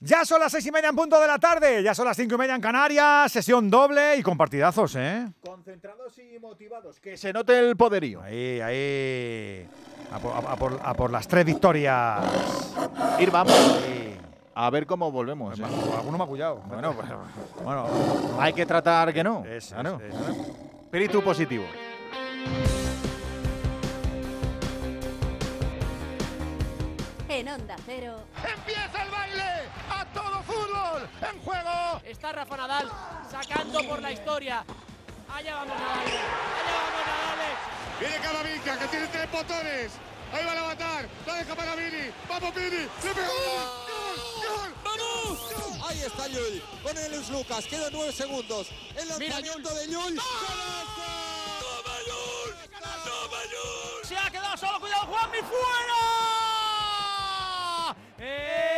Ya son las seis y media en punto de la tarde, ya son las cinco y media en Canarias, sesión doble y con partidazos, ¿eh? Concentrados y motivados, que se note el poderío. Ahí, ahí. A por, a por- a por las tres victorias. Ir, vamos. Ahí. A ver cómo volvemos. ¿eh? Alguno me ha cuidado. Bueno, pues, Bueno, hay que tratar que no. Claro. Espíritu positivo. Está Rafa Nadal sacando por la historia. Allá vamos Nadal. Allá vamos Nadal. Viene Camavinga, que tiene tres botones. Ahí va a levantar. La deja para Vini. ¡Vamos, Vini! ¡Le pegó! ¡Gol! ¡Vamos! Ahí está Llull con el Luis Lucas. Quedan nueve segundos. El lanzamiento de Llull. Se ha quedado solo. Cuidado, Juanmi fuera. ¡Eh!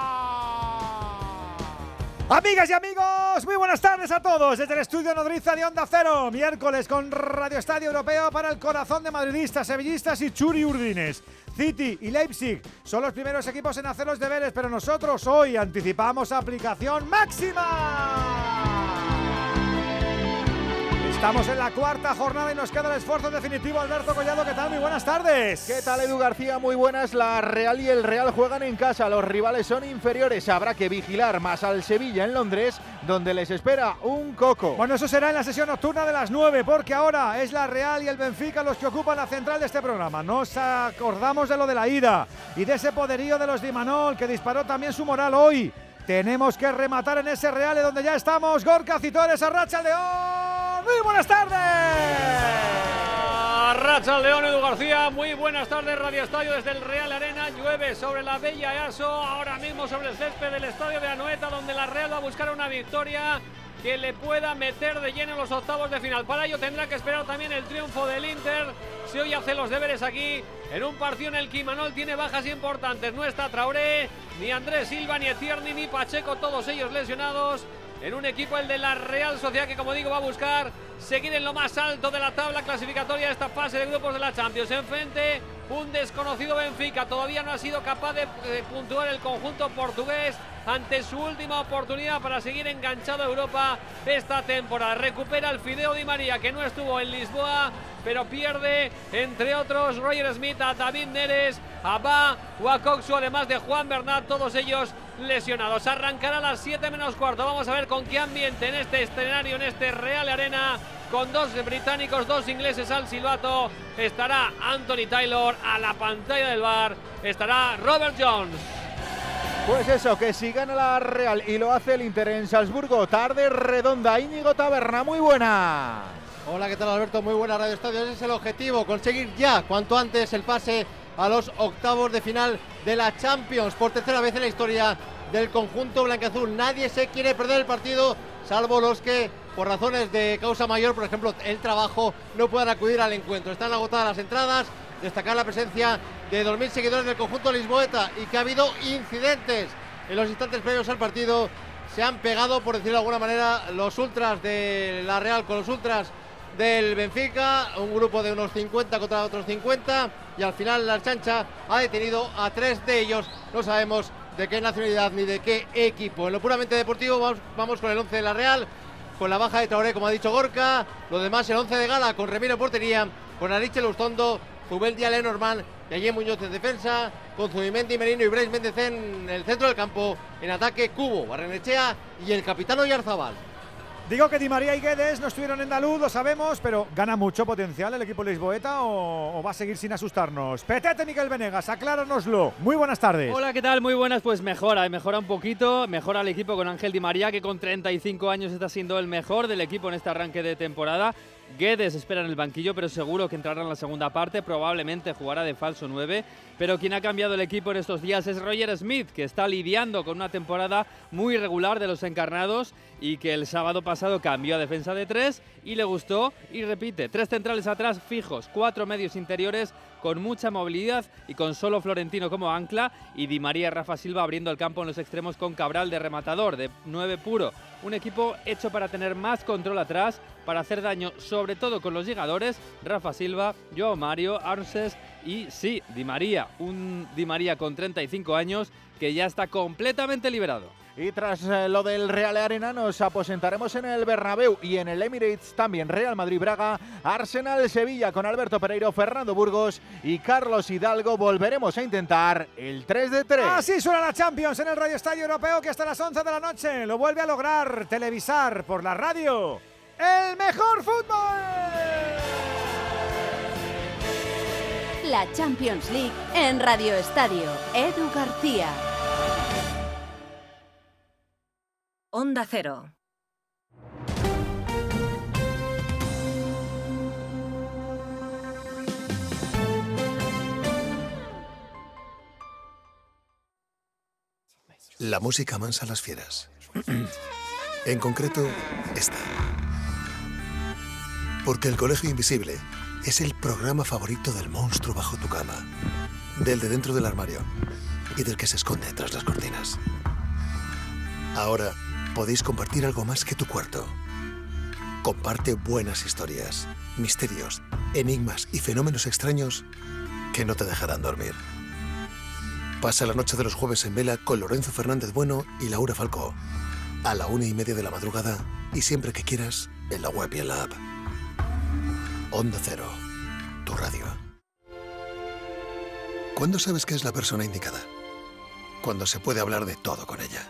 Amigas y amigos, muy buenas tardes a todos desde el estudio nodriza de Onda Cero, miércoles con Radio Estadio Europeo para el corazón de madridistas, sevillistas y churi urdines. City y Leipzig son los primeros equipos en hacer los deberes, pero nosotros hoy anticipamos aplicación máxima. Estamos en la cuarta jornada y nos queda el esfuerzo definitivo. Alberto Collado, ¿qué tal? Muy buenas tardes. ¿Qué tal, Edu García? Muy buenas. La Real y el Real juegan en casa. Los rivales son inferiores. Habrá que vigilar más al Sevilla en Londres, donde les espera un coco. Bueno, eso será en la sesión nocturna de las 9, porque ahora es la Real y el Benfica los que ocupan la central de este programa. Nos acordamos de lo de la ida y de ese poderío de los de Imanol, que disparó también su moral hoy. Tenemos que rematar en ese Real y donde ya estamos. Gorka Citores, Arracha León. Muy buenas tardes. Racha León, Edu García, muy buenas tardes, Radio Estadio desde el Real Arena, llueve sobre la Bella EASO, ahora mismo sobre el césped del Estadio de Anoeta, donde la Real va a buscar una victoria que le pueda meter de lleno en los octavos de final. Para ello tendrá que esperar también el triunfo del Inter, si hoy hace los deberes aquí, en un partido en el que Imanol tiene bajas importantes, no está Traoré, ni Andrés Silva, ni Etierni, ni Pacheco, todos ellos lesionados. En un equipo el de la Real Sociedad que como digo va a buscar seguir en lo más alto de la tabla clasificatoria de esta fase de grupos de la Champions. Enfrente un desconocido Benfica, todavía no ha sido capaz de puntuar el conjunto portugués ante su última oportunidad para seguir enganchado a Europa esta temporada. Recupera el Fideo Di María que no estuvo en Lisboa, pero pierde entre otros Roger Smith, a David Neres, a Ba, Wakoksu, además de Juan Bernat, todos ellos lesionados. Arrancará a las 7 menos cuarto. Vamos a ver con qué ambiente en este escenario, en este Real Arena, con dos británicos, dos ingleses al silbato. Estará Anthony Taylor a la pantalla del bar. Estará Robert Jones. Pues eso, que si gana la Real y lo hace el Inter en Salzburgo, tarde redonda. Íñigo Taberna, muy buena. Hola, ¿qué tal Alberto? Muy buena Radio Estadio. Ese es el objetivo, conseguir ya cuanto antes el pase a los octavos de final de la Champions. Por tercera vez en la historia del conjunto blanqueazul. Nadie se quiere perder el partido, salvo los que, por razones de causa mayor, por ejemplo, el trabajo, no puedan acudir al encuentro. Están agotadas las entradas. Destacar la presencia de 2.000 seguidores del conjunto lisboeta y que ha habido incidentes en los instantes previos al partido. Se han pegado, por decirlo de alguna manera, los ultras de la Real con los ultras del Benfica, un grupo de unos 50 contra otros 50 y al final la chancha ha detenido a tres de ellos, no sabemos de qué nacionalidad ni de qué equipo. En lo puramente deportivo vamos, vamos con el 11 de la Real, con la baja de Traoré como ha dicho Gorka, lo demás el 11 de Gala con Remiro portería, con Ariche Lustondo, Zubel Lenormand y allí Muñoz en defensa, con Zubimendi Merino y Brais Méndez en el centro del campo, en ataque Cubo, Barrenechea y el capitán Oyarzabal. Digo que Di María y Guedes no estuvieron en Dalud, lo sabemos, pero ¿gana mucho potencial el equipo lisboeta o, o va a seguir sin asustarnos? Petete Miguel Venegas, acláranoslo. Muy buenas tardes. Hola, ¿qué tal? Muy buenas. Pues mejora, eh, mejora un poquito. Mejora el equipo con Ángel Di María, que con 35 años está siendo el mejor del equipo en este arranque de temporada. Guedes espera en el banquillo, pero seguro que entrará en la segunda parte. Probablemente jugará de falso 9. Pero quien ha cambiado el equipo en estos días es Roger Smith, que está lidiando con una temporada muy irregular de los encarnados y que el sábado pasado cambió a defensa de tres y le gustó y repite. Tres centrales atrás fijos, cuatro medios interiores con mucha movilidad y con solo Florentino como ancla y Di María Rafa Silva abriendo el campo en los extremos con Cabral de rematador, de 9 puro. Un equipo hecho para tener más control atrás, para hacer daño sobre todo con los llegadores, Rafa Silva, Joao Mario, Arces y sí, Di María, un Di María con 35 años que ya está completamente liberado. Y tras eh, lo del Real Arena nos aposentaremos en el Bernabéu y en el Emirates también Real Madrid-Braga, Arsenal-Sevilla con Alberto Pereiro, Fernando Burgos y Carlos Hidalgo. Volveremos a intentar el 3 de 3. Así suena la Champions en el Radio Estadio Europeo que hasta las 11 de la noche lo vuelve a lograr televisar por la radio el mejor fútbol. La Champions League en Radio Estadio. Edu García. Onda Cero. La música mansa a las fieras. en concreto, esta. Porque el Colegio Invisible es el programa favorito del monstruo bajo tu cama, del de dentro del armario y del que se esconde tras las cortinas. Ahora podéis compartir algo más que tu cuarto. Comparte buenas historias, misterios, enigmas y fenómenos extraños que no te dejarán dormir. Pasa la noche de los jueves en vela con Lorenzo Fernández Bueno y Laura Falcó. A la una y media de la madrugada y siempre que quieras en la web y en la app. Onda Cero, tu radio. ¿Cuándo sabes que es la persona indicada? Cuando se puede hablar de todo con ella.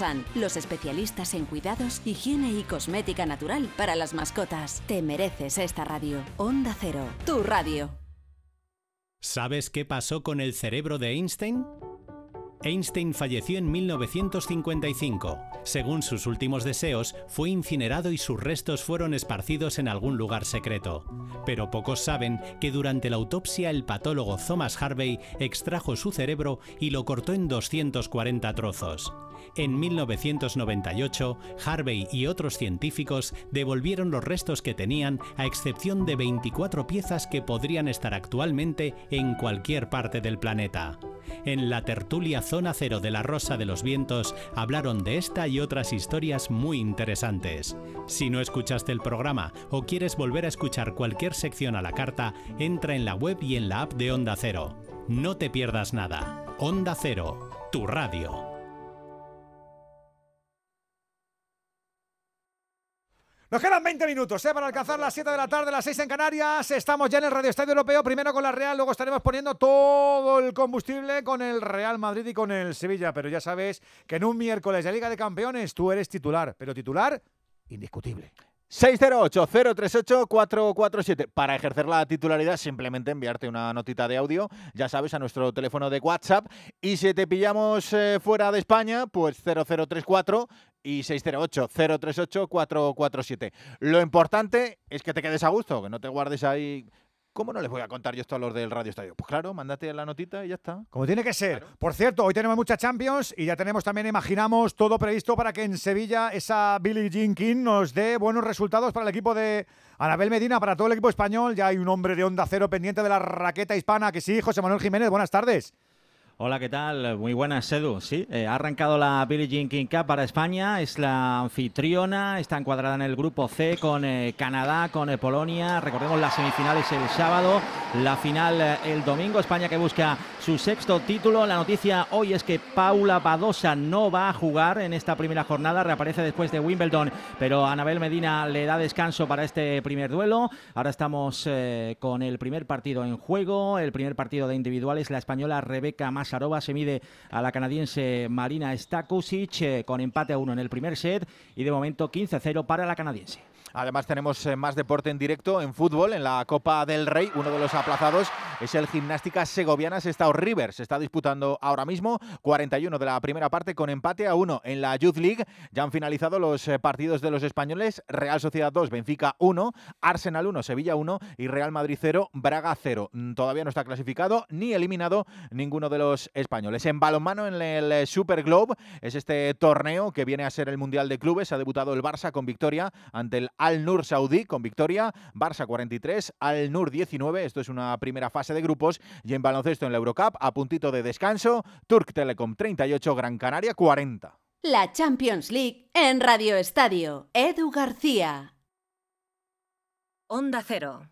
Los especialistas en cuidados, higiene y cosmética natural para las mascotas. Te mereces esta radio. Onda Cero, tu radio. ¿Sabes qué pasó con el cerebro de Einstein? Einstein falleció en 1955. Según sus últimos deseos, fue incinerado y sus restos fueron esparcidos en algún lugar secreto. Pero pocos saben que durante la autopsia el patólogo Thomas Harvey extrajo su cerebro y lo cortó en 240 trozos. En 1998, Harvey y otros científicos devolvieron los restos que tenían, a excepción de 24 piezas que podrían estar actualmente en cualquier parte del planeta. En la tertulia Zona Cero de la Rosa de los Vientos hablaron de esta y otras historias muy interesantes. Si no escuchaste el programa o quieres volver a escuchar cualquier sección a la carta, entra en la web y en la app de Onda Cero. No te pierdas nada. Onda Cero, tu radio. Nos quedan 20 minutos ¿eh? para alcanzar las 7 de la tarde, las 6 en Canarias. Estamos ya en el Radio Estadio Europeo, primero con la Real, luego estaremos poniendo todo el combustible con el Real Madrid y con el Sevilla. Pero ya sabes que en un miércoles de Liga de Campeones tú eres titular, pero titular indiscutible. 608-038-447. Para ejercer la titularidad, simplemente enviarte una notita de audio, ya sabes, a nuestro teléfono de WhatsApp. Y si te pillamos eh, fuera de España, pues 0034 y 608-038-447. Lo importante es que te quedes a gusto, que no te guardes ahí ¿Cómo no les voy a contar yo esto a los del Radio Estadio? Pues claro, mándate la notita y ya está. Como tiene que ser. Por cierto, hoy tenemos mucha Champions y ya tenemos también, imaginamos, todo previsto para que en Sevilla esa Billie Jean King nos dé buenos resultados para el equipo de Anabel Medina, para todo el equipo español. Ya hay un hombre de onda cero pendiente de la raqueta hispana, que sí, José Manuel Jiménez. Buenas tardes. Hola, ¿qué tal? Muy buenas, Edu. Sí, eh, ha arrancado la Billie Jean King Cup para España. Es la anfitriona. Está encuadrada en el grupo C con eh, Canadá, con eh, Polonia. Recordemos las semifinales el sábado, la final eh, el domingo. España que busca su sexto título. La noticia hoy es que Paula Badosa no va a jugar en esta primera jornada. Reaparece después de Wimbledon, pero Anabel Medina le da descanso para este primer duelo. Ahora estamos eh, con el primer partido en juego. El primer partido de individuales. La española Rebeca Mas Masarova se mide a la canadiense Marina Stakusic eh, con empate a uno en el primer set y de momento 15-0 para la canadiense. Además tenemos eh, más deporte en directo en fútbol, en la Copa del Rey. Uno de los aplazados es el Gimnástica Segoviana Sestao River. Se está disputando ahora mismo 41 de la primera parte con empate a 1 en la Youth League. Ya han finalizado los eh, partidos de los españoles. Real Sociedad 2, Benfica 1, Arsenal 1, Sevilla 1 y Real Madrid 0, Braga 0. Mm, Todavía no está clasificado ni eliminado ninguno de los españoles. En balonmano en el eh, Super Globe es este torneo que viene a ser el Mundial de Clubes. Ha debutado el Barça con victoria ante el Al Nur Saudí con victoria. Barça 43, Al Nur 19. Esto es una primera fase de grupos. Y en baloncesto en la Eurocup, a puntito de descanso, Turk Telecom 38, Gran Canaria 40. La Champions League en Radio Estadio. Edu García. Onda Cero.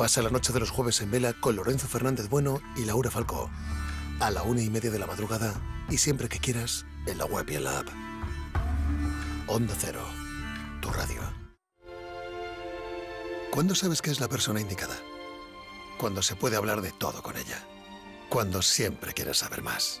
Pasa la noche de los jueves en vela con Lorenzo Fernández Bueno y Laura Falcó. A la una y media de la madrugada y siempre que quieras en la web y en la app. Onda Cero, tu radio. ¿Cuándo sabes que es la persona indicada? Cuando se puede hablar de todo con ella. Cuando siempre quieres saber más.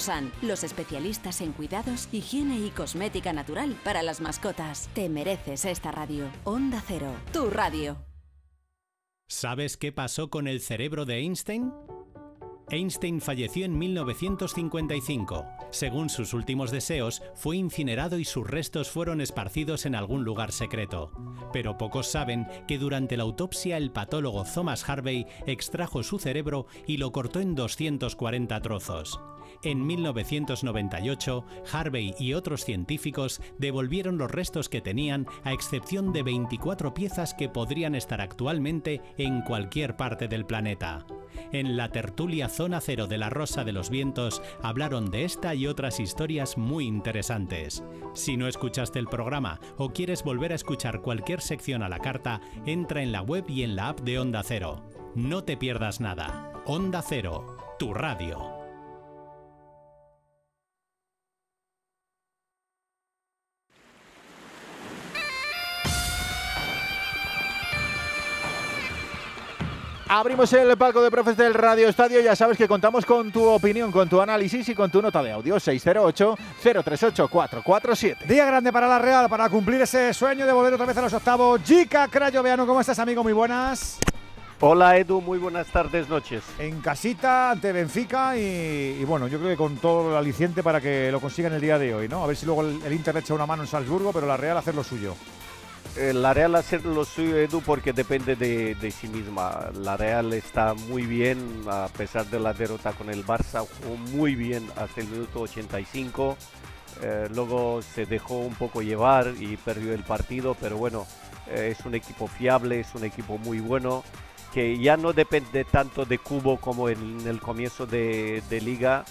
Los especialistas en cuidados, higiene y cosmética natural para las mascotas. Te mereces esta radio. Onda Cero, tu radio. ¿Sabes qué pasó con el cerebro de Einstein? Einstein falleció en 1955. Según sus últimos deseos, fue incinerado y sus restos fueron esparcidos en algún lugar secreto. Pero pocos saben que durante la autopsia el patólogo Thomas Harvey extrajo su cerebro y lo cortó en 240 trozos. En 1998, Harvey y otros científicos devolvieron los restos que tenían, a excepción de 24 piezas que podrían estar actualmente en cualquier parte del planeta. En la tertulia Zona Cero de la Rosa de los Vientos hablaron de esta y otras historias muy interesantes. Si no escuchaste el programa o quieres volver a escuchar cualquier sección a la carta, entra en la web y en la app de Onda Cero. No te pierdas nada. Onda Cero, tu radio. Abrimos el palco de profes del Radio Estadio. Ya sabes que contamos con tu opinión, con tu análisis y con tu nota de audio. 608-038-447. Día grande para la Real, para cumplir ese sueño de volver otra vez a los octavos. Jica Crayoveano, ¿cómo estás, amigo? Muy buenas. Hola Edu, muy buenas tardes, noches. En casita ante Benfica y, y bueno, yo creo que con todo el aliciente para que lo consigan el día de hoy, ¿no? A ver si luego el, el Inter le echa una mano en Salzburgo, pero la Real hacer lo suyo. Eh, la Real hacer lo suyo, Edu, porque depende de, de sí misma. La Real está muy bien, a pesar de la derrota con el Barça, jugó muy bien hasta el minuto 85. Eh, luego se dejó un poco llevar y perdió el partido, pero bueno, eh, es un equipo fiable, es un equipo muy bueno, que ya no depende tanto de Cubo como en, el comienzo de, de liga,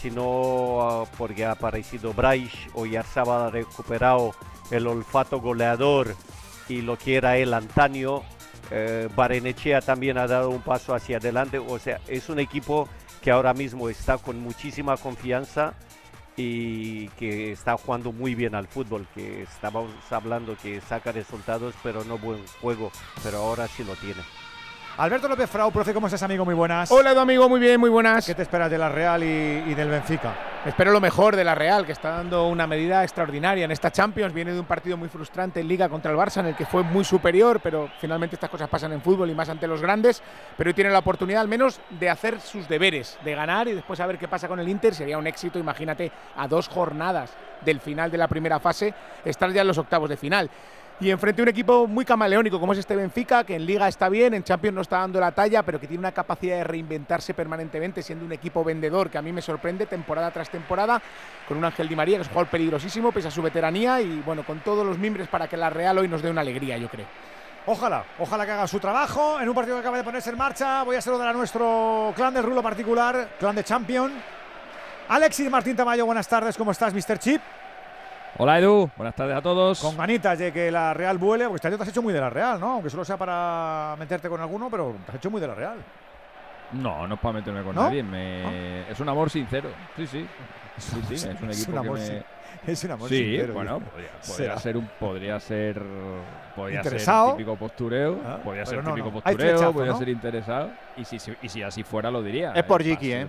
sino ah, porque ha aparecido Braish o Yarzaba ha recuperado el olfato goleador y lo que era el antaño. Eh, Barenechea también ha dado un paso hacia adelante. O sea, es un equipo que ahora mismo está con muchísima confianza y que está jugando muy bien al fútbol, que estábamos hablando que saca resultados, pero no buen juego, pero ahora sí lo tiene. Alberto López Frau, profe, ¿cómo estás, amigo? Muy buenas. Hola, amigo, muy bien, muy buenas. ¿Qué te esperas de la Real y, y del Benfica? Espero lo mejor de la Real, que está dando una medida extraordinaria en esta Champions. Viene de un partido muy frustrante en Liga contra el Barça, en el que fue muy superior, pero finalmente estas cosas pasan en fútbol y más ante los grandes. Pero hoy tiene la oportunidad al menos de hacer sus deberes, de ganar y después a ver qué pasa con el Inter. Sería un éxito, imagínate, a dos jornadas del final de la primera fase, estar ya en los octavos de final y enfrente un equipo muy camaleónico como es este Benfica, que en Liga está bien, en Champions no está dando la talla, pero que tiene una capacidad de reinventarse permanentemente, siendo un equipo vendedor que a mí me sorprende temporada tras temporada, con un Ángel Di María, que es un jugador peligrosísimo, pese a su veteranía, y bueno, con todos los mimbres para que la Real hoy nos dé una alegría, yo creo. Ojalá, ojalá que haga su trabajo en un partido que acaba de ponerse en marcha. Voy a saludar a nuestro clan de rulo particular, clan de Champion. Alexis Martín Tamayo, buenas tardes, ¿cómo estás, Mr. Chip? Hola Edu, buenas tardes a todos. Con ganitas de que la Real vuele, porque este año te has hecho muy de la Real, ¿no? Aunque solo sea para meterte con alguno, pero te has hecho muy de la Real. No, no es para meterme con ¿No? nadie. me- Es un amor sincero. Sí, sí. Sí, sí, es un Es equipo un amor que me... sin- es un amor Sí, sincero, bueno, podría, ser un, podría ser, podría ser Interesado. típico postureo, Ah, podría ser no, típico postureo, flechazo, podría ser interesado. Y si, y si así fuera lo diría. Es por Jiki, ¿eh?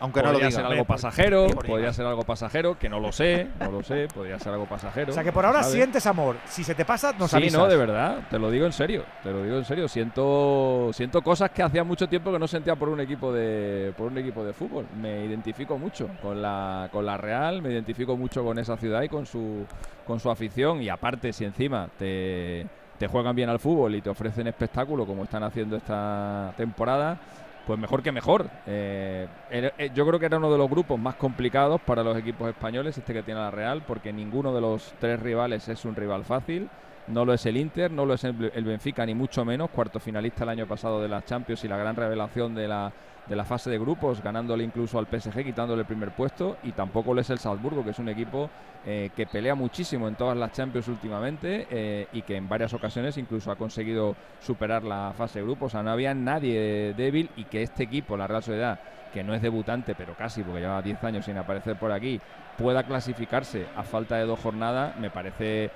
Aunque no lo podría diga. ser algo pasajero, podría ser algo pasajero, que no lo sé, no lo sé, podría ser algo pasajero. O sea que por ahora ¿sabes? sientes amor. Si se te pasa, nos sí, avisas. no, de verdad, te lo digo en serio, te lo digo en serio. Siento, siento cosas que hacía mucho tiempo que no sentía por un equipo de, por un equipo de fútbol. Me identifico mucho con la, con la Real, me identifico mucho con esa ciudad y con su, con su afición. Y aparte, si encima te, te juegan bien al fútbol y te ofrecen espectáculo como están haciendo esta temporada, pues mejor que mejor. Eh, eh, yo creo que era uno de los grupos más complicados para los equipos españoles, este que tiene la Real, porque ninguno de los tres rivales es un rival fácil. No lo es el Inter, no lo es el Benfica, ni mucho menos, cuarto finalista el año pasado de las Champions y la gran revelación de la, de la fase de grupos, ganándole incluso al PSG, quitándole el primer puesto, y tampoco lo es el Salzburgo, que es un equipo eh, que pelea muchísimo en todas las Champions últimamente eh, y que en varias ocasiones incluso ha conseguido superar la fase de grupos. O sea, no había nadie débil y que este equipo, la Real Sociedad, que no es debutante, pero casi, porque lleva 10 años sin aparecer por aquí, pueda clasificarse a falta de dos jornadas, me parece,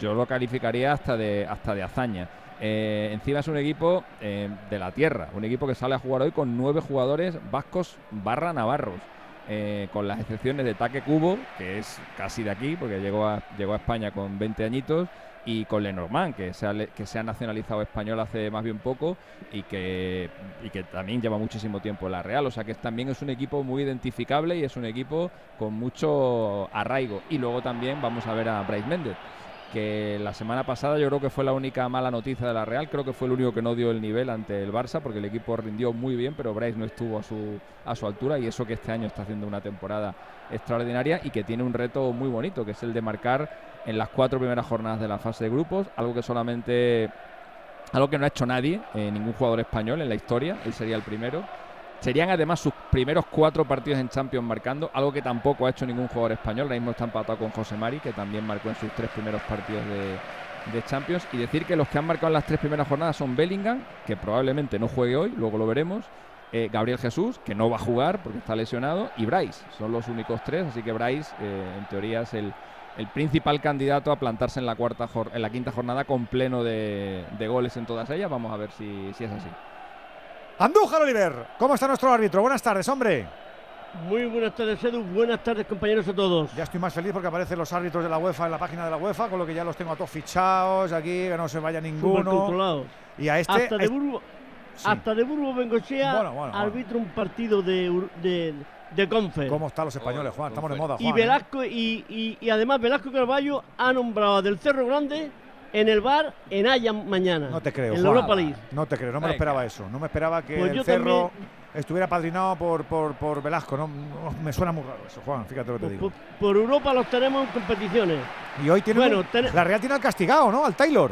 yo lo calificaría hasta de, hasta de hazaña. Eh, encima es un equipo eh, de la tierra, un equipo que sale a jugar hoy con nueve jugadores vascos barra navarros. eh, con las excepciones de Taque Cubo, que es casi de aquí, porque llegó a, España con 20 añitos, y con Lenormand, que se, ha, nacionalizado español hace más bien poco y que, y que también lleva muchísimo tiempo en la Real. O sea que también es un equipo muy identificable y es un equipo con mucho arraigo. Y luego también vamos a ver a Bryce Méndez que la semana pasada yo creo que fue la única mala noticia de la Real, creo que fue el único que no dio el nivel ante el Barça porque el equipo rindió muy bien, pero Bryce no estuvo a su, a su altura y eso que este año está haciendo una temporada extraordinaria y que tiene un reto muy bonito, que es el de marcar en las cuatro primeras jornadas de la fase de grupos, algo que solamente algo que no ha hecho nadie, eh, ningún jugador español en la historia, él sería el primero. Serían además sus primeros cuatro partidos en Champions marcando, algo que tampoco ha hecho ningún jugador español. Ahora mismo está empatado con José Mari, que también marcó en sus tres primeros partidos de, Champions. Y decir que los que han marcado en las tres primeras jornadas son Bellingham, que probablemente no juegue hoy, luego lo veremos. eh, Gabriel Jesús, que no va a jugar porque está lesionado. Y Bryce, son los únicos tres. Así que Bryce, eh, en teoría, es el, principal candidato a plantarse en la, cuarta en la quinta jornada con pleno de, de goles en todas ellas. Vamos a ver si, si es así. Andújar Oliver, ¿cómo está nuestro árbitro? Buenas tardes, hombre. Muy buenas tardes, Edu. Buenas tardes, compañeros a todos. Ya estoy más feliz porque aparecen los árbitros de la UEFA en la página de la UEFA, con lo que ya los tengo a todos fichados aquí, que no se vaya ninguno. Y a este. Hasta de Burgo, Sí. hasta de Burgo Bengochea Bueno, bueno, bueno. arbitra un partido de, Ur- de, de Confer. ¿Cómo están los españoles, Juan? Estamos de moda, Juan. Y ¿eh? Velasco y, y- y además Velasco Carballo ha nombrado a del Cerro Grande en el bar en Haya mañana. No te creo, En la. Europa League. No te creo, no me lo esperaba eso. No me esperaba que Pues el Cerro también- estuviera padrinado por, por, por Velasco. No, no, me suena muy raro eso, Juan. Fíjate lo que te digo. Por, por Europa los tenemos en competiciones. Y hoy tiene Bueno, un- ten- la Real tiene al castigado, ¿no? Al Taylor.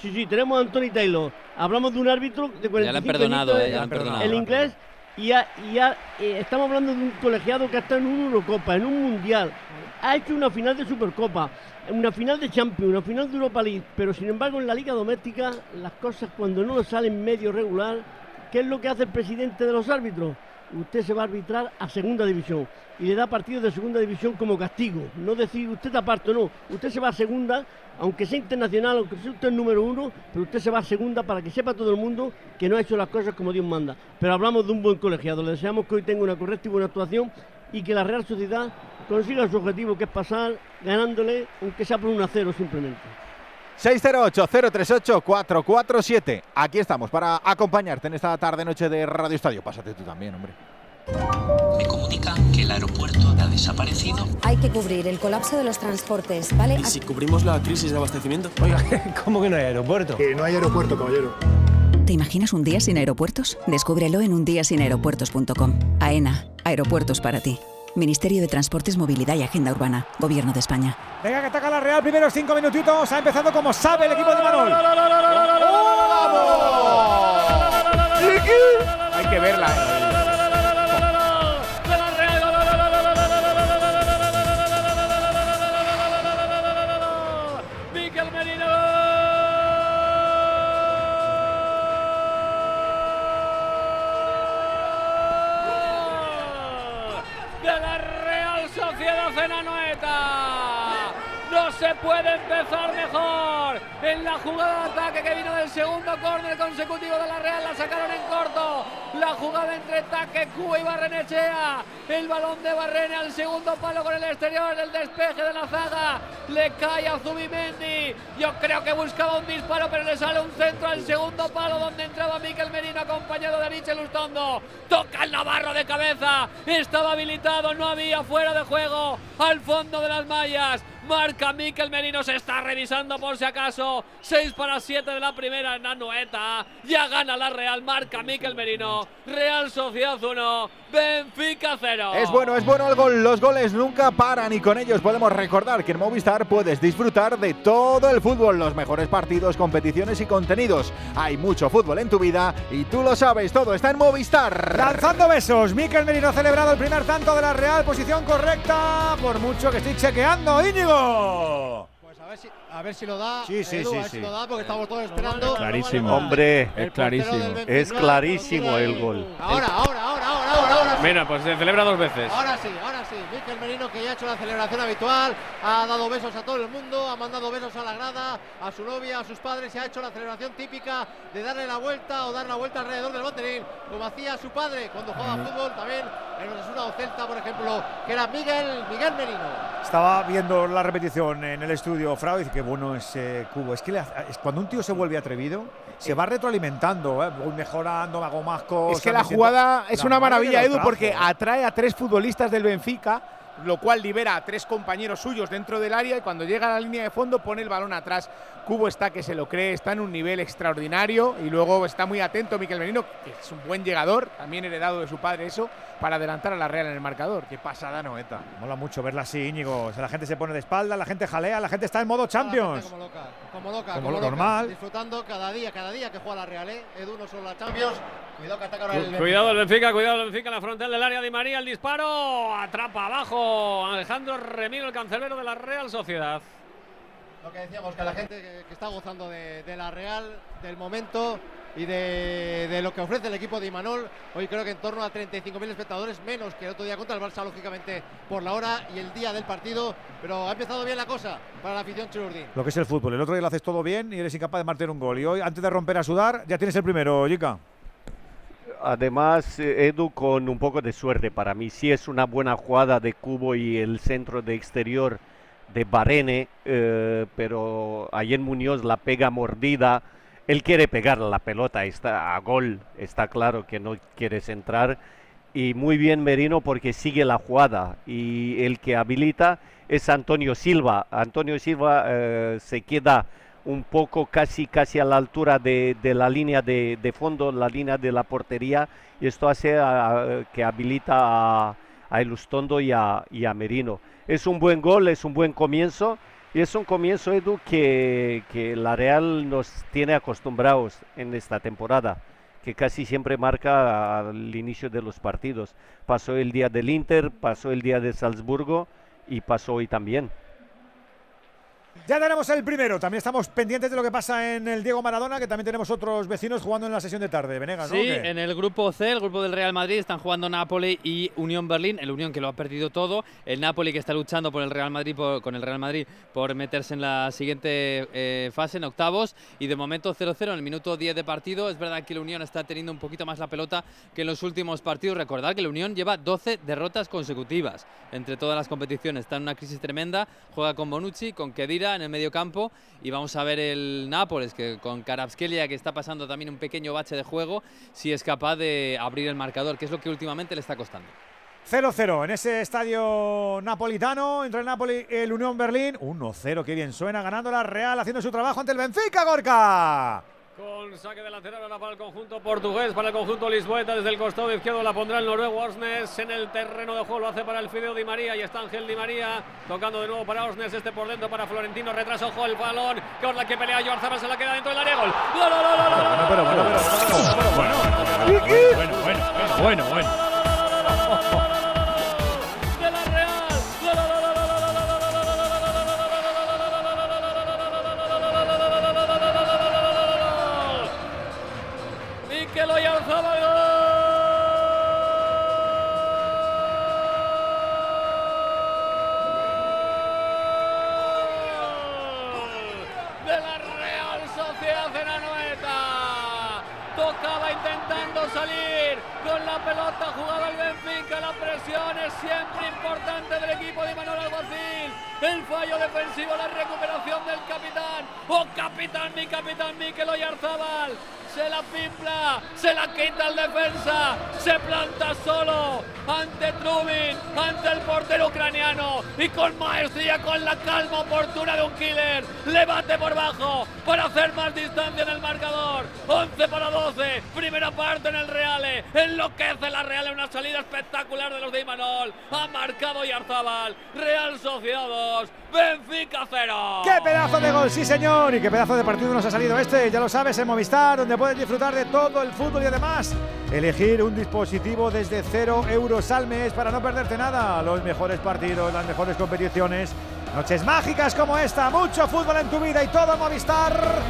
Sí, sí, tenemos a Anthony Taylor. Hablamos de un árbitro de 45 Ya le han perdonado, eh, ya le han perdonado. El inglés. Y, ha- y eh, estamos hablando de un colegiado que ha estado en una Eurocopa, en un Mundial. Ha hecho una final de Supercopa, una final de Champions, una final de Europa League. Pero sin embargo, en la Liga Doméstica, las cosas cuando no le salen medio regular, ¿qué es lo que hace el presidente de los árbitros? Usted se va a arbitrar a segunda división y le da partidos de segunda división como castigo. No decir usted está aparte, no. Usted se va a segunda, aunque sea internacional, aunque sea usted el número uno, pero usted se va a segunda para que sepa todo el mundo que no ha hecho las cosas como Dios manda. Pero hablamos de un buen colegiado. Le deseamos que hoy tenga una correcta y buena actuación y que la Real Sociedad consiga su objetivo, que es pasar ganándole, aunque sea por un a cero simplemente. 608-038-447. Aquí estamos para acompañarte en esta tarde-noche de Radio Estadio. Pásate tú también, hombre. Me comunican que el aeropuerto ha desaparecido. Hay que cubrir el colapso de los transportes, ¿vale? ¿Y si cubrimos la crisis de abastecimiento? Oiga, ¿cómo que no hay aeropuerto? Que no hay aeropuerto, caballero. ¿Te imaginas un día sin aeropuertos? Descúbrelo en undiasinaeropuertos.com. AENA, aeropuertos para ti. Ministerio de Transportes, Movilidad y Agenda Urbana. Gobierno de España. Venga, que ataca la Real. Primeros cinco minutitos. Ha empezado como sabe el equipo de Manol. Hay que verla. Se puede empezar mejor. En la jugada de ataque que vino del segundo córner consecutivo de la Real, la sacaron en corto. La jugada entre Taque, Cuba y Barrenechea. El balón de Barrene al segundo palo con el exterior. El despeje de la zaga. Le cae a Zubimendi. Yo creo que buscaba un disparo, pero le sale un centro al segundo palo donde entraba Miquel Merino acompañado de Michel Ustondo. Toca el Navarro de cabeza. Estaba habilitado, no había fuera de juego. Al fondo de las mallas. Marca Miquel Merino, se está revisando por si acaso. 6 para 7 de la primera en Anoeta. Ya gana la Real, marca Miquel Merino. Real Sociedad 1, Benfica 0. Es bueno, es bueno el gol. Los goles nunca paran y con ellos podemos recordar que en Movistar puedes disfrutar de todo el fútbol, los mejores partidos, competiciones y contenidos. Hay mucho fútbol en tu vida y tú lo sabes, todo está en Movistar. Lanzando besos. Miquel Merino ha celebrado el primer tanto de la Real. Posición correcta. Por mucho que estoy chequeando. Íñigo. A ver si, a ver si lo da. Sí, sí, Edu, sí, a ver sí. si lo da porque estamos todos esperando. Clarísimo. Hombre, es clarísimo. Es clarísimo el gol. Ahora, ahora, ahora, ahora, ahora, ahora. sí. Mira, pues se celebra dos veces. Ahora sí, ahora sí. Miquel Merino que ya ha hecho la celebración habitual, ha dado besos a todo el mundo, ha mandado besos a la grada, a su novia, a sus padres y ha hecho la celebración típica de darle la vuelta o dar la vuelta alrededor del banderín, como hacía su padre cuando jugaba fútbol también en Osasuna o Celta, por ejemplo, que era Miguel, Miguel Merino. Estaba viendo la repetición en el estudio Frau y dice que bueno ese cubo. Es que le hace- es cuando un tío se vuelve atrevido, se va retroalimentando, ¿eh? voy mejorando, hago más cosas. Es que la siento- jugada es La una maravilla, Edu, trajo. porque atrae a tres futbolistas del Benfica, lo cual libera a tres compañeros suyos dentro del área y cuando llega a la línea de fondo pone el balón atrás. Cubo está que se lo cree, está en un nivel extraordinario y luego está muy atento Miquel Merino, que es un buen llegador, también heredado de su padre eso, para adelantar a la Real en el marcador. Qué pasada, Noeta. Mola mucho verla así, Íñigo. O sea, la gente se pone de espalda, la gente jalea, la gente está en modo Champions. Como loca, como loca, Como como loca. normal. Disfrutando cada día, cada día que juega la Real, ¿eh? Edu no solo la Champions. Cuidado que ataca ahora el Benfica. Cuidado el Benfica, cuidado el Benfica en la frontal del área de María, el disparo, atrapa abajo Alejandro Remiro, el cancelero de la Real Sociedad. Lo que decíamos, que la gente que, que está gozando de, de la Real, del momento y de, de lo que ofrece el equipo de Imanol. Hoy creo que en torno a 35.000 espectadores, menos que el otro día contra el Barça, lógicamente, por la hora y el día del partido. Pero ha empezado bien la cosa para la afición chururdín. Lo que es el fútbol. El otro día lo haces todo bien y eres incapaz de marcar un gol. Y hoy, antes de romper a sudar, ya tienes el primero, Jica. Además, Edu, con un poco de suerte para mí. Sí es una buena jugada de Cubo y el centro de exterior de Barene, eh, pero en Muñoz la pega mordida. Él quiere pegar la pelota está a gol, está claro que no quiere centrar. Y muy bien Merino porque sigue la jugada. Y el que habilita es Antonio Silva. Antonio Silva eh, se queda un poco casi, casi a la altura de, la línea de, fondo, la línea de la portería, y esto hace que habilita a, a Elustondo y a, y a, Merino. Es un buen gol, es un buen comienzo, y es un comienzo, Edu, que, que la Real nos tiene acostumbrados en esta temporada que casi siempre marca al inicio de los partidos. Pasó el día del Inter, pasó el día de Salzburgo y pasó hoy también. Ya tenemos el primero. También estamos pendientes de lo que pasa en el Diego Maradona, que también tenemos otros vecinos jugando en la sesión de tarde. Venegas, Sí, en el grupo C, el grupo del Real Madrid, están jugando Napoli y Unión Berlín. El Unión que lo ha perdido todo. El Napoli que está luchando por el Real Madrid, con el Real Madrid por meterse en la siguiente eh, fase, en octavos. Y de momento 0-0 en el minuto 10 de partido. Es verdad que el Unión está teniendo un poquito más la pelota que en los últimos partidos. Recordad que el Unión lleva 12 derrotas consecutivas entre todas las competiciones. Está en una crisis tremenda. Juega con Bonucci, con Kedira en el medio campo y vamos a ver el Nápoles que con Karabskelia que está pasando también un pequeño bache de juego si es capaz de abrir el marcador que es lo que últimamente le está costando. 0-0 en ese estadio napolitano entre el Napoli y el Unión Berlín. 1-0 que bien suena ganando la Real haciendo su trabajo ante el Benfica Gorka con saque de lateral ahora para el conjunto portugués, para el conjunto lisboeta. Desde el costado izquierdo la pondrá el noruego Osnes. En el terreno de juego lo hace para el Fideo Di María. Y está Ángel Di María tocando de nuevo para Osnes. Este por dentro para Florentino. Retraso, ojo el balón. la que pelea Joarzaba se la queda dentro del área. Gol. Bueno, bueno, bueno, bueno, bueno, bueno. salir con la pelota jugada el Benfica. La presión es siempre importante del equipo de Manuel Alguacil. El fallo defensivo, la recuperación del capitán. ¡Oh, capitán, mi capitán Mikel Oyarzábal! Se la pimpla, se la quita el defensa, se planta solo ante Trubin, ante el portero ucraniano y con maestría, con la calma oportuna de un killer, le bate por bajo para hacer más distancia en el marcador. 11 para 12, primera parte en el Reale, enloquece la Real en una salida espectacular de los de Imanol, ha marcado Yarzábal, Real Sociedad 2, Benfica 0. ¡Qué pedazo de gol, sí señor! Y qué pedazo de partido nos ha salido este, ya lo sabes, en Movistar, donde puedes disfrutar de todo el fútbol y además elegir un dispositivo desde 0 euros al mes para no perderte nada. Los mejores partidos, las mejores competiciones, noches mágicas como esta, mucho fútbol en tu vida y todo Movistar.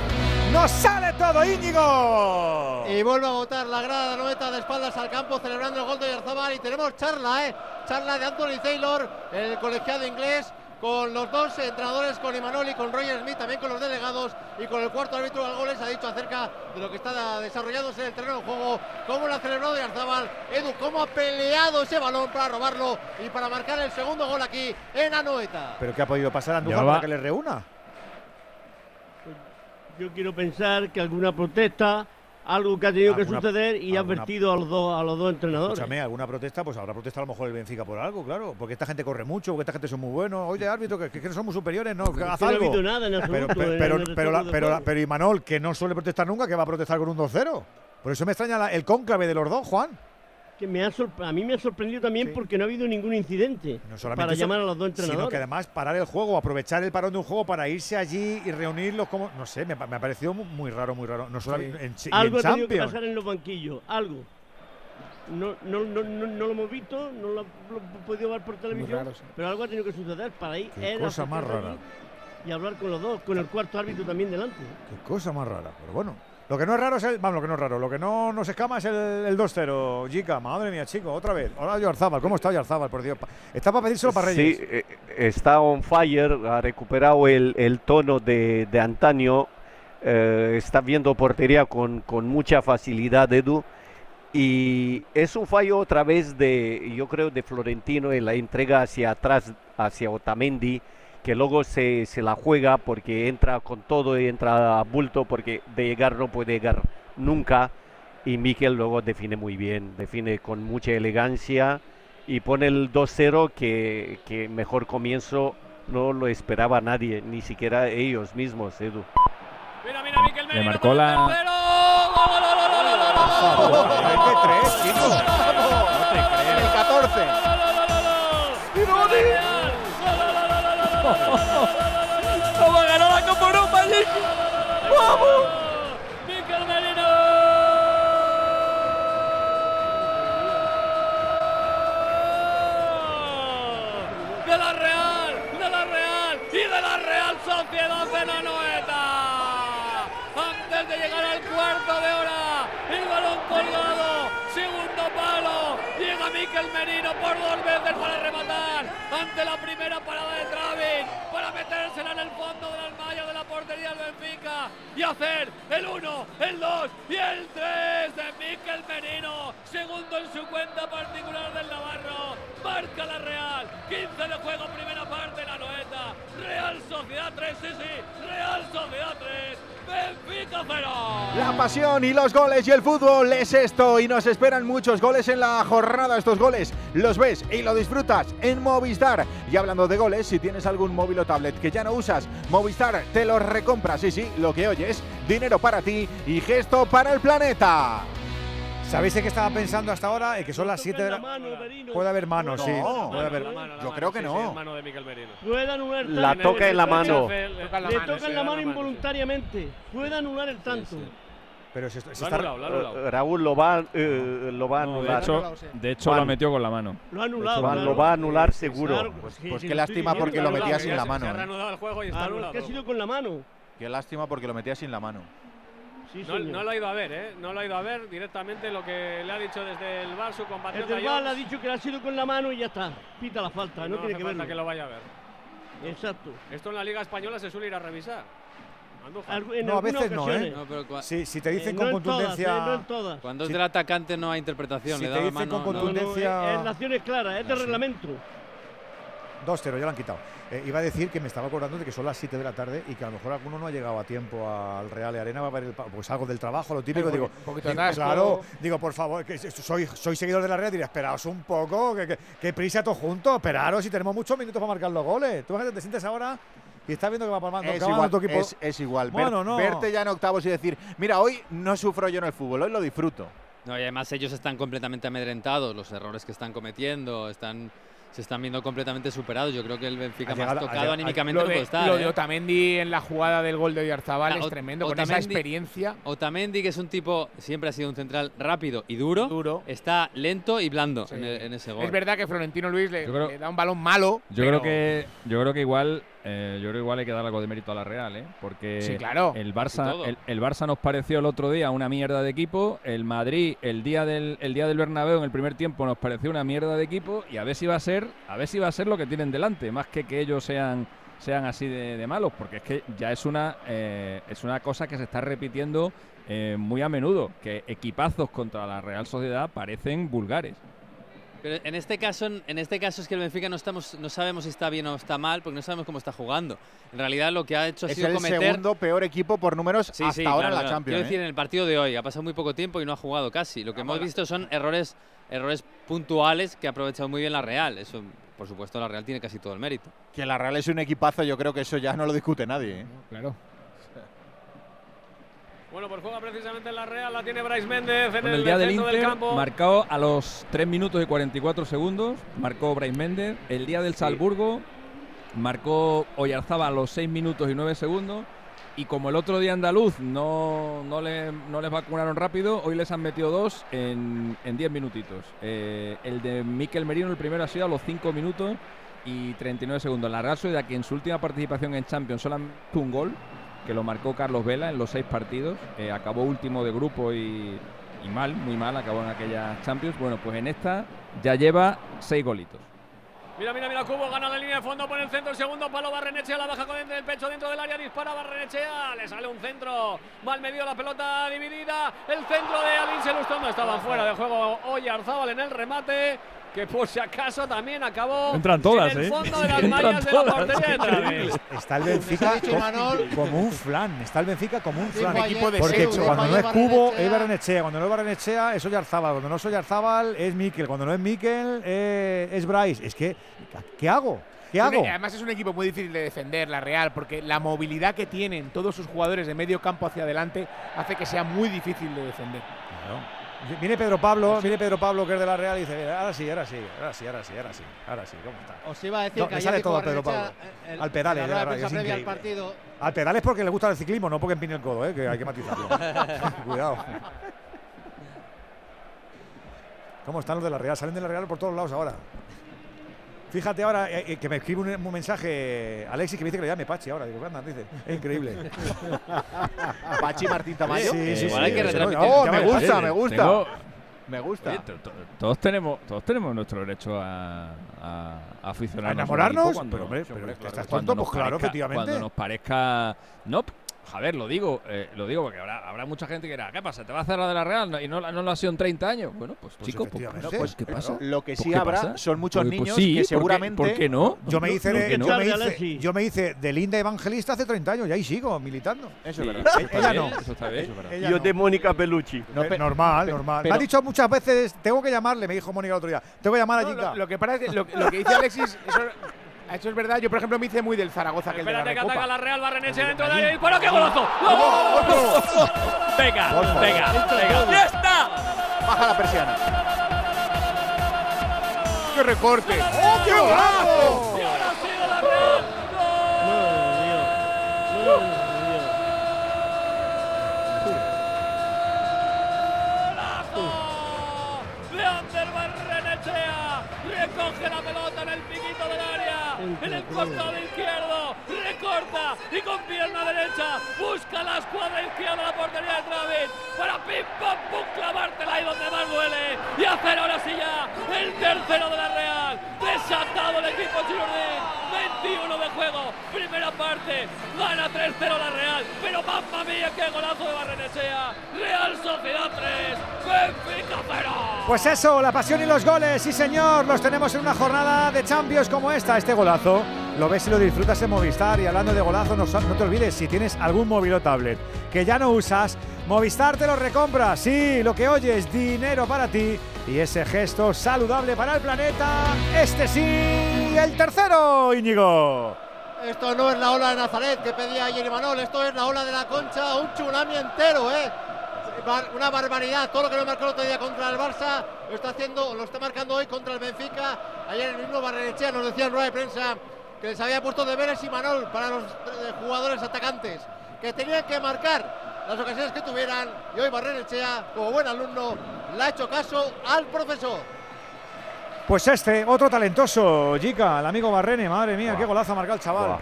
¡Nos sale todo, Íñigo! Y vuelve a votar la grada de Noeta de espaldas al campo celebrando el gol de Yarzabal y tenemos charla, ¿eh? Charla de Anthony Taylor, el colegiado inglés con los dos entrenadores, con Imanol y con Roger Smith, también con los delegados y con el cuarto árbitro de goles, ha dicho acerca de lo que está desarrollándose en el terreno de juego, cómo lo ha celebrado Arzabal, Edu, cómo ha peleado ese balón para robarlo y para marcar el segundo gol aquí en Anoeta. ¿Pero qué ha podido pasar a Andújar para que le reúna? Yo quiero pensar que alguna protesta algo que ha tenido que suceder y ha advertido a los dos a los dos entrenadores. Escúchame, alguna protesta, pues habrá protesta a lo mejor el Benfica por algo, claro, porque esta gente corre mucho, porque esta gente son muy buenos. Oye, árbitro, que, que, somos superiores, no, que haz algo. No nada en absoluto. Pero, pero, pero, pero, pero, Imanol, que no suele protestar nunca, que va a protestar con un 2-0. Por eso me extraña el cónclave de los dos, Juan que me ha a mí me ha sorprendido también porque no ha habido ningún incidente para llamar a los dos entrenadores. Sino que además parar el juego, aprovechar el parón de un juego para irse allí y reunirlos como. No sé, me, ha parecido muy raro, muy raro. No solo en, algo ha tenido que pasar en los banquillos, algo. No, no, no, no, lo hemos visto, no lo, hemos podido ver por televisión, pero algo ha tenido que suceder para ir. Qué cosa más rara. Y hablar con los dos, con el cuarto árbitro también delante. Qué cosa más rara, pero bueno. Lo que no es raro es el. Vamos, lo que no es raro. Lo que no nos escama es el, el 2-0. Jica, madre mía, chico, otra vez. Hola, Yarzábal. ¿Cómo está Yarzábal, por Dios? Está para pedírselo para Reyes. Sí, eh, está on fire. Ha recuperado el, el tono de, de antaño. Eh, está viendo portería con, con mucha facilidad, Edu. Y es un fallo otra vez de, yo creo, de Florentino en la entrega hacia atrás, hacia Otamendi, que luego se, se la juega porque entra con todo y entra a bulto porque de llegar no puede llegar nunca. Y Mikel luego define muy bien, define con mucha elegancia y pone el 2-0 que, que mejor comienzo no lo esperaba nadie, ni siquiera ellos mismos, Edu. Mira, mira, Mikel Le marcó la- tercero. ¡Gol, gol, gol, gol, gol, gol, gol! El 14. ¡Cómo ganó la Copa Europa, ¡Vamos! ¡Mikel Merino! De la Real, de la Real y de la Real Sociedad de Mikel Merino por dos veces para rematar. Ante la primera parada de Travin para metérsela en el fondo de las mallas de la portería del Benfica y hacer el 1, el 2 y el 3 de Mikel Merino, segundo en su cuenta particular del Navarro, marca la Real, 15 de juego, primera parte, la Noeta, Real Sociedad 3, sí, sí, Real Sociedad 3, Benfica 0. La pasión y los goles y el fútbol es esto y nos esperan muchos goles en la jornada. Estos goles los ves y lo disfrutas en Movistar. Y hablando de goles, si tienes algún móvil o tablet que ya no usas, Movistar te los recompra. Sí, sí, lo que oyes, dinero para ti y gesto para el planeta. ¿Sabéis en qué estaba pensando hasta ahora? En que son las 7 de la... Puede haber manos, sí. No, Puede haber... Yo creo que no. de. Puede anular La toca en la mano. Le toca en la mano involuntariamente. Puede anular el tanto. Pero si, si Lo está... anulado, lo ha anulado. Eh, Raúl lo va, eh, lo va a No, de anular. hecho, de hecho lo metió con la mano. Lo ha anulado. Claro. lo va a anular seguro. Pues, pues qué lástima porque lo metía sin la mano. Se ha ¿eh? reanudado el juego y está anulado. ¿Qué ha sido con la mano? Qué lástima porque lo metía sin la mano. Sí, No, no lo ha ido a ver, ¿eh? No lo ha ido a ver directamente lo que le ha dicho desde el bar su El compatriota. del VAR le ha dicho que le ha sido con la mano y ya está. Pita la falta, no, no tiene hace que falta verlo. que lo vaya a ver. Exacto. Esto en la Liga Española se suele ir a revisar. En No, a algunas veces no, ocasiones. ¿eh? No, pero Si, si te Eh, dicen no con todas, contundencia... eh, no en todas. cuando es del atacante no hay interpretación. si le te da la dicen mano. con no. No, no, Contundencia- es, es la acción es clara, es de Sí. Reglamento. 2-0, ya lo han quitado. Eh, iba a decir que me estaba acordando de que son las 7 de la tarde y que a lo mejor alguno no ha llegado a tiempo al Real de Arena, va a ver el, pues algo del trabajo, lo típico, Un digo, poquito- un poquito digo, atasco. claro, digo, por favor, que soy, soy seguidor de la Real, diré, esperaos un poco, que, que, que prisa todos juntos, esperaros y tenemos muchos minutos para marcar los goles. Tú fíjate, te sientes ahora y estás viendo que va palmando, Es igual, tu equipo. es, es igual. Ver- Bueno, no. Verte ya en octavos y decir, mira, hoy no sufro yo en el fútbol, hoy lo disfruto. No, y además ellos están completamente amedrentados, los errores que están cometiendo, están, se están viendo completamente superados. Yo creo que el Benfica más tocado llegado- anímicamente Lo no puede de, estar. lo de ¿eh? Otamendi en la jugada del gol de Oyarzabal es tremendo, con esa experiencia. Otamendi, que es un tipo, siempre ha sido un central rápido y duro, Duro. está lento y blando Sí. en, el- en ese gol. Es verdad que Florentino Luis le, Yo creo- le da un balón malo. Yo pero- creo que yo creo que igual eh, yo creo que igual hay que dar algo de mérito a la Real, ¿eh? Porque Sí, claro. el Barça el, el Barça nos pareció el otro día una mierda de equipo, el Madrid el día del el día del Bernabéu en el primer tiempo nos pareció una mierda de equipo y a ver si va a ser a ver si va a ser lo que tienen delante, más que que ellos sean sean así de, de malos, porque es que ya es una eh, es una cosa que se está repitiendo eh, muy a menudo, que equipazos contra la Real Sociedad parecen vulgares. Pero en este caso, en este caso es que el Benfica no estamos, no sabemos si está bien o está mal, porque no sabemos cómo está jugando. En realidad lo que ha hecho ha Es sido el cometer segundo peor equipo por números Sí, hasta sí, ahora claro, en la claro. Champions. Quiero ¿eh? decir, en el partido de hoy ha pasado muy poco tiempo y no ha jugado casi. Lo que hemos visto son errores, errores puntuales que ha aprovechado muy bien la Real. Eso, por supuesto, la Real tiene casi todo el mérito. Que la Real es un equipazo, yo creo que eso ya no lo discute nadie. ¿eh? Claro. Bueno, pues juega precisamente en la Real, la tiene Bryce Méndez en el, el día del Inter, del campo. marcado a los 3 minutos y 44 segundos, marcó Brais Méndez. El día del Salzburgo, marcó Oyarzaba a los 6 minutos y 9 segundos. Y como el otro día andaluz no, no, le- no les vacunaron rápido, hoy les han metido dos en, en 10 minutitos. Eh, el de Miquel Merino, el primero ha sido a los 5 minutos y 39 segundos. La Real Sociedad, que en su última participación en Champions solamente un gol, que lo marcó Carlos Vela en los seis partidos, eh, acabó último de grupo y, mal, muy mal, acabó en aquella Champions. Bueno, pues en esta ya lleva seis golitos. Mira, mira, mira, Cubo gana la línea de fondo por el centro, el segundo palo, Barrenechea la baja con el pecho dentro del área, dispara Barrenechea, le sale un centro, mal medido la pelota dividida, el centro de Alin Selustondo estaba fuera de juego Oyarzábal en el remate, que por si acaso también acabó Entran todas, en el ¿eh? fondo de las mallas de la todas, portería. Está el Benfica como un flan. Está el Benfica como un flan. Equipo de Porque cuando no es Cubo es Barrenechea. Cuando no es Barrenechea es Oyarzábal. Cuando no es Oyarzábal es Mikel. Cuando no es Mikel eh, es Bryce. Es que, ¿qué hago? ¿Qué hago? Además es un equipo muy difícil de defender, la Real, porque la movilidad que tienen todos sus jugadores de medio campo hacia adelante hace que sea muy difícil de defender. Viene Pedro Pablo, viene Pedro Pablo que es de la Real y dice, ahora sí, ahora sí, ahora sí, ahora sí, ahora sí, ahora sí, ¿cómo está? Os iba a decir No, que le sale todo a Pedro Pablo. Al la de rueda la radio, previa al partido. Al pedal es porque le gusta el ciclismo, no porque empine el codo, ¿eh? que hay que matizarlo. Cuidado. ¿Cómo están los de la Real? Salen de la Real por todos lados ahora. Fíjate ahora eh, eh, que me escribe un, un mensaje Alexis que me dice que le llame Pachi ahora. Digo, anda, dice. Es increíble. Pachi Martín Tamayo. Sí, sí, Igual sí, hay que sí, retransmitir. sí. Oh, me gusta, me gusta. Tengo- Me gusta. Oye, to- to- todos tenemos, todos tenemos nuestro derecho a, a, a aficionarnos. ¿A enamorarnos? cuando- Pero, hombre, pero claro, ¿estás tonto? Pues claro, parezca- efectivamente. Cuando nos parezca. No, ver, lo digo, eh, lo digo porque habrá, habrá mucha gente que dirá, ¿qué pasa? ¿Te va a hacer la de la Real No, y no, no lo ha sido en 30 años? Bueno, pues, Pues chicos, pues, pues, ¿qué pasa? Lo que sí ¿qué habrá pasa? son muchos Pues- pues niños sí, que ¿por qué- seguramente. ¿Por qué no? Yo me hice, ¿Por qué de, no? yo, me hice, Alexis. yo me hice de Linda Evangelista hace 30 años y ahí sigo militando. Eso es Sí, verdad. eso Ella bien, no. Eso está bien. Eso es verdad. Ella Yo no. de Mónica Bellucci. No, Eh, pe- normal, pe- normal. me ha dicho muchas veces, tengo que llamarle, me dijo Mónica el otro día. Tengo que llamar a No, Jica. lo, lo que pasa es que lo, lo que dice Alexis, eso, eso es verdad. Yo, por ejemplo, me hice muy del Zaragoza, que el de la Espérate que ataca la Real Barrenechea dentro de área. ¡Disparo, qué golazo! ¡Gol! Venga, venga, venga. ¡Ya está! Baja la persiana. ¡Qué recorte! ¡Oh, qué golazo! ¡Y ahora en el costado izquierdo, recorta y con pierna derecha busca la escuadra izquierda la portería de Travis para pim pam pum clavártela ahí donde más duele y hacer ahora sí ya el tercero de la Real. Desatado el equipo Chirurdín, 21 de juego, primera parte, gana 3-0 la Real, pero mamma mía qué golazo de Barrenechea, Real Sociedad 3, Benfica 0. Pues eso, la pasión y los goles, sí señor, los tenemos en una jornada de Champions como esta. Este golazo lo ves y lo disfrutas en Movistar. Y hablando de golazo, no, no te olvides, si tienes algún móvil o tablet que ya no usas, Movistar te lo recompra. Sí, lo que oyes, dinero para ti. Y ese gesto saludable para el planeta. Este sí, el tercero, Íñigo. Esto no es la ola de Nazaret que pedía ayer Imanol, esto es la ola de la concha, un tsunami entero, ¿eh? Una barbaridad, todo lo que no marcó el otro día contra el Barça, lo está haciendo, lo está marcando hoy contra el Benfica. Ayer el mismo Barrenechea nos decía en rueda de prensa que les había puesto deberes Imanol para los eh, jugadores atacantes, que tenían que marcar las ocasiones que tuvieran, y hoy Barrenechea, como buen alumno, le ha hecho caso al profesor. Pues este, otro talentoso, Jica, el amigo Barrene, madre mía, qué golazo ha marcado el chaval.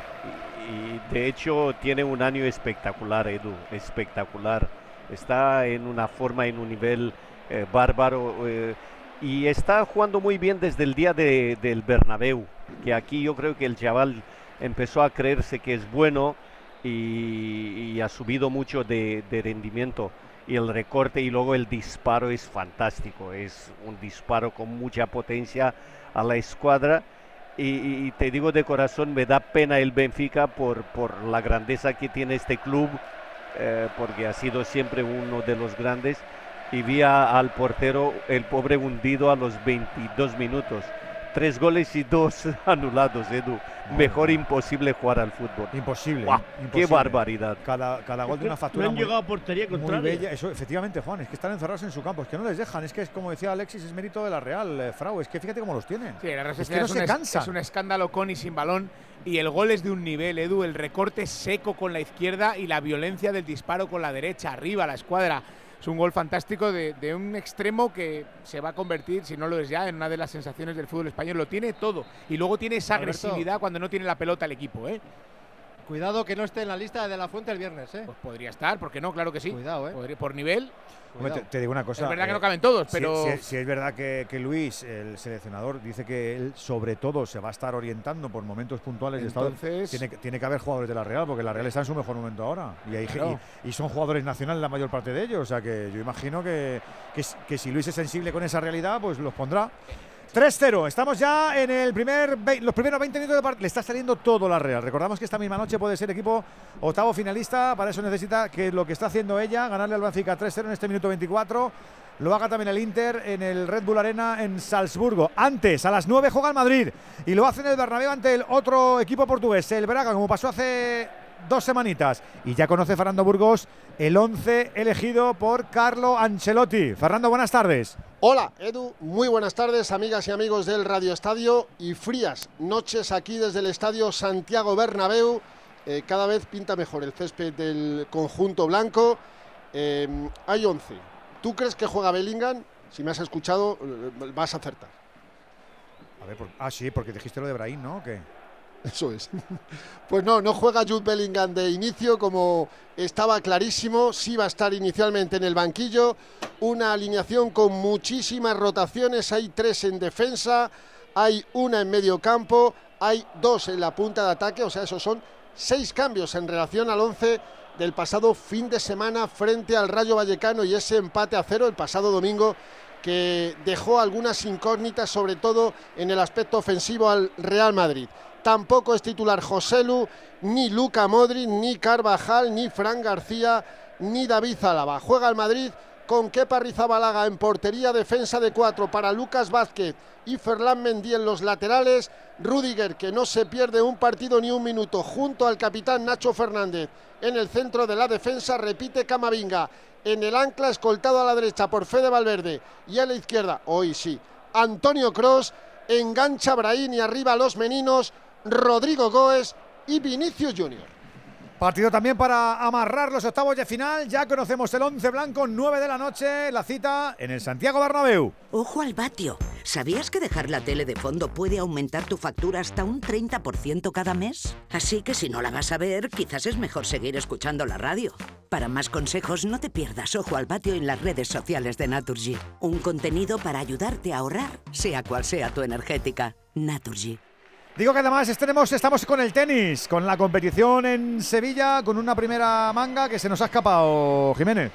Y de hecho tiene un año espectacular, Edu, espectacular. Está en una forma, en un nivel eh, bárbaro eh, y está jugando muy bien desde el día de- del Bernabéu, que aquí yo creo que el chaval empezó a creerse que es bueno y, ha subido mucho de, rendimiento. Y el recorte y luego el disparo es fantástico, es un disparo con mucha potencia a la escuadra. Y, te digo de corazón, me da pena el Benfica por, la grandeza que tiene este club, eh, porque ha sido siempre uno de los grandes. Y vi al portero, el pobre hundido a los 22 minutos. Tres goles y dos anulados, Edu. Mejor imposible jugar al fútbol. Imposible. ¡Qué barbaridad! Cada, cada gol de una No factura han muy, llegado a portería muy contraria. bella. Eso, efectivamente, Juan, es que están encerrados en su campo. Es que no les dejan. Es que, es como decía Alexis, es mérito de la Real, eh, Frau. Es que fíjate cómo los tienen. Sí, la es que no es, se cansan. es un escándalo con y sin balón. Y el gol es de un nivel, Edu. El recorte seco con la izquierda y la violencia del disparo con la derecha, arriba, la escuadra. Es un gol fantástico de, de un extremo que se va a convertir, si no lo es ya, en una de las sensaciones del fútbol español. Lo tiene todo. Y luego tiene esa Alberto. agresividad cuando no tiene la pelota el equipo, ¿eh? Cuidado que no esté en la lista de la fuente el viernes, ¿eh? Pues podría estar, ¿por qué no? Claro que sí. Cuidado, ¿eh? Podría- por nivel. Hombre, te, te digo una cosa. Es verdad que eh, no caben todos, si- pero. Si, si es verdad que, que Luis, el seleccionador, dice que él, sobre todo, se va a estar orientando por momentos puntuales de estado. Entonces- Tiene, que- tiene que haber jugadores de la Real, porque la Real está en su mejor momento ahora. Y, hay, Claro. y, y son jugadores nacionales la mayor parte de ellos. O sea que yo imagino que, que si Luis es sensible con esa realidad, pues los pondrá. 3-0, estamos ya en el primer los primeros 20 minutos de partido. Le está saliendo todo la Real. Recordamos que esta misma noche puede ser equipo octavo finalista. Para eso necesita que lo que está haciendo ella, ganarle al Benfica 3-0 en este minuto 24. Lo haga también el Inter en el Red Bull Arena en Salzburgo. Antes, a las 9 juega el Madrid y lo hace en el Bernabéu ante el otro equipo portugués, el Braga, como pasó hace dos semanitas. Y ya conoce Fernando Burgos el 11 elegido por Carlo Ancelotti. Fernando, buenas tardes. Hola, Edu, muy buenas tardes, amigas y amigos del Radio Estadio y frías noches aquí desde el Estadio Santiago Bernabéu. Eh, cada vez pinta mejor el césped del conjunto blanco. Eh, hay 11. ¿Tú crees que juega Bellingham? Si me has escuchado, eh, vas a acertar. A ver, por- ah, sí, porque dijiste lo de Brahim, ¿no? ¿O qué? Eso es. Pues no, no juega Jude Bellingham de inicio como estaba clarísimo. Sí va a estar inicialmente en el banquillo. Una alineación con muchísimas rotaciones. Hay tres en defensa, hay una en medio campo, hay dos en la punta de ataque. O sea, esos son seis cambios en relación al 11 del pasado fin de semana frente al Rayo Vallecano y ese empate a cero el pasado domingo que dejó algunas incógnitas, sobre todo en el aspecto ofensivo al Real Madrid. Tampoco es titular Joselu, ni Luca Modric, ni Carvajal, ni Fran García, ni David Zálava. Juega el Madrid con Kepa Rizabalaga en portería, defensa de cuatro para Lucas Vázquez y Ferland Mendy en los laterales. Rudiger, que no se pierde un partido ni un minuto, junto al capitán Nacho Fernández en el centro de la defensa, repite Camavinga. En el ancla, escoltado a la derecha por Fede Valverde y a la izquierda, hoy sí, Antonio Cross, engancha Brahim y arriba los meninos, Rodrigo Goes y Vinicius Junior. Partido también para amarrar los octavos de final. Ya conocemos el 11 blanco, 9 de la noche. La cita en el Santiago Bernabéu. Ojo al vatio. ¿Sabías que dejar la tele de fondo puede aumentar tu factura hasta un 30% cada mes? Así que si no la vas a ver, quizás es mejor seguir escuchando la radio. Para más consejos, no te pierdas Ojo al vatio en las redes sociales de Naturgy. Un contenido para ayudarte a ahorrar, sea cual sea tu energética. Naturgy. Digo que además estaremos, estamos con el tenis, con la competición en Sevilla, con una primera manga que se nos ha escapado, Jiménez.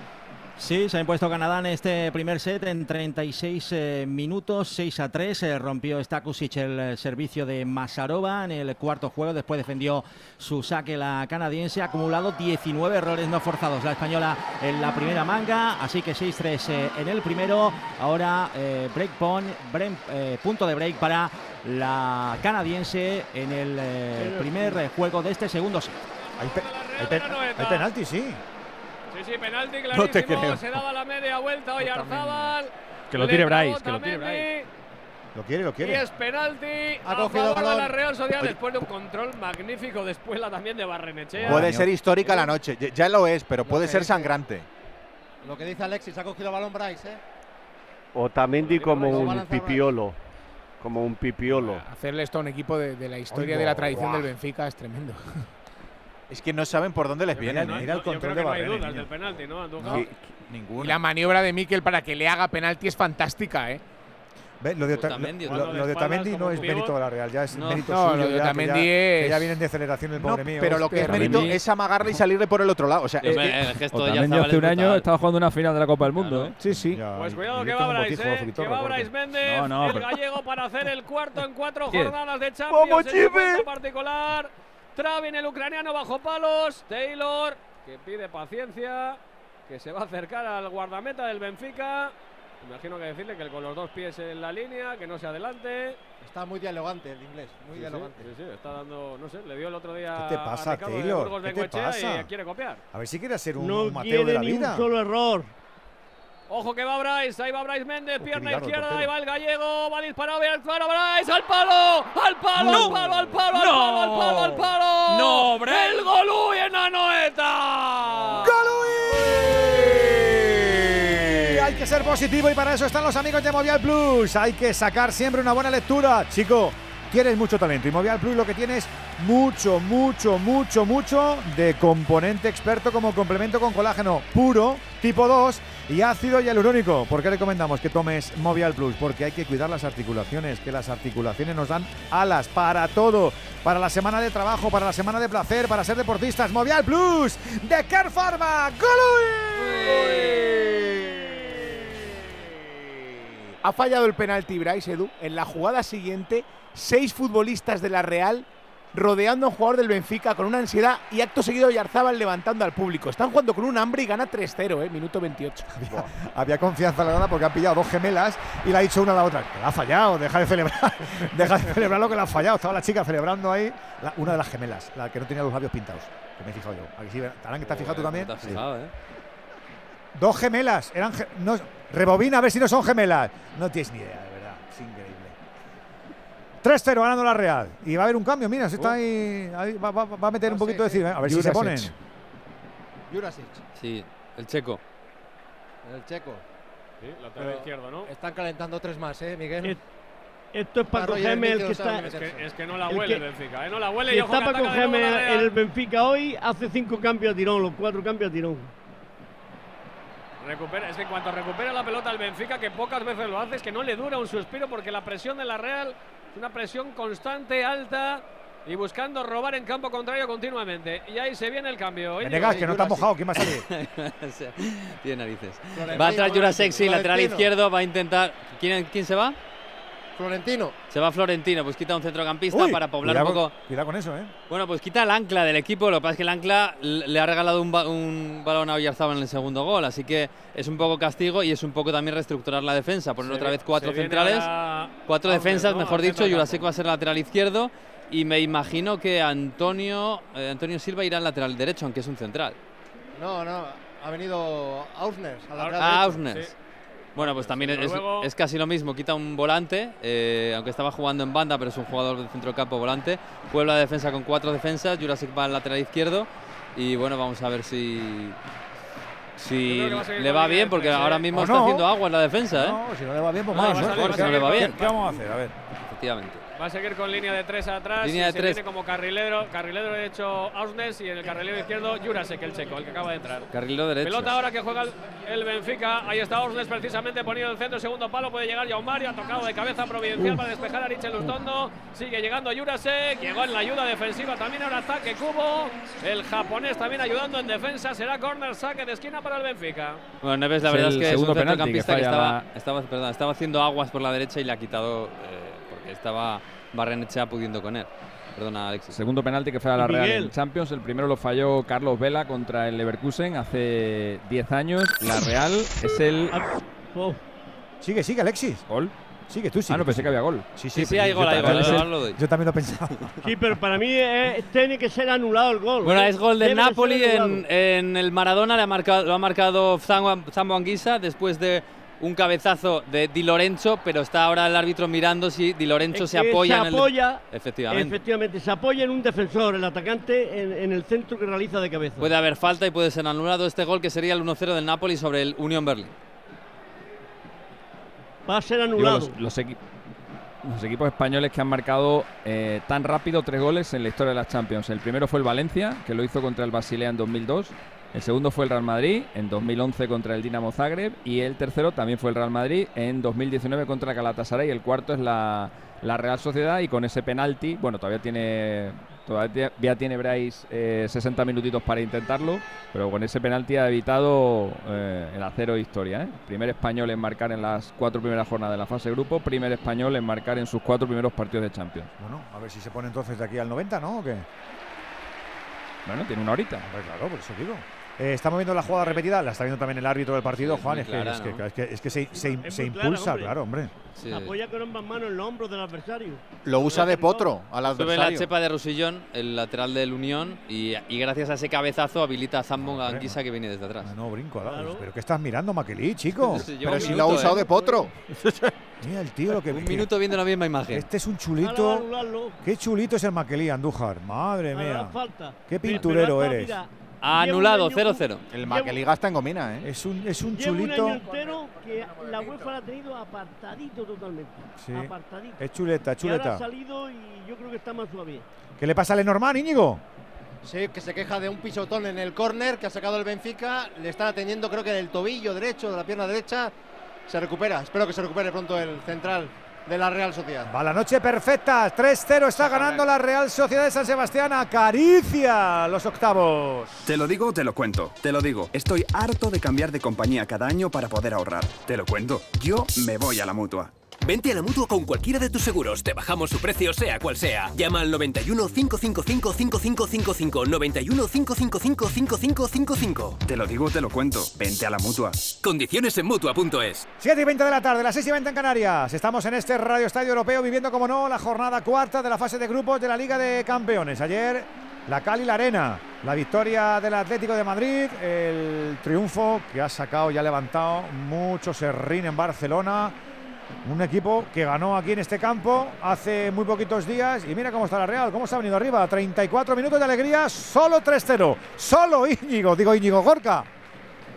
Sí, se ha impuesto Canadá en este primer set en 36 eh, minutos, 6 a 3. eh, rompió Stakusic el eh, servicio de Masarova en el cuarto juego. Después defendió su saque la canadiense. Ha acumulado 19 errores no forzados la española en la primera manga. Así que 6-3 eh, en el primero. Ahora eh, break point, break, eh, punto de break para la canadiense en el primer juego de este segundo set. Hay, hay penalti, sí. Sí, sí, penalti No te clarísimo. creo. Se daba la media vuelta hoy Arzábal. Que lo tire Bryce, que lo tire Tamendi, Lo quiere, lo Y quiere. es penalti Ha a cogido el favor de la Real Sociedad Oye. después de un control magnífico después la también de Barrenechea. Puede ser histórica la noche, ya- ya lo es, pero puede ser sangrante. Lo que dice Alexis, ha cogido balón Bryce, ¿eh? Otamendi como Lo va a un pipiolo. Como un pipiolo. Hacerle esto a un equipo de, de la historia Oigo, de la tradición del Benfica es tremendo. Es que no saben por dónde les viene. No, ¿eh? yo creo que no hay dudas del penalti, ¿no, Andújar? Y la maniobra de Mikel para que le haga penalti es fantástica, ¿eh? Ve, Lo de, Ota- Otamendi, lo- lo de de Otamendi no es mérito de la Real, ya es No. mérito No, suyo. lo de ya, que ya, que es- ya vienen de aceleración el No, pobre mío. pero lo que es mérito es amagarle y salirle por el otro lado. O sea, Eh, es eh, que- el gesto de Otamendi hace un año estaba jugando una final de la Copa del Mundo. ¿eh? Sí, sí. Pues cuidado que va Bryce, ¿eh? que va Bryce Méndez, No, no, el pero- gallego para hacer el cuarto en cuatro jornadas de Champions. ¡Vamos, Chipe! particular. Travin, el ucraniano bajo palos. Taylor, que pide paciencia, que se va a acercar al guardameta del Benfica. Imagino que decirle que con los dos pies en la línea, que no se adelante. Está muy dialogante el inglés, muy Sí, dialogante. sí, sí, está dando, no sé, le dio el otro día ¿Qué te pasa, a de Taylor? Burgos ¿Qué te pasa? y quiere copiar. A ver si quiere ser un, No un Mateo de la ni un vida. solo error. Ojo que va Bryce, ahí va Bryce Méndez, pierna el izquierda, ahí va el gallego, va a disparar, va a disparar Bryce, al palo, al palo, No. al palo, al palo, al No. palo, al palo, al palo. No, hombre. El Golui en Anoeta. Hay que ser positivo y para eso están los amigos de Movial Plus. Hay que sacar siempre una buena lectura. Chico, tienes mucho talento. Y Movial Plus lo que tienes mucho, mucho, mucho, mucho de componente experto como complemento con colágeno puro, tipo 2 y ácido hialurónico. ¿Por qué recomendamos que tomes Movial Plus? Porque hay que cuidar las articulaciones, que las articulaciones nos dan alas para todo. Para la semana de trabajo, para la semana de placer, para ser deportistas. Movial Plus de Care Pharma. Ha fallado el penalti Bryce Edu. En la jugada siguiente, seis futbolistas de la Real rodeando a un jugador del Benfica con una ansiedad y acto seguido Yarzábal levantando al público. Están jugando con un hambre y gana 3-0, eh, minuto 28. Había, había confianza en la gana porque han pillado dos gemelas y le ha dicho una a la otra. Que la ha fallado, deja de celebrar. deja de celebrar lo que le ha fallado. Estaba la chica celebrando ahí. la- una de las gemelas, la que no tenía los labios pintados. Que me he fijado yo. Aquí sí, Tarán, que te has fijado tú también. te has Sí. fijado, ¿eh? Dos gemelas. Eran ge- no, rebobina a ver si no son gemelas. No tienes ni idea, de verdad. Es increíble. 3-0 ganando la Real. Y va a haber un cambio. Mira, se está ahí. ahí va, va- va a meter un poquito de cine. A ver si se Jurasic. ponen. Jurasic, Sí, el checo. el checo. Sí, lateral Pero izquierdo, ¿no? Están calentando tres más, ¿eh, Miguel? Esto es cogerme Smith el que está. Es que, es que no la El huele que- el Benfica, ¿eh? No la huele. Si y está cogerme la Real. el Benfica hoy, hace cinco cambios a tirón, los cuatro cambios a tirón. Recupera, es que en cuanto recupera la pelota el Benfica, que pocas veces lo hace, es que no le dura un suspiro porque la presión de la Real es una presión constante, alta y buscando robar en campo contrario continuamente. Y ahí se viene el cambio. Venegas, que no está mojado. ¿Quién va a salir? Tiene narices. Va a entrar Jurasek, sí, lateral izquierdo. Va a intentar. ¿Quién, quién se va? Florentino. Se va Florentino, pues quita un centrocampista Uy, para poblar un poco. con- Cuidado con eso, ¿eh? Bueno, pues quita el ancla del equipo. Lo que pasa es que el ancla le ha regalado un, ba- un balón a Oyarzabal en el segundo gol. Así que es un poco castigo y es un poco también reestructurar la defensa. Poner Se otra vez cuatro centrales. Cuatro defensas, ¿no? mejor dicho. Jurasek va a ser lateral izquierdo. Y me imagino que Antonio, eh, Antonio Silva irá al lateral derecho, aunque es un central. No, no, ha venido Ausners. al lateral Ah. Sí. Bueno, pues también es, casi lo mismo. Quita un volante, eh, aunque estaba jugando en banda, pero es un jugador de centro campo volante. Puebla de defensa con cuatro defensas. Jurassic va al lateral izquierdo. Y bueno, vamos a ver si. Si va le va bien, porque tres, ¿eh? ahora mismo ¿O está no? haciendo agua en la defensa, ¿eh? No, si no le va bien, pues No, mala va a suerte. salir, porque- no le va bien. ¿Qué vamos a hacer? A ver. Efectivamente. Va a seguir con línea de tres atrás. Línea y de se tres. viene como carrilero. Carrilero derecho Ausnes y en el carrilero izquierdo Jurasek, el checo, el que acaba de entrar. Carrilero derecho. Pelota ahora que juega el, el Benfica. Ahí está Ausnes precisamente poniendo el centro, segundo palo. Puede llegar Mario Ha tocado de cabeza providencial para despejar a Richel Lustondo. Sigue llegando Jurasek. Llegó en la ayuda defensiva. También ahora ataque Cubo. El japonés también ayudando en defensa. Será corner, saque de esquina para el Benfica. Bueno, Neves, la Es verdad es el que es un segundo penalti que centrocampista que, estaba, la- estaba, perdón, estaba haciendo aguas por la derecha y le ha quitado eh, estaba Barrenechea pudiendo con él. Perdona, Alexis. Segundo penalti que falla la Real Miguel. en Champions. El primero lo falló Carlos Vela contra el Leverkusen hace 10 años. La Real es el Ah, oh, Sigue, sigue, Alexis. gol. Sigue, tú sigue. Ah, no, pensé que había gol. Sí, Sí, sí, pero hay gol, hay también- gol, yo- ahora lo doy. Yo también lo pensaba. Sí, pero para mí eh, tiene que ser anulado el gol. Bueno, ¿eh? es gol del Napoli en, en el Maradona, le ha marcado, lo ha marcado Zambo Anguissa después de un cabezazo de Di Lorenzo, pero está ahora el árbitro mirando si Di Lorenzo Es se apoya se en el. apoya, Efectivamente. Efectivamente, se apoya en un defensor, el atacante, en, en el centro que realiza de cabeza. Puede haber falta y puede ser anulado este gol que sería el 1-0 del Napoli sobre el Union Berlin. Va a ser Digo, anulado. los, los equi- los equipos españoles que han marcado eh, tan rápido tres goles en la historia de las Champions. El primero fue el Valencia, que lo hizo contra el Basilea en 2002. El segundo fue el Real Madrid en 2011 contra el Dinamo Zagreb. Y el tercero también fue el Real Madrid en 2019 contra el Galatasaray. El cuarto es la, la Real Sociedad. Y con ese penalti, bueno, todavía tiene todavía tiene Bryce eh, 60 minutitos para intentarlo. Pero con ese penalti ha evitado eh, el acero de historia. ¿eh? Primer español en marcar en las cuatro primeras jornadas de la fase de grupo. Primer español en marcar en sus cuatro primeros partidos de Champions. Bueno, a ver si se pone entonces de aquí al 90, ¿no? ¿O qué? Bueno, tiene una horita. Claro, por eso digo. Eh, estamos viendo la jugada repetida, la está viendo también el árbitro del partido, es Juan. Es que, clara, es, que, ¿no? es que- es que se, se- Es se clara, impulsa, hombre. claro, hombre. Sí. Apoya con ambas manos en los hombros del adversario. Lo usa de potro al Sube la adversario. chepa de Rusillón, el lateral del Unión, y, y gracias a ese cabezazo habilita a Zambo Anguissa que viene desde atrás. Ah, no, brinco. Claro. ¿Pero qué estás mirando, Maquelí, chico? Pero un si minuto, lo ha usado ¿eh? de potro. Mira el tío lo que Un que- minuto viendo la misma imagen. Este es un chulito. Qué chulito es el Maquelí, Andújar. Madre mía. Qué pinturero eres. Anulado, 0-0. El Maqueliga está en gomina, ¿eh? Es un, es un chulito. año entero que la UEFA la ha tenido apartadito totalmente. Sí. Apartadito. Es chuleta, Y ahora chuleta. ha salido y yo creo que está más suave. ¿Qué le pasa a Lenormand, Íñigo? Sí, que se queja de un pisotón en el córner que ha sacado el Benfica. Le están atendiendo, creo que del tobillo derecho, de la pierna derecha. Se recupera. Espero que se recupere pronto el central de la Real Sociedad. Va la noche perfecta. 3-0 está ganando la Real Sociedad de San Sebastián. Acaricia los octavos. Te lo digo, te lo cuento. Te lo digo. Estoy harto de cambiar de compañía cada año para poder ahorrar. Te lo cuento. Yo me voy a la mutua. Vente a la mutua con cualquiera de tus seguros. Te bajamos su precio, sea cual sea. Llama al 91 555 5555. 91 555 5555. Te lo digo, te lo cuento. Vente a la mutua. Condiciones en mutua.es. 7 y 20 de la tarde, las 6 y 20 en Canarias. Estamos en este Radio Estadio Europeo viviendo, como no, la jornada cuarta de la fase de grupos de la Liga de Campeones. Ayer, la Cali y la Arena. La victoria del Atlético de Madrid, el triunfo que ha sacado y ha levantado mucho serrín en Barcelona. Un equipo que ganó aquí en este campo hace muy poquitos días. Y mira cómo está la Real, cómo se ha venido arriba. 34 minutos de alegría, solo 3-0. Solo Íñigo, digo Íñigo Gorka.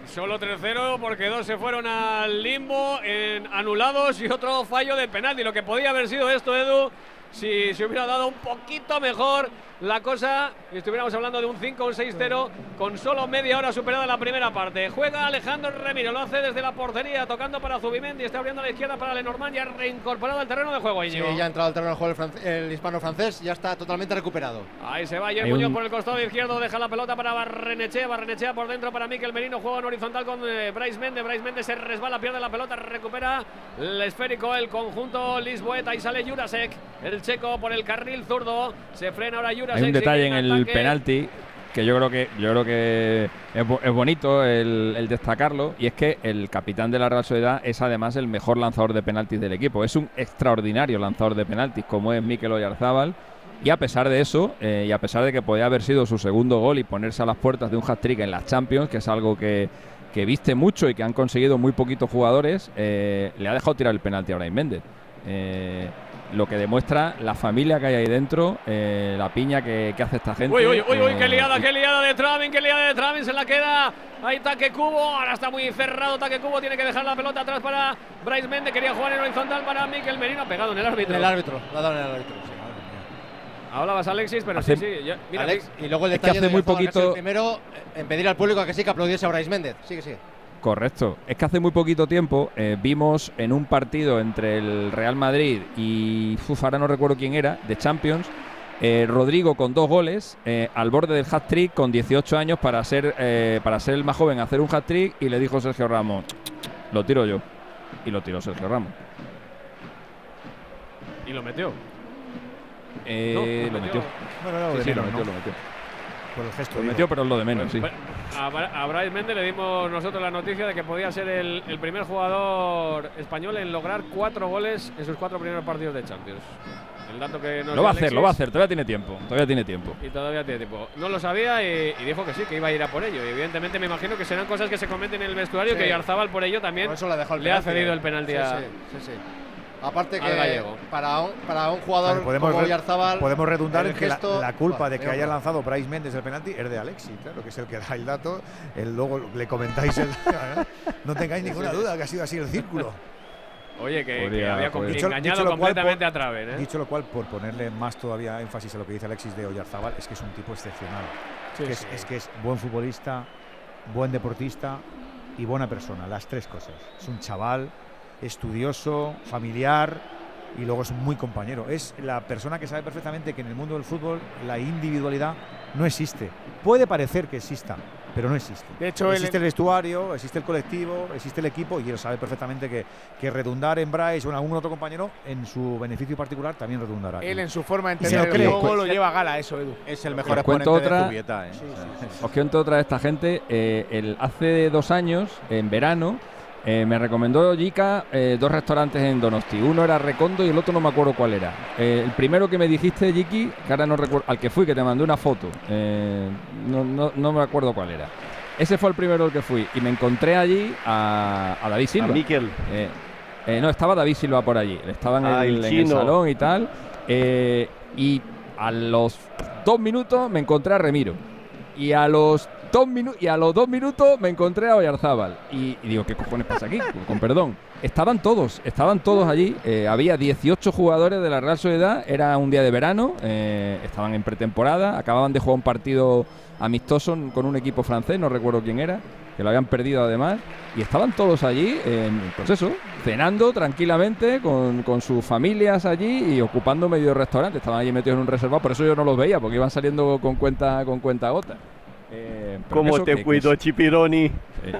Solo 3-0 porque dos se fueron al limbo en anulados y otro fallo de penalti. Lo que podía haber sido esto, Edu, si se hubiera dado un poquito mejor la cosa y estuviéramos hablando de un 5 o un 6-0 con solo media hora superada la primera parte. Juega Alejandro Remiro, lo hace desde la portería, tocando para Zubimendi, está abriendo a la izquierda para Lenormand, ya reincorporado al terreno de juego. Sí, Íñigo. ya ha entrado al terreno de juego el, fran- el hispano-francés. Ya está totalmente recuperado. Ahí se va ayer Hay Muñoz un- por el costado izquierdo, deja la pelota para Barrenechea, Barrenechea por dentro para Miquel Merino, juega en horizontal con eh, Bryce Méndez, Bryce Méndez se resbala, pierde la pelota, recupera el esférico, el conjunto Lisboeta y sale Jurasek, el checo por el carril zurdo, se frena ahora Jurasek. Hay un detalle en el penalti que yo creo que yo creo que es, bo- es bonito el, el destacarlo y es que el capitán de la Real Sociedad es además el mejor lanzador de penaltis del equipo. Es un extraordinario lanzador de penaltis como es Mikel Oyarzábal y a pesar de eso eh, y a pesar de que podía haber sido su segundo gol y ponerse a las puertas de un hat-trick en las Champions, que es algo que, que viste mucho y que han conseguido muy poquitos jugadores, eh, le ha dejado tirar el penalti a Brahim Méndez. Eh, lo que demuestra la familia que hay ahí dentro, eh, la piña que, que hace esta gente. Uy, uy, uy, uy, eh, qué liada, qué liada de Travin, qué liada de Travin, se la queda. Ahí Taque Cubo, ahora está muy cerrado Taque Cubo, tiene que dejar la pelota atrás para Bryce Méndez, quería jugar en horizontal para Miquel Merino, ha pegado en el árbitro. En el árbitro, la ha dado en el árbitro. sí. Hablabas Alexis, pero Hace- sí, sí. mira, Alex, y luego el Es que detalle hace de muy que es poquito- primero en pedir al público a que sí que aplaudiese a Bryce Méndez. Sigue, sigue. Correcto. Es que hace muy poquito tiempo eh, vimos en un partido entre el Real Madrid y uf, ahora no recuerdo quién era, de Champions, eh, Rodrigo con dos goles eh, al borde del hat-trick con 18 años para ser, eh, para ser el más joven a hacer un hat-trick y le dijo Sergio Ramos, lo tiro yo. Y lo tiró Sergio Ramos. y lo metió. Eh, No, lo metió. Lo Sí, lo metió, ¿no? lo metió. Por el gesto. Lo metió, pero es lo de menos, sí. Bueno, a, Bryce Méndez le dimos nosotros la noticia de que podía ser el, el primer jugador español en lograr cuatro goles en sus cuatro primeros partidos de Champions. El dato que nos Lo va a hacer, Alexis, lo va a hacer, todavía tiene tiempo. Todavía tiene tiempo. Y todavía tiene tiempo. No lo sabía y, y dijo que sí, que iba a ir a por ello. Y evidentemente me imagino que serán cosas que se cometen en el vestuario, Sí. que Yarzábal por ello también Por eso le ha dejado el le ha penalti, cedido eh. el penalti Sí, a, sí, sí, sí. Aparte que gallego. para un, para un jugador podemos, como Oyarzabal, podemos redundar el en que la, gesto- la culpa de que haya lanzado Bryce Méndez el penalti es de Alexi, claro, que es el que da el dato. El, luego le comentáis el. no tengáis ninguna duda que ha sido así el círculo. Oye, que, que Podría- había podría. com- engañado cual, completamente por- a Traven. ¿eh? Dicho lo cual, por ponerle más todavía énfasis a lo que dice Alexis de Oyarzábal, es que es un tipo excepcional. Sí, que es, sí. es que es buen futbolista, buen deportista y buena persona, las tres cosas. Es un chaval estudioso, familiar y luego es muy compañero. Es la persona que sabe perfectamente que en el mundo del fútbol la individualidad no existe. Puede parecer que exista, pero no existe. De hecho, existe el vestuario, existe el colectivo, existe el equipo y él sabe perfectamente que, que redundar en Bryce o en algún otro compañero en su beneficio particular también redundará. Él en su forma de entender lo el cree. juego lo lleva a gala eso, Edu. Es el mejor exponente otra- de Zubieta, ¿eh? Os cuento otra de esta gente. eh, el, hace dos años, en verano, eh, me recomendó Yika eh, dos restaurantes en Donosti. Uno era Recondo y el otro no me acuerdo cuál era. Eh, el primero que me dijiste, Yiki, que ahora no recuerdo, al que fui, que te mandé una foto, no, no- no me acuerdo cuál era. Ese fue el primero al que fui y me encontré allí a, a David Silva. A Miquel. No, estaba David Silva por allí. Estaba en, Ah, el, el en el salón y tal. y a los dos minutos me encontré a Remiro. Y a los dos y a los dos minutos me encontré a Oyarzábal. Y, digo, ¿qué cojones pasa aquí? Con perdón. Estaban todos, estaban todos allí. Eh, había 18 jugadores de la Real Sociedad. Era un día de verano. eh, estaban en pretemporada. Acababan de jugar un partido amistoso con un equipo francés, no recuerdo quién era, que lo habían perdido además. Y estaban todos allí, pues eso, cenando tranquilamente con, con sus familias allí y ocupando medio restaurante. Estaban allí metidos en un reservado, por eso yo no los veía, porque iban saliendo con cuenta con cuenta gota. Eh, ¿Cómo te cuido, Chipironi? Sí.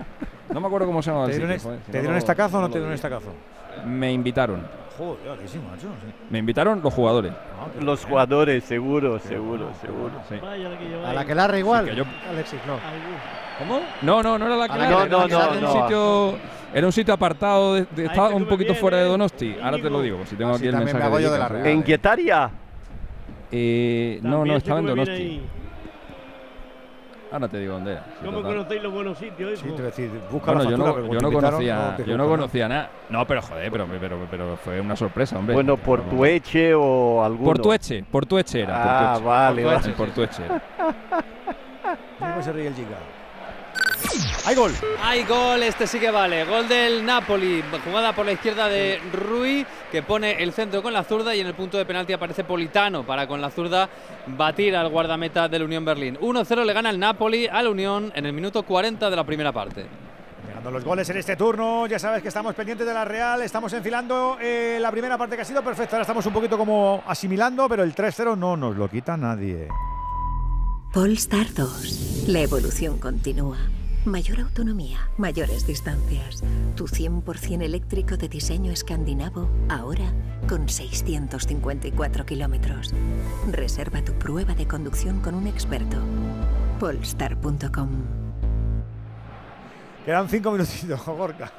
No me acuerdo cómo se llamaba ¿Te el dieron, sitio, joder, si ¿te no dieron lo- estacazo o no te dieron estacazo? Me invitaron. Joder, sí, macho. sí. Me invitaron los jugadores. Los jugadores, seguro, seguro, seguro. Sí. Vaya la que lleváis. A la que larga igual. Sí, que yo- Alexis, no. ¿Cómo? No, no, no era la que A la era, que- era no, no, no. sitio era un sitio apartado de, de- estaba un me poquito fuera de vienes, Donosti. Ahora te lo digo, si tengo Así aquí el me mensaje de la. Real. ¿En Guetaria? Eh, no, no, estaba en me Donosti. Ahora te digo dónde era. sí, ¿Cómo total. conocéis los buenos sitios? Sí, te voy a decir, busca Bueno, la yo factura, no, yo conocía, no yo no conocía nada. No, pero joder, pero, pero, pero fue una sorpresa, hombre. Bueno, Portueche o alguno. Portueche, Portueche era. Ah, Portueche. vale, Portueche, vale. Portueche era. ¿Cómo se ríe el Giga? ¡Hay gol! Hay gol, este sí que vale. Gol del Napoli. Jugada por la izquierda de Rui, que pone el centro con la zurda y en el punto de penalti aparece Politano para con la zurda batir al guardameta del Unión Berlín. 1-0 le gana el Napoli al Unión en el minuto 40 de la primera parte. Llegando los goles en este turno, ya sabes que estamos pendientes de la Real, estamos enfilando eh, la primera parte que ha sido perfecta, ahora estamos un poquito como asimilando, pero el 3-0 no nos lo quita nadie. Polestar 2. La evolución continúa. Mayor autonomía, mayores distancias. Tu 100% eléctrico de diseño escandinavo, ahora con 654 kilómetros. Reserva tu prueba de conducción con un experto. Polestar.com Quedan cinco minutitos, Gorka.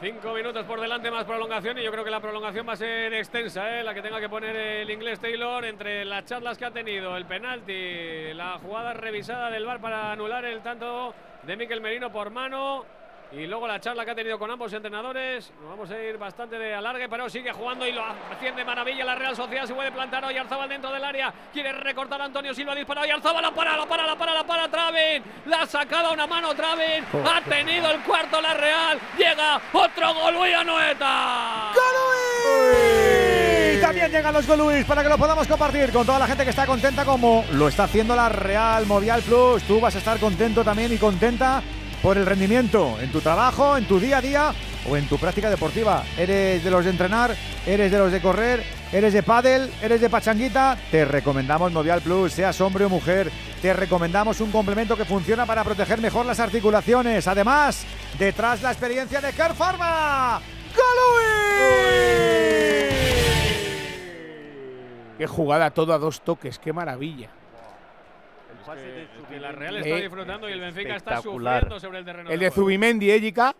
Cinco minutos por delante más prolongación y yo creo que la prolongación va a ser extensa, ¿eh? la que tenga que poner el inglés Taylor entre las charlas que ha tenido, el penalti, la jugada revisada del VAR para anular el tanto de Miquel Merino por mano y luego la charla que ha tenido con ambos entrenadores. Nos vamos a ir bastante de alargue, pero sigue jugando y lo hace de maravilla la Real Sociedad. Se puede plantar hoy Arzabal dentro del área. Quiere recortar a Antonio Silva, dispara hoy Arzabal, la para, la para, la para, la para, Traven. La ha sacado una mano Traven. Ha tenido el cuarto la Real. Llega otro gol, Noeta. Y también llegan los Goluis para que lo podamos compartir con toda la gente que está contenta como lo está haciendo la Real Movial Plus. Tú vas a estar contento también y contenta por el rendimiento en tu trabajo, en tu día a día o en tu práctica deportiva. ¿Eres de los de entrenar? ¿Eres de los de correr? ¿Eres de pádel? ¿Eres de pachanguita? Te recomendamos Movial Plus, seas hombre o mujer. Te recomendamos un complemento que funciona para proteger mejor las articulaciones. Además, detrás la experiencia de Care Pharma. Qué jugada todo a dos toques, qué maravilla. Que la Real está Eh, disfrutando y el Benfica está espectacular. sufriendo sobre el terreno. El de. Zubimendi, ¿eh, Jica?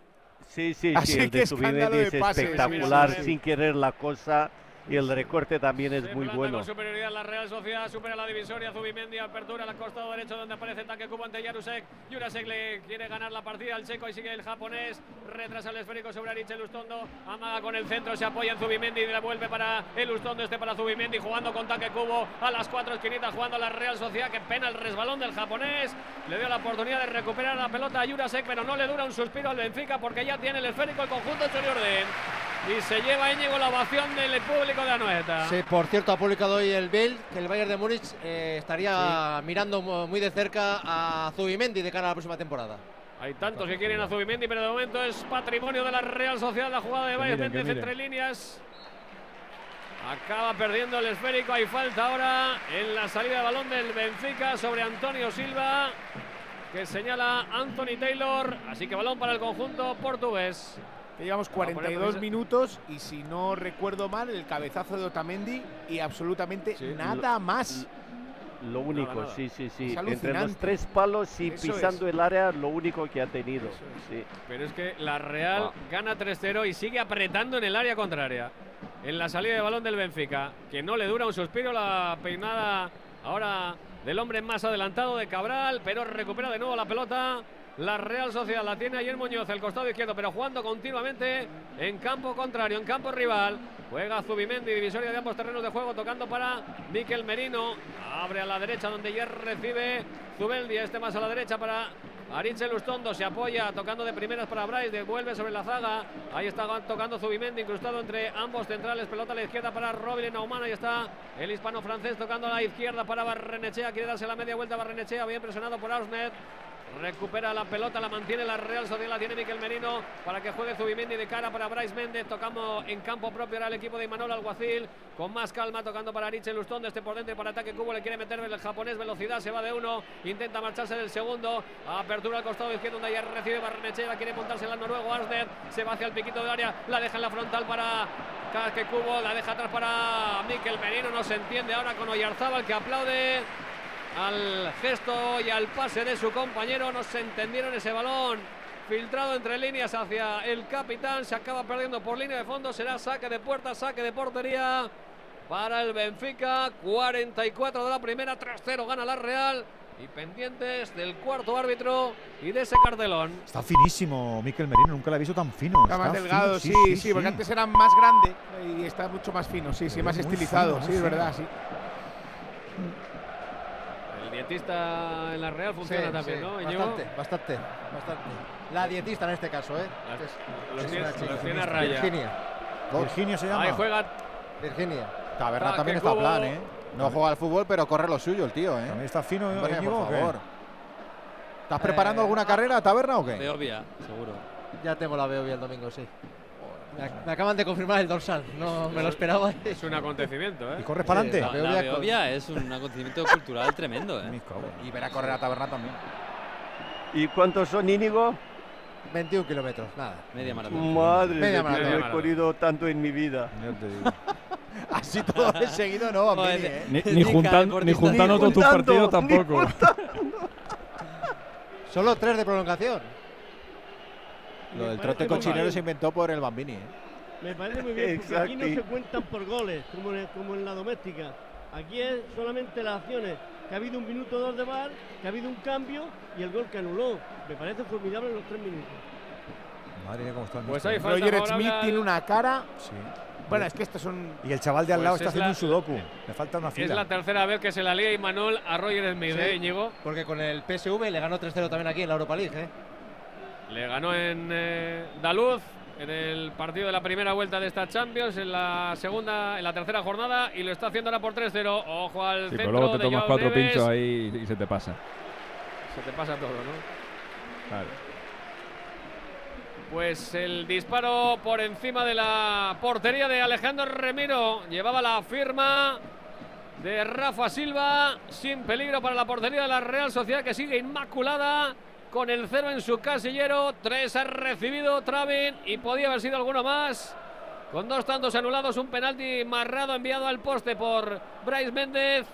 Sí, sí, Así sí, el que de escándalo Zubimendi es de pases. espectacular, Sí, sí, sí. sin querer la cosa, y el recorte también es muy bueno. Superioridad la Real Sociedad supera la divisoria. Zubimendi apertura al costado derecho donde aparece Taque Cubo ante Yarusek. Yarusek le quiere ganar la partida al checo y sigue el japonés. Retrasa el esférico sobre Ariche Lustondo. Amaga con el centro, se apoya en Zubimendi y devuelve para el Lustondo. Este para Zubimendi jugando con Taque Cubo a las cuatro esquinitas jugando la Real Sociedad. Qué pena el resbalón del japonés. Le dio la oportunidad de recuperar la pelota a Jurasek, pero no le dura un suspiro al Benfica porque ya tiene el esférico el conjunto de Orden. Y se lleva Íñigo la ovación del público de Anoeta. Sí, por cierto, ha publicado hoy el Bild que el Bayern de Múnich eh, estaría mirando mu- muy de cerca a Zubimendi de cara a la próxima temporada. Hay tantos que quieren a Zubimendi, pero de momento es patrimonio de la Real Sociedad la jugada de Bayern Méndez entre líneas. Acaba perdiendo el esférico. Hay falta ahora en la salida de balón del Benfica sobre Antonio Silva, que señala Anthony Taylor. Así que balón para el conjunto portugués. Llevamos a poner 42 precisa- minutos y si no recuerdo mal, el cabezazo de Otamendi y absolutamente nada más. Lo único, nada. sí, sí, sí. Entre los tres palos y Eso pisando es. el área, lo único que ha tenido. Sí. Pero es que la Real Wow. gana 3-0 y sigue apretando en el área contraria. En la salida de balón del Benfica, que no le dura un suspiro la peinada ahora del hombre más adelantado de Cabral, pero recupera de nuevo la pelota la Real Sociedad. La tiene ayer Muñoz, el costado izquierdo, pero jugando continuamente en campo contrario, en campo rival. Juega Zubimendi, divisoria de ambos terrenos de juego, tocando para Miquel Merino. Abre a la derecha donde ya recibe Zubeldi. Este más a la derecha para Aritz Lustondo. Se apoya tocando de primeras para Bryce. Devuelve sobre la zaga. Ahí está tocando Zubimendi, incrustado entre ambos centrales. Pelota a la izquierda para Robin Naumann. Ahí está el hispano-francés tocando a la izquierda para Barrenechea. Quiere darse la media vuelta Barrenechea. Bien presionado por Ausnet. Recupera la pelota, la mantiene la Real Sociedad, la tiene Miquel Merino para que juegue Zubimendi de cara para Bryce Méndez. Tocamos en campo propio ahora el equipo de Imanol Alguacil. Con más calma, tocando para Ariche Lustón. Este por dentro para ataque Cubo. Le quiere meter el japonés. Velocidad, se va de uno. Intenta marcharse del segundo. Apertura al costado izquierdo donde ayer recibe Barrenechea. Quiere montarse la noruego Asner. Se va hacia el piquito del área. La deja en la frontal para que Cubo. La deja atrás para Miquel Merino. No se entiende ahora con Oyarzábal que aplaude al gesto y al pase de su compañero. No se entendieron ese balón. Filtrado entre líneas hacia el capitán. Se acaba perdiendo por línea de fondo. Será saque de puerta, saque de portería para el Benfica. 44 de la primera, 3-0 gana la Real. Y pendientes del cuarto árbitro y de ese cartelón. Está finísimo Miquel Merino, nunca lo he visto tan fino. Está, más delgado, sí, sí, porque antes era más grande y está mucho más fino, sí, sí, más estilizado, sí, es verdad, sí. Dietista en la Real funciona Sí, también, sí, ¿no? Bastante, bastante, bastante. La dietista en este caso, ¿eh? Las- Es- los es tiene- una chica. los tiene a raya. Virginia. Virginia se llama. Ahí juega Virginia. Taberna Ah, también está Cubo- plan, ¿eh? No juega al fútbol, pero corre lo suyo el tío, ¿eh? También está fino, Hombre, Íñigo, ¿o por favor. ¿Estás preparando Eh, alguna carrera, Taberna o qué? Beovia, seguro. Ya tengo la Beovia el domingo, sí. Me, ac- me acaban de confirmar el dorsal, no me lo esperaba. Es un acontecimiento, ¿eh? ¿Y corres para adelante? La, La Beovia es un acontecimiento cultural tremendo, ¿eh? Y ver a correr a Taberna también. ¿Y cuántos son, Íñigo? 21 kilómetros, nada. Media maratón. Madre Media mía, maratón. he corrido tanto en mi vida. Ya te digo. Así todo de seguido no, ¿eh? Ni, Ni ni, juntan- juntando Ni todos tus juntando, partidos tampoco. Solo tres de prolongación. Lo del trote cochinero se inventó por el Bambini, ¿eh? Me parece muy bien, porque aquí no se cuentan por goles, como en, como en la doméstica. Aquí es solamente las acciones, que ha habido un minuto o dos de bar, que ha habido un cambio y el gol que anuló. Me parece formidable los tres minutos. Madre mía, cómo está el Pues ahí falta Roger Smith tiene una cara. Sí. Bueno, es que estos son. Y el chaval de al Pues lado es está haciendo la- un sudoku. Le falta una Es fila. la tercera vez que se la lía Imanol a Roger Smith, Sí. ¿eh, Íñigo? Porque con el PSV le ganó 3-0 también aquí en la Europa League, ¿eh? Le ganó en eh, Daluz en el partido de la primera vuelta de esta Champions, en la segunda, en la tercera jornada, y lo está haciendo ahora por 3-0. Ojo al Sí, centro pero luego te de tomas Joao cuatro Neves. pinchos ahí y se te pasa. Se te pasa todo, ¿no? Claro. Pues el disparo por encima de la portería de Alejandro Remiro. Llevaba la firma de Rafa Silva. Sin peligro para la portería de la Real Sociedad que sigue inmaculada. Con el cero en su casillero. Tres ha recibido Travin y podía haber sido alguno más. Con dos tantos anulados, un penalti marrado enviado al poste por Bryce Méndez.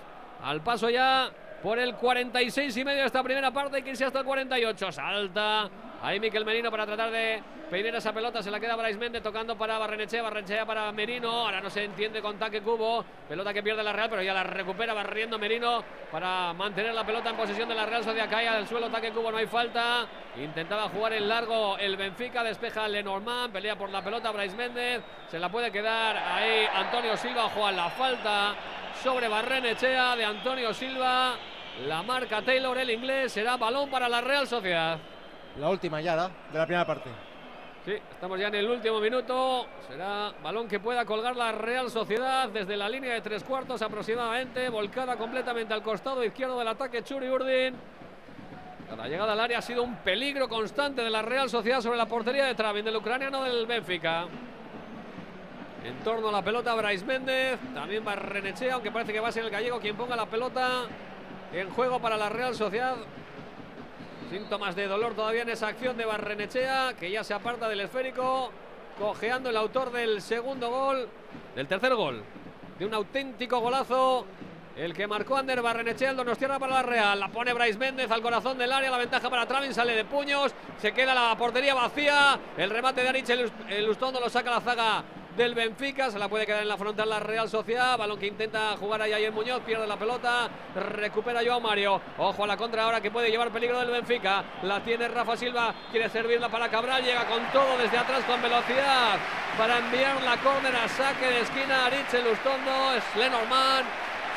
Al paso ya por el 46 y medio de esta primera parte, que irse hasta el 48. Salta ahí Miquel Merino para tratar de peinar esa pelota. Se la queda Bryce Méndez tocando para Barrenechea, Barrenechea para Merino. Ahora no se entiende con Taque Cubo. Pelota que pierde la Real, pero ya la recupera barriendo Merino para mantener la pelota en posesión de la Real Sociedad. Cae al suelo Taque Cubo, no hay falta. Intentaba jugar en largo el Benfica, despeja Lenormand, pelea por la pelota Bryce Méndez. Se la puede quedar ahí Antonio Silva, juega la falta sobre Barrenechea de Antonio Silva. La marca Taylor, el inglés, será balón para la Real Sociedad. La última ya, ¿da? De la primera parte. Sí, estamos ya en el último minuto. Será balón que pueda colgar la Real Sociedad desde la línea de tres cuartos aproximadamente, volcada completamente al costado izquierdo del ataque Churi Urdin. Cada llegada al área ha sido un peligro constante de la Real Sociedad sobre la portería de Travin, del ucraniano del Benfica. En torno a la pelota, Bryce Méndez. También Barrenechea, aunque parece que va a ser el gallego quien ponga la pelota en juego para la Real Sociedad. Síntomas de dolor todavía en esa acción de Barrenechea, que ya se aparta del esférico, cojeando el autor del segundo gol, del tercer gol, de un auténtico golazo. El que marcó Ander Barrenechea, el Donostiarra para la Real. La pone Bryce Méndez al corazón del área. La ventaja para Travin sale de puños. Se queda la portería vacía. El remate de Arich el lo saca la zaga del Benfica. Se la puede quedar en la frontal la Real Sociedad. Balón que intenta jugar ahí en Muñoz. Pierde la pelota. Recupera Joao Mario. Ojo a la contra ahora que puede llevar peligro del Benfica. La tiene Rafa Silva. Quiere servirla para Cabral. Llega con todo desde atrás con velocidad. Para enviar la córner a saque de esquina. Aritz Lustondo. Es Lenormand.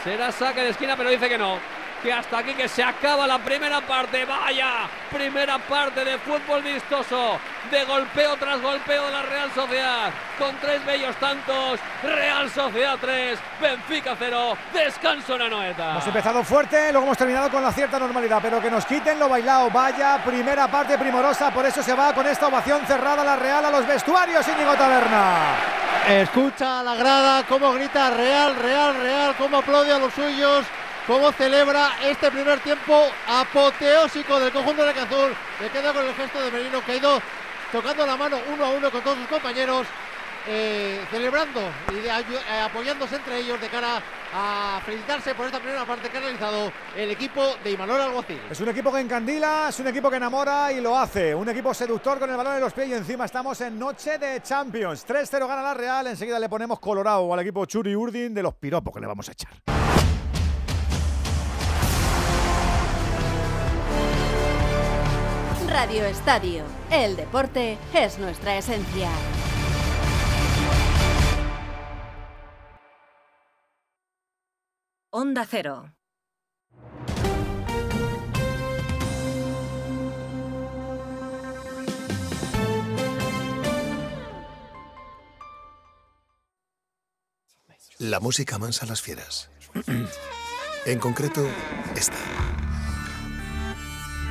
Será saque de esquina, pero dice que no que hasta aquí que se acaba la primera parte. Vaya, primera parte de fútbol vistoso, de golpeo tras golpeo de la Real Sociedad, con tres bellos tantos. Real Sociedad 3, Benfica 0, descanso en Anoeta. Hemos empezado fuerte, luego hemos terminado con la cierta normalidad, pero que nos quiten lo bailado. Vaya, primera parte primorosa, por eso se va con esta ovación cerrada la Real a los vestuarios, Íñigo Taberna. Escucha a la grada cómo grita Real, Real, Real, cómo aplaude a los suyos cómo celebra este primer tiempo apoteósico del conjunto de Azul. Le queda con el gesto de Merino que ha ido tocando la mano uno a uno con todos sus compañeros. Eh, celebrando y eh, apoyándose entre ellos de cara a felicitarse por esta primera parte que ha realizado el equipo de Imanol Alguacil. Es un equipo que encandila, es un equipo que enamora y lo hace. Un equipo seductor con el balón en los pies y encima estamos en noche de Champions. 3-0 gana la Real, enseguida le ponemos colorado al equipo Churi Urdin de los piropos que le vamos a echar. Radio Estadio. El deporte es nuestra esencia. Onda Cero. La música mansa a las fieras. en concreto, esta.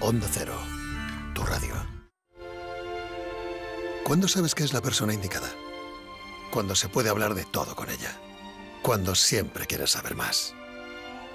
Onda Cero, tu radio. ¿Cuándo sabes que es la persona indicada? Cuando se puede hablar de todo con ella. Cuando siempre quieres saber más.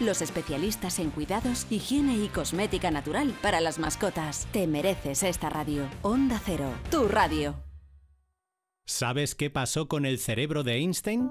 Los especialistas en cuidados, higiene y cosmética natural para las mascotas. Te mereces esta radio. Onda Cero, tu radio. ¿Sabes qué pasó con el cerebro de Einstein?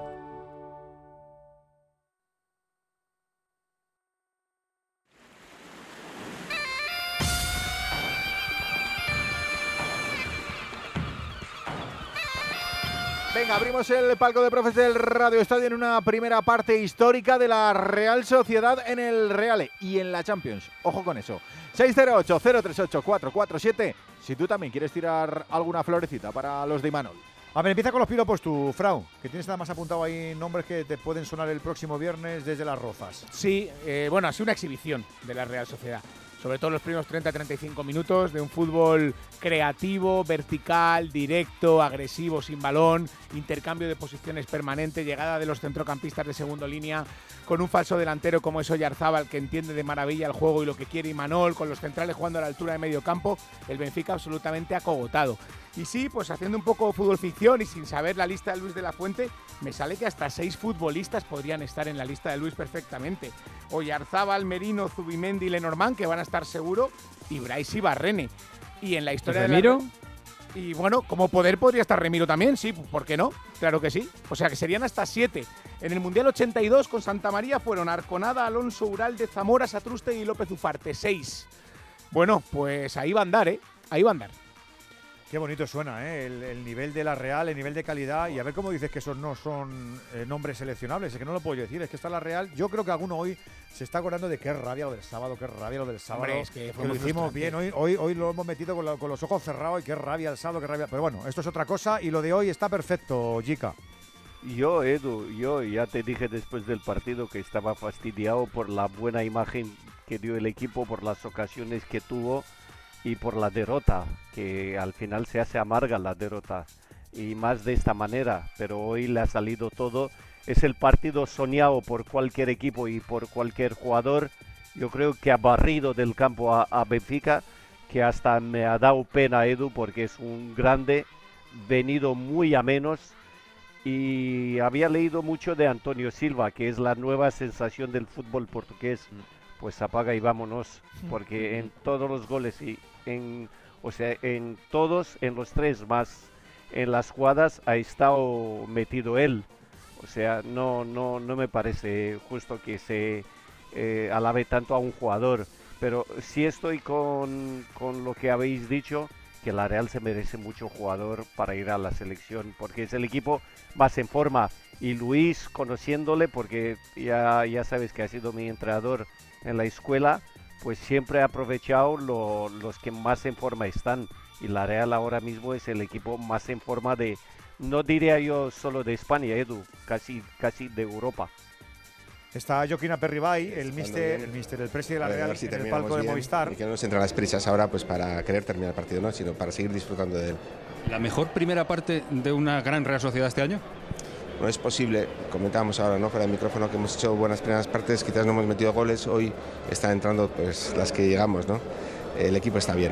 Venga, abrimos el palco de profes del Radio Estadio en una primera parte histórica de la Real Sociedad en el Reale y en la Champions. Ojo con eso. 608-038-447. Si tú también quieres tirar alguna florecita para los de Imanol. A ver, empieza con los piropos tú, Frau, que tienes nada más apuntado ahí nombres que te pueden sonar el próximo viernes desde Las Rozas. Sí, eh, bueno, ha sido una exhibición de la Real Sociedad. Sobre todo los primeros 30-35 minutos de un fútbol creativo, vertical, directo, agresivo, sin balón, intercambio de posiciones permanente, llegada de los centrocampistas de segunda línea, con un falso delantero como es Oyarzábal, que entiende de maravilla el juego y lo que quiere Imanol, con los centrales jugando a la altura de medio campo, el Benfica absolutamente acogotado. Y sí, pues haciendo un poco fútbol ficción y sin saber la lista de Luis de la Fuente, me sale que hasta seis futbolistas podrían estar en la lista de Luis perfectamente. Oyarzábal, Merino, Zubimendi y Lenormand, que van a estar seguro, y Bryce y Barrene. Y en la historia de la- Remiro? y bueno, como poder podría estar Remiro también, sí, ¿por qué no? Claro que sí. O sea que serían hasta siete. En el Mundial 82 con Santa María fueron Arconada, Alonso, Uralde, Zamora, Satruste y López Ufarte. Seis. Bueno, pues ahí va a andar, ¿eh? Ahí va a andar. Qué bonito suena, ¿eh? El, el nivel de la Real, el nivel de calidad. Y a ver cómo dices que esos no son eh, nombres seleccionables. Es que no lo puedo yo decir. Es que está la Real. Yo creo que alguno hoy se está acordando de qué rabia lo del sábado, qué rabia lo del sábado. Hombre, es que lo hicimos bien. Hoy, hoy, hoy lo hemos metido con, la- con los ojos cerrados y qué rabia el sábado, qué rabia. Pero bueno, esto es otra cosa. Y lo de hoy está perfecto, Jica. Yo, Edu, yo ya te dije después del partido que estaba fastidiado por la buena imagen que dio el equipo, por las ocasiones que tuvo y por la derrota, que al final se hace amarga la derrota. Y más de esta manera, pero hoy le ha salido todo. Es el partido soñado por cualquier equipo y por cualquier jugador. Yo creo que ha barrido del campo a, a Benfica, que hasta me ha dado pena, Edu, porque es un grande, venido muy a menos y había leído mucho de Antonio Silva, que es la nueva sensación del fútbol portugués. Pues apaga y vámonos, porque en todos los goles y en, o sea, en todos, en los tres más, en las jugadas ha estado metido él. O sea, no, no, no me parece justo que se eh, alabe tanto a un jugador. Pero sí estoy con, con lo que habéis dicho, que la Real se merece mucho jugador para ir a la selección, porque es el equipo más en forma. Y Luis, conociéndole, porque ya, ya sabes que ha sido mi entrenador en la escuela, pues siempre ha aprovechado lo- los que más en forma están. Y la Real ahora mismo es el equipo más en forma de, no diría yo solo de España, Edu, casi, casi de Europa. Está Joaquín Aperribay, el Jugando mister, el mister del presidente de la Real si en el palco de Movistar. Y que no nos entran las prisas ahora pues para querer terminar el partido, ¿no? sino para seguir disfrutando de él. ¿La mejor primera parte de una gran Real Sociedad este año? No es posible, comentábamos ahora, ¿no? Fuera del micrófono que hemos hecho buenas primeras partes, quizás no hemos metido goles, hoy están entrando pues las que llegamos, ¿no? El equipo está bien.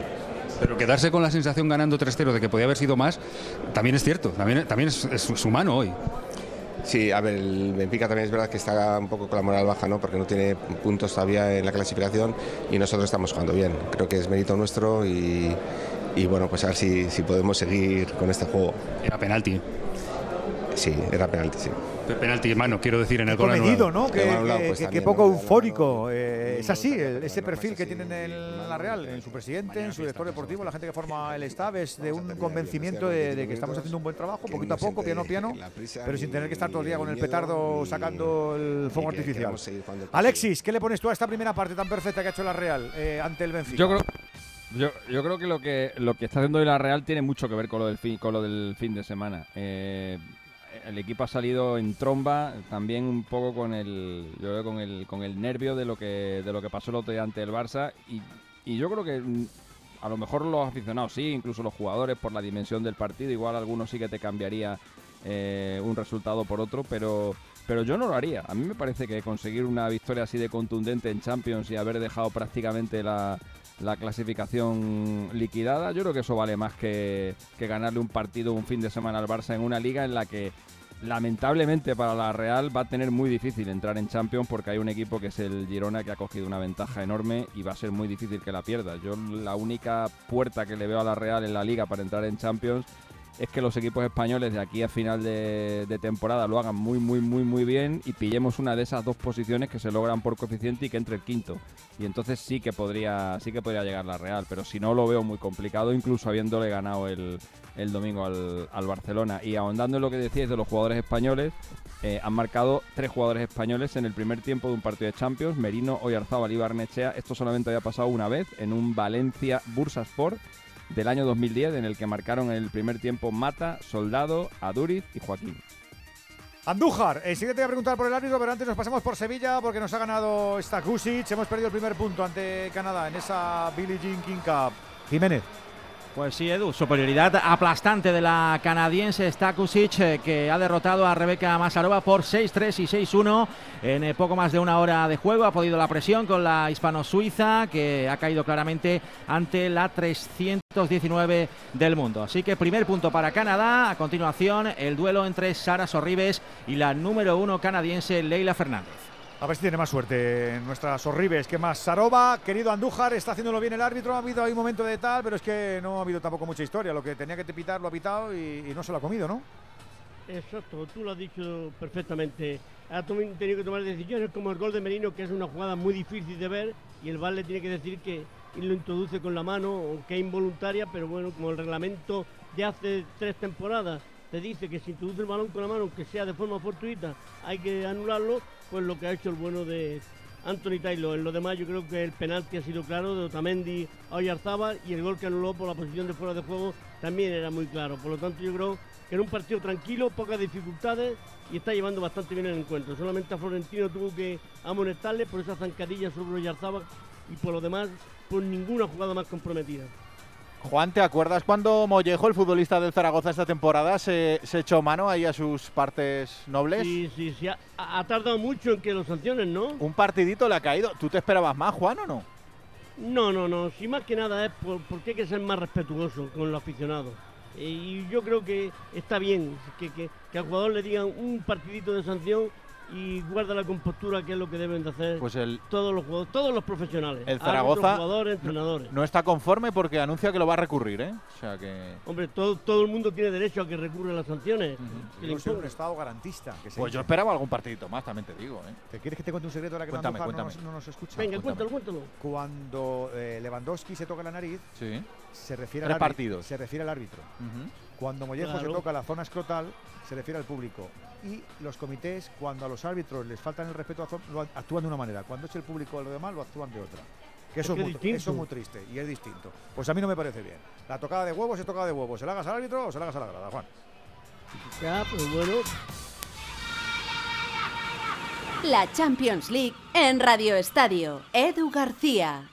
Pero quedarse con la sensación ganando 3-0 de que podía haber sido más, también es cierto, también, también es, es- es humano hoy. Sí, a ver, el Benfica también es verdad que está un poco con la moral baja, ¿no? Porque no tiene puntos todavía en la clasificación y nosotros estamos jugando bien. Creo que es mérito nuestro y, y bueno, pues a ver si, si podemos seguir con este juego. Era penalti. Sí, era penalti, sí. Pe- Penalti, mano, quiero decir, en el gol anulado. ¿no? Que, que- pues que- que también, poco eufórico. eh, es así, el- ese perfil que tienen en la Real, en su presidente, en su director deportivo, la gente que forma el staff, es de un convencimiento de, de que estamos haciendo un buen trabajo, poquito a poco, piano a piano, pero sin tener que estar todo el día con el petardo sacando el fuego artificial. Alexis, ¿qué le pones tú a esta primera parte tan perfecta que ha hecho la Real eh, ante el Benfica? Yo creo, yo, yo creo que lo que lo que está haciendo hoy la Real tiene mucho que ver con lo del fin, con lo del fin de semana. Eh, el equipo ha salido en tromba, también un poco con el, yo creo con el, con el nervio de lo que de lo que pasó el otro día ante el Barça y, y yo creo que mm, a lo mejor los aficionados sí, incluso los jugadores por la dimensión del partido, igual algunos sí que te cambiaría eh, un resultado por otro, pero pero yo no lo haría. A mí me parece que conseguir una victoria así de contundente en Champions y haber dejado prácticamente la, la clasificación liquidada, yo creo que eso vale más que, que ganarle un partido un fin de semana al Barça en una liga en la que lamentablemente para la Real va a tener muy difícil entrar en Champions porque hay un equipo que es el Girona que ha cogido una ventaja enorme y va a ser muy difícil que la pierda. Yo la única puerta que le veo a la Real en la liga para entrar en Champions es que los equipos españoles de aquí a final de, temporada lo hagan muy, muy, muy, muy bien y pillemos una de esas dos posiciones que se logran por coeficiente y que entre el quinto. Y entonces sí que podría, sí que podría llegar la Real, pero si no lo veo muy complicado, incluso habiéndole ganado el, el domingo al, al Barcelona. Y ahondando en lo que decíais de los jugadores españoles, eh, han marcado tres jugadores españoles en el primer tiempo de un partido de Champions, Merino, Oyarzábal y Barnechea. Esto solamente había pasado una vez en un Valencia Bursaspor del año 2010 en el que marcaron el primer tiempo Mata, Soldado, Aduriz y Joaquín. Andújar, enseguida te voy a preguntar por el árbitro, pero antes nos pasamos por Sevilla porque nos ha ganado Stakusic. Hemos perdido el primer punto ante Canadá en esa Billie Jean King Cup. Jiménez. Pues sí, Edu, superioridad aplastante de la canadiense Stakusic, eh, que ha derrotado a Rebeca Masarova por 6-3 y 6-1 en eh, poco más de una hora de juego. Ha podido la presión con la hispano-suiza, que ha caído claramente ante la 319 del mundo. Así que primer punto para Canadá. A continuación, el duelo entre Sara Sorribes y la número uno canadiense Leila Fernández. A ver si tiene más suerte nuestras horribles que más. Sarova, querido Andújar, está haciéndolo bien el árbitro. Ha habido ahí un momento de tal, pero es que no ha habido tampoco mucha historia. Lo que tenía que pitar lo ha pitado y, no se lo ha comido, ¿no? Exacto, tú lo has dicho perfectamente. Ha tenido que tomar decisiones como el gol de Merino, que es una jugada muy difícil de ver, y el VAR le tiene que decir que lo introduce con la mano, que es involuntaria, pero bueno, como el reglamento de hace tres temporadas te dice que si introduce el balón con la mano, aunque sea de forma fortuita, hay que anularlo, pues lo que ha hecho el bueno de Anthony Taylor. En lo demás yo creo que el penalti ha sido claro de Otamendi a Oyarzábal y el gol que anuló por la posición de fuera de juego también era muy claro. Por lo tanto yo creo que era un partido tranquilo, pocas dificultades y está llevando bastante bien el encuentro. Solamente a Florentino tuvo que amonestarle por esa zancadilla sobre Oyarzábal y por lo demás por ninguna jugada más comprometida. Juan, ¿te acuerdas cuando Mollejo, el futbolista del Zaragoza esta temporada, se, echó mano ahí a sus partes nobles? Sí, sí, sí. Ha, tardado mucho en que lo sancionen, ¿no? Un partidito le ha caído. ¿Tú te esperabas más, Juan, o no? No, no, no. Si más que nada es porque hay que ser más respetuoso con los aficionados. Y yo creo que está bien que, que, que al jugador le digan un partidito de sanción y guarda la compostura que es lo que deben de hacer pues el, todos los todos los profesionales. el Zaragoza jugadores, entrenadores. no está conforme porque anuncia que lo va a recurrir ¿eh? o sea que hombre todo, todo el mundo tiene derecho a que recurra las sanciones. Uh un estado garantista pues yo esperaba algún partidito más también te digo ¿eh? ¿te quieres que te cuente un secreto ahora que cuéntame, cuéntame. No, nos, escucha venga cuéntalo cuéntalo. Cuando eh, Lewandowski se toca la nariz sí. se refiere al partidos. Se refiere al árbitro. Cuando Mollejo se toca la zona escrotal se refiere al público y los comités, cuando a los árbitros les faltan el respeto, lo actúan de una manera. Cuando es el público lo demás, lo actúan de otra. Que eso, es, muy, eso es muy triste y es distinto. Pues a mí no me parece bien. La tocada de huevos es tocada de huevos. ¿Se la hagas al árbitro o se la hagas a la grada, Juan? Ya, pues bueno. La Champions League en Radio Estadio. Edu García.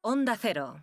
Onda Cero.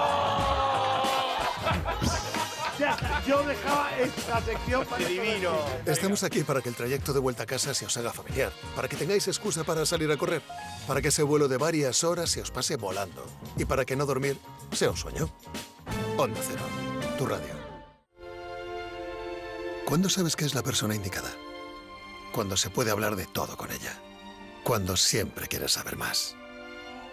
Yo dejaba esta sección para divino. Estamos aquí para que el trayecto de vuelta a casa se os haga familiar, para que tengáis excusa para salir a correr, para que ese vuelo de varias horas se os pase volando y para que no dormir sea un sueño. Onda Cero, tu radio. ¿Cuándo sabes que es la persona indicada? Cuando se puede hablar de todo con ella. Cuando siempre quieres saber más.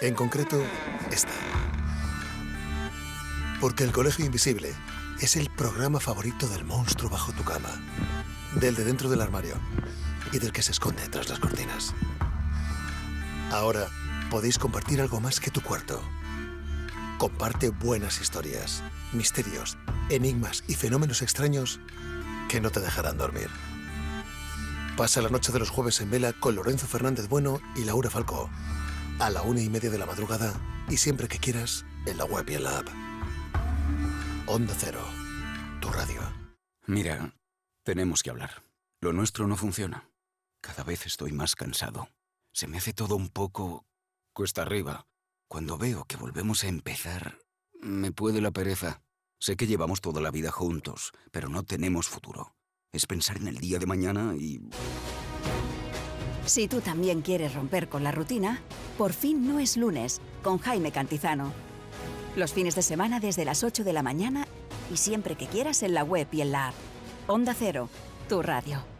En concreto, esta. Porque el Colegio Invisible es el programa favorito del monstruo bajo tu cama, del de dentro del armario y del que se esconde tras las cortinas. Ahora podéis compartir algo más que tu cuarto. Comparte buenas historias, misterios, enigmas y fenómenos extraños que no te dejarán dormir. Pasa la noche de los jueves en vela con Lorenzo Fernández Bueno y Laura Falcó a la una y media de la madrugada y siempre que quieras en la web y en la app. Onda Cero, tu radio. Mira, tenemos que hablar. Lo nuestro no funciona. Cada vez estoy más cansado. Se me hace todo un poco cuesta arriba. Cuando veo que volvemos a empezar, me puede la pereza. Sé que llevamos toda la vida juntos, pero no tenemos futuro. Es pensar en el día de mañana y... Si tú también quieres romper con la rutina, por fin no es lunes con Jaime Cantizano. Los fines de semana desde las 8 de la mañana y siempre que quieras en la web y en la app. Onda Cero, tu radio.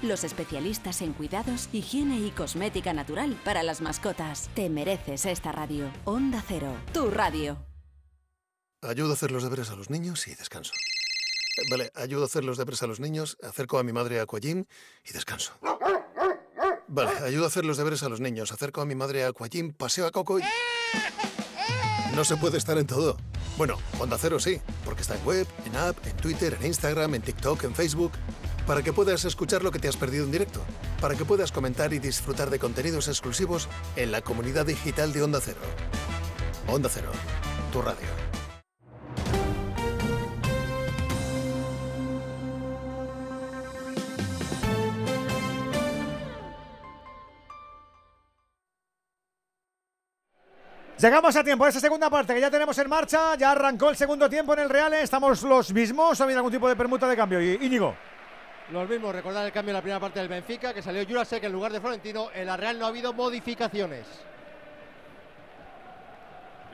Los especialistas en cuidados, higiene y cosmética natural para las mascotas. Te mereces esta radio. Onda Cero, tu radio. Ayudo a hacer los deberes a los niños y descanso. Vale, ayudo a hacer los deberes a los niños, acerco a mi madre a Aquagym y descanso. Vale, ayudo a hacer los deberes a los niños, acerco a mi madre a Aquagym, paseo a Coco y... No se puede estar en todo. Bueno, Onda Cero sí, porque está en web, en app, en Twitter, en Instagram, en TikTok, en Facebook. Para que puedas escuchar lo que te has perdido en directo. Para que puedas comentar y disfrutar de contenidos exclusivos en la comunidad digital de Onda Cero. Onda Cero, tu radio. Llegamos a tiempo de esta segunda parte que ya tenemos en marcha. Ya arrancó el segundo tiempo en el Real. ¿eh? ¿Estamos los mismos ha habido algún tipo de permuta de cambio? Íñigo. Los mismos, recordar el cambio en la primera parte del Benfica, que salió Jurasek en lugar de Florentino. En la Real no ha habido modificaciones.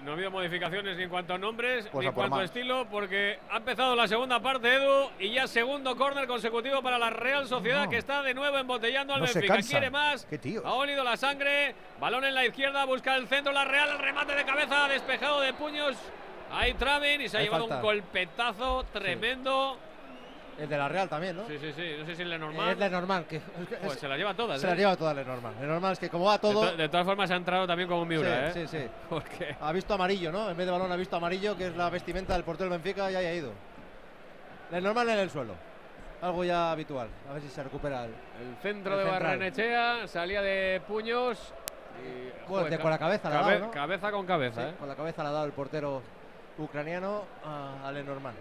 No ha habido modificaciones ni en cuanto a nombres Pues ni en cuanto a estilo, porque ha empezado la segunda parte, Edu, y ya segundo córner consecutivo para la Real Sociedad, No. que está de nuevo embotellando al No Benfica. Quiere más, ha olido la sangre, balón en la izquierda, busca el centro, la Real, el remate de cabeza, despejado de puños. Ahí Travin y se ha Hay llevado falta. un golpetazo tremendo. El de la Real también, ¿no? Sí, sí, sí, no sé si el Lenormand. Es Lenormand, que Pues se la lleva todas. se ¿eh? la lleva toda Lenormand. Lenormand es que como va De, todo. to- de todas formas ha entrado también como un Miura, sí, ¿eh? sí, sí. Porque Ha visto amarillo, ¿no? En vez de balón ha visto amarillo, que es la vestimenta del portero del Benfica, y ahí ha ido. Lenormand en el suelo. Algo ya habitual. A ver si se recupera el. El centro El de. Barrenechea, salía de puños. Y, joder, con la cabeza la ha dado, ¿no? Cabeza con cabeza, Sí, ¿eh? Con la cabeza le ha dado el portero ucraniano a, a Lenormand.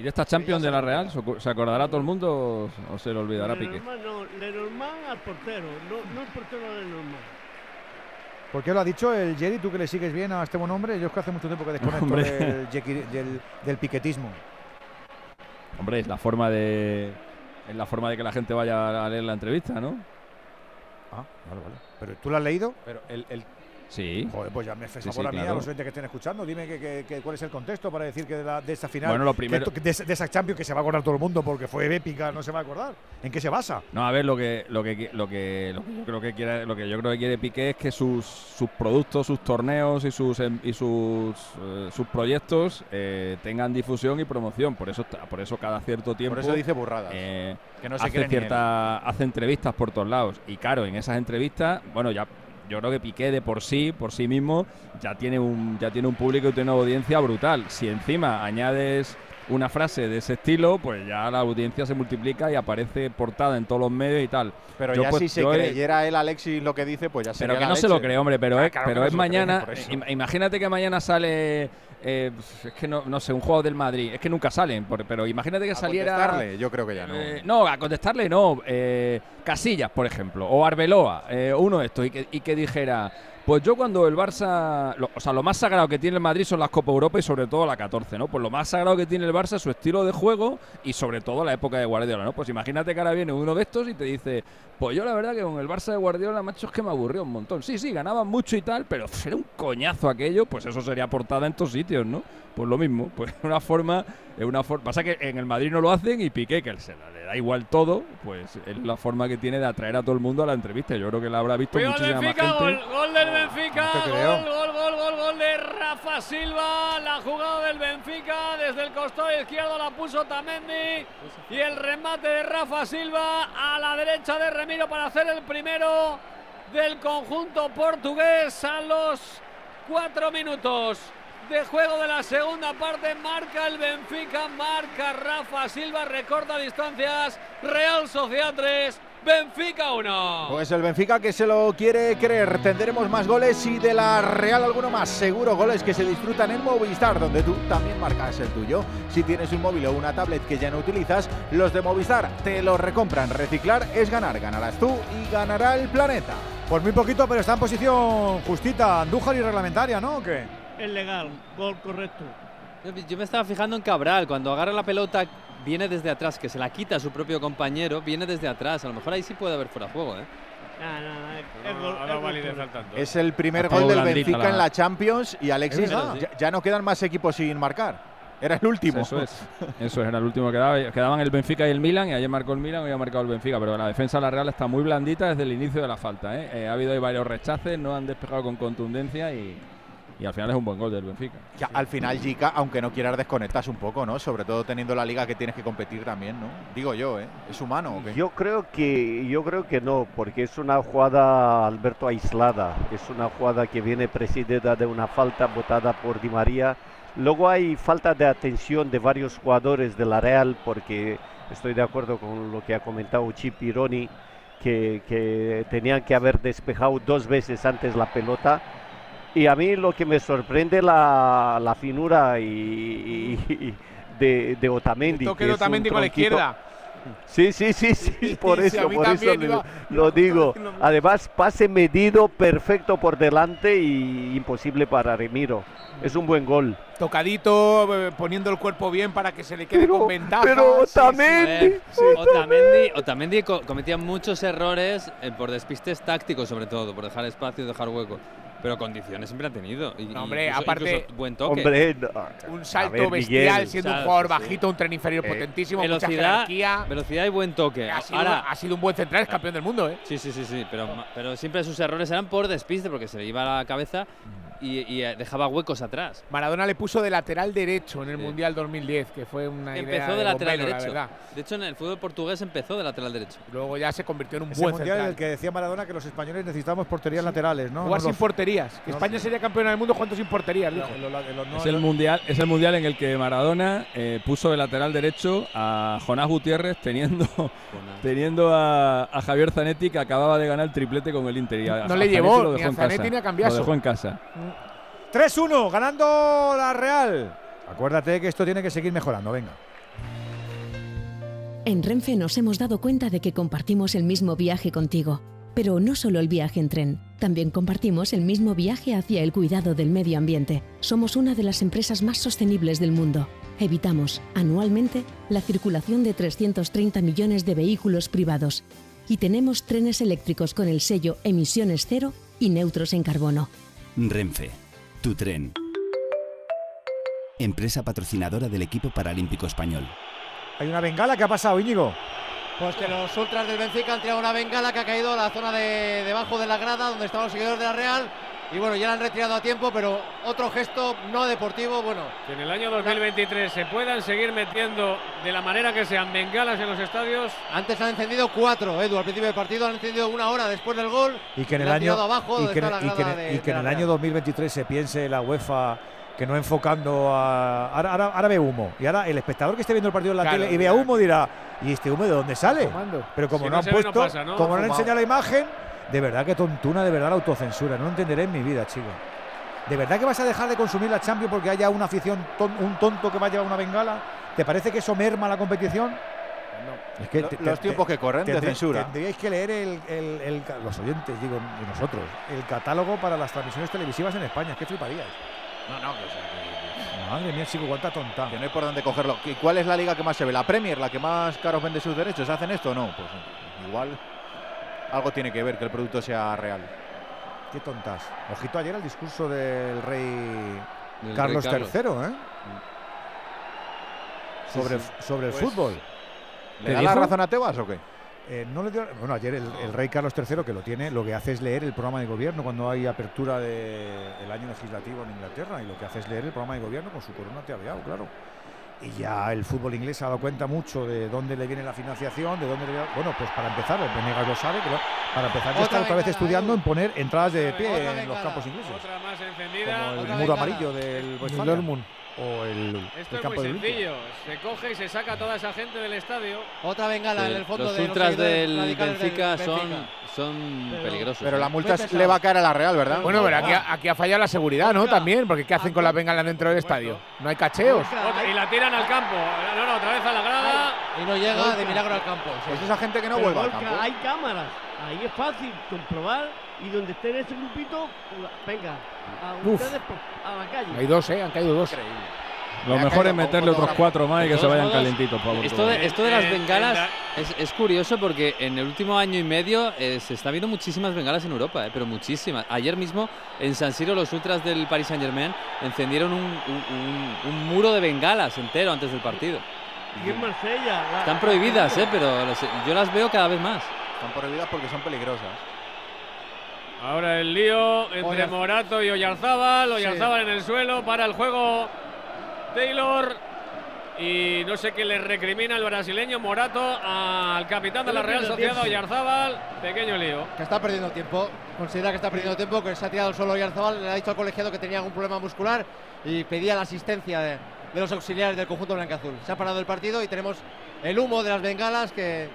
¿Y de esta Champions de la Real? ¿Se acu- ¿Se acordará todo el mundo o, se le olvidará Piqué? No, Lenormand al portero, no, no el portero a Lenormand. ¿Por qué lo ha dicho el Jerry? Tú que le sigues bien a este buen hombre. Yo es que hace mucho tiempo que desconecto del, jequi- del, del piquetismo. Hombre, es la forma de es la forma de que la gente vaya a leer la entrevista, ¿no? Ah, vale, vale. ¿Pero tú lo has leído? Pero el, el sí. Joder, pues ya me haces Sí, favor sí, a mí, a claro. los oyentes que estén escuchando. Dime que, que- que- cuál es el contexto para decir que de, la- de esta final, Bueno, lo primero- to- de, esa- de esa Champions que se va a acordar todo el mundo porque fue épica, no se va a acordar. ¿En qué se basa? No, a ver, lo que, lo que, lo que, lo que yo creo que quiere, lo que yo creo que quiere Piqué es que sus, sus productos, sus torneos y sus em- y sus, eh, sus proyectos eh, tengan difusión y promoción. Por eso, por eso cada cierto tiempo. eso dice burradas. eh, Que no se hace cierta, hace entrevistas por todos lados. Y claro, en esas entrevistas, bueno, ya yo creo que Piqué de por sí, por sí mismo, ya tiene un, ya tiene un público y tiene una audiencia brutal. Si encima añades una frase de ese estilo, pues ya la audiencia se multiplica y aparece portada en todos los medios y tal. Pero Yo, ya pues, si se creyera él, Alexis, lo que dice, pues ya sería pero que la no se lo cree, hombre, pero Ah, es, claro pero es mañana. imagínate que mañana sale. eh, es que no, no sé, un juego del Madrid. Es que nunca salen, pero imagínate que A saliera. contestarle, yo creo que ya no. Eh, no, a contestarle no. eh, Casillas, por ejemplo, o Arbeloa, eh, uno de estos, y que, y que dijera. Pues yo cuando el Barça, lo- o sea, lo más sagrado que tiene el Madrid son las Copa Europa y sobre todo la 14, ¿no? Pues lo más sagrado que tiene el Barça es su estilo de juego y sobre todo la época de Guardiola, ¿no? Pues imagínate que ahora viene uno de estos y te dice, pues yo la verdad que con el Barça de Guardiola, macho, es que me aburrió un montón. Sí, sí, ganaban mucho y tal, pero era un coñazo aquello, pues eso sería portada en todos sitios, ¿no? Pues lo mismo, pues una forma, es una forma. Pasa que en el Madrid no lo hacen y Piqué, que se le da igual todo, pues es la forma que tiene de atraer a todo el mundo a la entrevista. Yo creo que la habrá visto muchísima más gente. gol, gol del Benfica, No te gol, gol, gol, gol, gol de Rafa Silva, la jugada del Benfica desde el costado izquierdo la puso Tamendi y el remate de Rafa Silva a la derecha de Remiro para hacer el primero del conjunto portugués a los cuatro minutos de juego de la segunda parte. Marca el Benfica, marca Rafa Silva, recorta distancias. Real Sociedad 3, Benfica 1. Pues el Benfica que se lo quiere creer. Tendremos más goles y de la Real alguno más. Seguro goles que se disfrutan en Movistar, donde tú también marcas el tuyo. Si tienes un móvil o una tablet que ya no utilizas, los de Movistar te los recompran. Reciclar es ganar. Ganarás tú y ganará el planeta. Pues muy poquito, pero está en posición justita, Andújar y reglamentaria, ¿no? ¿O qué? Es legal, gol correcto. Yo me estaba fijando en Cabral, cuando agarra la pelota viene desde atrás, que se la quita a su propio compañero, viene desde atrás. A lo mejor ahí sí puede haber fuera de juego, ¿eh? No, no, no, es, el primer gol del Benfica la- en la Champions y Alexis, verdad. ya, ya no quedan más equipos sin marcar. Era el último. Eso es. Eso era el último que daba. Quedaban el Benfica y el Milan, y ayer marcó el Milan, hoy ha marcado el Benfica. Pero la defensa de la Real está muy blandita desde el inicio de la falta. ¿eh? Eh, ha habido ahí varios rechaces, no han despejado con contundencia y, y al final es un buen gol del Benfica. Que al final, Jica, aunque no quieras, desconectas un poco, ¿no? Sobre todo teniendo la liga que tienes que competir también, ¿no? Digo yo, ¿eh? ¿Es humano o qué? Yo creo que yo creo que no, porque es una jugada Alberto aislada, es una jugada que viene presidida de una falta botada por Di María. Luego hay falta de atención de varios jugadores de la Real, porque estoy de acuerdo con lo que ha comentado Chip Ironi, que, que tenían que haber despejado dos veces antes la pelota. Y a mí lo que me sorprende la, la finura y, y- y de, de Otamendi. Toque que de es un Otamendi con la izquierda. Sí, sí, sí, sí, por eso, por eso lo, digo. Además, pase medido, perfecto por delante y imposible para Remiro. Es un buen gol. Tocadito, eh, poniendo el cuerpo bien para que se le quede con ventaja. pero Sí, sí. Otamendi, Otamendi co- cometía muchos errores eh, por despistes tácticos, sobre todo, por dejar espacio y dejar hueco. Pero condiciones siempre ha tenido. Y, No, hombre, incluso- aparte- incluso buen toque. Hombre, no. Un salto ver, bestial, Miguel. siendo un jugador bajito, un tren inferior Eh, potentísimo, mucha Velocidad, jerarquía. velocidad y buen toque. Ha sido, Ahora, ha sido un buen central, es campeón del mundo, ¿eh? Sí, sí, sí, sí, pero, pero siempre sus errores eran por despiste, porque se le iba a la cabeza y, y, eh, dejaba huecos atrás. Maradona le puso de lateral derecho en el Sí. Mundial 2010, que fue una idea Empezó de lateral bombero, derecho. De hecho, en el fútbol portugués empezó de lateral derecho. Luego ya se convirtió en un Ese buen mundial en central. el que decía Maradona que los españoles necesitamos porterías laterales, ¿no? Jugar No sin los- porterías. Que no, España sí. sería campeona del mundo jugando sin porterías, no, Es el mundial, es el mundial en el que Maradona eh, puso de lateral derecho a Jonás Gutiérrez teniendo, teniendo a, a Javier Zanetti que acababa de ganar el triplete con el Inter. y a- No a le llevó ni a Zanetti ni a Cambiaso. Lo dejó en casa. 3-1, ganando la Real. Acuérdate que esto tiene que seguir mejorando, venga. En Renfe nos hemos dado cuenta de que compartimos el mismo viaje contigo. Pero no solo el viaje en tren, también compartimos el mismo viaje hacia el cuidado del medio ambiente. Somos una de las empresas más sostenibles del mundo. Evitamos, anualmente, la circulación de 330 millones de vehículos privados. Y tenemos trenes eléctricos con el sello Emisiones Cero y neutros en carbono. Renfe, tu tren. Empresa patrocinadora del equipo paralímpico español. Hay una bengala que ha pasado, Íñigo. Pues que los ultras del Benfica han tirado una bengala que ha caído a la zona de debajo de la grada donde estaban los seguidores de la Real. Y bueno, ya la han retirado a tiempo, pero otro gesto no deportivo, bueno. Que en el año 2023 se puedan seguir metiendo de la manera que sean bengalas en los estadios. Antes han encendido cuatro, Edu, al principio del partido han encendido una hora después del gol. Y que en el año, abajo y que, está la y que- grada de- y que de en el año Real. 2023 se piense la UEFA que no enfocando a. Ahora, ahora, ahora ve humo. Y ahora el espectador que esté viendo el partido en la Claro, tele y vea humo dirá: ¿y este humo de dónde sale? Pero como Si no, no han no puesto, pasa, ¿no? como no han enseñado la imagen, de verdad que tontuna, de verdad la autocensura. No lo entenderé en mi vida, chico. ¿De verdad que vas a dejar de consumir la Champions porque haya una afición, ton- un tonto que va a llevar una bengala? ¿Te parece que eso merma la competición? Es que te- los te- tiempos que corren de censura. Tendríais que leer el, el- el ca- los oyentes, digo, nosotros, el catálogo para las transmisiones televisivas en España. ¿Qué fliparíais? No, no, que, o sea, que- Madre mía, chico, cuánta tonta. que no hay por dónde cogerlo. ¿Y ¿Cuál es la liga que más se ve? ¿La Premier, la que más caros vende sus derechos? ¿Hacen esto o no? Pues igual algo tiene que ver que el producto sea real. Qué tontas. Ojito ayer al discurso del rey Del Carlos rey Carlos. III, ¿eh? Sí, Sobre, sí. sobre el Pues, fútbol. ¿Le da la razón a Tebas o qué? Eh, no le dio- bueno, ayer el, el rey Carlos III, que lo tiene, lo que hace es leer el programa de gobierno cuando hay apertura del año legislativo en Inglaterra y lo que hace es leer el programa de gobierno con su corona teabeado, claro. Y ya el fútbol inglés se ha dado cuenta mucho de dónde le viene la financiación, de dónde le viene- Bueno, pues para empezar, el Venegas lo sabe, pero para empezar ya está otra vez estudiando en poner entradas de pie en los campos ingleses. Otra más encendida. Como el Otra muro amarillo del. O el, Esto el es campo muy de sencillo. Se coge y se saca a toda esa gente del estadio. Otra bengala en Eh, el fondo los de ultras del radicales del Benfica son, Benfica. son Pero- peligrosos. Pero ¿eh? la multa le va a caer a la Real, ¿verdad? Bueno, pero aquí, ha- aquí ha fallado la seguridad, ¿no? También, porque ¿qué hacen con las bengalas dentro del estadio? No hay cacheos. Otra- y la tiran al campo. No, no, otra vez a la grada. Y no llega de milagro al campo. sí. Pues esa gente que no Pero, vuelva al campo. hay cámaras. Ahí es fácil comprobar. Y donde esté en ese grupito, venga, Uf. Hay dos, ¿eh? Han caído dos. Lo Me mejor es meterle otros cuatro más y que se vayan modos, calentitos, por favor. Esto de, esto de las En- en bengalas la- es, es curioso porque en el último año y medio eh, se está viendo muchísimas bengalas en Europa, eh, pero muchísimas. Ayer mismo en San Siro los ultras del Paris Saint Germain encendieron un, un- un- un muro de bengalas entero antes del partido. Y en Marsella. la- Están prohibidas, eh, pero yo las veo cada vez más. Están prohibidas porque son peligrosas. Ahora el lío entre Morato y Oyarzábal. Oyarzábal en el suelo para el juego Taylor. Y no sé qué le recrimina el brasileño Morato al capitán de la Real Sociedad Oyarzábal. Pequeño lío. Que está perdiendo tiempo. Considera que está perdiendo tiempo, que se ha tirado solo Yarzabal. Le ha dicho al colegiado que tenía algún problema muscular y pedía la asistencia de, de los auxiliares del conjunto blanca-azul. Se ha parado el partido y tenemos el humo de las bengalas que,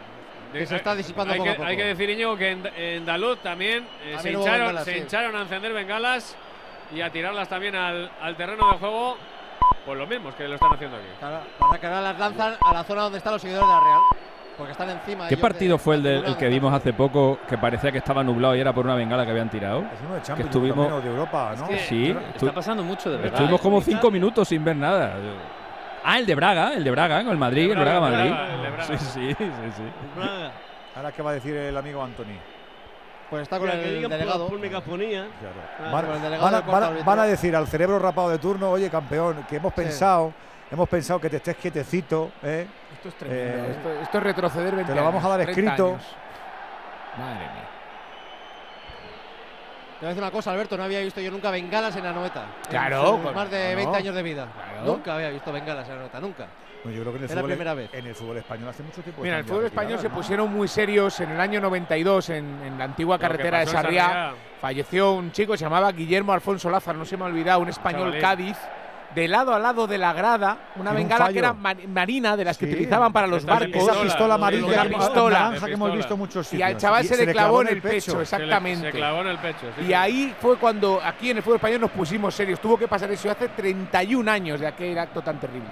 que se está disipando hay poco que, a poco. hay que decir, Íñigo, que en, en Daluz también, eh, se, También hubo hincharon, bengalas, se sí. hincharon a encender bengalas y a tirarlas también al, al terreno de juego. Pues los mismos que lo están haciendo aquí. Claro, Pasa que ahora las lanzan a la zona donde están los seguidores de la Real. Porque están encima. ¿Qué partido de- fue el, de el que vimos hace poco que parecía que estaba nublado y era por una bengala que habían tirado? Es uno de Que Champions, estuvimos, también, o de Europa, ¿no? que sí, Está pasando mucho de verdad. estuvimos como cinco minutos sin ver nada. Ah, el de Braga, el de Braga, con el Madrid, el Braga, Braga, Madrid. El Braga. Sí, sí, sí, sí. Braga. Ahora, ¿qué va a decir el amigo Anthony? Pues está con el delegado. Claro. Ah, Van, con el delegado van a, del cuarto van a- árbitro. van a decir al cerebro rapado de turno, oye campeón, que hemos pensado, hemos pensado que te estés quietecito, ¿eh? Esto es tremendo. Eh, esto, esto es retroceder 20 te lo vamos a dar 30 escrito. años. Madre mía. Te voy a decir una cosa, Alberto, no había visto yo nunca bengalas en Anoeta. En Claro, sus pues, más de no. 20 años de vida. Claro. Nunca había visto bengalas en Anoeta, nunca. Bueno, yo creo que en el, Es la fútbol, primera vez. en el fútbol español hace mucho tiempo. Mira, el fútbol español se ¿no? pusieron muy serios en el año 92 en, en la antigua carretera de en Sarriá. Falleció un chico que se llamaba Guillermo Alfonso Lázaro, no se me ha olvidado, un español chavalín. Cádiz, de lado a lado de la grada, una un bengala que era ma- marina, de las que Sí, utilizaban para los barcos. pistola, Esa pistola amarilla, una pistola. naranja que hemos visto en muchos Y sitios. al chaval se le clavó en el pecho, Se le- exactamente. Se clavó en el pecho. sí, Y ahí fue cuando aquí en el fútbol español nos pusimos serios. Tuvo que pasar eso hace 31 años de aquel acto tan terrible.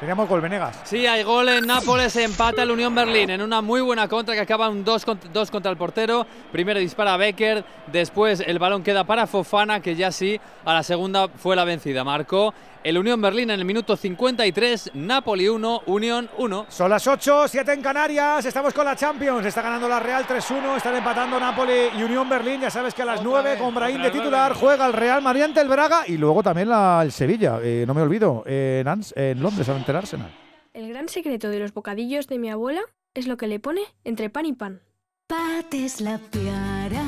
Teníamos gol Venegas. Sí, hay gol en Nápoles, empata el Unión Berlín en una muy buena contra que acaba un 2 contra, dos contra el portero. Primero dispara Becker, después el balón queda para Fofana, que ya sí, a la segunda fue la vencida. Marcó el Unión Berlín en el minuto 53, Napoli 1, Unión 1. Son las 8, 7 en Canarias. Estamos con la Champions. Está ganando la Real 3-1. Están empatando Napoli y Unión Berlín. Ya sabes que a las Otra 9 vez, con Brahim de vez, titular juega el Real Madrid ante el Braga y luego también la, el Sevilla. Eh, no me olvido. En, Ans- en Londres ante el Arsenal. El gran secreto de los bocadillos de mi abuela es lo que le pone entre pan y pan. Pates la piara,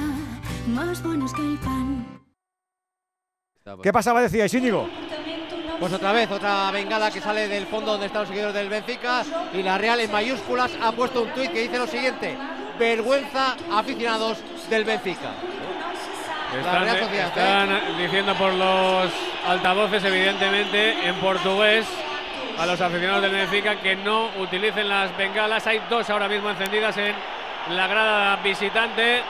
más buenos que el pan. ¿Qué pasaba, decíais, Íñigo? Pues otra vez, otra bengala que sale del fondo donde están los seguidores del Benfica y la Real en mayúsculas ha puesto un tuit que dice lo siguiente: vergüenza aficionados del Benfica. Están, Sociedad, están diciendo por los altavoces, evidentemente, en portugués, a los aficionados del Benfica que no utilicen las bengalas. Hay dos ahora mismo encendidas en la grada visitante.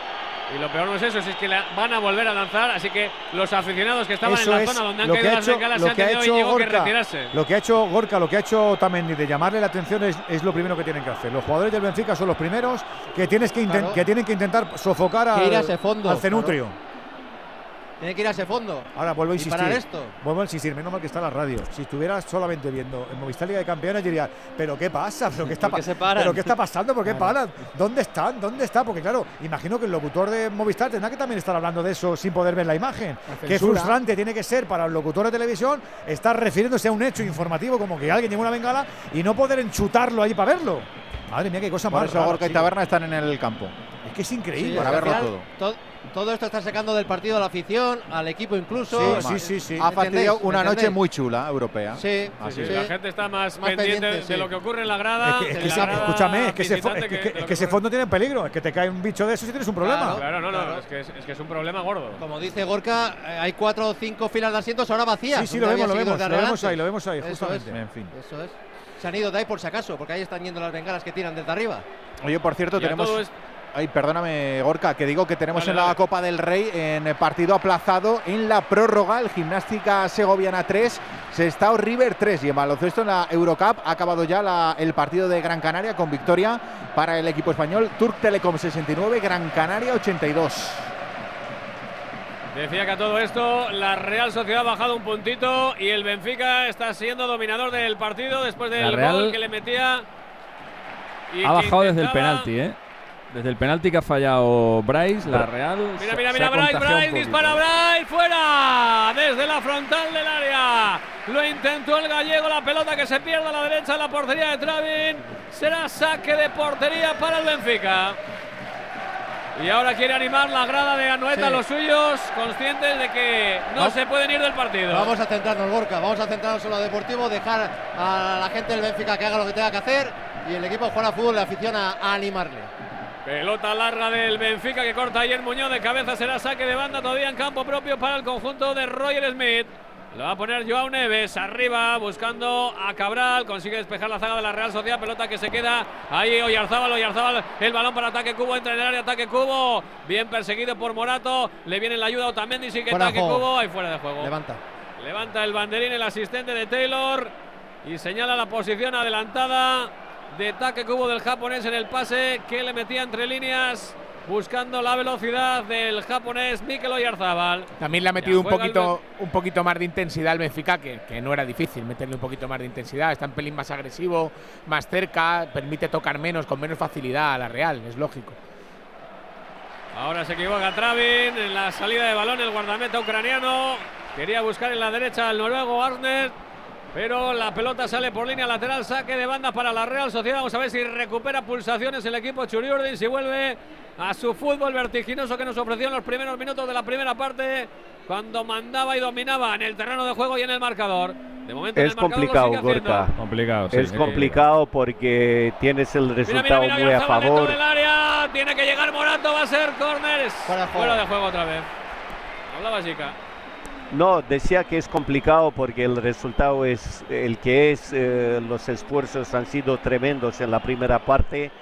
Y lo peor no es eso, si es que la van a volver a lanzar. Así que los aficionados que estaban Eso en la es zona donde han lo que caído ha las hecho, bengalas lo se han que ha tenido hecho que Gorka, retirarse. lo que ha hecho Gorka, lo que ha hecho Tamendi de llamarle la atención es, es lo primero que tienen que hacer. Los jugadores del Benfica son los primeros que tienes que, Claro. que tienen que intentar sofocar al, al cenutrio. Tiene que ir a ese fondo. Ahora vuelvo a Y insistir. parar esto. Vuelvo a insistir, menos mal que está la radio. Si estuvieras solamente viendo en Movistar Liga de Campeones diría, ¿pero qué pasa? ¿Pero qué está, ¿Por qué pa- se paran? ¿Pero qué está pasando? ¿Por qué paran? ¿Dónde están? ¿Dónde está? Porque claro, imagino que el locutor de Movistar tendrá que también estar hablando de eso sin poder ver la imagen. La Qué frustrante tiene que ser para el locutor de televisión estar refiriéndose a un hecho informativo como que alguien lleva una bengala y no poder enchutarlo ahí para verlo. Madre mía, qué cosa Por más eso rara, Gorka y. Taberna están en el campo. Es que es Sí, increíble. Para verlo final, todo. To- Todo esto está sacando del partido a la afición, al equipo incluso. Sí, sí, sí, sí. Ha fastidiado ¿Entendéis? una noche muy chula europea. Sí, Así Sí. La gente está más, Más pendiente pendiente, de sí. lo que ocurre en la grada. Es que, es de que la ese- grada escúchame, es que, ese, que, es que fondo tiene peligro. Es que te cae un bicho de esos y tienes un problema. Claro, no, no, Claro. Es, que es, es que es un problema gordo. Como dice Gorka, eh, hay cuatro o cinco filas de asientos ahora vacías. Sí, sí, lo vemos, lo vemos, lo vemos ahí, lo vemos ahí, Eso justamente. En fin. Eso es. Se han ido de ahí por si acaso, porque ahí están yendo las bengalas que tiran desde arriba. Oye, por cierto, tenemos. Ay, perdóname, Gorka, que digo que tenemos Dale, en la dale. Copa del Rey en el partido aplazado en la prórroga el Gimnástica Segoviana 3, Sestao River 3 y en baloncesto en la Eurocup ha acabado ya la- el partido de Gran Canaria con victoria para el equipo español Turk Telecom 69, Gran Canaria 82. Decía que a todo esto la Real Sociedad ha bajado un puntito y el Benfica está siendo dominador del partido después del Real gol que le metía. y Ha bajado desde el penalti, ¿eh? Desde el penalti que ha fallado Bryce, la Real. Mira, mira, mira, Bryce, Bryce, dispara Bryce, fuera, desde la frontal del área. Lo intentó el gallego, la pelota que se pierde a la derecha de la portería de Travin. Será saque de portería para el Benfica. Y ahora quiere animar la grada de Anoeta Sí. a los suyos, conscientes de que no Vamos- se pueden ir del partido. Vamos a centrarnos, Gorka, vamos a centrarnos en lo deportivo, dejar a la gente del Benfica que haga lo que tenga que hacer y el equipo juega fútbol, la afición a, a animarle. Pelota larga del Benfica que corta ayer Muñoz de cabeza. Será saque de banda todavía en campo propio para el conjunto de Roger Smith. Lo va a poner Joao Neves arriba buscando a Cabral. Consigue despejar la zaga de la Real Sociedad. Pelota que se queda ahí. Oyarzábal, Oyarzábal. El balón para ataque Cubo. Entra en el área. Ataque Cubo. Bien perseguido por Morato. Le viene la ayuda Otamendi. Sí que Fuera ataque. Cubo. Ahí fuera de juego. Levanta. Levanta el banderín el asistente de Taylor y señala la posición adelantada de ataque cubo del japonés en el pase que le metía entre líneas buscando la velocidad del japonés Mikel Oyarzábal. También le ha metido un el poquito, un poquito más de intensidad al Benfica, que, que no era difícil meterle un poquito más de intensidad. Está un pelín más agresivo, más cerca, permite tocar menos, con menos facilidad a la Real, es lógico. Ahora se equivoca Travin en la salida de balón el guardameta ucraniano. Quería buscar en la derecha al noruego Arnes. Pero la pelota sale por línea lateral, saque de banda para la Real Sociedad. Vamos a ver si recupera pulsaciones el equipo Churiurdin, si vuelve a su fútbol vertiginoso que nos ofreció en los primeros minutos de la primera parte, cuando mandaba y dominaba en el terreno de juego y en el marcador. De momento en Es el marcador lo complicado, sigue haciendo. Gorka. Complicado, sí. Es complicado porque tienes el Mira, mira, resultado mira, muy a favor. del área, tiene que llegar Morato, va a ser córner. Fuera de juego otra vez. Hablaba Chica. No, decía que es complicado porque el resultado es el que es. eh, los esfuerzos han sido tremendos en la primera parte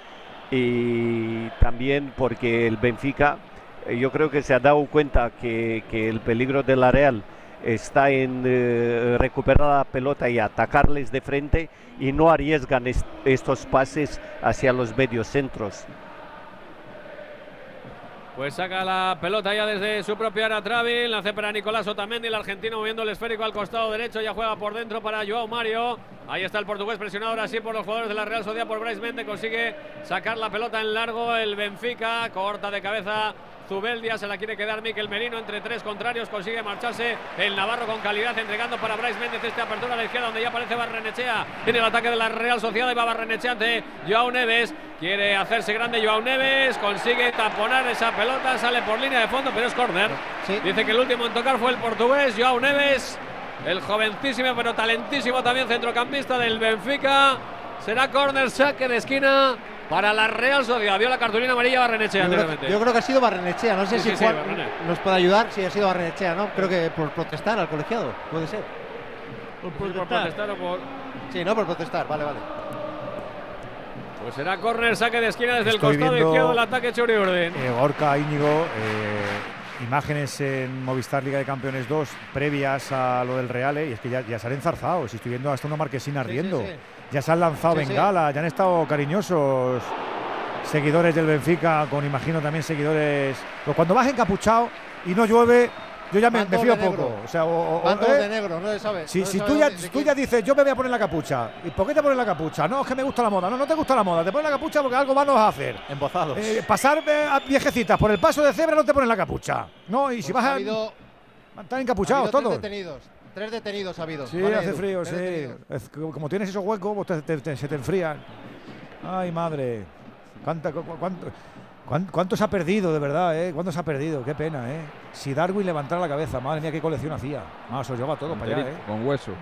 y también porque el Benfica, eh, yo creo que se ha dado cuenta que, que el peligro de la Real está en eh, recuperar la pelota y atacarles de frente y no arriesgan est- estos pases hacia los mediocentros. Pues saca la pelota ya desde su propia área Travin, la hace para Nicolás Otamendi, el argentino moviendo el esférico al costado derecho, ya juega por dentro para Joao Mario. Ahí está el portugués presionado ahora sí por los jugadores de la Real Sociedad por Bryce Mende, consigue sacar la pelota en largo el Benfica, corta de cabeza Zubeldia, se la quiere quedar Miquel Merino entre tres contrarios, consigue marcharse. El Navarro con calidad, entregando para Bryce Méndez esta apertura a la izquierda donde ya aparece Barrenechea en el ataque de la Real Sociedad y va Barrenechea ante Joao Neves, quiere hacerse grande Joao Neves, consigue taponar esa pelota, sale por línea de fondo, pero es córner. Dice que el último en tocar fue el portugués Joao Neves, el jovencísimo pero talentísimo también centrocampista del Benfica. Será córner, saque de esquina para la Real Sociedad. Vio la cartulina amarilla Barrenechea Yo creo, anteriormente. yo creo que ha sido Barrenechea, no sé Sí, si sí, Juan nos puede ayudar, si ha sido Barrenechea, ¿no? Creo que por protestar al colegiado, puede ser. Por protestar o por- Sí, no por protestar, vale, vale. Pues será córner, saque de esquina desde Estoy el costado izquierdo del ataque Churi Urdin. Eh, Gorka Íñigo, eh, imágenes en Movistar Liga de Campeones 2 previas a lo del Real, eh, y es que ya, ya se han enzarzado. Si estoy viendo hasta una marquesina riendo. Ya se han lanzado Sí, sí. bengala, ya han estado cariñosos seguidores del Benfica, con imagino también seguidores. Pero cuando vas encapuchado y no llueve, yo ya me, me fío negro. poco. O sea, o- o- ¿eh? de negro, no se sabe. Si, no si sabe tú, ya, tú ya dices, yo me voy a poner la capucha, ¿y por qué te pones la capucha? No, es que me gusta la moda. No, no te gusta la moda, te pones la capucha porque algo más no vas a hacer. Embozados. Eh, pasar a viejecitas por el paso de cebra no te pones la capucha. No, y si Pues vas ha a. Están ha encapuchados habido todos. Detenidos, tres detenidos ha habido. Sí, Vale, hace Edu, frío, sí. Es como tienes esos huecos, pues te- te- te- se te enfrían. Ay, madre. ¿Cuánta, cu- cu- cuánto? ¿Cuán- ¿Cuánto se ha perdido, de verdad, eh? ¿Cuánto se ha perdido? Qué pena, eh. Si Darwin levantara la cabeza, madre mía, qué colección hacía. Más, os lleva todo para allá, eh. Con hueso.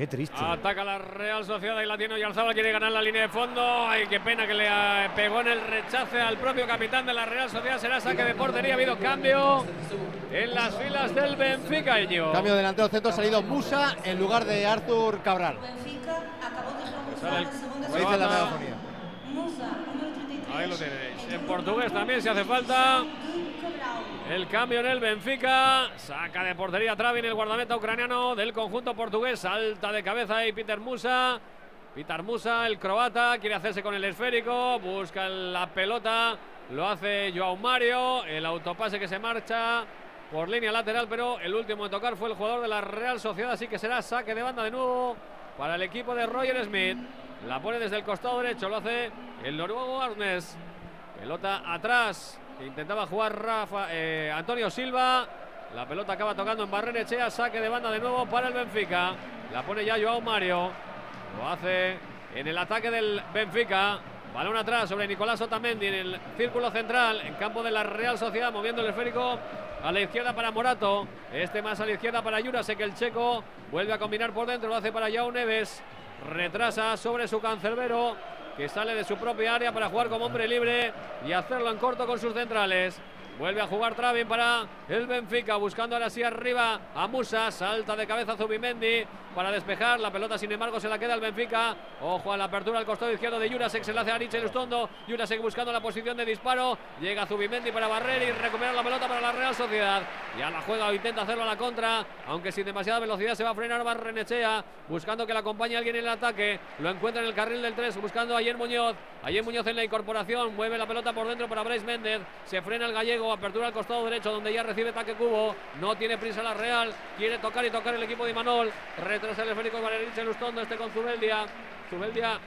Qué triste. Ataca la Real Sociedad y la tiene Oyarzabal, quiere ganar la línea de fondo. Ay, qué pena que le eh, pegó en el rechace al propio capitán de la Real Sociedad. Será saque de portería. Ha habido cambio en las filas del Benfica. Cambio de delantero centro, ha salido Musa en lugar de Arthur Cabral. Sale el Como dice la croata. megafonía. Ahí lo tenéis. En portugués también, si hace falta. El cambio en el Benfica. Saca de portería Travin, el guardameta ucraniano del conjunto portugués. Salta de cabeza ahí Peter Musa. Peter Musa, el croata, quiere hacerse con el esférico. Busca la pelota. Lo hace Joao Mario. El autopase que se marcha por línea lateral, pero el último en tocar fue el jugador de la Real Sociedad. Así que será saque de banda de nuevo para el equipo de Roger Smith. La pone desde el costado derecho, lo hace el noruego Arnes. Pelota atrás. que Intentaba jugar Rafa, eh, Antonio Silva. La pelota acaba tocando en Barrenechea. Saque de banda de nuevo para el Benfica. La pone ya Joao Mario. Lo hace en el ataque del Benfica. Balón atrás sobre Nicolás Otamendi en el círculo central, en campo de la Real Sociedad, moviendo el esférico a la izquierda para Morato. Este más a la izquierda para Jurasek, el checo. Vuelve a combinar por dentro, lo hace para Joao Neves. Retrasa sobre su cancerbero, que sale de su propia área para jugar como hombre libre y hacerlo en corto con sus centrales. Vuelve a jugar Travin para el Benfica, buscando ahora sí arriba a Musa. Salta de cabeza Zubimendi para despejar. La pelota, sin embargo, se la queda el Benfica. Ojo a la apertura al costado izquierdo de Jurasek. Se la hace a Richel Ustondo. Jurasek buscando la posición de disparo. Llega Zubimendi para barrer y recuperar la pelota para la Real Sociedad. Ya la juega o intenta hacerlo a la contra, aunque sin demasiada velocidad se va a frenar Barrenechea. Buscando que le acompañe alguien en el ataque. Lo encuentra en el carril del 3, buscando a Ayer Muñoz. Ayer Muñoz en la incorporación. Mueve la pelota por dentro para Bryce Méndez. Se frena el gallego. Apertura al costado derecho, donde ya recibe ataque cubo. No tiene prisa la Real. Quiere tocar y tocar el equipo de Imanol. Retrasa el esférico para Richel Ustondo. Este con Zubeldia. Zubeldia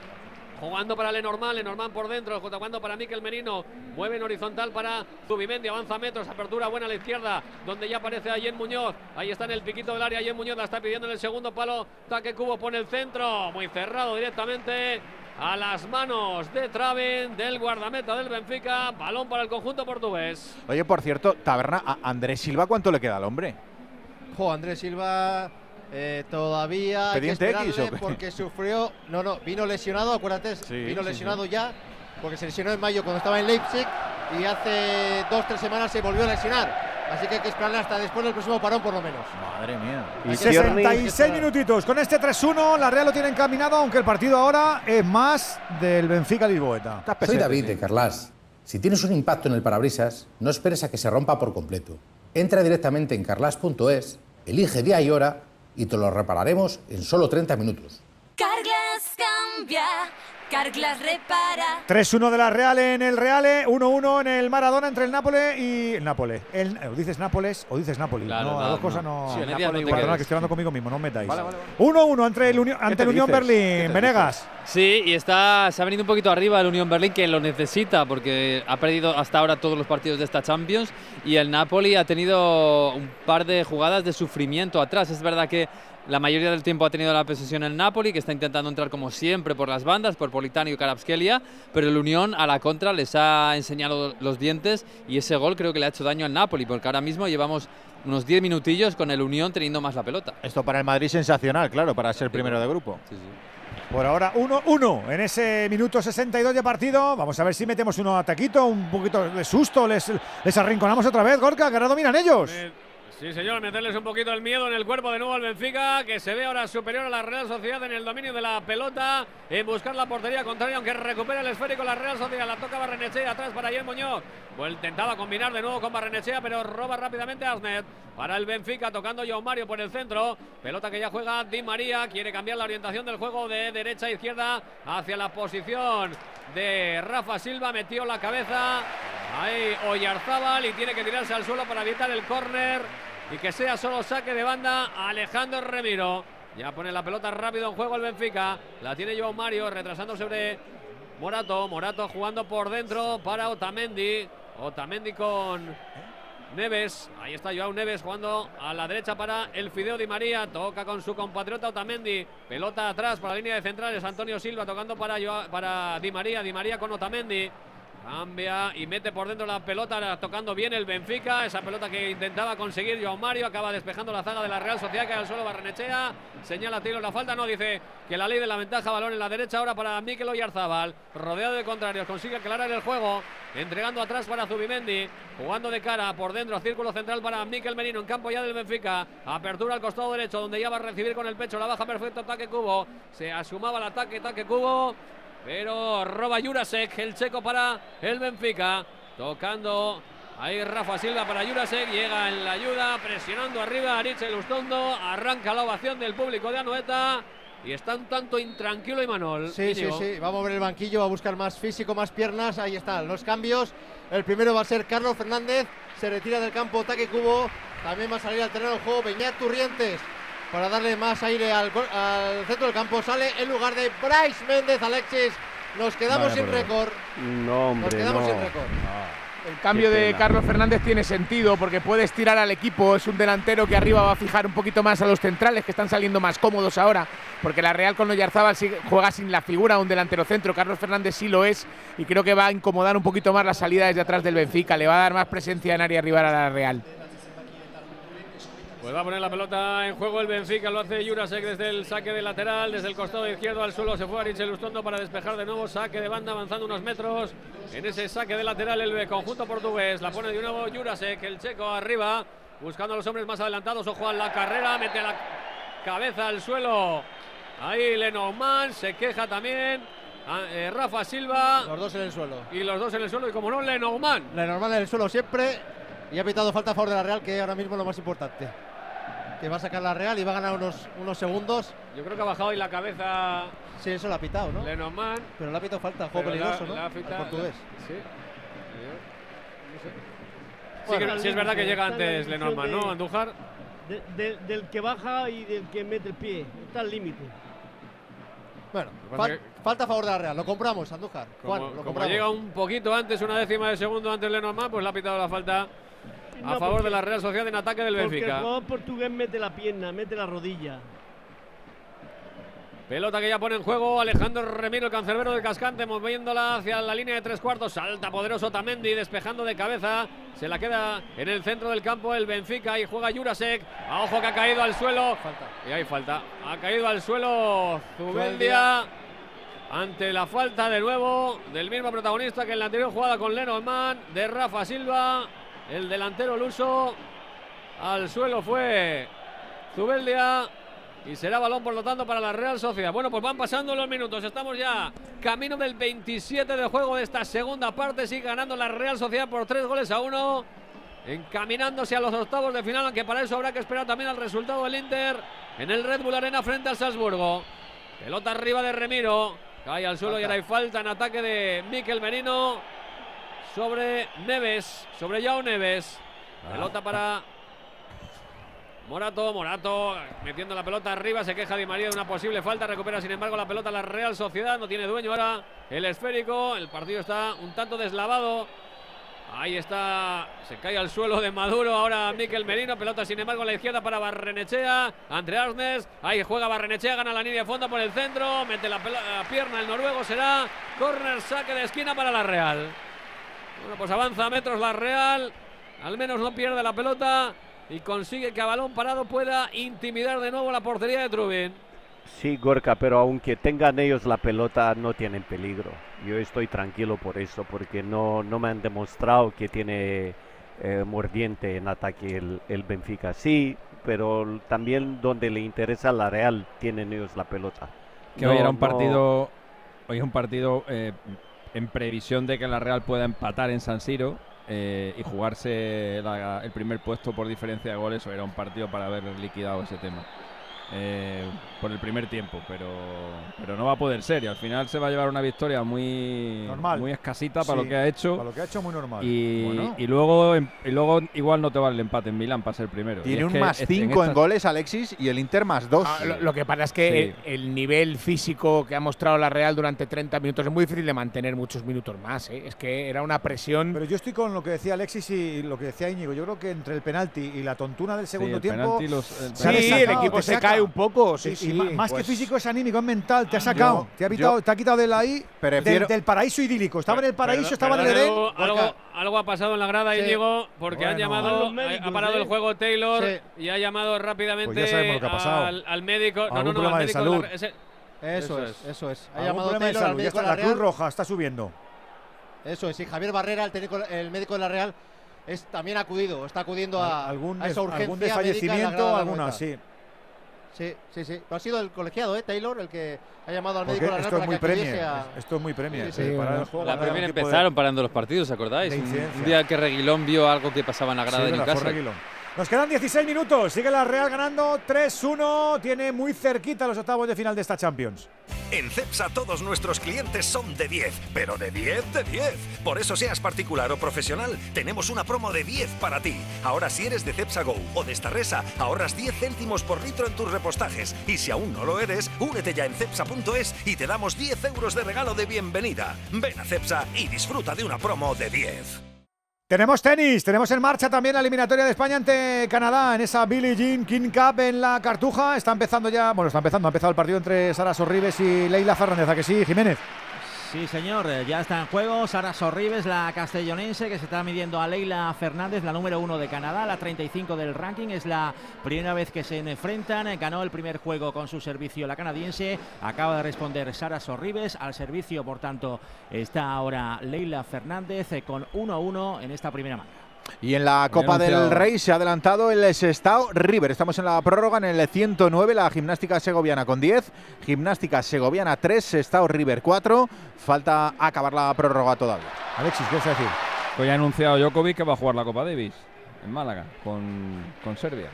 Jugando para Lenormand, Lenormand por dentro, jugando para Miquel Merino, mueve en horizontal para Zubimendi, avanza metros, apertura buena a la izquierda, donde ya aparece Ayen Muñoz, ahí está en el piquito del área, Ayen Muñoz la está pidiendo en el segundo palo, taque cubo pone el centro, muy cerrado directamente a las manos de Traven, del guardameta del Benfica, balón para el conjunto portugués. Oye, por cierto, Taberna, a Andrés Silva, ¿cuánto le queda al hombre? Jo, Andrés Silva eh, todavía hay que ¿Pendiente X esperarle o qué? porque sufrió, no, no, vino lesionado, acuérdate, Sí, vino sí, lesionado ya porque se lesionó en mayo cuando estaba en Leipzig y hace dos tres semanas se volvió a lesionar. Así que hay que esperarle hasta después del próximo parón por lo menos. Madre mía. Y 66 minutitos. Con este 3-1, la Real lo tiene encaminado, aunque el partido ahora es más del Benfica Lisboeta. Soy David de Carlas. Si tienes un impacto en el parabrisas, no esperes a que se rompa por completo. Entra directamente en carlas.es, elige día y hora y te lo repararemos en solo 30 minutos. Carglass cambia, Carglass repara. 3-1 de la Real en el Reale, 1-1 en el Maradona entre el Nápoles y el Nápoles. El, o dices Nápoles o dices Nápoles. Claro, no, no, las dos no. cosas no. Sí, el Nápoles Perdona, quedes. que estoy hablando conmigo mismo, no os metáis. Vale, vale, 1-1 entre el Unión- ante el Unión Berlín. Venegas. Sí, y está, se ha venido un poquito arriba el Unión Berlín, que lo necesita, porque ha perdido hasta ahora todos los partidos de esta Champions. Y el Napoli ha tenido un par de jugadas de sufrimiento atrás. Es verdad que la mayoría del tiempo ha tenido la posesión el Napoli, que está intentando entrar como siempre por las bandas, por Politano y Karabskelia, pero el Unión a la contra les ha enseñado los dientes y ese gol creo que le ha hecho daño al Napoli, porque ahora mismo llevamos unos 10 minutillos con el Unión teniendo más la pelota. Esto para el Madrid sensacional, claro, para ser primero de grupo. Por ahora 1-1 en ese minuto 62 de partido. Vamos a ver si metemos uno a taquito, un poquito de susto. Les, les arrinconamos otra vez, Gorka, que ahora dominan ellos. Sí, señor, meterles un poquito el miedo en el cuerpo de nuevo al Benfica, que se ve ahora superior a la Real Sociedad en el dominio de la pelota, en buscar la portería contraria, aunque recupera el esférico la Real Sociedad, la toca Barrenechea atrás para Ayer Muñoz. Pues intentaba combinar de nuevo con Barrenechea, pero roba rápidamente Asnet. Para el Benfica, tocando João Mario por el centro. Pelota que ya juega Di María, quiere cambiar la orientación del juego de derecha a izquierda hacia la posición de Rafa Silva, metió la cabeza. Ahí Oyarzábal y tiene que tirarse al suelo para evitar el córner y que sea solo saque de banda Alejandro Remiro. Ya pone la pelota rápido en juego el Benfica. La tiene Joao Mario retrasando sobre Morato. Morato jugando por dentro para Otamendi. Otamendi con Neves. Ahí está Joao Neves jugando a la derecha para el Fideo Di María. Toca con su compatriota Otamendi. Pelota atrás para la línea de centrales. Antonio Silva tocando para, Joao- para Di María. Di María con Otamendi. Cambia y mete por dentro la pelota, tocando bien el Benfica. Esa pelota que intentaba conseguir Joao Mario. Acaba despejando la zaga de la Real Sociedad, que al suelo Barrenechea. Señala Tiro la falta. No, dice que la ley de la ventaja. Balón en la derecha ahora para Mikel Oyarzábal. Rodeado de contrarios. Consigue aclarar el juego. Entregando atrás para Zubimendi. Jugando de cara por dentro. Círculo central para Mikel Merino. En campo ya del Benfica. Apertura al costado derecho, donde ya va a recibir con el pecho. La baja perfecto. Ataque Cubo. Se asumaba el ataque. Ataque Cubo. Pero roba Jurasek, el checo para el Benfica. Tocando ahí Rafa Silva para Jurasek. Llega en la ayuda, presionando arriba a Ariche Lustondo. Arranca la ovación del público de Anoeta. Y está un tanto intranquilo Imanol. Sí, sí, sí. Va a mover el banquillo, va a buscar más físico, más piernas. Ahí están los cambios. El primero va a ser Carlos Fernández. Se retira del campo Taque Cubo. También va a salir al terreno del juego Beñat Turrientes para darle más aire al, al, centro del campo. Sale en lugar de Bryce Méndez, Alexis. Nos quedamos sin récord. No, hombre, Nos quedamos no. sin récord. El cambio de. Carlos Fernández tiene sentido porque puede estirar al equipo. Es un delantero que arriba va a fijar un poquito más a los centrales que están saliendo más cómodos ahora. Porque la Real con Oyarzábal sí juega sin la figura de un delantero centro. Carlos Fernández sí lo es y creo que va a incomodar un poquito más la salida desde atrás del Benfica. Le va a dar más presencia en área rival a la Real. Pues va a poner la pelota en juego el Benfica, lo hace Jurasek desde el saque de lateral, desde el costado izquierdo al suelo se fue Ariche Lustondo para despejar de nuevo, saque de banda avanzando unos metros, en ese saque de lateral el conjunto portugués, la pone de nuevo Jurasek, el checo arriba, buscando a los hombres más adelantados, ojo a la carrera, mete la cabeza al suelo, ahí Lenormand, se queja también, ah, eh, Rafa Silva, Los dos en el suelo. y los dos en el suelo, y como no, Lenormand. La normal en el suelo siempre. Y ha pitado falta a favor de la Real, que ahora mismo es lo más importante. Que va a sacar la Real y va a ganar unos, unos segundos. Yo creo que ha bajado ahí la cabeza Sí, eso lo ha pitado, ¿no? Lenormand. Pero le ha pitado falta, juego la- peligroso, ¿no? la. Sí. Sí, Bueno, que, sí es verdad que llega antes Lenormand, ¿no? Andújar. de- de- del que baja y del que mete el pie. Está al límite. Bueno, fal- falta a favor de la Real. Lo compramos, Andújar. Juan, Como, lo como compramos. llega un poquito antes, una décima de segundo antes Lenormand, pues le ha pitado la falta a No, favor de la Real Sociedad en ataque del Porque el Benfica. jugador portugués mete la pierna, mete la rodilla. Pelota que ya pone en juego Alejandro Remiro, el cancerbero del cascante, moviéndola hacia la línea de tres cuartos. Salta poderoso Tamendi, despejando de cabeza. Se la queda en el centro del campo el Benfica y juega Jurasek. A ojo que ha caído al suelo. Y hay falta. Ha caído al suelo Zubeldia. Ante la falta de nuevo del mismo protagonista que en la anterior jugada con Lenormand, de Rafa Silva. El delantero luso. Al suelo fue Zubeldia. Y será balón, por lo tanto, para la Real Sociedad. Bueno, pues van pasando los minutos. Estamos ya camino del 27 de juego de esta segunda parte. Sigue ganando la Real Sociedad por tres goles a uno. Encaminándose a los octavos de final, aunque para eso habrá que esperar también al resultado del Inter en el Red Bull Arena frente al Salzburgo. Pelota arriba de Remiro. Cae al suelo y ahora hay falta en ataque de Miquel Merino sobre Neves, sobre Yao Neves. Pelota para Morato, Morato metiendo la pelota arriba, se queja Di María de una posible falta, recupera sin embargo la pelota la Real Sociedad, no tiene dueño ahora el esférico, el partido está un tanto deslavado. Ahí está, se cae al suelo de Maduro ahora Miquel Merino, pelota sin embargo a la izquierda para Barrenechea, Andre Arnes, ahí juega Barrenechea, gana la línea de fondo por el centro, mete la, la pierna el noruego, será córner, saque de esquina para la Real. Bueno, pues avanza a metros la Real, al menos no pierde la pelota y consigue que a balón parado pueda intimidar de nuevo la portería de Trubin. Sí, Gorka, pero aunque tengan ellos la pelota, no tienen peligro. Yo estoy tranquilo por eso, porque no, no me han demostrado que tiene eh, mordiente en ataque el, el Benfica. Sí, pero también donde le interesa la Real, tienen ellos la pelota. Que No, hoy era un no- partido, hoy es un partido eh, en previsión de que la Real pueda empatar en San Siro eh, y jugarse el primer puesto por diferencia de goles. Hoy era un partido para haber liquidado ese tema. Eh, por el primer tiempo, pero, pero no va a poder ser y al final se va a llevar una victoria muy, Normal. muy escasita para Sí, lo que ha hecho. Para lo que ha hecho, muy normal. Y, Bueno. y luego y luego igual no te vale el empate en Milán para ser primero. Y Tiene es un que más es- 5 en estas- goles Alexis y el Inter más 2. Ah, lo, lo que pasa es que Sí. el, el nivel físico que ha mostrado la Real durante 30 minutos es muy difícil de mantener muchos minutos más. ¿eh? Es que era una presión. Pero yo estoy con lo que decía Alexis y lo que decía Íñigo. Yo creo que entre el penalti y la tontuna del segundo el tiempo. penalti los- el se ha Sí, el equipo se cae un poco, sí, sí. más Pues- que físico es anímico, es mental. Te ha sacado, Yo- te, ha quitado, yo te ha quitado de ahí, prefiero- del, del paraíso idílico. Estaba en el paraíso, estaba en el Edén. Algo, algo, algo ha pasado en la grada, Sí. Íñigo, porque han llamado, ha- médicos, ha parado el juego Taylor Sí. y ha llamado rápidamente Pues ya sabemos lo que ha pasado. Al, al médico. No, Algún no, no, problema al de médico salud. la- ese- Eso es, eso es. Ha llamado de al. Ya está, de la la Cruz. Roja está subiendo. Eso es, y Javier Barrera, el, técnico- el médico de la Real, es también acudido, está acudiendo a, algún, a esa des- urgencia algún médica en la desfallecimiento, grada de la alguna, sí. Sí, sí, sí. Pero ha sido el colegiado, ¿eh? Taylor, el que ha llamado al médico de la Real esto es para muy que premio. a- Esto es muy premio. La Premier de- empezaron parando los partidos, ¿os acordáis? Un, día que Reguilón vio algo que pasaba en la grada Sí, de Newcastle. Nos quedan 16 minutos. Sigue la Real ganando 3-1. Tiene muy cerquita los octavos de final de esta Champions. En CEPSA todos nuestros clientes son de 10, pero de 10 de 10. Por eso seas particular o profesional, tenemos una promo de 10 para ti. Ahora si eres de CEPSA Go o de esta resa, ahorras 10 céntimos por litro en tus repostajes. Y si aún no lo eres, únete ya en cepsa.es y te damos 10 euros de regalo de bienvenida. Ven a CEPSA y disfruta de una promo de 10. Tenemos tenis, tenemos en marcha también la eliminatoria de España ante Canadá en esa Billie Jean King Cup en la Cartuja. Está empezando ya, bueno, está empezando, ha empezado el partido entre Sara Sorribes y Leila Fernández. ¿A que sí, Jiménez? Sí, señor, eh, ya está en juego Sara Sorribes, la castellonense, que se está midiendo a Leila Fernández, la número uno de Canadá, la 35 del ranking. Es la primera vez que se enfrentan. Eh, Ganó el primer juego con su servicio la canadiense. Acaba de responder Sara Sorribes. Al servicio, por tanto, está ahora Leila Fernández eh, con 1-1 en esta primera manga. Y en la Copa del Rey se ha adelantado el Sestao River. Estamos en la prórroga en el 109, la gimnástica segoviana con 10, gimnástica segoviana 3, Sestao River 4. Falta acabar la prórroga todavía. Alexis, ¿qué vas a decir? Hoy ha anunciado Djokovic que va a jugar la Copa Davis en Málaga con, con Serbia.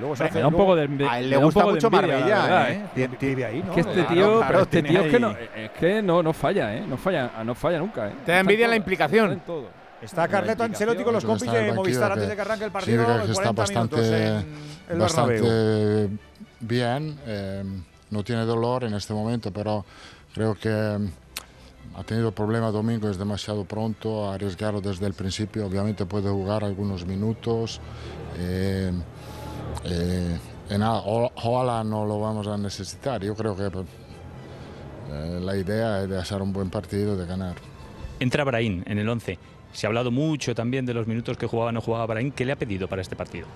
Luego se hace- da un poco de envi- A él le un gusta poco de mucho envidia, Marbella, verdad, ¿eh? ¿eh? Vive ahí, ¿no? Que este Claro, tío, claro, pero este tiene tío es que, no, es que no, no falla, ¿eh? No falla, no falla nunca, ¿eh? Te da envidia la implicación. Está en todo. Está Carleto Ancelotti con los compis en de Movistar antes de que arranque el partido. significa que está 40 minutos bastante, en el bastante bien. eh, no tiene dolor en este momento, pero creo que eh, ha tenido problema domingo, es demasiado pronto, ha arriesgado desde el principio. Obviamente puede jugar algunos minutos. eh, eh, o- ojalá no lo vamos a necesitar. Yo creo que eh, la idea es de hacer un buen partido, de ganar. Entra Brahim en el 11. Se ha hablado mucho también de los minutos que jugaba o no jugaba Brahim. ¿Qué le ha pedido para este partido?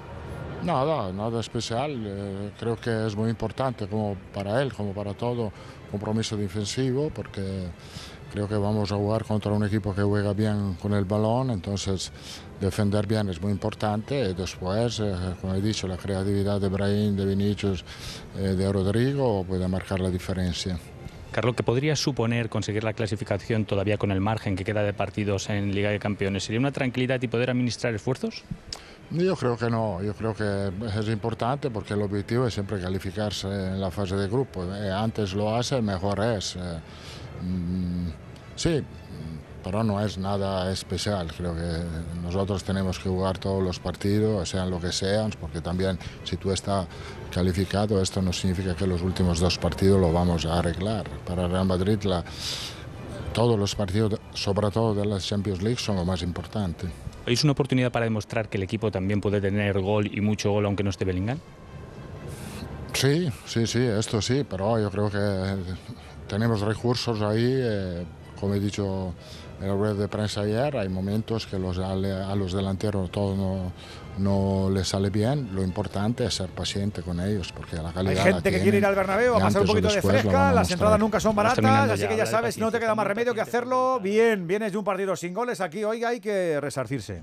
Nada, nada especial. eh, creo que es muy importante como para él, como para todo, compromiso defensivo, porque creo que vamos a jugar contra un equipo que juega bien con el balón, entonces defender bien es muy importante. Después, eh, como he dicho, la creatividad de Brahim, de Vinicius, eh, de Rodrigo puede marcar la diferencia. Carlos, ¿qué podría suponer conseguir la clasificación todavía con el margen que queda de partidos en Liga de Campeones? ¿Sería una tranquilidad y poder administrar esfuerzos? Yo creo que no, yo creo que es importante porque el objetivo es siempre calificarse en la fase de grupo. Eh, Antes lo hace, mejor es. Eh, mm, sí, pero no es nada especial. Creo que nosotros tenemos que jugar todos los partidos, sean lo que sean, porque también si tú estás calificado, esto no significa que los últimos dos partidos lo vamos a arreglar. Para Real Madrid, la, todos los partidos, sobre todo de la Champions League, son lo más importante. ¿Hoy es una oportunidad para demostrar que el equipo también puede tener gol y mucho gol aunque no esté Bellingham? Sí, sí, sí, esto sí, pero yo creo que tenemos recursos ahí, eh, como he dicho en la rueda de prensa ayer, hay momentos que los, a a los delanteros todo no, no les sale bien, lo importante es ser paciente con ellos, porque la Hay calidad la gente que tienen, quiere ir al Bernabéu a pasar un poquito de fresca, las entradas nunca son baratas, así que ya sabes, no te queda más remedio que hacerlo bien. Vienes de un partido sin goles, aquí hoy hay que resarcirse.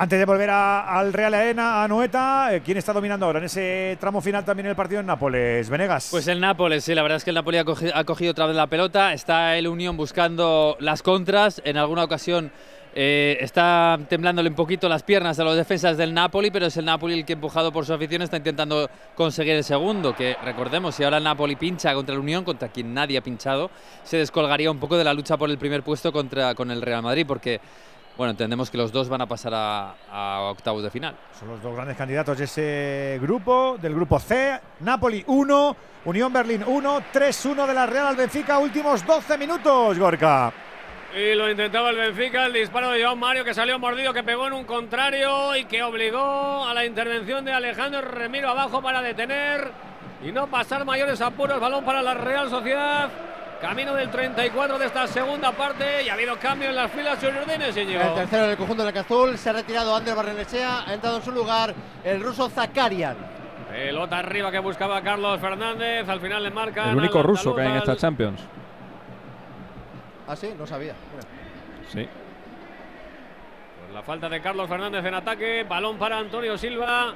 Antes de volver a- al Real Arena, a Noeta, eh, ¿quién está dominando ahora en ese tramo final también el partido en Nápoles? Venegas. Pues el Nápoles, sí, la verdad es que el Napoli ha cogido, ha cogido otra vez la pelota. Está el Unión buscando las contras. En alguna ocasión Eh, está temblándole un poquito las piernas a los defensas del Napoli, pero es el Napoli el que empujado por su afición está intentando conseguir el segundo, que recordemos, si ahora el Napoli pincha contra el Unión, contra quien nadie ha pinchado, se descolgaría un poco de la lucha por el primer puesto contra, con el Real Madrid, porque bueno, entendemos que los dos van a pasar a, a octavos de final. Son los dos grandes candidatos de ese grupo, del grupo C. Napoli 1, Unión Berlín 1, 3-1 de la Real al Benfica, últimos 12 minutos, Gorka. Y lo intentaba el Benfica, el disparo de Joan Mario que salió mordido, que pegó en un contrario y que obligó a la intervención de Alejandro Remiro abajo para detener y no pasar mayores apuros. Balón para la Real Sociedad. Camino del 34 de esta segunda parte y ha habido cambio en las filas Urdines y El tercero en el conjunto del Azul se ha retirado Ander Barrenechea, ha entrado en su lugar el ruso Zakarian. Pelota arriba que buscaba Carlos Fernández, al final le marca. El único ruso que hay en esta Champions. Ah, sí, no sabía. Sí. Pues la falta de Carlos Fernández en ataque, balón para Antonio Silva.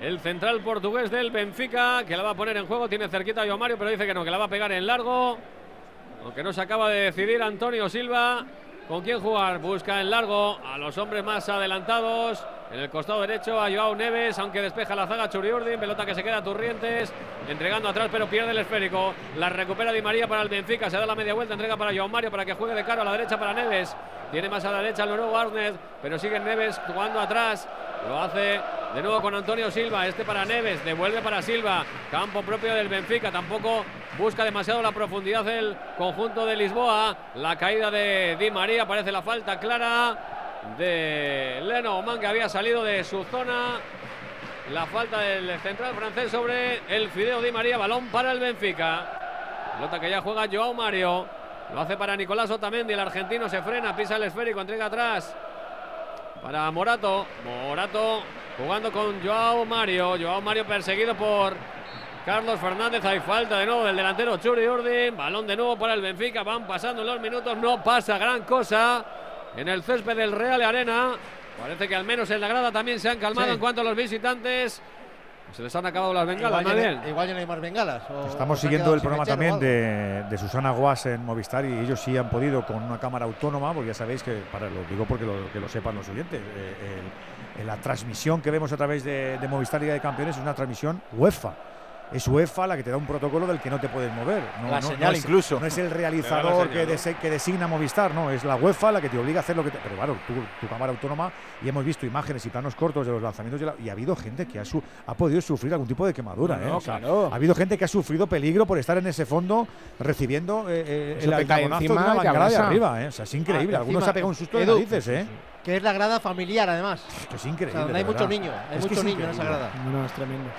El central portugués del Benfica, que la va a poner en juego, tiene cerquita a Mario, pero dice que no, que la va a pegar en largo. Aunque no se acaba de decidir Antonio Silva con quién jugar. Busca en largo a los hombres más adelantados. En el costado derecho a Joao Neves, aunque despeja la zaga Churiurdin. Pelota que se queda a Turrientes, entregando atrás, pero pierde el esférico. La recupera Di María para el Benfica. Se da la media vuelta, entrega para Joao Mario para que juegue de cara a la derecha para Neves. Tiene más a la derecha el nuevo Arnett, pero sigue Neves jugando atrás. Lo hace de nuevo con Antonio Silva. Este para Neves, devuelve para Silva. Campo propio del Benfica. Tampoco busca demasiado la profundidad el conjunto de Lisboa. La caída de Di María, parece la falta clara de Leno Oman que había salido de su zona. La falta del central francés sobre el Fideo Di María. Balón para el Benfica. Pelota que ya juega Joao Mario. Lo hace para Nicolás Otamendi. El argentino se frena, pisa el esférico, entrega atrás. Para Morato. Morato jugando con Joao Mario. Joao Mario perseguido por Carlos Fernández. Hay falta de nuevo del delantero Churi Urdin. Balón de nuevo para el Benfica. Van pasando los minutos. No pasa gran cosa en el césped del Real Arena. Parece que al menos en la grada también se han calmado Sí. en cuanto a los visitantes. Se les han acabado las bengalas, igual, ya, igual ya no hay más bengalas. Estamos siguiendo el programa también de, de Susana Guas en Movistar y ellos sí han podido con una cámara autónoma, porque ya sabéis que, para lo digo porque lo, que lo sepan los oyentes, eh, el- la transmisión que vemos a través de, de Movistar Liga de Campeones es una transmisión UEFA. Es UEFA la que te da un protocolo del que no te puedes mover. No, La no- señal no es- incluso. No es el realizador que, dese- que designa Movistar, no, es la UEFA la que te obliga a hacer lo que te. Pero claro, tu, tu cámara autónoma y hemos visto imágenes y planos cortos de los lanzamientos de la- y ha habido gente que ha, su- ha podido sufrir algún tipo de quemadura. No, ¿eh? no, O sea, claro. Ha habido gente que ha sufrido peligro por estar en ese fondo recibiendo eh, eh, el alcabonazo de una y bengala de arriba. ¿eh? O sea, es increíble. Ah, Algunos encima, se ha pegado un susto de narices, ¿eh? Que es la grada familiar, además. Que es increíble. O sea, donde hay de mucho verdad. niño, hay Es que mucho es niño en esa increíble. grada. No, es tremendo.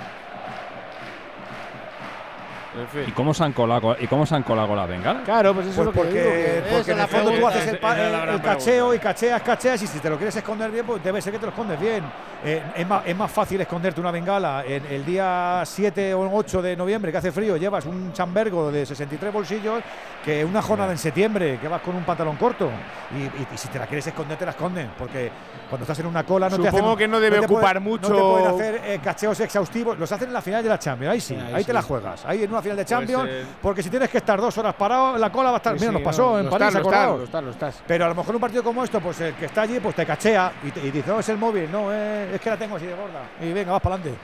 ¿Y cómo se han colado, y cómo se han colado las bengalas? Claro, pues eso Pues es lo que porque, digo, que- porque en el fondo la tú haces el, la el- el cacheo y cacheas, cacheas y si te lo quieres esconder bien, pues debe ser que te lo escondes bien. Eh, es, más, es más fácil esconderte una bengala en el día 7 o 8 de noviembre que hace frío, llevas un chambergo de 63 bolsillos que una jornada en septiembre que vas con un pantalón corto. Y, y- y si te la quieres esconder, te la esconden. Porque cuando estás en una cola no te Supongo hacen, que no debe te pueden- ocupar No te mucho- pueden hacer eh, cacheos exhaustivos. Los hacen en la final de la Champions. Ahí sí, ahí ahí te sí. la juegas. Ahí en una final de Pues, Champions. eh, porque si tienes que estar dos horas parado, la cola va a estar. Sí, Mira, sí, nos pasó no, en lo París, estás, lo estás, lo estás, lo estás. Pero a lo mejor un partido como esto, pues el que está allí, pues te cachea y, te- y dice, no, es el móvil, no, eh, es que la tengo así de gorda. Y venga, vas para adelante.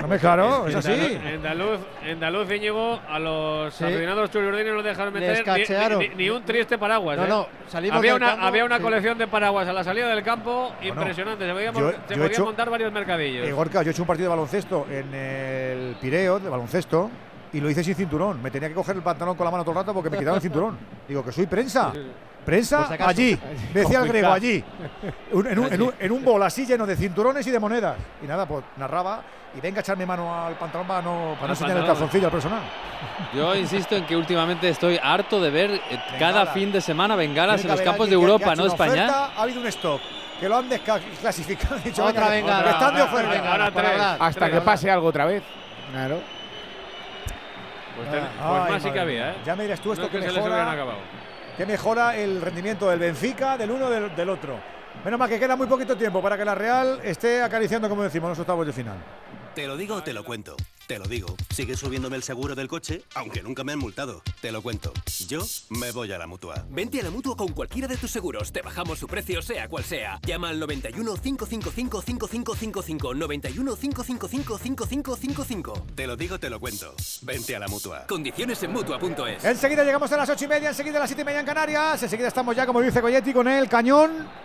No me claro, es así. En Andaluz, Andaluz Íñigo, a los Sí. aficionados churiurdinos no dejaron meter ni- ni, ni un triste paraguas. No, ¿eh? no, salimos había una, campo, había una sí. colección de paraguas a la salida del campo impresionante. Se podían, yo- se yo he podían hecho- montar varios mercadillos. Eh, Gorka, yo he hecho un partido de baloncesto en el Pireo, de baloncesto, y lo hice sin cinturón. Me tenía que coger el pantalón con la mano todo el rato porque me quitaba el cinturón. Digo que soy prensa. Prensa acaso. allí, me decía el griego allí, en, un, en un- en un bol así lleno de cinturones y de monedas. Y nada, pues narraba y venga a echarme mano al pantalón para no, para no enseñar el calzoncillo al personal. Yo insisto en que últimamente estoy harto de ver eh, cada fin de semana bengalas en los campos de alguien que- que Europa, ha no España. oferta, ha habido un stock que lo han desclasificado. dicho, Otra venga, están de oferta. Ahora tres. Hasta que pase algo otra vez. Claro. Pues, ten- Ay, pues más sí que había. ¿eh? Ya me dirás tú esto No que que mejora, acabado. que mejora el rendimiento del Benfica, del uno del, del otro. Menos mal que queda muy poquito tiempo para que la Real esté acariciando, como decimos, los octavos de final. Te lo digo o te lo cuento. Te lo digo, sigue subiéndome el seguro del coche, aunque nunca me han multado. Te lo cuento. Yo me voy a la mutua. Vente a la mutua con cualquiera de tus seguros. Te bajamos su precio, sea cual sea. Llama al 91 555 5555. 91 555 5555. Te lo digo, te lo cuento. Vente a la mutua. Condiciones en mutua.es. Enseguida llegamos a las ocho y media, enseguida a las siete y media en Canarias. Enseguida estamos ya, como dice Coyetti, con el cañón.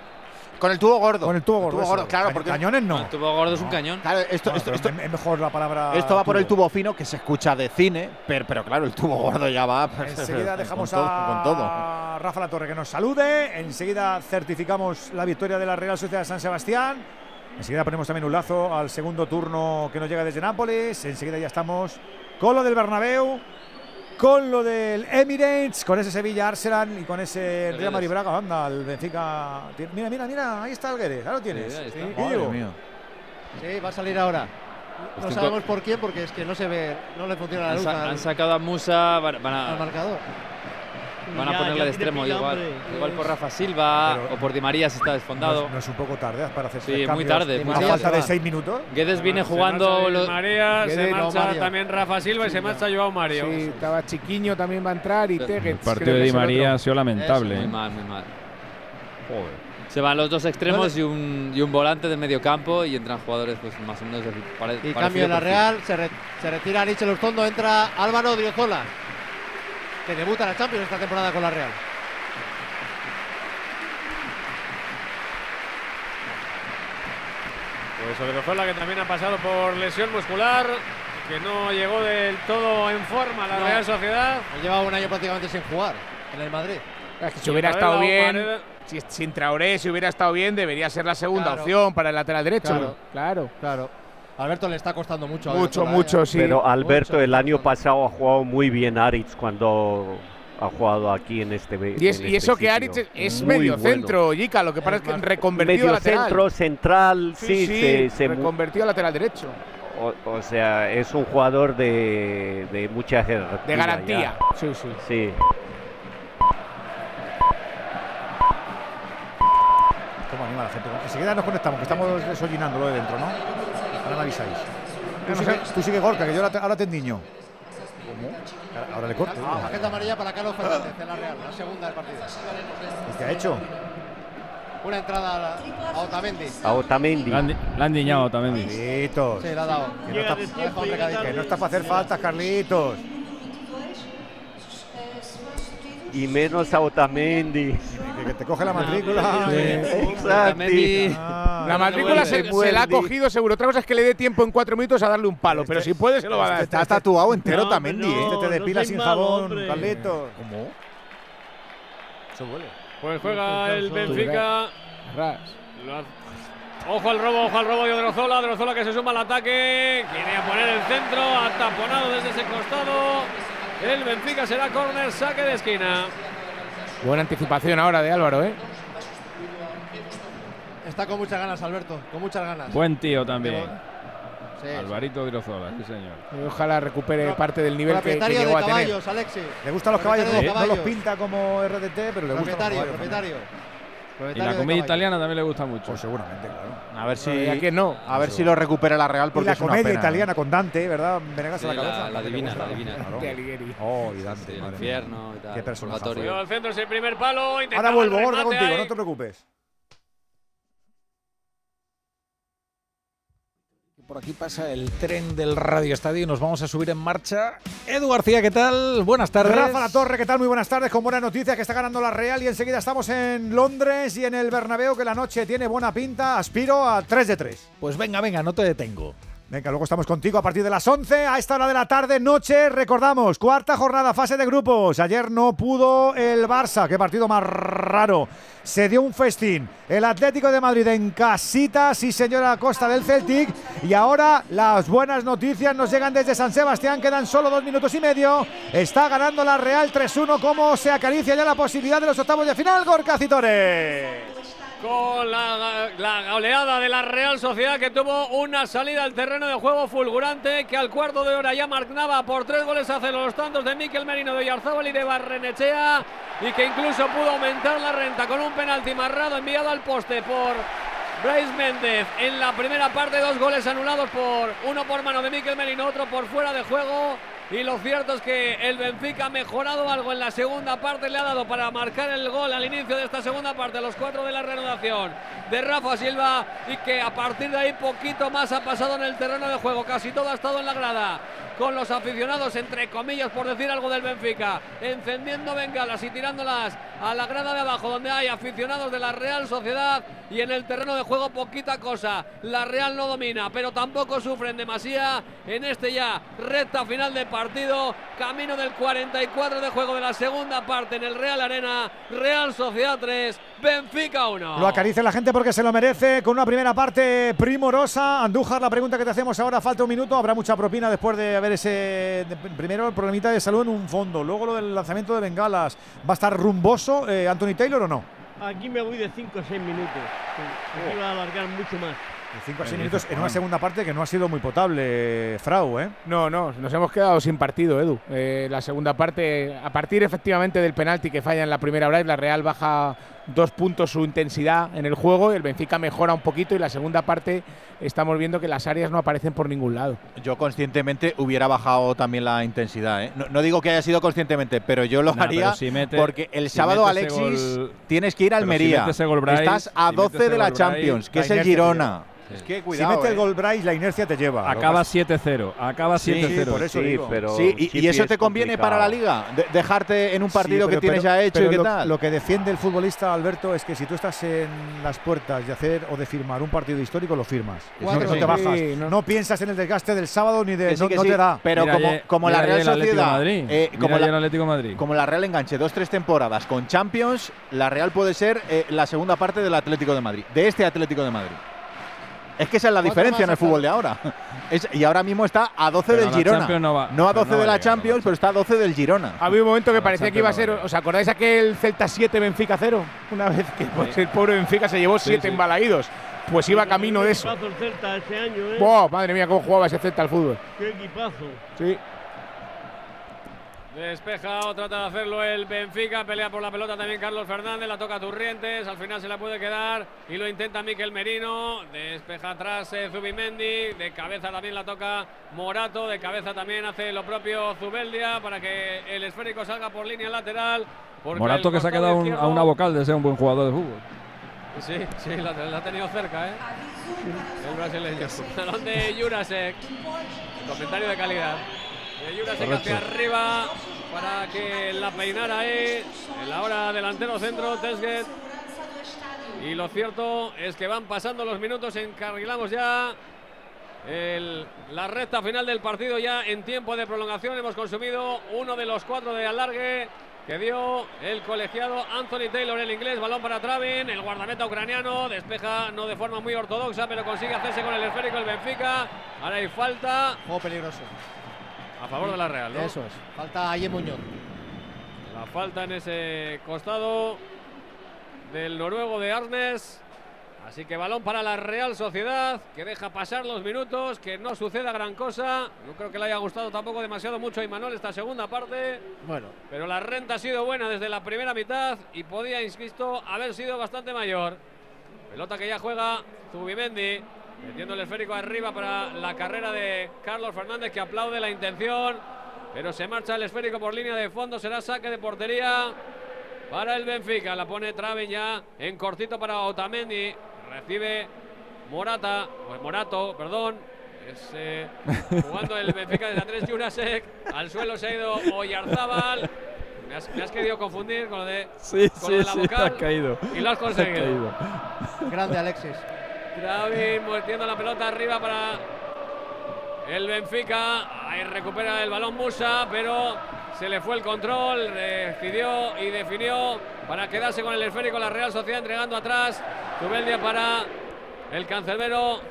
Con el tubo gordo. Con el tubo gordo. tubo gordo, eso. claro, porque Cañones no. El tubo gordo es un cañón. Claro, esto, No, esto, esto, es mejor la palabra. esto va por el tubo. tubo fino que se escucha de cine, pero, pero claro, el tubo gordo ya va. pues, Enseguida con dejamos todo, a con todo. Rafa La Torre que nos salude. Enseguida certificamos la victoria de la Real Sociedad de San Sebastián. Enseguida ponemos también un lazo al segundo turno que nos llega desde Nápoles. Enseguida ya estamos con lo del Bernabéu, con lo del Emirates, con ese Sevilla Arsenal y con ese Real Madrid Braga. Anda, el Benfica. Mira, mira, mira, ahí está el Guedes. Ahí lo tienes. Sí, ahí está. Sí, Madre Guillo. mía. Sí, va a salir ahora. No Estoy sabemos por quién, porque es que no se ve, no le funciona la Han, luz han sacado a Musa. Van, van al a, marcador. Van a ponerle de extremo igual. hombre. Igual por Rafa Silva Pero- o por Di María si está desfondado. No, no es un poco tarde para hacer Sí, muy tarde, muy a falta de Se seis minutos. Guedes viene Se jugando. marcha lo- Di María, se no, marcha también Rafa Silva y se marcha Joao Mario. Sí, estaba Chiquiño también va a entrar y Tegues. El partido de Di María ha sido lamentable. Muy ¿eh? mal, muy mal. Se van los dos extremos y un, y un volante del medio campo y entran jugadores pues más o menos de pare- Y cambio en la. Real, se, re- se retira Ariche Lostondo, entra Álvaro Driozola, que debuta la Champions esta temporada con la Real. Pues Odriozola que también ha pasado por lesión muscular, que no llegó del todo en forma a la No. Real Sociedad. Llevaba un año prácticamente sin jugar en el Madrid. Es que si hubiera estado bien, si, sin Traoré, si hubiera estado bien, debería ser la segunda Claro. opción para el lateral derecho. Claro. claro. Claro. Alberto le está costando mucho. Mucho, Odriozola, mucho, ¿eh? sí. Pero Alberto Mucho. el año pasado ha jugado muy bien Aritz cuando ha jugado aquí en este Y, es- en y este eso que. Aritz es, medio bueno. centro, Yica, lo que pasa es que reconvertido medio a lateral. centro central sí, se, se reconvertido a lateral derecho. o, o sea es un jugador de, de mucha jerarquía De garantía. ya. Sí, sí. sí ¿Cómo anima la gente? Enseguida nos conectamos, que estamos desollinándolo de dentro, ¿no? Ahora me avisáis. Tú sigue, tú sigue Gorka, que yo ahora te, ahora te endiño. ¿Cómo? Ahora, le corto. Ah, tarjeta amarilla para Carlos Fernández en la Real, la segunda del partido. ¿Y qué ha hecho? Una entrada a, la- a Otamendi. a Otamendi Le han, di- le han diñado también. Carlitos. Sí, la ha dado. Que no, está, que no está para hacer faltas, Carlitos. Y menos a Otamendi Que, que te coge la matrícula. Exacto. Ah, La matrícula se, se se la ha cogido seguro. Otra cosa es que le dé tiempo en cuatro minutos a darle un palo, pero si puede se lo va a dar. Está tatuado entero No, Tamendi, hombre, ¿eh? Este te depila sin malo, jabón. ¿Cómo? Eso huele. Pues juega el Benfica. Ojo al robo, ojo al robo de Odriozola. Odriozola que se suma al ataque. Quiere poner el centro. Ataponado desde ese costado. El Benfica será córner, saque de esquina. Buena anticipación ahora de Álvaro, ¿eh? Está con muchas ganas, Alberto, con muchas ganas. Buen tío también. Sí, Alvarito Griozola, sí señor. Y ojalá recupere parte del nivel que, que llegó de a tener. caballos, Alexi. Le gustan los caballos, no, de no los pinta como RDT, pero le gustan los caballos. propietario. Y Propietario la comida italiana también le gusta mucho. Pues seguramente, claro. A ver si, ¿Y a quién no? a ver si lo recupera la Real Y porque la es una comedia pena, ¿eh? italiana con Dante, ¿verdad? Venegas Sí, a la la- cabeza. la ¿Te divina, la divina. Claro. Oh, y Dante. Sí, el infierno y tal, Qué personaje. al centro, es el primer palo. Ahora vuelvo, remate contigo, ahí. no te preocupes. Por aquí pasa el tren del Radio Estadio y nos vamos a subir en marcha. Edu García, ¿qué tal? Buenas tardes. Rafa La Torre, ¿qué tal? Muy buenas tardes, con buenas noticias que está ganando la Real y enseguida estamos en Londres y en el Bernabéu que la noche tiene buena pinta. Aspiro a 3 de 3. Pues venga, venga, no te detengo. Venga, luego estamos contigo a partir de las 11 a esta hora de la tarde, noche, recordamos, cuarta jornada, fase de grupos. Ayer no pudo el Barça, qué partido más raro. Se dio un festín. El Atlético de Madrid en casita, sí señora Costa del Celtic. Y ahora las buenas noticias nos llegan desde San Sebastián, quedan solo dos minutos y medio. Está ganando la Real 3-1, como se acaricia ya la posibilidad de los octavos de final, Gorka Citores. Con la, la de la Real Sociedad que tuvo una salida al terreno de juego fulgurante que al cuarto de hora ya marcaba por tres goles hace los tantos de Miquel Merino de Yarzábal y de Barrenechea y que incluso pudo aumentar la renta con un penalti marrado enviado al poste por Bryce Méndez en la primera parte, dos goles anulados por uno por mano de Mikel Merino, otro por fuera de juego. Y lo cierto es que el Benfica ha mejorado algo en la segunda parte, le ha dado para marcar el gol al inicio de esta segunda parte, los cuatro de la reanudación de Rafa Silva y que a partir de ahí poquito más ha pasado en el terreno de juego, casi todo ha estado en la grada con los aficionados, entre comillas, por decir algo del Benfica, encendiendo bengalas y tirándolas a la grada de abajo, donde hay aficionados de la Real Sociedad y en el terreno de juego poquita cosa. La Real no domina, pero tampoco sufren demasiado en este ya recta final de partido, camino del 44 de juego de la segunda parte en el Real Arena, Real Sociedad 3, Benfica 1. Lo acaricia la gente porque se lo merece con una primera parte primorosa. Andújar, la pregunta que te hacemos ahora, falta un minuto, habrá mucha propina después de haber ese de- primero el problemita de salud en un fondo, luego lo del lanzamiento de bengalas. ¿Va a estar rumboso eh, Anthony Taylor o no? Aquí me voy de 5 a 6 minutos. Aquí va a alargar mucho más. 5 a 6 minutos en una segunda parte que no ha sido muy potable, Frau, ¿eh? No, no, nos hemos quedado sin partido, Edu. Eh, la segunda parte, a partir efectivamente del penalti que falla en la primera hora, la Real baja dos puntos su intensidad en el juego, el Benfica mejora un poquito y la segunda parte estamos viendo que las áreas no aparecen por ningún lado. Yo conscientemente hubiera bajado también la intensidad. ¿eh? No, no digo que haya sido conscientemente, pero yo lo Nah, haría pero si mete- porque el si sábado, Alexis, gol- tienes que ir a si Almería. Bryce, Estás a si mete 12 ese de la Bryce, Champions, que la es el Girona. lleva. Es que si mete el eh. gol Bryce, la inercia te lleva. Acaba Lo que 7-0. Acaba Sí, 7-0. por eso Sí, digo. pero Sí, y- eso es te conviene para la liga, de- dejarte en un partido Sí, que pero- tienes pero- ya hecho pero y qué lo, tal. Lo que defiende el futbolista Alberto es que si tú estás en las puertas de hacer o de firmar un partido histórico, lo firmas. No, Cuatro, no sí. te bajas. Sí, no. no. piensas en el desgaste del sábado ni de. Que sí, no que no sí, te da. Pero Mira como, ayer- como mira la Real Sociedad, Madrid. eh, como, la, el Atlético Madrid. como la Real enganche dos tres temporadas con Champions, la Real puede ser eh, la segunda parte del Atlético de Madrid, de este Atlético de Madrid. Es que esa es la diferencia en el fútbol de ahora. Es- y ahora mismo está a 12 Pero del Girona. No va- a pero 12 no de la Champions, pero está a 12 del Girona. Había un momento que parecía que iba a ser, ¿os acordáis aquel Celta 7 Benfica 0? Una vez que pues, el pobre Benfica se llevó Sí, 7 sí. embalaídos. Pues iba camino de eso. Qué equipazo el Celta este año, ¿eh? ¡Buah! Madre mía, cómo jugaba ese Celta al fútbol. Qué equipazo. Sí. Despeja o trata de hacerlo el Benfica, pelea por la pelota también Carlos Fernández, la toca Turrientes, al final se la puede quedar y lo intenta Miquel Merino, despeja atrás eh, Zubimendi, de cabeza también la toca Morato, de cabeza también hace lo propio Zubeldia para que el esférico salga por línea lateral. Morato que se ha quedado un- a una vocal de ser un buen jugador de fútbol. Sí, sí, la, la ha tenido cerca, ¿eh? El brasileño. Balón de Jurasek. Comentario de calidad. De Jurasek Correcto. hacia arriba para que la peinara ahí. En la hora delantero centro, Tesget. Y lo cierto es que van pasando los minutos, encarrilamos ya el- la recta final del partido ya en tiempo de prolongación. Hemos consumido uno de los cuatro de alargue que dio el colegiado Anthony Taylor, el inglés. Balón para Travin, el guardameta ucraniano. Despeja no de forma muy ortodoxa, pero consigue hacerse con el esférico el Benfica. Ahora hay falta Juego peligroso. A favor de la Real. ¿no? Eso es. Falta Aye Muñoz. La falta en ese costado del noruego de Arnes. Así que balón para la Real Sociedad, que deja pasar los minutos, que no suceda gran cosa. No creo que le haya gustado tampoco demasiado mucho a Imanol esta segunda parte. Bueno, Pero la renta ha sido buena desde la primera mitad y podía, insisto, haber sido bastante mayor. Pelota que ya juega Zubimendi, metiendo el esférico arriba para la carrera de Carlos Fernández, que aplaude la intención. Pero se marcha el esférico por línea de fondo, será saque de portería para el Benfica. La pone Traven ya en cortito para Otamendi. Recibe Morata, pues Morato, perdón. Es, eh, jugando el Benfica desde Andrés Jurasek. Al suelo se ha ido Oyarzábal. Me has, me has querido confundir con lo de, Sí, con lo de sí, la sí, vocal has caído. Y lo has has conseguido. caído. grande Alexis. Travis metiendo la pelota arriba para el Benfica. Ahí recupera el balón Musa, pero se le fue el control. Decidió y definió para quedarse con el esférico la Real Sociedad entregando atrás. Tubeldia para el cancerbero.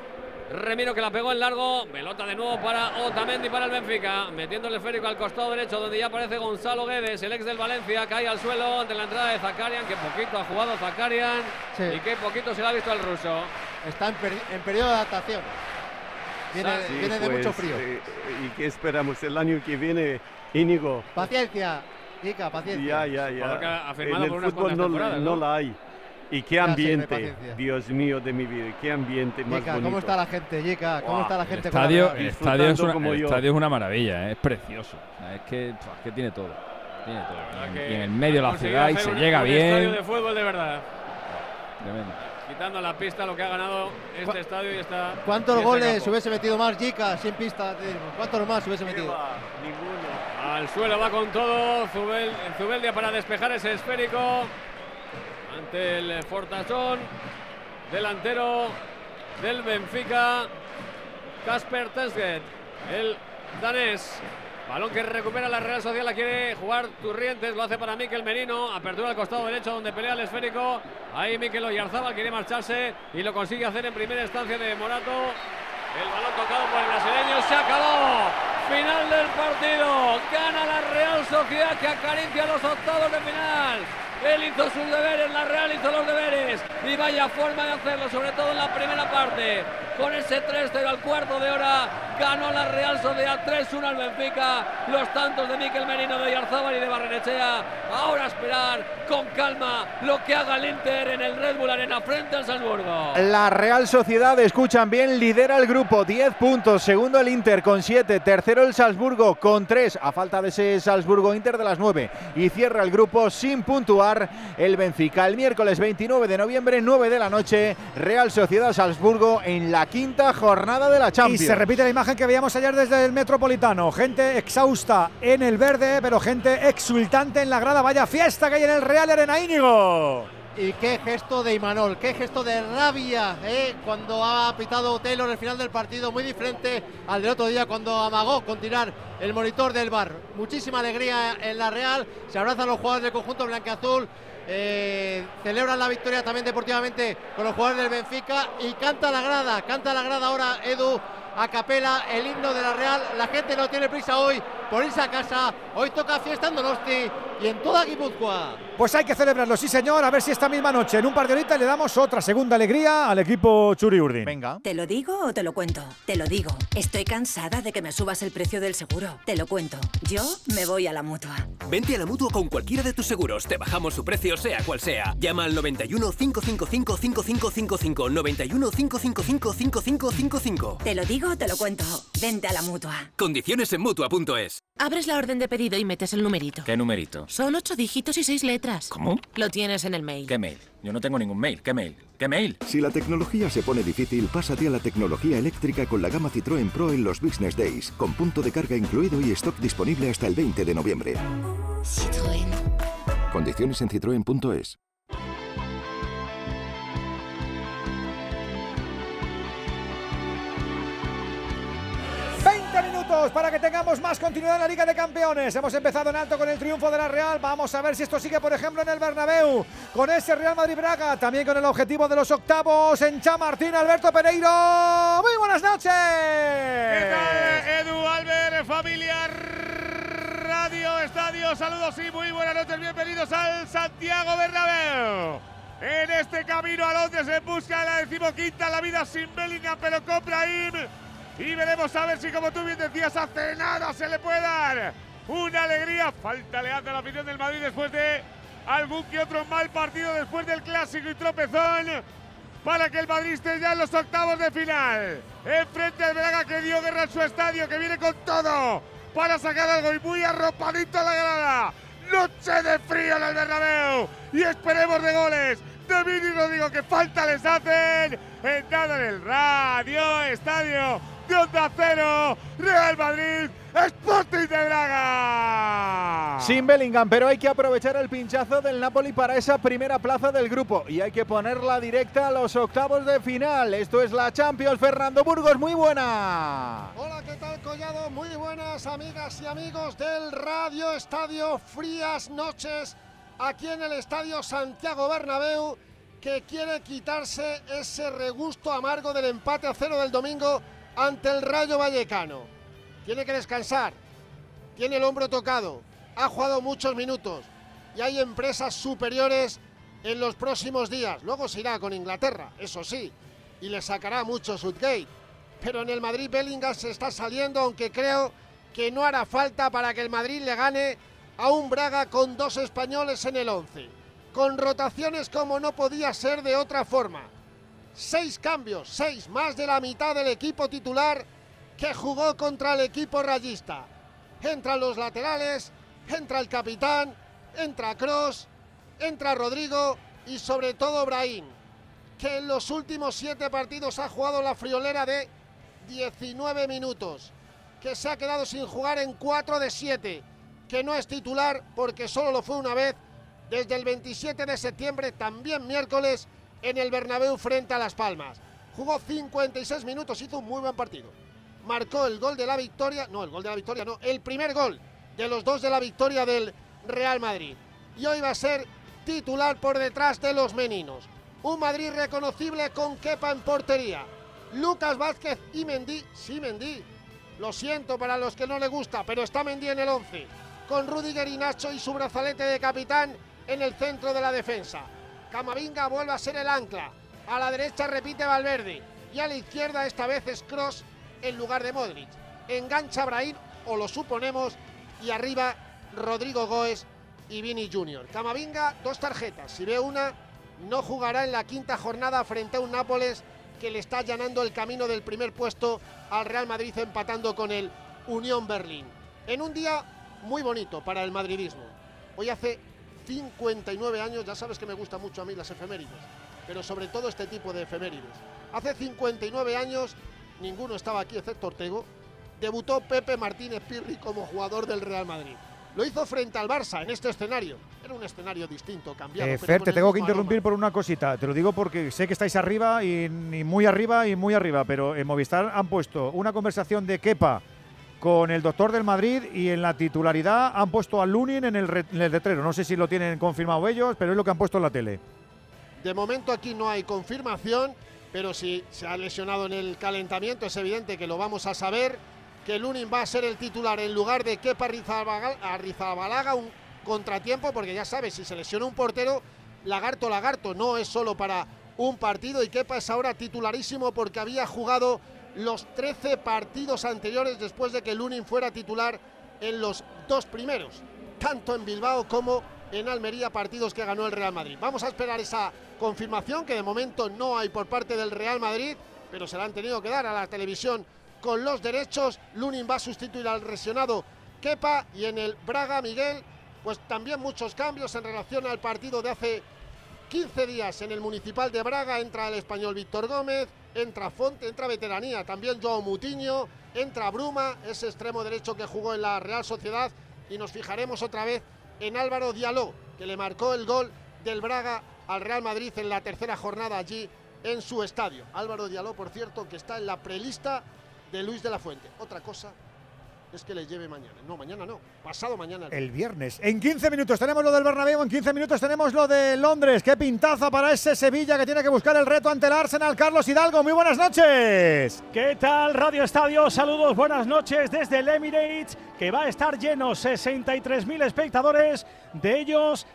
Remiro que la pegó en largo. Pelota de nuevo para Otamendi para el Benfica. Metiendo el esférico al costado derecho donde ya aparece Gonzalo Guedes, el ex del Valencia. Cae al suelo ante la entrada de Zakarian. Que poquito ha jugado Zakarian. Sí. Y que poquito se le ha visto al ruso. Está en, peri- en periodo de adaptación. Viene, Sí, viene de pues, mucho frío. eh, ¿Y qué esperamos el año que viene, Íñigo? Paciencia, Ica, paciencia. Ya, ya, ya. En el fútbol no, no ¿no? la hay. Y qué ambiente. Dios mío de mi vida, qué ambiente más bonito. ¿cómo está la gente, Yeka? ¿Cómo está la El gente? con la estadio, el estadio es una, como el estadio es una maravilla, ¿eh? es precioso. Es, que, es que tiene todo. Tiene todo. Y en, que y en el medio de la ciudad y se un- llega un bien. estadio de fútbol de verdad. Tremendo. Quitando la pista lo que ha ganado este estadio y esta. ¿Cuántos y este goles campo. hubiese metido más Yeka sin pista? ¿Cuántos más hubiese metido? Al suelo va con todo Zubel, Zubeldia para despejar ese esférico ante el Fortasón, delantero del Benfica, Casper Tesget, el danés. Balón que recupera la Real Social, la quiere jugar Turrientes, lo hace para Miquel Merino, apertura al costado derecho donde pelea el esférico. Ahí Miquel Oyarzabal quiere marcharse y lo consigue hacer en primera instancia de Morato. El balón tocado por el brasileño, se acabó. Final del partido. Gana la Real Sociedad que acaricia los octavos de final. Él hizo sus deberes, la Real hizo los deberes. Y vaya forma de hacerlo, sobre todo en la primera parte. Con ese 3-0 al cuarto de hora, ganó la Real Sociedad 3-1 al Benfica. Los tantos de Miquel Merino, de Yarzábal y de Barrenechea. Ahora esperar con calma lo que haga el Inter en el Red Bull Arena frente al Salzburgo. La Real Sociedad, escuchan bien, lidera el grupo, 10 puntos. Segundo el Inter con 7. Tercero el Salzburgo con 3, a falta de ese Salzburgo Inter de las 9. Y cierra el grupo sin puntuar el Benfica. El miércoles 29 de noviembre, 9 de la noche, Real Sociedad Salzburgo en la quinta jornada de la Y Champions. se repite la imagen que veíamos ayer desde el Metropolitano. Gente exhausta en el verde, pero gente exultante en la grada. Vaya fiesta que hay en el Real Arena Íñigo. Y qué gesto de Imanol, qué gesto de rabia ¿eh? cuando ha pitado Taylor el final del partido, muy diferente al del otro día cuando amagó con tirar el monitor del bar. Muchísima alegría en la Real, se abrazan los jugadores del conjunto blanqueazul, eh, celebran la victoria también deportivamente con los jugadores del Benfica y canta la grada, canta la grada ahora Edu a capela el himno de la Real. La gente no tiene prisa hoy por irse a casa, hoy toca fiesta en Donosti y en toda Guipúzcoa. Pues hay que celebrarlo, sí señor, a ver si esta misma noche, en un par de horitas, le damos otra segunda alegría al equipo Churi Urdin. Venga. ¿Te lo digo o te lo cuento? Te lo digo. Estoy cansada de que me subas el precio del seguro. Te lo cuento. Yo me voy a la mutua. Vente a la mutua con cualquiera de tus seguros. Te bajamos su precio, sea cual sea. Llama al 91 555 5555. 91 555 5555. Te lo digo o te lo cuento. Vente a la mutua. Condiciones en mutua.es. Abres la orden de pedido y metes el numerito. ¿Qué numerito? Son ocho dígitos y seis letras. ¿Cómo? Lo tienes en el mail. ¿Qué mail? Yo no tengo ningún mail. ¿Qué mail? ¿Qué mail? Si la tecnología se pone difícil, pásate a la tecnología eléctrica con la gama Citroën Pro en los Business Days, con punto de carga incluido y stock disponible hasta el 20 de noviembre. Citroën. Condiciones en citroen.es. para que tengamos más continuidad en la Liga de Campeones. Hemos empezado en alto con el triunfo de la Real. Vamos a ver si esto sigue, por ejemplo, en el Bernabéu. Con ese Real Madrid-Braga. También con el objetivo de los octavos en Chamartín. Alberto Pereiro. Muy buenas noches. ¿Qué tal, Edu Albert, familia Radio Estadio? Saludos y muy buenas noches. Bienvenidos al Santiago Bernabéu. En este camino a Londres en busca la decimoquinta, la vida sin Bellingham, pero con Brahim. Y veremos a ver si, como tú bien decías, hace nada se le puede dar una alegría. Falta le hace a la afición del Madrid después de algún que otro mal partido después del clásico y tropezón para que el Madrid esté ya en los octavos de final. Enfrente al Braga que dio guerra en su estadio, que viene con todo para sacar algo y muy arropadito a la grada. Noche de frío en el Bernabéu y esperemos de goles. De Vini Rodrigo que falta les hacen. Entrado en el radio estadio de Onda Cero. Real Madrid, Sporting de Braga. Sin Bellingham, pero hay que aprovechar el pinchazo del Napoli para esa primera plaza del grupo y hay que ponerla directa a los octavos de final. Esto es la Champions. Fernando Burgos, muy buena. Hola, ¿qué tal Collado? Muy buenas amigas y amigos del Radio Estadio. Frías noches aquí en el Estadio Santiago Bernabéu que quiere quitarse ese regusto amargo del empate a cero del domingo ante el Rayo Vallecano. Tiene que descansar, tiene el hombro tocado, ha jugado muchos minutos y hay empresas superiores en los próximos días. Luego se irá con Inglaterra, eso sí, y le sacará mucho Sudgate. Pero en el Madrid Bellingham se está saliendo, aunque creo que no hará falta para que el Madrid le gane a un Braga con dos españoles en el 11. con rotaciones como no podía ser de otra forma. Seis cambios, seis más de la mitad del equipo titular que jugó contra el equipo rayista. Entran los laterales, entra el capitán, entra Cross, entra Rodrigo y sobre todo Brahim, que en los últimos siete partidos ha jugado la friolera de 19 minutos, que se ha quedado sin jugar en 4 de 7, que no es titular porque solo lo fue una vez desde el 27 de septiembre, también miércoles, en el Bernabéu frente a Las Palmas. Jugó 56 minutos, hizo un muy buen partido. Marcó el gol de la victoria, no, el gol de la victoria, no, el primer gol de los dos de la victoria del Real Madrid. Y hoy va a ser titular por detrás de los meninos. Un Madrid reconocible con Kepa en portería. Lucas Vázquez y Mendy, sí Mendy, lo siento para los que no le gusta, pero está Mendy en el 11, con Rudiger y Nacho y su brazalete de capitán en el centro de la defensa. Camavinga vuelve a ser el ancla, a la derecha repite Valverde y a la izquierda esta vez es Cross en lugar de Modric. Engancha Brahim, o lo suponemos, y arriba Rodrigo Goes y Vini Junior. Camavinga, dos tarjetas. Si ve una, no jugará en la quinta jornada frente a un Nápoles que le está allanando el camino del primer puesto al Real Madrid empatando con el Unión Berlín. En un día muy bonito para el madridismo. Hoy hace 59 años, ya sabes que me gusta mucho a mí las efemérides, pero sobre todo este tipo de efemérides. Hace 59 años, ninguno estaba aquí excepto Ortego, debutó Pepe Martínez Pirri como jugador del Real Madrid. Lo hizo frente al Barça en este escenario. Era un escenario distinto, cambiado. Eh, Fer, te tengo que interrumpir por una cosita. Te lo digo porque sé que estáis arriba y, y muy arriba y muy arriba, pero en Movistar han puesto una conversación de Kepa con el doctor del Madrid y en la titularidad han puesto a Lunin en el, en letrero. No sé si lo tienen confirmado ellos, pero es lo que han puesto en la tele. De momento aquí no hay confirmación, pero si se ha lesionado en el calentamiento es evidente que lo vamos a saber, que Lunin va a ser el titular en lugar de Kepa Arrizabalaga, un contratiempo, porque ya sabes, si se lesiona un portero, lagarto, lagarto, no es solo para un partido y Kepa es ahora titularísimo porque había jugado los 13 partidos anteriores después de que Lunin fuera titular en los dos primeros, tanto en Bilbao como en Almería, partidos que ganó el Real Madrid. Vamos a esperar esa confirmación que de momento no hay por parte del Real Madrid, pero se la han tenido que dar a la televisión con los derechos. Lunin va a sustituir al lesionado Kepa y en el Braga Miguel, pues también muchos cambios en relación al partido de hace 15 días en el Municipal de Braga. Entra el español Víctor Gómez, entra Fonte, entra Veteranía, también Joao Mutiño, entra Bruma, ese extremo derecho que jugó en la Real Sociedad. Y nos fijaremos otra vez en Álvaro Diallo, que le marcó el gol del Braga al Real Madrid en la tercera jornada allí en su estadio. Álvaro Diallo, por cierto, que está en la prelista de Luis de la Fuente. Otra cosa es que le lleve mañana. No, mañana no, pasado mañana. El viernes. En 15 minutos tenemos lo del Bernabéu, en 15 minutos tenemos lo de Londres. Qué pintaza para ese Sevilla que tiene que buscar el reto ante el Arsenal. Carlos Hidalgo, muy buenas noches. ¿Qué tal Radio Estadio? Saludos, buenas noches desde el Emirates, que va a estar lleno, 63.000 espectadores, de ellos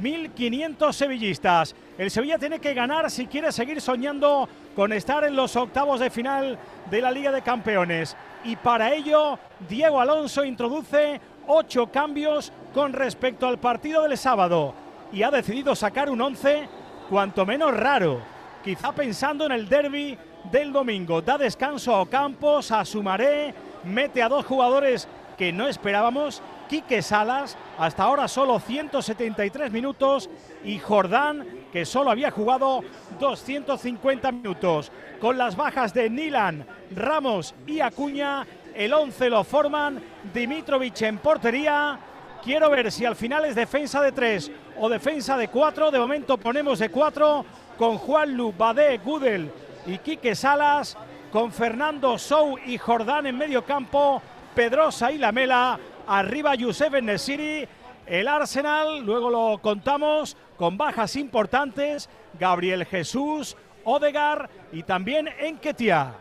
1.500 sevillistas. El Sevilla tiene que ganar si quiere seguir soñando con estar en los octavos de final de la Liga de Campeones. Y para ello, Diego Alonso introduce ocho cambios con respecto al partido del sábado y ha decidido sacar un 11 cuanto menos raro, quizá pensando en el derby del domingo. Da descanso a Ocampos, a Sumaré, mete a dos jugadores que no esperábamos, Quique Salas, hasta ahora solo 173 minutos, y Jordán, que solo había jugado 250 minutos. Con las bajas de Nilan, Ramos y Acuña, el 11 lo forman Dimitrovic en portería. Quiero ver si al final es defensa de 3 o defensa de 4. De momento ponemos de 4 con Juanlu, Badé, Gudel y Quique Salas, con Fernando Sou y Jordán en medio campo, Pedrosa y Lamela, arriba Youssef Nesiri, el Arsenal, luego lo contamos, con bajas importantes, Gabriel Jesús, Odegar y también Enketia.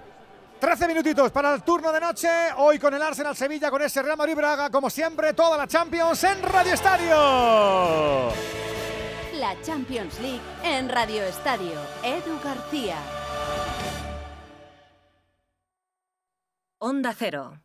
13 minutitos para el turno de noche. Hoy con el Arsenal Sevilla, con ese Real Madrid Braga, como siempre, toda la Champions en Radio Estadio. La Champions League en Radio Estadio. Edu García. Onda Cero.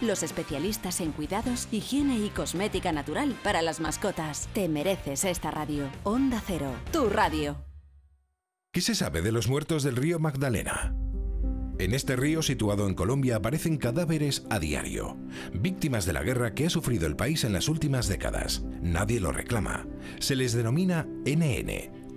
Los especialistas en cuidados, higiene y cosmética natural para las mascotas. Te mereces esta radio. Onda Cero, tu radio. ¿Qué se sabe de los muertos del río Magdalena? En este río situado en Colombia aparecen cadáveres a diario, víctimas de la guerra que ha sufrido el país en las últimas décadas. Nadie lo reclama. Se les denomina NN,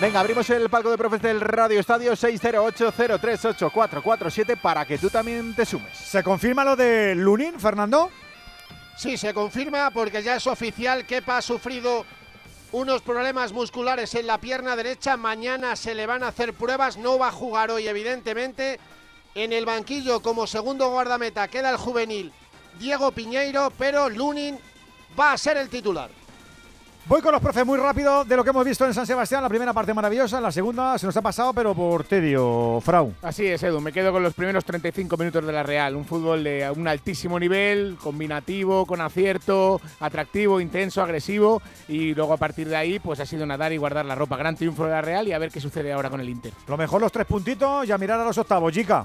Venga, abrimos el palco de profes del Radio Estadio 608038447 para que tú también te sumes. ¿Se confirma lo de Lunin, Fernando? Sí, se confirma porque ya es oficial. Kepa ha sufrido unos problemas musculares en la pierna derecha. Mañana se le van a hacer pruebas. No va a jugar hoy, evidentemente. En el banquillo, como segundo guardameta, queda el juvenil Diego Piñeiro, pero Lunin va a ser el titular. Voy con los profes muy rápido de lo que hemos visto en San Sebastián. La primera parte maravillosa, la segunda se nos ha pasado, pero por tedio, Frau. Así es, Edu. Me quedo con los primeros 35 minutos de la Real. Un fútbol de un altísimo nivel, combinativo, con acierto, atractivo, intenso, agresivo. Y luego a partir de ahí, pues ha sido nadar y guardar la ropa. Gran triunfo de la Real y a ver qué sucede ahora con el Inter. Lo mejor los tres puntitos y a mirar a los octavos, Chica.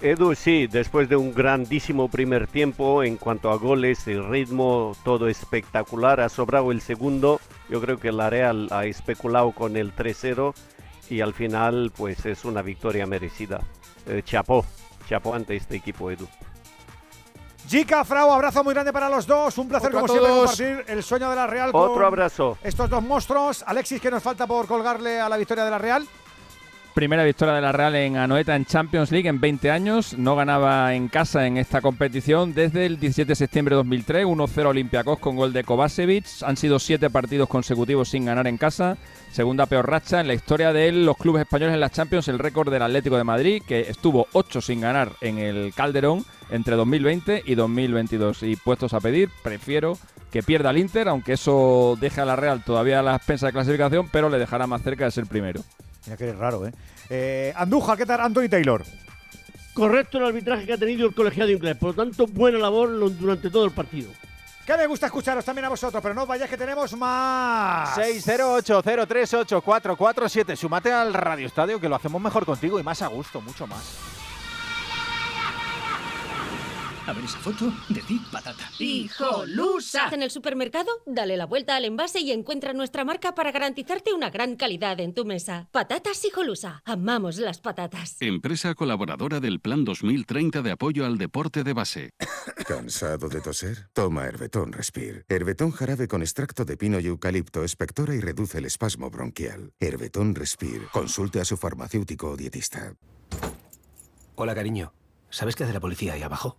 Edu, sí, después de un grandísimo primer tiempo en cuanto a goles, el ritmo, todo espectacular, ha sobrado el segundo. Yo creo que la Real ha especulado con el 3-0 y al final pues es una victoria merecida. Eh, chapó, chapó ante este equipo, Edu. Chica, Frau, abrazo muy grande para los dos. Un placer, Otro como siempre, compartir el sueño de la Real Otro con abrazo. estos dos monstruos. Alexis, ¿qué nos falta por colgarle a la victoria de la Real? Primera victoria de la Real en Anoeta en Champions League en 20 años. No ganaba en casa en esta competición desde el 17 de septiembre de 2003. 1-0 Olympiacos con gol de Kovacevic. Han sido siete partidos consecutivos sin ganar en casa. Segunda peor racha en la historia de los clubes españoles en las Champions. El récord del Atlético de Madrid, que estuvo 8 sin ganar en el Calderón entre 2020 y 2022. Y puestos a pedir, prefiero que pierda el Inter, aunque eso deja a la Real todavía a la expensa de clasificación, pero le dejará más cerca de ser primero. Mira que es raro, ¿eh? eh Andújar, ¿qué tal? Anthony Taylor. Correcto el arbitraje que ha tenido el colegiado inglés. Por lo tanto, buena labor durante todo el partido. Que me gusta escucharos también a vosotros, pero no os vayáis que tenemos más. 608038447. Súmate al Radio Estadio que lo hacemos mejor contigo y más a gusto, mucho más. A ver esa foto, decid patata. ¡Hijolusa! En el supermercado, dale la vuelta al envase y encuentra nuestra marca para garantizarte una gran calidad en tu mesa. Patatas Hijolusa. Amamos las patatas. Empresa colaboradora del Plan 2030 de apoyo al deporte de base. ¿Cansado de toser? Toma Herbetón Respire. Herbetón jarabe con extracto de pino y eucalipto espectora y reduce el espasmo bronquial. Herbetón Respire. Consulte a su farmacéutico o dietista. Hola, cariño. ¿Sabes qué hace la policía ahí abajo?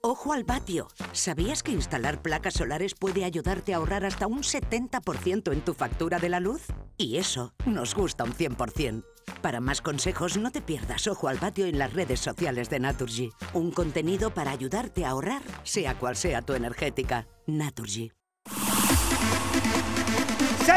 Ojo al patio. ¿Sabías que instalar placas solares puede ayudarte a ahorrar hasta un 70% en tu factura de la luz? Y eso nos gusta un 100%. Para más consejos, no te pierdas Ojo al patio en las redes sociales de Naturgy. Un contenido para ayudarte a ahorrar, sea cual sea tu energética. Naturgy.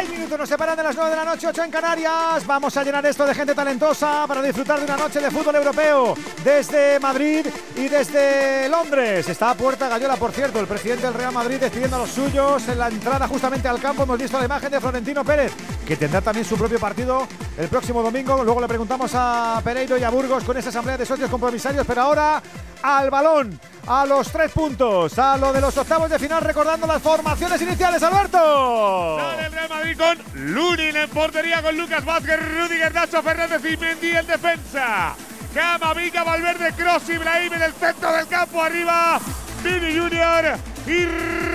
Seis minutos nos separan de las 9 de la noche, 8 en Canarias. Vamos a llenar esto de gente talentosa para disfrutar de una noche de fútbol europeo desde Madrid y desde Londres. Está a puerta Gallola, por cierto, el presidente del Real Madrid despidiendo a los suyos en la entrada justamente al campo. Hemos visto la imagen de Florentino Pérez, que tendrá también su propio partido el próximo domingo. Luego le preguntamos a Pereiro y a Burgos con esa asamblea de socios compromisarios, pero ahora al balón, a los tres puntos, a lo de los octavos de final, recordando las formaciones iniciales, Alberto. Sale el Real Madrid con Lunin en portería con Lucas Vázquez, Rudiger, Nacho Fernández y Mendy en defensa. Camavinga, Valverde, Cross, Ibrahim en el centro del campo, arriba Vini Junior y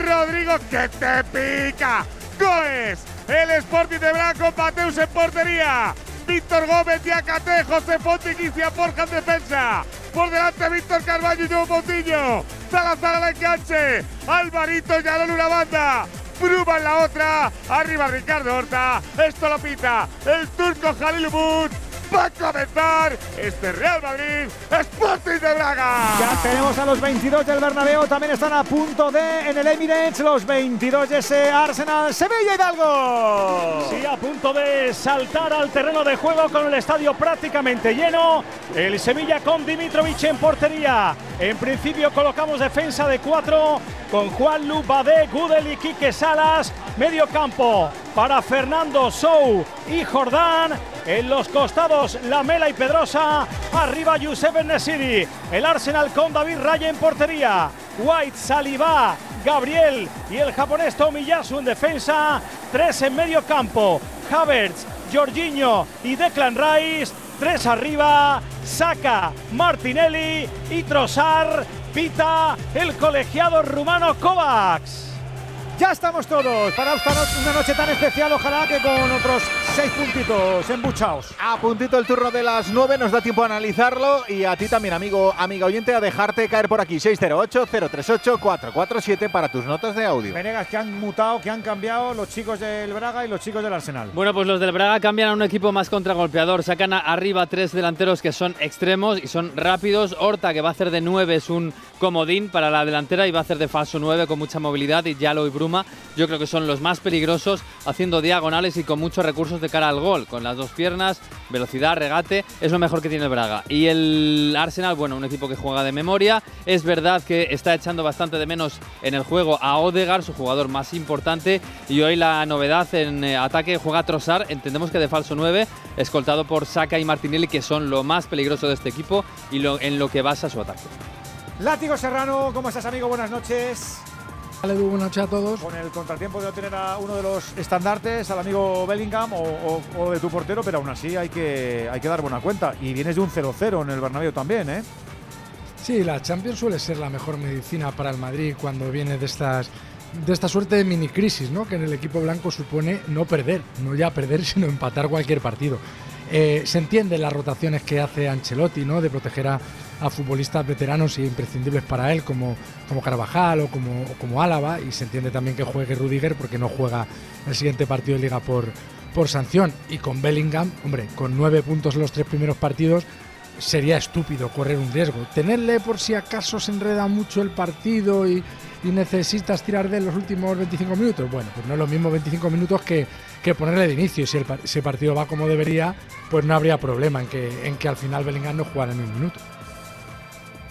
Rodrigo que te pica. Goes, el Sporting de Blanco, Mateus en portería. Víctor Gómez, Diacate, José Fonte y Borja en defensa. Por delante Víctor Carvalho y Joe Moutinho. Salazar al enganche. Alvarito ya en una banda. Bruma en la otra. Arriba Ricardo Horta. Esto lo pita el turco Jalil Umut. Va a comenzar este Real Madrid Sporting de Braga. Ya tenemos a los 22 del Bernabéu, también están a punto de en el Emirates los 22 de ese Arsenal Sevilla Hidalgo. Sí, a punto de saltar al terreno de juego con el estadio prácticamente lleno. El Sevilla con Dimitrovic en portería. En principio colocamos defensa de cuatro con Juan Lu, Badé, Gudel y Quique Salas. Medio campo para Fernando Sou y Jordán. En los costados, Lamela y Pedrosa. Arriba, Yusef Nesiri. El Arsenal con David Raya en portería. White, Saliba, Gabriel y el japonés Tomiyasu en defensa. Tres en medio campo. Havertz, Jorginho y Declan Rice. Tres arriba. Saca, Martinelli y Trossard. Pita el colegiado rumano Kovacs. Ya estamos todos para esta no- una noche tan especial, ojalá que con otros seis puntitos embuchados. A puntito el turno de las 9, nos da tiempo a analizarlo y a ti también, amigo, amiga oyente, a dejarte caer por aquí 608-038-447 para tus notas de audio. Venegas, que han mutado, que han cambiado los chicos del Braga y los chicos del Arsenal. Bueno, pues los del Braga cambian a un equipo más contragolpeador. Sacan a- arriba tres delanteros que son extremos y son rápidos. Horta, que va a hacer de 9, es un comodín para la delantera y va a hacer de falso 9 con mucha movilidad. Y Yalo y Yo creo que son los más peligrosos, haciendo diagonales y con muchos recursos de cara al gol. Con las dos piernas, velocidad, regate, es lo mejor que tiene el Braga. Y el Arsenal, bueno, un equipo que juega de memoria. Es verdad que está echando bastante de menos en el juego a Odegaard, su jugador más importante. Y hoy la novedad en eh, ataque juega Trossard, entendemos que de falso 9, escoltado por Saka y Martinelli, que son lo más peligroso de este equipo y lo- en lo que basa su ataque. Látigo Serrano, ¿cómo estás, amigo? Buenas noches. Buenas noches a todos. Con el contratiempo de no tener a uno de los estandartes, al amigo Bellingham o, o- o de tu portero, pero aún así hay que, hay que dar buena cuenta. Y vienes de un 0-0 en el Bernabéu también, ¿eh? Sí, la Champions suele ser la mejor medicina para el Madrid cuando viene de estas de esta suerte de mini crisis, ¿no? Que en el equipo blanco supone no perder, no ya perder, sino empatar cualquier partido. Eh, se entienden las rotaciones que hace Ancelotti, ¿no? De proteger a, a futbolistas veteranos e imprescindibles para él, como, como Carvajal o como, Álava, y se entiende también que juegue Rudiger porque no juega el siguiente partido de Liga por, por sanción. Y con Bellingham, hombre, con nueve puntos en los tres primeros partidos, sería estúpido correr un riesgo. Tenerle por si acaso se enreda mucho el partido y, y necesitas tirar de los últimos 25 minutos, bueno, pues no es lo mismo 25 minutos que, que ponerle de inicio. Par- si el partido va como debería, pues no habría problema en que, en que al final Bellingham no jugara ni un minuto.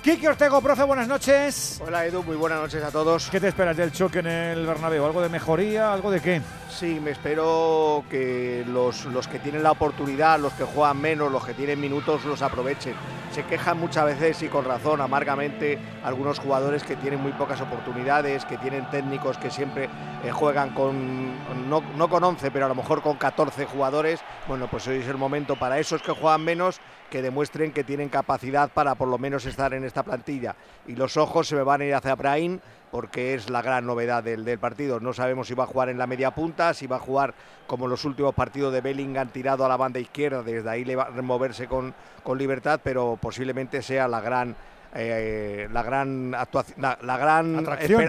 Kiki Ortego, profe, buenas noches. Hola Edu, muy buenas noches a todos. ¿Qué te esperas del choque en el Bernabéu? ¿Algo de mejoría? ¿Algo de qué? Sí, me espero que los, los que tienen la oportunidad, los que juegan menos, los que tienen minutos, los aprovechen. Se quejan muchas veces y con razón, amargamente, algunos jugadores que tienen muy pocas oportunidades, que tienen técnicos que siempre eh, juegan con, no, no con 11, pero a lo mejor con 14 jugadores. Bueno, pues hoy es el momento para esos que juegan menos que demuestren que tienen capacidad para por lo menos estar en esta plantilla. Y los ojos se me van a ir hacia Brahim porque es la gran novedad del, del partido. No sabemos si va a jugar en la media punta, si va a jugar como los últimos partidos de Bellingham tirado a la banda izquierda, desde ahí le va a moverse con, con libertad, pero posiblemente sea la gran eh, la gran actuación, la, la gran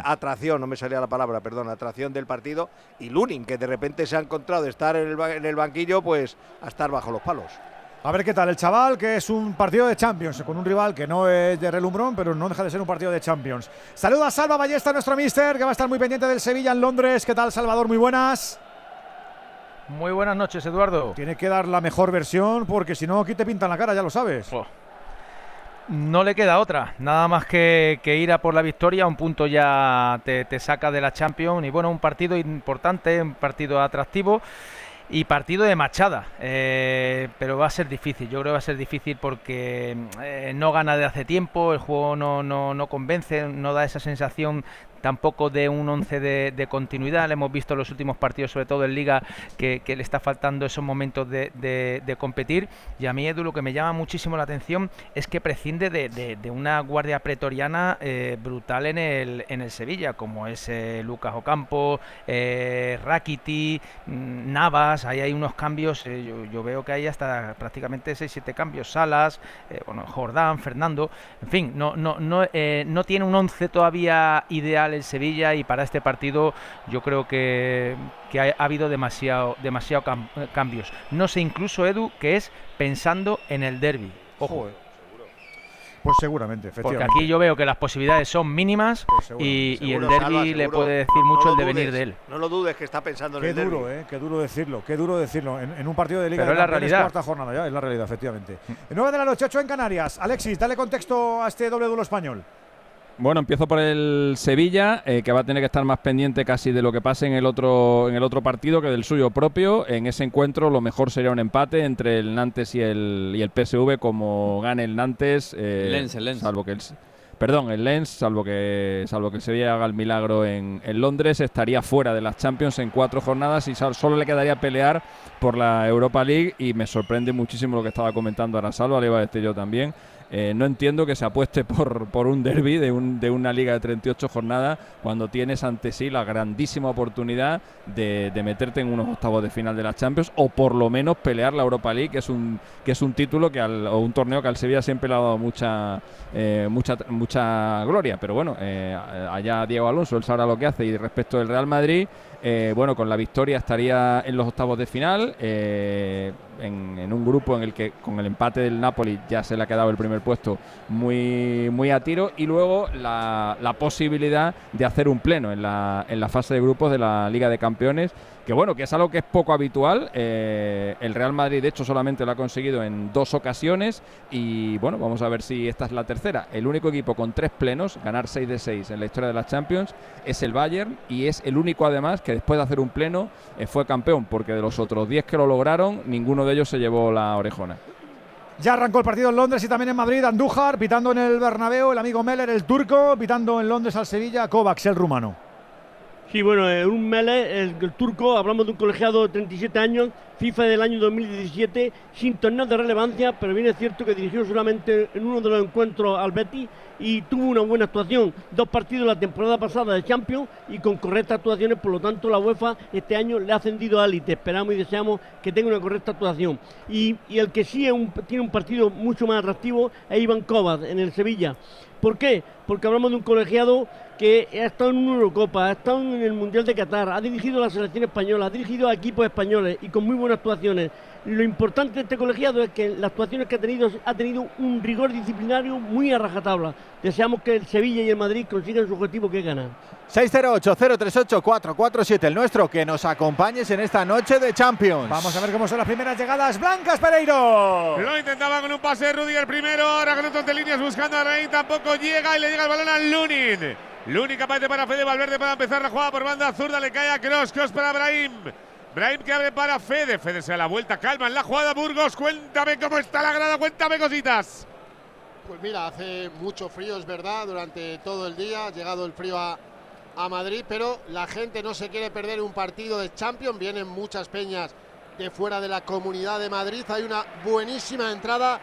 Atracción. no me salía la palabra, perdón, atracción del partido y Lunin, que de repente se ha encontrado de estar en el, ba- en el banquillo, pues a estar bajo los palos. A ver qué tal el chaval, que es un partido de Champions, con un rival que no es de relumbrón, pero no deja de ser un partido de Champions. Saluda a Salva Ballesta, nuestro mister, que va a estar muy pendiente del Sevilla en Londres. ¿Qué tal, Salvador? Muy buenas. Muy buenas noches, Eduardo. Tiene que dar la mejor versión, porque si no, aquí te pintan la cara, ya lo sabes. No le queda otra, nada más que, que ir a por la victoria, un punto ya te, te saca de la Champions y bueno, un partido importante, un partido atractivo y partido de machada, eh, pero va a ser difícil, yo creo que va a ser difícil porque eh, no gana de hace tiempo, el juego no, no, no convence, no da esa sensación tampoco de un 11 de, continuidad. Le hemos visto en los últimos partidos, sobre todo en Liga, que, le está faltando esos momentos de, competir. Y a mí, Edu, lo que me llama muchísimo la atención es que prescinde de, una guardia pretoriana eh, brutal en el, Sevilla, como es eh, Lucas Ocampo, eh, Rakiti, mm, Navas. Ahí hay unos cambios, eh, yo, veo que hay hasta prácticamente 6-7 cambios. Salas, bueno, Jordán, Fernando. En fin, no, no, no, no tiene un 11 todavía ideal el Sevilla y para este partido yo creo que, que ha, ha habido demasiado, demasiado cam- eh, cambios. No sé incluso, Edu, que es pensando en el derby. Ojo. Pues seguramente, Porque efectivamente. aquí yo veo que las posibilidades son mínimas y, y el derby le puede decir No mucho lo el devenir dudes, de él. No lo dudes que está pensando Qué en el duro, derbi. eh, qué duro decirlo, qué duro decirlo. En, en un partido de Liga Pero de es la realidad. cuarta jornada ya, es la realidad, efectivamente. 9 de la noche, 8 en Canarias. Alexis, dale contexto a este doble duelo español. Bueno, empiezo por el Sevilla, eh, que va a tener que estar más pendiente casi de lo que pase en el otro en el otro partido que del suyo propio. En ese encuentro lo mejor sería un empate entre el Nantes y el, y el PSV, como gane el Nantes. eh, Lens, el Lens. Salvo que el, perdón, el Lens, salvo que salvo que el Sevilla haga el milagro en, en Londres, estaría fuera de las Champions en cuatro jornadas y solo le quedaría pelear por la Europa League. Y me sorprende muchísimo lo que estaba comentando ahora Salva, le iba a decir yo también. Eh, no entiendo que se apueste por, por un derby de, un- de una liga de 38 jornadas cuando tienes ante sí la grandísima oportunidad de, de meterte en unos octavos de final de la Champions o por lo menos pelear la Europa League, que es un, que es un título que al- o un torneo que al Sevilla siempre le ha dado mucha, eh, mucha, mucha gloria. Pero bueno, eh, allá Diego Alonso, él sabrá lo que hace. Y respecto del Real Madrid, eh, bueno, con la victoria estaría en los octavos de final, eh, en, en un grupo en el que con el empate del Napoli ya se le ha quedado el primer puesto muy, muy a tiro y luego la, la posibilidad de hacer un pleno en la, en la fase de grupos de la Liga de Campeones, que bueno, que es algo que es poco habitual. eh, el Real Madrid, de hecho, solamente lo ha conseguido en dos ocasiones y bueno, vamos a ver si esta es la tercera. El único equipo con tres plenos, ganar 6 de 6 en la historia de las Champions, es el Bayern y es el único además que después de hacer un pleno eh, fue campeón, porque de los otros 10 que lo lograron, ninguno de ellos se llevó la orejona. Ya arrancó el partido en Londres y también en Madrid. Andújar pitando en el Bernabéu, el amigo Meller, el turco, pitando en Londres al Sevilla, Kovacs, el rumano. Sí, bueno, eh, un Mele, el, turco, hablamos de un colegiado de 37 años, FIFA del año 2017, sin torneos de relevancia, pero bien es cierto que dirigió solamente en uno de los encuentros al Betis y tuvo una buena actuación. Dos partidos la temporada pasada de Champions y con correctas actuaciones, por lo tanto la UEFA este año le ha ascendido a élite. Esperamos y deseamos que tenga una correcta actuación. Y, el que sí tiene un partido mucho más atractivo es Iván Kovac en el Sevilla ¿Por qué? Porque hablamos de un colegiado que ha estado en una Eurocopa, ha estado en el Mundial de Qatar, ha dirigido la selección española, ha dirigido a equipos españoles y con muy buenas actuaciones. Lo importante de este colegiado es que las actuaciones que ha tenido ha tenido un rigor disciplinario muy a rajatabla. Deseamos que el Sevilla y el Madrid consigan su objetivo que es ganar. 608-038-447, el nuestro, que nos acompañes en esta noche de Champions. Vamos a ver cómo son las primeras llegadas blancas, Pereiro. Lo intentaba con un pase de Rudy el primero, ahora con otros de líneas buscando a Rein, tampoco llega y le llega el balón a Lunin. Lunin capaz de para Fede Valverde para empezar la jugada por banda zurda, le cae a Cross, Cross para Brahim. Brahim que abre para Fede, Fede se da la vuelta, calma en la jugada Burgos, cuéntame cómo está la grada, cuéntame cositas. Pues mira, hace mucho frío, es verdad, durante todo el día ha llegado el frío a, a Madrid, pero la gente no se quiere perder un partido de Champions, vienen muchas peñas de fuera de la comunidad de Madrid, hay una buenísima entrada,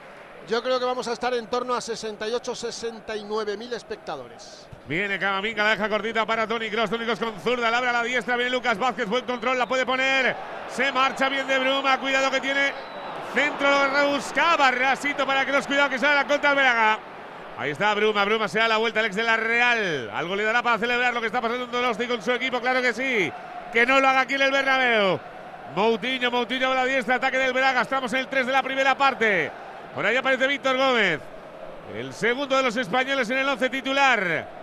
yo creo que vamos a estar en torno a 68-69 mil espectadores. Viene Camavinga, la deja cortita para Tony Cross. Tony Cross con zurda, la abre a la diestra. Viene Lucas Vázquez, buen control, la puede poner. Se marcha bien de Bruma. Cuidado que tiene centro, lo rebuscaba. Rasito para Cross. Cuidado que sale la contra Alveraga. Ahí está Bruma, Bruma se da la vuelta, el ex de la Real. Algo le dará para celebrar lo que está pasando en Donosti con su equipo, claro que sí. Que no lo haga aquí en el Bernabéu. Moutinho, Moutinho a la diestra, ataque del Braga. Estamos en el 3 de la primera parte. Por ahí aparece Víctor Gómez. El segundo de los españoles en el 11 titular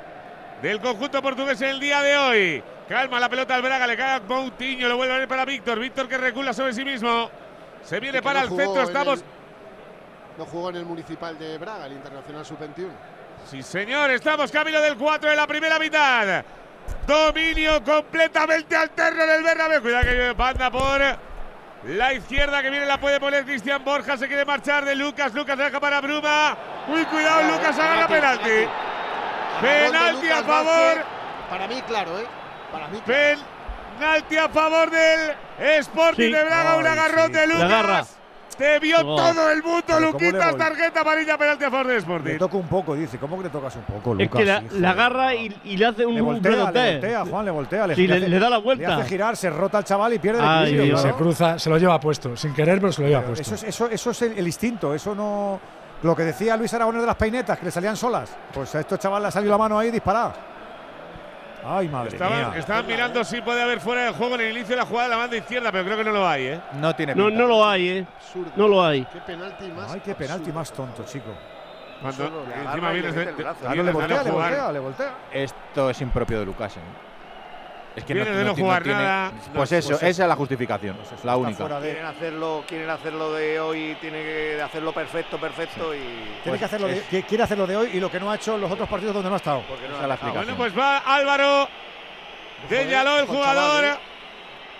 del conjunto portugués en el día de hoy. Calma la pelota al Braga, le cae a Moutinho, lo vuelve a ver para Víctor. Víctor que recula sobre sí mismo. Se viene para no el centro, en estamos. el- no jugó en el Municipal de Braga, el Internacional Sub-21. Sí, señor, estamos camino del 4 de la primera mitad. Dominio completamente alterno en el Bernabéu. Cuidado que viene banda por la izquierda que viene, la puede poner Cristian Borja. Se quiere marchar de Lucas. Lucas deja para Bruma. Uy, cuidado, Lucas agarra penalti. Penalti a favor. Para mí, claro, ¿eh? Para mí, Penalti a favor del Sporting Sí. de Braga. Un Ay, agarrón sí. de Lucas. agarra. Te vio todo el mundo, Pero ¿cómo le Luquitas. Tarjeta amarilla, penalti a favor del Sporting. Le toco un poco, dice. ¿Cómo que le tocas un poco, Es Lucas? que la, agarra y, y le hace un Le voltea, le voltea, Juan, le voltea. Sí, le, hace- le da la Le vuelta. hace girar, se rota el chaval y pierde el equilibrio. Dios. Se claro. cruza, se lo lleva puesto, sin querer, pero se lo lleva Pero puesto. Eso, es, eso, eso es el, el instinto, eso no. Lo que decía Luis Aragonés de las peinetas, que le salían solas. Pues a estos chavales le ha salido la mano ahí y disparada. Ay, madre Estaban, mía. estaban mirando si puede haber fuera de juego en el inicio de la jugada de la banda izquierda, pero creo que no lo hay, ¿eh? No tiene No, no lo hay, ¿eh? No lo hay. Qué penalti más. Ay, qué penalti más tonto, chico. Cuando encima vienes de, mete el de- brazo. Claro, le voltea, le voltea, le voltea. Esto es impropio de Lucas. ¿eh? Es que de no jugar tiene- nada. Pues No, eso, pues esa es la justificación. la única. Quieren hacerlo, quieren hacerlo de hoy, tiene que hacerlo perfecto, perfecto y. Tiene Pues que hacerlo de, es- que quiere hacerlo de hoy y lo que no ha hecho en los otros partidos donde no ha estado. porque no Esa es ha la dejado. Bueno, pues va Álvaro. Señaló el jugador.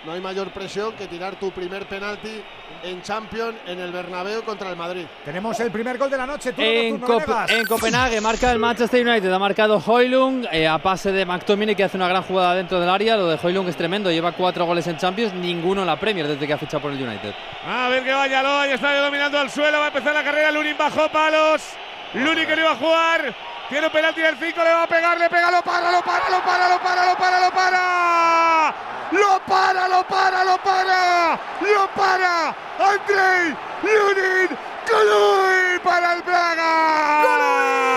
No hay mayor presión que tirar tu primer penalti en Champions en el Bernabéu contra el Madrid. Tenemos el primer gol de la noche. turno En, Cop- Venegas. en Copenhague marca el Manchester United, ha marcado Hoylung eh, a pase de McTominay que hace una gran jugada dentro del área. Lo de Hoylung es tremendo, lleva cuatro goles en Champions, ninguno en la Premier desde que ha fichado por el United. A ver que vaya Loa, ya está dominando al suelo, va a empezar la carrera, Lunin bajó palos. Lunin que no iba a jugar. Tiene un penalti del 5, le va a pegar, le pega, lo para, lo para, lo para, lo para, lo para, lo para. Lo para, lo para, lo para. Lo para. Andrei Lunin Colui para el Braga.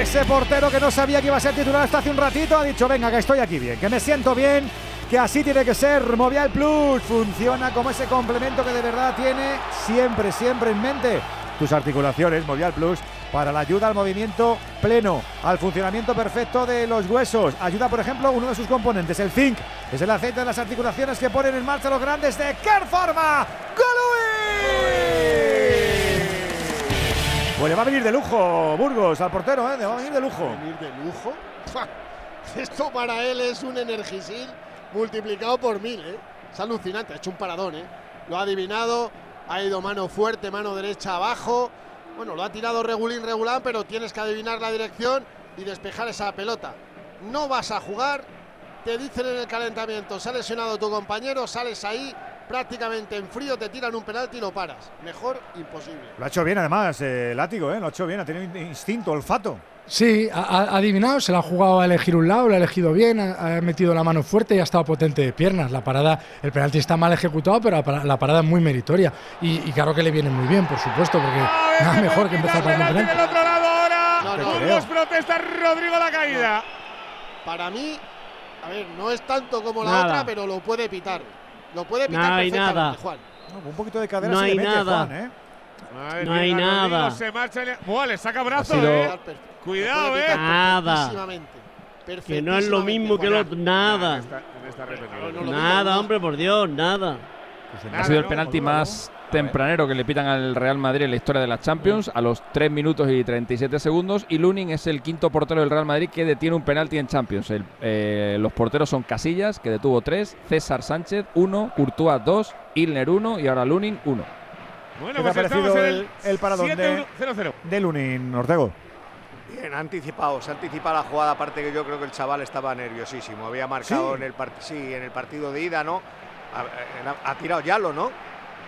Ese portero que no sabía que iba a ser titular hasta hace un ratito ha dicho, venga, que estoy aquí bien, que me siento bien, que así tiene que ser. Movial Plus funciona como ese complemento que de verdad tiene siempre, siempre en mente tus articulaciones. Movial Plus para la ayuda al movimiento pleno, al funcionamiento perfecto de los huesos. Ayuda, por ejemplo, uno de sus componentes, el zinc. Es el aceite de las articulaciones que ponen en marcha los grandes de Kerforma. Pues le va a venir de lujo Burgos al portero, ¿eh? Le va a venir de lujo. ¿Venir de lujo? Esto para él es un energisil multiplicado por mil, ¿eh? Es alucinante, ha hecho un paradón, ¿eh? Lo ha adivinado, ha ido mano fuerte, mano derecha abajo. Bueno, lo ha tirado regulín, regular, pero tienes que adivinar la dirección y despejar esa pelota. No vas a jugar, te dicen en el calentamiento, se ha lesionado tu compañero, sales ahí prácticamente en frío te tiran un penalti y lo paras. Mejor imposible. Lo ha hecho bien además, eh, Látigo, ¿eh? Lo ha hecho bien, ha tenido instinto, olfato. Sí, ha, ha adivinado, se la ha jugado a elegir un lado, lo ha elegido bien, ha, ha metido la mano fuerte y ha estado potente de piernas. La parada, el penalti está mal ejecutado, pero la, para- la parada es muy meritoria. Y, y claro que le viene muy bien, por supuesto, porque nada mejor que empezar para un Penalti del otro lado ahora. No, no. Burgos protesta Rodrigo la caída. Para mí, a ver, no es tanto como la Nada. otra, pero lo puede pitar. Lo puede pitar No hay perfectamente, nada. Juan. un poquito de cadera No se le hay mete, nada. Juan, ¿eh? Madre No mía, hay Rodrigo nada. Se marcha. el- Buah, le saca brazo, sido- eh. Cuidado, eh. Nada. Que no es lo mismo que el otro. Nada. No Nada, hombre, por Dios, nada. Ha sido el penalti más tempranero que le pitan al Real Madrid en la historia de las Champions a los 3 minutos y 37 segundos y Lunin es el quinto portero del Real Madrid que detiene un penalti en Champions. El- eh, los porteros son Casillas, que detuvo 3, César Sánchez 1, Courtois 2, Ilner 1 y ahora Lunin 1. Bueno, ¿Qué te ha pues estamos parecido en el, el paradón de, 7-1-0-0. de Lunin, Ortego? Bien, ha anticipado, se ha anticipado la jugada, aparte que yo creo que el chaval estaba nerviosísimo. Había marcado ¿Sí? en el partido, sí, en el partido de ida, ¿no? Ha, ha- tirado Yalo, ¿no?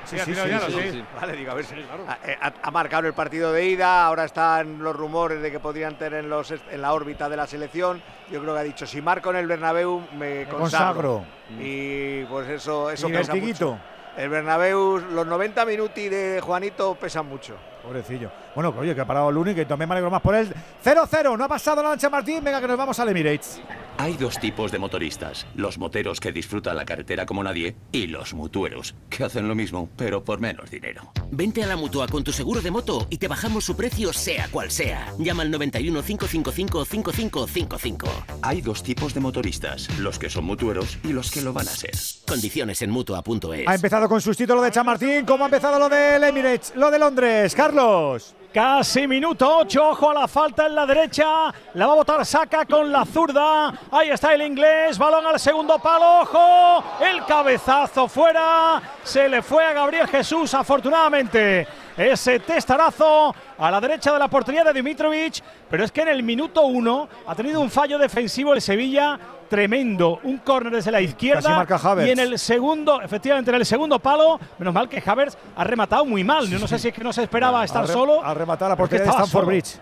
Sí, ha tirado Yalo, sí. Vale, digo, a ver si ha, eh, ha- ha marcado el partido de ida, ahora están los rumores de que podrían tener en, los, en la órbita de la selección. Yo creo que ha dicho, si marco en el Bernabéu me, consagro. consagro. Y pues eso, eso Y pesa mucho. El Bernabéu, los 90 minuti de Juanito pesan mucho. Pobrecillo. Bueno, oye, que ha parado Lunin, que también me alegro más por él. 0-0, no ha pasado la lancha Martín. Venga, que nos vamos al Emirates. Hay dos tipos de motoristas, los moteros que disfrutan la carretera como nadie y los mutueros, que hacen lo mismo, pero por menos dinero. Vente a la mutua con tu seguro de moto y te bajamos su precio sea cual sea. Llama al 91 555 5555. Hay dos tipos de motoristas, los que son mutueros y los que lo van a ser. Condiciones en mutua.es. Ha empezado con sustito lo de Chamartín. ¿Cómo ha empezado lo del Emirates? Lo de Londres. Carlos. Casi minuto 8, ojo a la falta en la derecha, la va a botar Saca con la zurda, ahí está el inglés, balón al segundo palo, ojo, el cabezazo fuera, se le fue a Gabriel Jesús afortunadamente. Ese testarazo a la derecha de la portería de Dimitrovic, pero es que en el minuto 1 ha tenido un fallo defensivo el Sevilla tremendo, un córner desde la Casi izquierda marca Havertz. y en el segundo, efectivamente en el segundo palo, menos mal que Havertz ha rematado muy mal, yo no sé si es que no se esperaba estar solo. Al rematar la porque portería de Stanford solo. Bridge.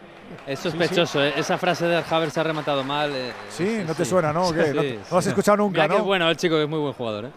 Es sospechoso, ¿eh? esa frase de Havertz se ha rematado mal. eh, Sí, no te suena, ¿no? ¿O qué? Sí, No- sí, no lo has escuchado nunca, Mira que ¿no? es bueno el chico, que es muy buen jugador. ¿eh?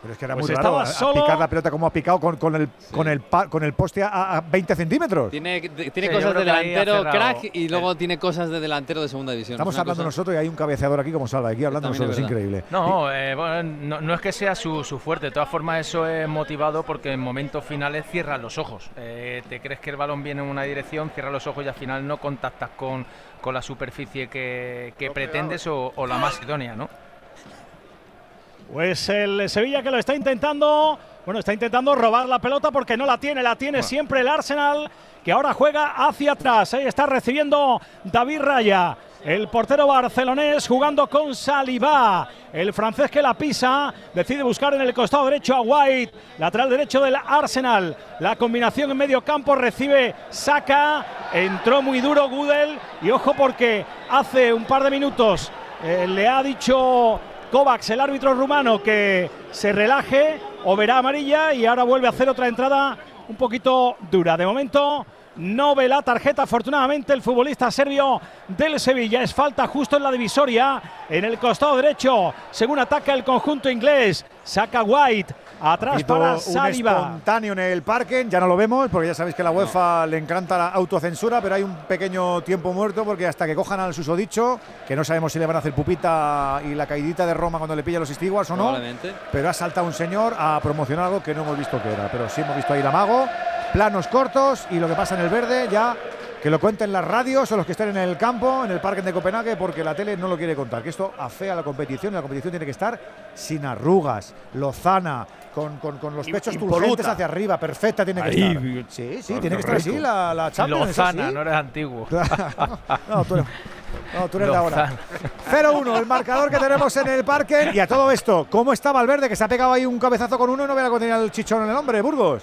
Pero es que era Pues muy raro. a- a solo- picar la pelota como ha picado con, con el, con, el, pa- con el poste a, a 20 centímetros. Tiene, tiene Sí, yo cosas de delantero crack y luego tiene cosas de delantero de segunda división. Estamos hablando cosa- nosotros y hay un cabeceador aquí como salva. Aquí hablando También nosotros, es increíble. No, eh, bueno, no, no es que sea su, su fuerte, de todas formas eso es motivado porque en momentos finales cierras los ojos. Eh, te crees que el balón viene en una dirección, cierras los ojos y al final no contactas con, con la superficie que, que pretendes o, o la más idónea, ¿no? Pues el Sevilla que lo está intentando, bueno, está intentando robar la pelota porque no la tiene, la tiene siempre el Arsenal, que ahora juega hacia atrás. Ahí está recibiendo David Raya, el portero barcelonés jugando con Saliba. El francés que la pisa, decide buscar en el costado derecho a White, lateral derecho del Arsenal. La combinación en medio campo recibe Saka, entró muy duro Gudel y ojo porque hace un par de minutos eh, le ha dicho Kovacs, el árbitro rumano, que se relaje o verá amarilla y ahora vuelve a hacer otra entrada un poquito dura. De momento no ve la tarjeta, afortunadamente el futbolista serbio del Sevilla. Es falta justo en la divisoria, en el costado derecho, según ataca el conjunto inglés. Saca White, atrás para un Saliba. espontáneo en el parque, ya no lo vemos porque ya sabéis que a la UEFA le encanta la autocensura, pero hay un pequeño tiempo muerto porque hasta que cojan al susodicho, que no sabemos si le van a hacer pupita y la caidita de Roma cuando le pilla los estiguas o no, pero ha saltado un señor a promocionar algo que no hemos visto que era, pero sí hemos visto ahí la mago, planos cortos y lo que pasa en el verde ya que lo cuenten las radios o los que estén en el campo, en el parque de Copenhague, porque la tele no lo quiere contar. Que esto afea la competición y la competición tiene que estar sin arrugas, lozana, con, con- con los pechos impoluta. turgentes hacia arriba, perfecta tiene que Ahí, estar. Sí, sí, tiene que estar así la, la Champions. Lozana, así. no eres antiguo. No, tú, no, tú eres de ahora. Lozana. 0-1, el marcador que tenemos en el parque. Y a todo esto, ¿cómo está Valverde? Que se ha pegado ahí un cabezazo con uno y no vea que tenía el chichón en el hombre, Burgos.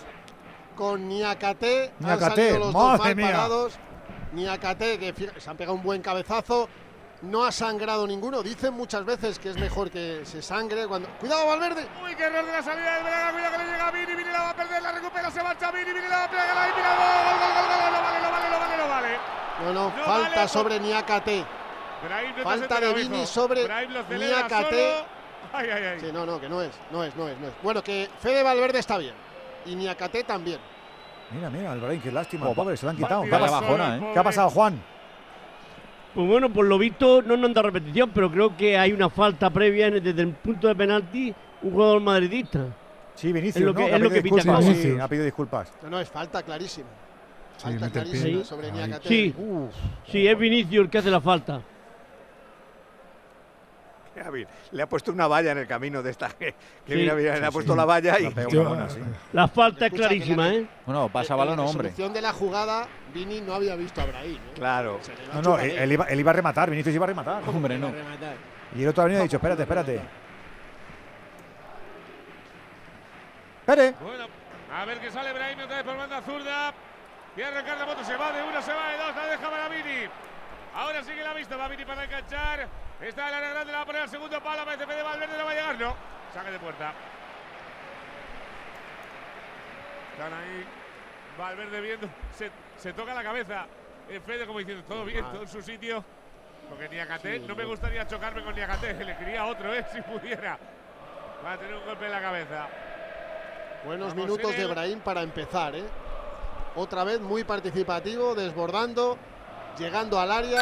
Con Niakate, han Niakate, salido los dos mal mía. parados. Niakate, que se han pegado un buen cabezazo. No ha sangrado ninguno. Dicen muchas veces que es mejor que se sangre cuando. ¡Cuidado, Valverde! Uy, qué error de la salida del Braga. Cuidado que le llega a Vini. Vini la va a perder, la recupera, se marcha Vini. Vini la va a pegar ahí. Mira, gol, gol, gol. No vale, no vale, no vale, no vale. No, no, No falta vale, sobre Niakate. No Falta de. Vini sobre Niakate. Ay, ay, ay. Sí, no, no, que no es, no es, no es, no es. Bueno, que Fede Valverde está bien. Y Niakate también. Mira, mira, Alvarín, qué lástima, Oh, pobre, se lo han quitado. ¿eh? ¿Qué ha pasado, Juan? Pues bueno, por lo visto no nos han dado repetición, pero creo que hay una falta previa en- desde el punto de penalti, un jugador madridista. Sí, Vinicius, Es lo ¿no? que, ha es lo que pita sí, ha pedido disculpas. No, no, es falta clarísima. Sí, Falta pie. clarísima Sí. sobre. Niakate. Sí, sí, es Vinicius el que hace la falta. Le ha puesto una valla en el camino de esta. Que Sí. mira, mira, Sí, le ha sí. puesto la valla y. La buena. La falta es clarísima, la- ¿eh? Bueno, pasa En balón, la hombre. resolución de la jugada, Vini no había visto a Brahim. ¿eh? Claro. No, no, él, iba, él iba a rematar, Vinicius iba a rematar. Hombre, no. Rematar. Y el otro ha venido y ha dicho, espérate, espérate. Espere. Bueno, a ver que sale Brahim otra vez por banda zurda. Y arrancar la moto, se va de una, se va de dos, la deja para Vini. Ahora sigue la vista, va Vini para enganchar. Está el área grande, le va a poner el segundo palo, parece de Valverde, no va a llegar, no. Saque de puerta. Están ahí. Valverde viendo, se, se toca la cabeza. En Fede como diciendo, todo bien, todo en su sitio. Porque Niakate, Sí, no me gustaría chocarme con Niakate, le quería otro, eh, si pudiera. Va a tener un golpe en la cabeza. Buenos Vamos minutos de Brahim para empezar, ¿eh? Otra vez muy participativo, desbordando, llegando al área.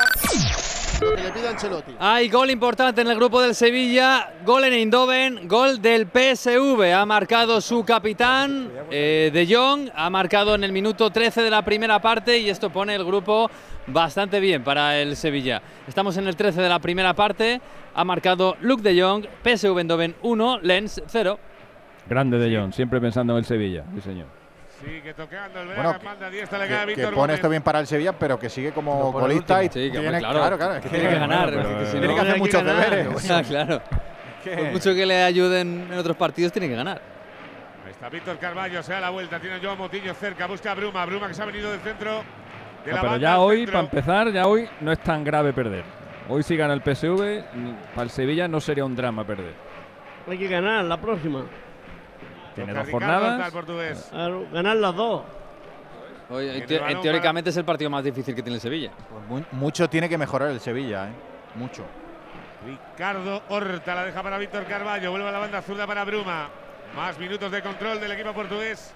Lo que le pide Ancelotti. Hay gol importante en el grupo del Sevilla, gol en Eindhoven, gol del PSV. Ha marcado su capitán, eh, De Jong, ha marcado en el minuto 13 de la primera parte y esto pone el grupo bastante bien para el Sevilla. Estamos en el 13 de la primera parte, ha marcado Luke De Jong, PSV Eindhoven 1, Lens 0. Grande de Jong, siempre pensando en el Sevilla, sí señor. Sigue tocando el Braga, Bueno, que- manda diestra, le Que, queda a que Víctor pone Gómez. esto bien para el Sevilla, pero que sigue como colista y. Sí, que, tiene, claro, claro, claro, es que tiene que ganar, bueno, porque si tiene no- que hacer muchos ganar. deberes. Ah, claro. Por mucho que le ayuden en otros partidos, tiene que ganar. Ahí está Víctor Carballo, se da la vuelta, tiene a Joao Motillo cerca, busca a Bruma, Bruma que se ha venido del centro. De No, la pero ya hoy, centro. para empezar, ya hoy no es tan grave perder. Hoy si gana el PSV, para el Sevilla no sería un drama perder. Hay que ganar la próxima. Tiene dos jornadas. ganar las dos. Balón en teóricamente es el partido más difícil que tiene el Sevilla. Pues mu- mucho tiene que mejorar el Sevilla, ¿eh? Mucho. Ricardo Horta la deja para Víctor Carballo, vuelve a la banda zurda para Bruma. Más minutos de control del equipo portugués.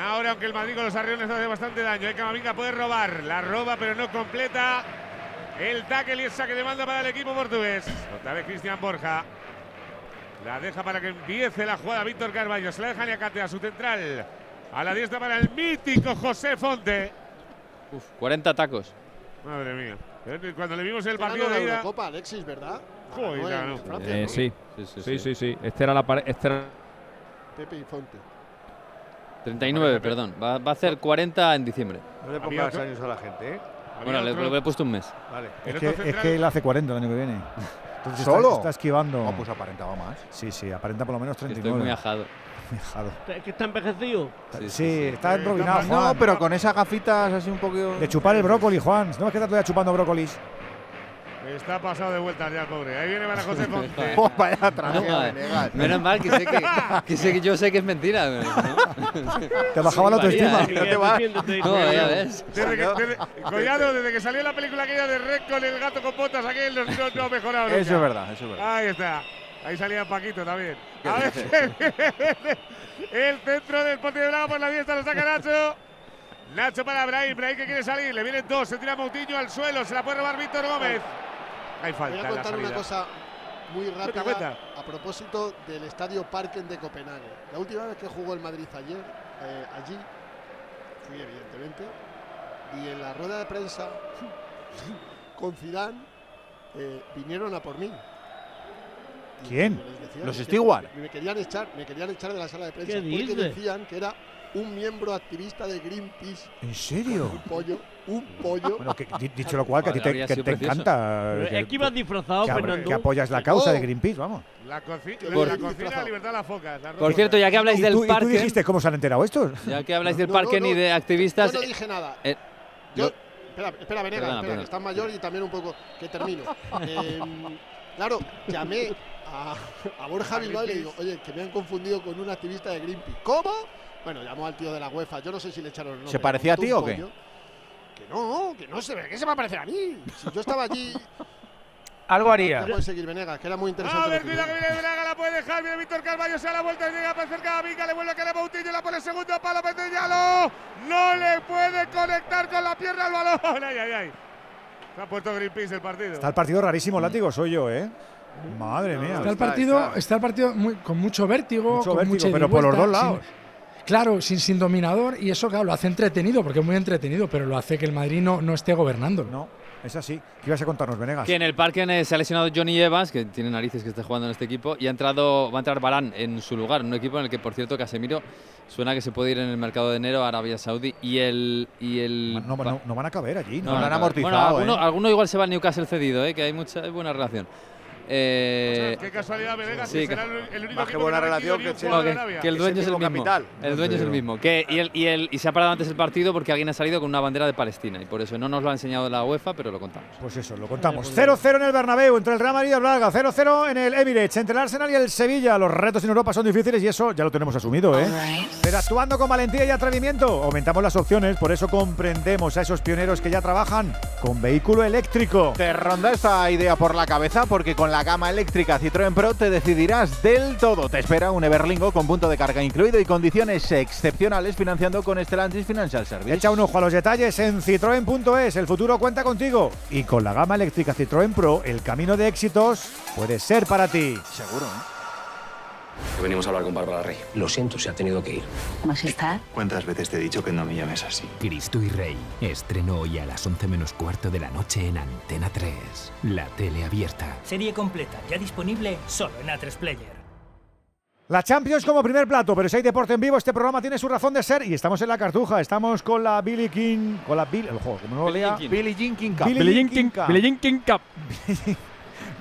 Ahora, aunque el Madrid con los arriones hace bastante daño, ¿eh? Camavinga puede robar, la roba pero no completa. El tackle y el saque de banda para el equipo portugués. Otra vez Cristian Borja. La deja para que empiece la jugada Víctor Carballo. Se la deja Niakate a su central. A la diestra para el mítico José Fonte. Uf, 40 tacos. Madre mía. Cuando le vimos el partido la de ida. Eurocopa, Alexis, ¿verdad? Joder. Francia, Eh, ¿no? sí. Sí, sí, Sí, sí. sí. Este era la pare- este era- Pepe y Fonte. 39, perdón. Va, va a hacer 40 en diciembre. No le pongas otro- años a la gente, ¿eh? Bueno, le, le he puesto un mes. Vale. Es que, es que él hace 40 el año que viene. Entonces está- ¿Solo? Está, esquivando. No, pues aparentaba más. Sí, sí, aparenta por lo menos Estoy 39. muy ajado. Muy ajado. Es que está envejecido. Sí, Sí, sí, sí. está enrobinado, No, Juan. pero con esas gafitas así un poquito. De chupar el brócoli, Juan. No es que está todavía chupando brócolis. Está pasado de vuelta ya, pobre. Ahí viene para José Fonte. Oh, vaya No. Venegas. Menos mal que sé que, que sé que yo sé que es mentira. ¿no? Te bajaba la autoestima. ¿eh? Te va. No, ya ves. Desde que, desde, Collado, desde que salió la película aquella de Red con el gato con botas, aquel no, no, no ha mejorado nunca. Eso es verdad, eso es verdad. Ahí está. Ahí salía Paquito también. A ver, el centro del Ponte de Braga por la diestra lo saca Nacho. Nacho para Brahim. Brahim que quiere salir. Le vienen dos. Se tira Moutinho al suelo. Se la puede robar Víctor Gómez. Hay Voy falta a en la contar una cosa muy rápida cuenta. a propósito del Estadio Parken de Copenhague. La última vez que jugó el Madrid ayer, eh, allí, fui evidentemente, y en la rueda de prensa con Zidane eh, vinieron a por mí. Y ¿Quién? yo les decía, ¿Los me- Stewart? Me querían echar, me querían echar de la sala de prensa ¿Qué porque decían que era un miembro activista de Greenpeace, ¿En serio? un pollo, un pollo. Bueno, que, di- dicho lo cual, que a ti te, que encanta. Pero que- Es que ibas disfrazado, Fernando. que apoyas la causa de Greenpeace, vamos. La, coci- Por- la cocina, libertad a las focas. la Por ropa. cierto, ya que habláis ¿Y del tú, y tú parque, dijiste cómo se han enterado estos? ya que habláis del No, parque no. y de activistas, Yo no dije nada. eh, Yo, espera, espera, Venegas, Perdona, espera, perdona. que estás mayor y también un poco que termino. Eh, claro, llamé a, a Borja Bilbao y le digo, oye, que me han confundido con un activista de Greenpeace. ¿Cómo? Bueno, llamó al tío de la UEFA, yo no sé si le echaron nombre. ¿Se parecía a ti o qué? pollo. Que no, que no se ve, que se va a parecer a mí. Si yo estaba allí. Algo haría. Puedes seguir, Venegas, que era muy interesante. A ver, cuidado que viene Braga, la puede dejar. Viene Víctor Carvalho, se da la vuelta, llega para cerca a Vica, le vuelve a quedar Moutinho, la pone segundo palo, Peteñalo. No le puede conectar con la pierna al balón. Ay, ay, ay. Se ha puesto Greenpeace el partido. Está el partido rarísimo, látigo, soy yo, ¿eh? Madre mía. Está el partido, está el partido muy- con mucho vértigo, Mucho con vértigo, mucha y pero por los dos sin- lados. Claro, sin, sin dominador y eso, claro, lo hace entretenido porque es muy entretenido, pero lo hace que el Madrid no, no esté gobernando. No, es así. ¿Qué ibas a contarnos, Venegas? Que en el parque eh, se ha lesionado Johnny Evans, que tiene narices que está jugando en este equipo, y ha entrado, va a entrar Barán en su lugar, un equipo en el que, por cierto, Casemiro suena que se puede ir en el mercado de enero a Arabia Saudí y el y el No, no- no van a caber allí. No, No, no, no, Bueno, alguno, alguno igual se va al Newcastle cedido, ¿eh? que hay mucha hay buena relación. Eh, Qué casualidad, Venegas, sí, que será el, único Más que buena relación que que, que el dueño es el mismo. capital. El dueño es el mismo. Que, y, el, y, el, y se ha parado antes el partido porque alguien ha salido con una bandera de Palestina y por eso no nos lo ha enseñado la UEFA, pero lo contamos. Pues eso, lo contamos. 0-0 en el Bernabéu entre el Real Madrid y el Braga. 0-0 en el Emirates entre el Arsenal y el Sevilla. Los retos en Europa son difíciles y eso ya lo tenemos asumido, ¿eh? Pero actuando con valentía y atrevimiento, aumentamos las opciones. Por eso comprendemos a esos pioneros que ya trabajan con vehículo eléctrico. ¿Te ronda esta idea por la cabeza? Porque con la gama eléctrica Citroën Pro te decidirás del todo. Te espera un Everlingo con punto de carga incluido y condiciones excepcionales financiando con Stellantis Financial Service. Echa un ojo a los detalles en citroen.es. El futuro cuenta contigo. Y con la gama eléctrica Citroën Pro, el camino de éxitos puede ser para ti. Seguro, ¿eh? Venimos a hablar con Bárbara Rey. Lo siento, se ha tenido que ir. Majestad. ¿Cuántas veces te he dicho que no me llames así? Cristo y Rey. Estreno hoy a las 11 menos cuarto de la noche en Antena 3. La tele abierta. Serie completa, ya disponible solo en A3 Player. La Champions como primer plato, pero si hay deporte en vivo, este programa tiene su razón de ser y estamos en la cartuja. Estamos con la Billy King, con la Bill, el juego, como no lo lea. Billie Jean King Cup. Billie Billie Jean King, Cup. Billie Jean King Cup.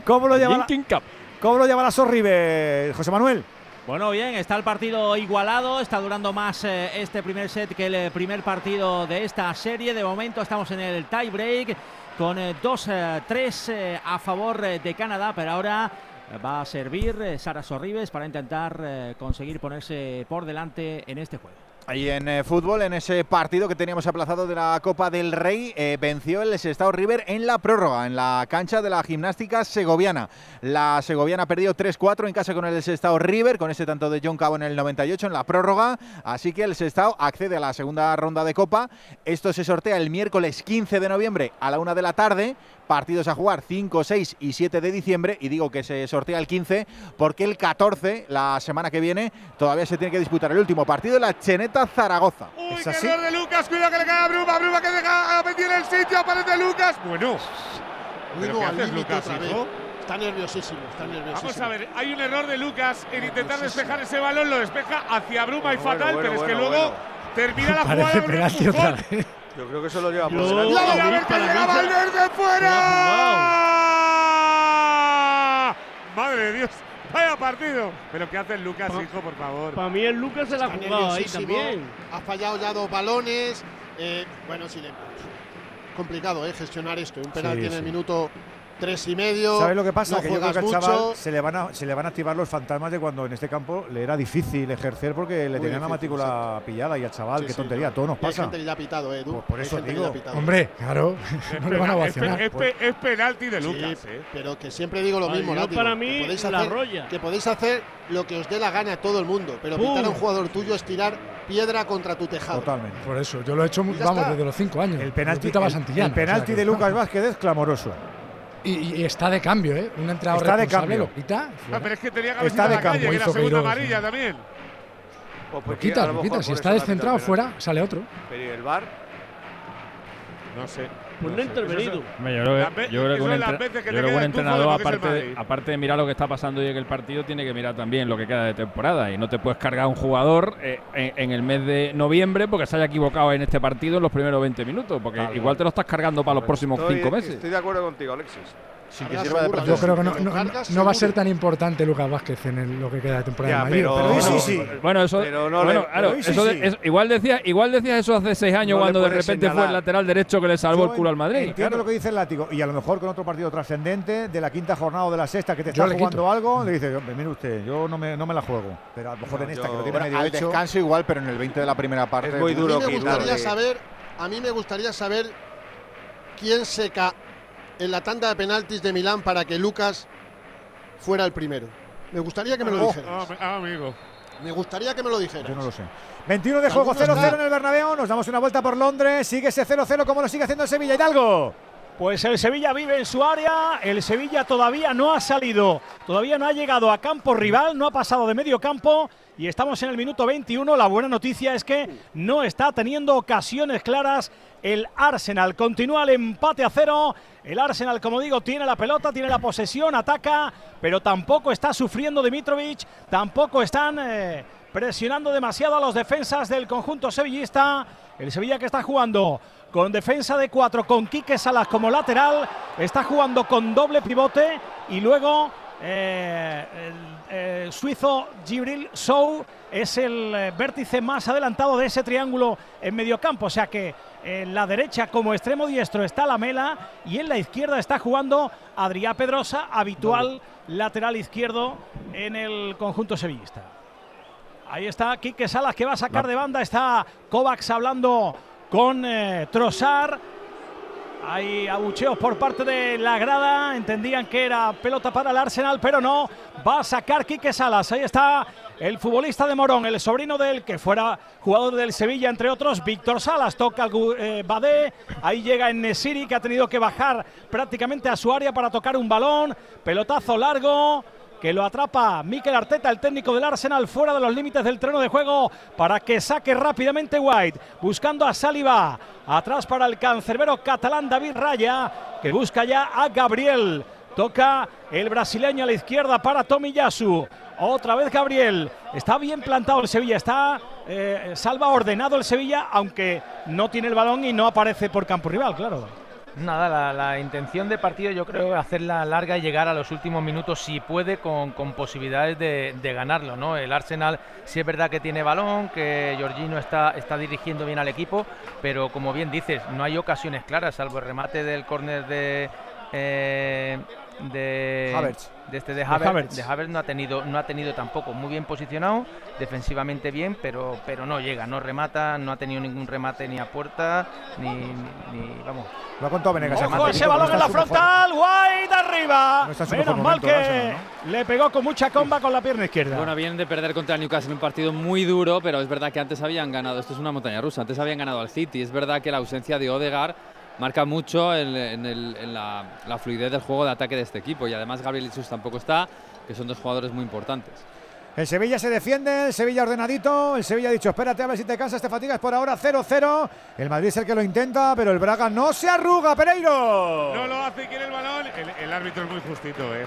¿Cómo lo la- King Cup. ¿Cómo lo lleva Sorribe, José Manuel? Bueno, bien, está el partido igualado, está durando más eh, este primer set que el eh, primer partido de esta serie. De momento estamos en el tie break con 2-3 a favor eh, de Canadá, pero ahora eh, va a servir eh, Sara Sorribes para intentar eh, conseguir ponerse por delante en este juego. Ahí en eh, fútbol, en ese partido que teníamos aplazado de la Copa del Rey, eh, venció el Sestao River en la prórroga, en la cancha de la gimnástica segoviana. La segoviana perdió 3-4 en casa con el Sestao River, con ese tanto de John Cabo en el 98 en la prórroga. Así que el Sestao accede a la segunda ronda de Copa. Esto se sortea el miércoles 15 de noviembre a la una de la tarde. Partidos a jugar 5, 6 y 7 de diciembre. Y digo que se sortea el 15 porque el 14, la semana que viene, todavía se tiene que disputar el último partido de la Cheneta Zaragoza. Uy, qué error de Lucas, cuidado que le cae a Bruma, Bruma que deja a en el sitio, aparece Lucas. Bueno, ¿pero qué haces, Lucas, hijo? Está nerviosísimo, está nerviosísimo. Vamos a ver, hay un error de Lucas en intentar despejar ese balón, lo despeja hacia Bruma y Bueno, fatal, bueno, pero es bueno, que luego bueno. termina la Parece jugada un penalti otra vez. Yo creo que eso lo lleva por delante. ¡Y a ver Para que mí llega se- Valverde fuera! ¡Madre de Dios! ¡Vaya partido! ¿Pero qué hace el Lucas, Pa- hijo, por favor? Para mí el Lucas se la ha jugado ahí también. Ha fallado ya dos balones. eh, bueno, sí, le- complicado eh, gestionar esto. Un penalti Sí, en el sí. minuto tres y medio. ¿Sabes lo que pasa? No que yo creo que al chaval se le, van a, se le van a activar los fantasmas de cuando en este campo le era difícil ejercer porque le Muy tenían la matrícula pillada y al chaval, Sí, qué sí, tontería, no. todo nos Hay pasa. gente que ya ha pitado, Edu. Pues por eso digo. pitado. Hombre, claro, no le van a Es, pe- vacilar. es pe- es penalti de Sí, Lucas, ¿eh? pero que siempre digo lo Ay, mismo, Látigo, para que mí, podéis la hacer, roya. que podéis hacer lo que os dé la gana a todo el mundo, pero ¡Pum! pitar a un jugador tuyo es tirar piedra contra tu tejado. Totalmente. Por eso, yo lo he hecho, vamos, está. desde los cinco años. El penalti, el- el o sea penalti de Lucas Vázquez es clamoroso. Y, y está de cambio, ¿eh? Un entrenador Está de responsable cambio. lo quita. Ah, pero es que tenía que haber Está de la calle, campo, que era hizo segunda Queiroz, amarilla también. Pues Lo quita, lo quita. Si está descentrado fuera, sale otro. Pero ¿y el VAR? No sé. Pues no ha intervenido. Hombre, Yo creo que, yo creo que un, entre- que yo creo que entrenador, que aparte, de- aparte de mirar lo que está pasando hoy en el partido, tiene que mirar también lo que queda de temporada. Y no te puedes cargar a un jugador eh, en, en el mes de noviembre porque se haya equivocado en este partido en los primeros 20 minutos. Porque Claro. igual te lo estás cargando para los próximos Estoy- cinco meses. Estoy de acuerdo contigo, Alexis. Sin que sirva de seguro. Yo creo que no, Pero no- no va a ser tan importante Lucas Vázquez en el- lo que queda de temporada Ya, de Madrid. pero- eso- sí, sí. Bueno, eso, Pero no bueno, le- claro, pero sí, eso de- sí. es- igual decía, igual decías eso hace seis años cuando de repente fue señalar. el lateral derecho que le salvó Yo el culo al Madrid. Entiendo claro. lo que dice el látigo. Y a lo mejor con otro partido trascendente de la quinta jornada o de la sexta que te Yo está le jugando quito. algo, le dice, "Hombre, mire usted, yo no me, no me la juego. Pero a lo mejor en esta que lo tiene Bueno, medio al hecho. descanso igual, pero en el 20 de la primera parte. Es muy A duro mí me gustaría saber, a mí me gustaría saber quién seca en la tanda de penaltis de Milán para que Lucas fuera el primero. Me gustaría que me lo Oh, dijeras. ah, amigo. Me gustaría que me lo dijeras. Yo no lo sé. 21 de juego, Alguno 0-0 está- en el Bernabéu. Nos damos una vuelta por Londres. Sigue ese 0-0 como lo sigue haciendo el Sevilla. Hidalgo. Pues el Sevilla vive en su área, el Sevilla todavía no ha salido, todavía no ha llegado a campo rival, no ha pasado de medio campo y estamos en el minuto 21. La buena noticia es que no está teniendo ocasiones claras el Arsenal. Continúa el empate a cero. El Arsenal, como digo, tiene la pelota, tiene la posesión, ataca, pero tampoco está sufriendo Dimitrovic, tampoco están eh, presionando demasiado a los defensas del conjunto sevillista. El Sevilla que está jugando con defensa de cuatro, con Quique Salas como lateral, está jugando con doble pivote y luego eh, eh, suizo Gibril Sou es el eh, vértice más adelantado de ese triángulo en mediocampo, o sea que en la derecha como extremo diestro está Lamela y en la izquierda está jugando Adrià Pedrosa, habitual lateral izquierdo en el conjunto sevillista. Ahí está Quique Salas que va a sacar de banda. Está Kovacs hablando con eh. Hay abucheos por parte de la grada. Entendían que era pelota para el Arsenal, pero no. Va a sacar Quique Salas. Ahí está el futbolista de Morón, el sobrino del que fuera jugador del Sevilla, entre otros. Víctor Salas toca Gu- eh, Badé. Ahí llega Nesiri, que ha tenido que bajar prácticamente a su área para tocar un balón. Pelotazo largo que lo atrapa Mikel Arteta, el técnico del Arsenal, fuera de los límites del terreno de juego para que saque rápidamente White, buscando a Saliba. Atrás para el cancerbero catalán David Raya, que busca ya a Gabriel. Toca el brasileño a la izquierda para Tomiyasu. Otra vez Gabriel. Está bien plantado el Sevilla. Está eh, salva ordenado el Sevilla, aunque no tiene el balón y no aparece por campo rival, claro. Nada, la, la intención de partido yo creo hacerla larga y llegar a los últimos minutos si puede con, posibilidades de, de ganarlo, ¿no? El Arsenal sí es verdad que tiene balón, que Jorginho está, está dirigiendo bien al equipo, pero como bien dices, no hay ocasiones claras, salvo el remate del córner de... eh, de Havertz. de este de De Havertz, de Havertz no ha tenido no ha tenido tampoco muy bien posicionado defensivamente bien pero pero no llega no remata no ha tenido ningún remate ni a puerta ni, ni- ni- vamos Lo ha contado Venegas. Ojo ese no balón en la frontal, arriba. No está en su Menos mal que Arsenal, le pegó con mucha comba con la pierna izquierda. Bueno, vienen de perder contra el Newcastle un partido muy duro, pero es verdad que antes habían ganado, esto es una montaña rusa, antes habían ganado al City. Es verdad que la ausencia de Odegaard marca mucho en, en el- en la, la fluidez del juego de ataque de este equipo y además Gabriel Jesus tampoco está, que son dos jugadores muy importantes. El Sevilla se defiende, el Sevilla ordenadito. El Sevilla ha dicho: espérate a ver si te cansas, te fatigas. Por ahora 0-0. El Madrid es el que lo intenta, pero el Braga no se arruga, Pereiro. No lo hace, quiere el balón. El, el árbitro es muy justito, ¿eh?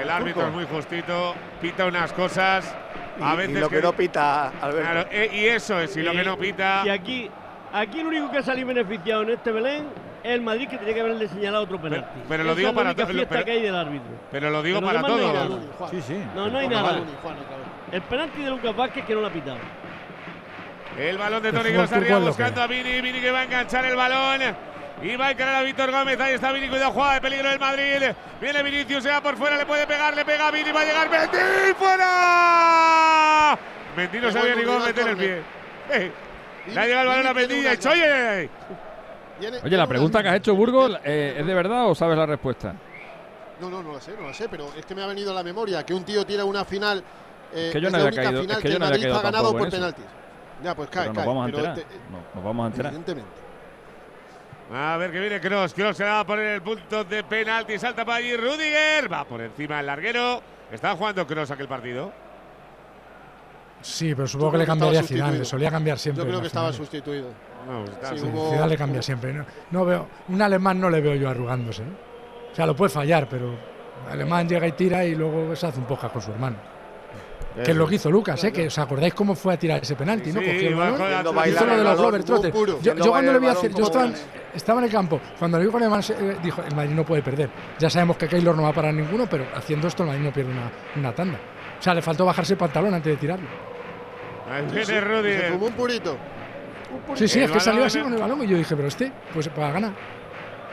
El árbitro turco. es muy justito, pita unas cosas. A Y- y veces lo que no pita, Alberto. Claro, eh, y eso es, y lo que no pita. Y aquí, aquí el único que ha salido beneficiado en este Belén es el Madrid que tenía que haberle señalado otro penalti. pero lo digo para única to- fiesta pero- que hay del árbitro. Pero lo digo Pero para no todos. Sí, sí. No, no hay nada. vale. El penalti de Lucas Vázquez que no lo ha pitado. El balón de fútbol Kroos arriba buscando que a Vini. Vini que va a enganchar el balón. Y va a encarar a Víctor Gómez. Ahí está Vini. Cuidado, jugada de peligro del Madrid. Viene Vinicius, se va por fuera. Le puede pegar, le pega a Vini. Va a llegar Mendy. ¡Fuera! Mendy no sabía ni cómo meter el pie. Le ha llegado el balón a oye. Oye, la pregunta que has hecho, Burgos, eh, ¿es de verdad o sabes la respuesta? No, no, no la sé, no la sé, pero es que me ha venido a la memoria que un tío tira una final. Eh, Que yo es no la había única caído- final es que yo el no había Madrid caído ha ganado por penaltis. Ya, pues cae, Pero nos cae. vamos a pero enterar. este- No, nos vamos a enterar. Evidentemente. A ver que viene Cross. Cross se va a poner el punto de penalti. Salta para allí Rudiger. Va por encima el larguero. Estaba jugando Cross aquel partido. Sí, pero supongo que le cambiaría a Zidane, le solía cambiar siempre. Yo creo que estaba sustituido. No, está- Sí, Sí, hubo- Zidane le cambia siempre. No, no veo, un alemán no le veo yo arrugándose. ¿eh? O sea, lo puede fallar, pero el alemán llega y tira y luego se hace un poco con su hermano. Que es lo que hizo Lucas, ¿eh? Que os acordáis cómo fue a tirar ese penalti, ¿no? Sí, Cogió el balón, hizo lo de los muy puro. Yo, yo cuando le vi hacer, yo estaba, en- estaba en el campo, cuando le vi con el eh, dijo, el Madrid no puede perder. Ya sabemos que Keylor no va a parar ninguno, pero haciendo esto el Madrid no pierde una, una tanda. O sea, le faltó bajarse el pantalón antes de tirarlo. Ahí viene Rudiger. Se fumó un purito. Sí, sí, El es que salió así con el balón y yo dije, pero este, pues para ganar.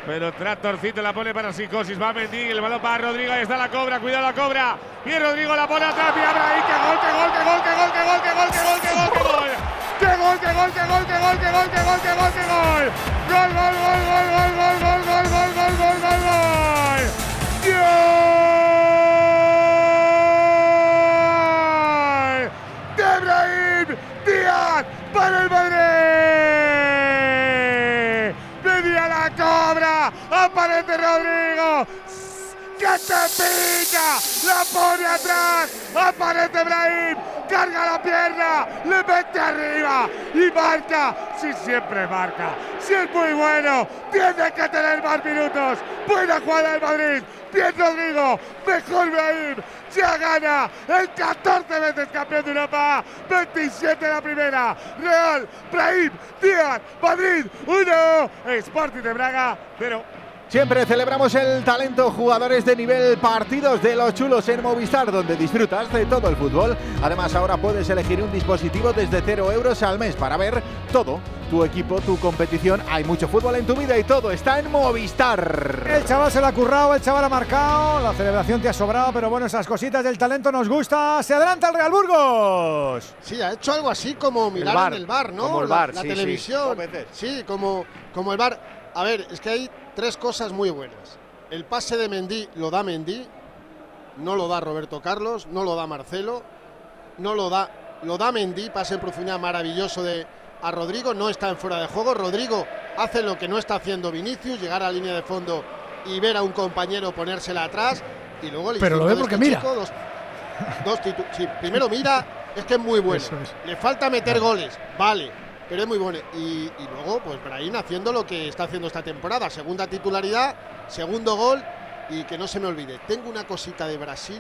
Pero Tractorcito la pone para Psicosis. Va Mendy, el balón para Rodrigo. Ahí está la cobra. Cuidado la cobra. Bien Rodrigo la pone atrás. Mira Brahim. ¡Qué gol, qué gol, qué gol, qué gol, qué gol, qué gol, qué gol, qué gol, qué gol! ¡Qué gol, qué gol, qué gol, qué gol, qué gol, qué gol, qué gol, qué gol! ¡Gol, gol, gol, gol, gol, gol, gol, gol, gol, gol, gol, gol, gol! ¡Gol! ¡De Brahim Díaz para el Madrid! ¡Pedía la cobra! ¡Aparece Rodrigo! ¡Que te pica! ¡La pone atrás! ¡Aparece Brahim! ¡Carga la pierna! ¡Le mete arriba! ¡Y marca! ¡Si siempre marca! ¡Si es muy bueno! ¡Tiene que tener más minutos! ¡Buena jugada del Madrid! ¡Bien Rodrigo! ¡Mejor Brahim! ¡Ya gana! ¡El 14 veces campeón de Europa! ¡27 la primera! ¡Real! ¡Brahim! ¡Díaz! ¡Madrid! ¡1! Sporting de Braga 0. Siempre celebramos el talento, jugadores de nivel, partidos de los chulos en Movistar, donde disfrutas de todo el fútbol. Además, ahora puedes elegir un dispositivo desde 0 euros al mes para ver todo, tu equipo, tu competición. Hay mucho fútbol en tu vida y todo está en Movistar. El chaval se la ha currado, el chaval ha marcado, la celebración te ha sobrado, pero bueno, esas cositas del talento nos gusta. Se adelanta el Real Burgos. Sí, ha hecho algo así como mirar VAR, en el bar, ¿no? como el La- VAR, la, sí, sí. televisión. Sí, como, como el bar. A ver, es que hay tres cosas muy buenas. El pase de Mendy lo da Mendy, no lo da Roberto Carlos, no lo da Marcelo, no lo da, lo da Mendy, pase en profundidad maravilloso de a Rodrigo, no está en fuera de juego. Rodrigo hace lo que no está haciendo Vinicius, llegar a la línea de fondo y ver a un compañero ponérsela atrás. Y luego el Pero lo ve porque este mira. chico, dos- dos sí, primero mira, es que es muy bueno. Es. Le falta meter goles, vale, pero es muy bueno. Y, y luego, pues Brahim haciendo lo que está haciendo esta temporada. Segunda titularidad, segundo gol. Y que no se me olvide, tengo una cosita de Brasil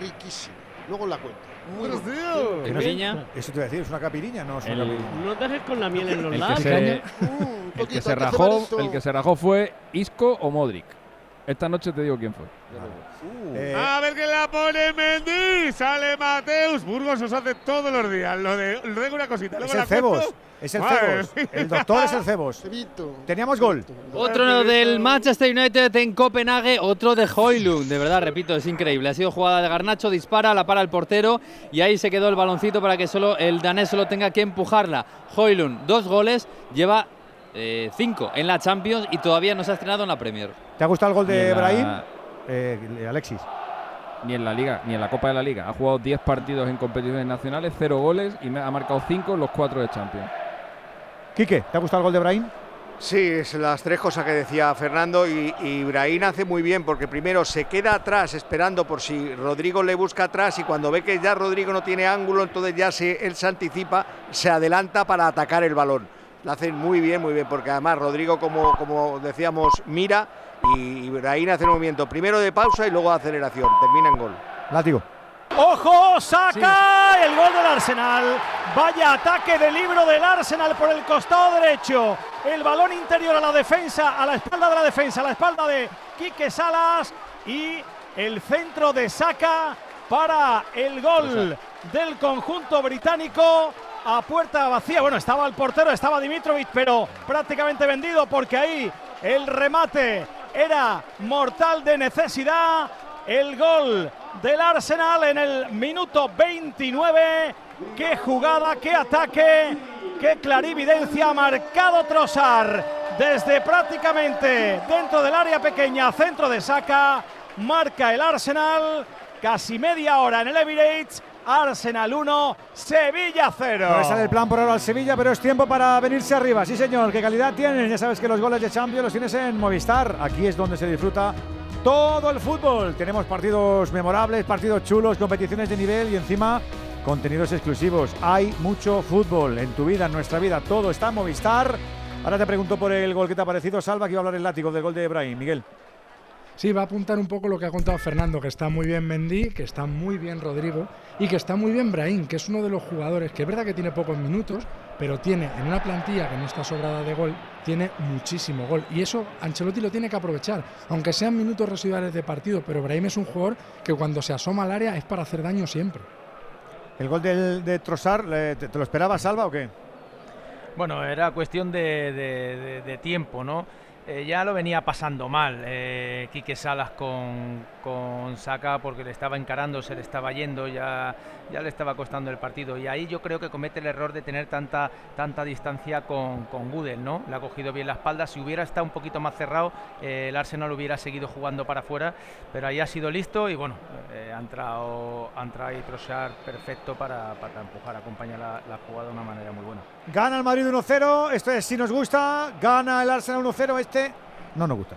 riquísima. Luego la cuento. Muy buena. Que no es- Eso te iba a decir, es una capiriña, no es una El- capiriña. No te dejes con la miel en los El que labios. se, un el que se rajó, el que se rajó fue Isco o Modric. Esta noche te digo quién fue. Eh, A ver que la pone Mendy. Sale Mateus. Burgos os hace todos los días. Lo de, lo de una cosita. es el cuento. Cebos. Es el Cebos. El doctor es el Cebos. Teníamos gol. Otro del Manchester United en Copenhague, otro de Hoylund. De verdad, repito, es increíble. Ha sido jugada de Garnacho, dispara, la para el portero y ahí se quedó el baloncito para que solo el danés solo tenga que empujarla. Hoylund, dos goles, lleva eh, cinco en la Champions y todavía no se ha estrenado en la Premier. ¿Te ha gustado el gol de en la- Brahim? Eh, Alexis. Ni en la Liga, ni en la Copa de la Liga. Ha jugado 10 partidos en competiciones nacionales, 0 goles y ha marcado 5 en los 4 de Champions. Quique, ¿te ha gustado el gol de Brahim? Sí, es las tres cosas que decía Fernando y, y Brahim hace muy bien porque primero se queda atrás esperando por si Rodrigo le busca atrás y cuando ve que ya Rodrigo no tiene ángulo, entonces ya se, él se anticipa, se adelanta para atacar el balón. Lo hacen muy bien, muy bien, porque además Rodrigo, como, como decíamos, mira y Brahim hace el movimiento primero de pausa y luego de aceleración, termina en gol. Látigo. ¡Ojo! ¡Saca! El gol del Arsenal. Vaya ataque de libro del Arsenal por el costado derecho. El balón interior a la defensa, a la espalda de la defensa, a la espalda de Quique Salas. Y el centro de Saca para el gol del conjunto británico a puerta vacía. Bueno, estaba el portero, estaba Dimitrovic, pero prácticamente vendido porque ahí el remate era mortal de necesidad. El gol del Arsenal en el minuto 29. Qué jugada, qué ataque, qué clarividencia marcado Trossard desde prácticamente dentro del área pequeña, centro de saca. Marca el Arsenal, casi media hora en el Emirates. Arsenal 1, Sevilla 0. No le sale el plan por ahora al Sevilla, pero es tiempo para venirse arriba. Sí, señor, qué calidad tienen. Ya sabes que los goles de Champions los tienes en Movistar. Aquí es donde se disfruta todo el fútbol. Tenemos partidos memorables, partidos chulos, competiciones de nivel y encima contenidos exclusivos. Hay mucho fútbol en tu vida, en nuestra vida. Todo está en Movistar. Ahora te pregunto por el gol que te ha parecido, Salva, que iba a hablar el látigo del gol de Ibrahim. Miguel. Sí, va a apuntar un poco lo que ha contado Fernando, que está muy bien Mendy, que está muy bien Rodrigo y que está muy bien Brahim, que es uno de los jugadores que es verdad que tiene pocos minutos, pero tiene en una plantilla que no está sobrada de gol, tiene muchísimo gol. Y eso Ancelotti lo tiene que aprovechar, aunque sean minutos residuales de partido, pero Brahim es un jugador que cuando se asoma al área es para hacer daño siempre. ¿El gol del, de Trossard, te, te lo esperaba, Salva, o qué? Bueno, era cuestión de, de- de- de tiempo, ¿no? Eh, ya lo venía pasando mal eh, Quique Salas con, con Saka porque le estaba encarando, se le estaba yendo, ya, ya le estaba costando el partido. Y ahí yo creo que comete el error de tener tanta, tanta distancia con, con Gudel, ¿no? Le ha cogido bien la espalda. Si hubiera estado un poquito más cerrado, eh, el Arsenal hubiera seguido jugando para afuera, pero ahí ha sido listo y bueno, eh, ha entrado, ha entrado ahí Trossard perfecto para, para empujar, acompañar la, la jugada de una manera muy buena. Gana el Madrid 1-0, esto es si nos gusta. Gana el Arsenal 1-0, este no nos gusta.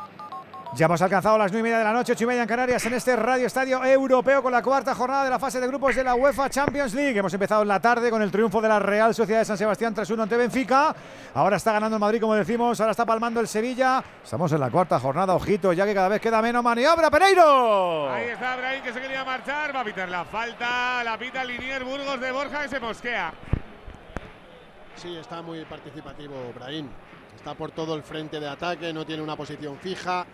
Ya hemos alcanzado las 9 y media de la noche, 8 y media en Canarias, en este Radio Estadio Europeo con la cuarta jornada de la fase de grupos de la UEFA Champions League. Hemos empezado en la tarde con el triunfo de la Real Sociedad de San Sebastián 3-1 ante Benfica. Ahora está ganando el Madrid, como decimos, ahora está palmando el Sevilla. Estamos en la cuarta jornada, ojito, ya que cada vez queda menos maniobra. ¡Pereiro! Ahí está Brahim que se quería marchar. Va a pitar la falta. La pita Linier Burgos de Borja que se mosquea. Sí, está muy participativo Brahim. Está por todo el frente de ataque, no tiene una posición fija.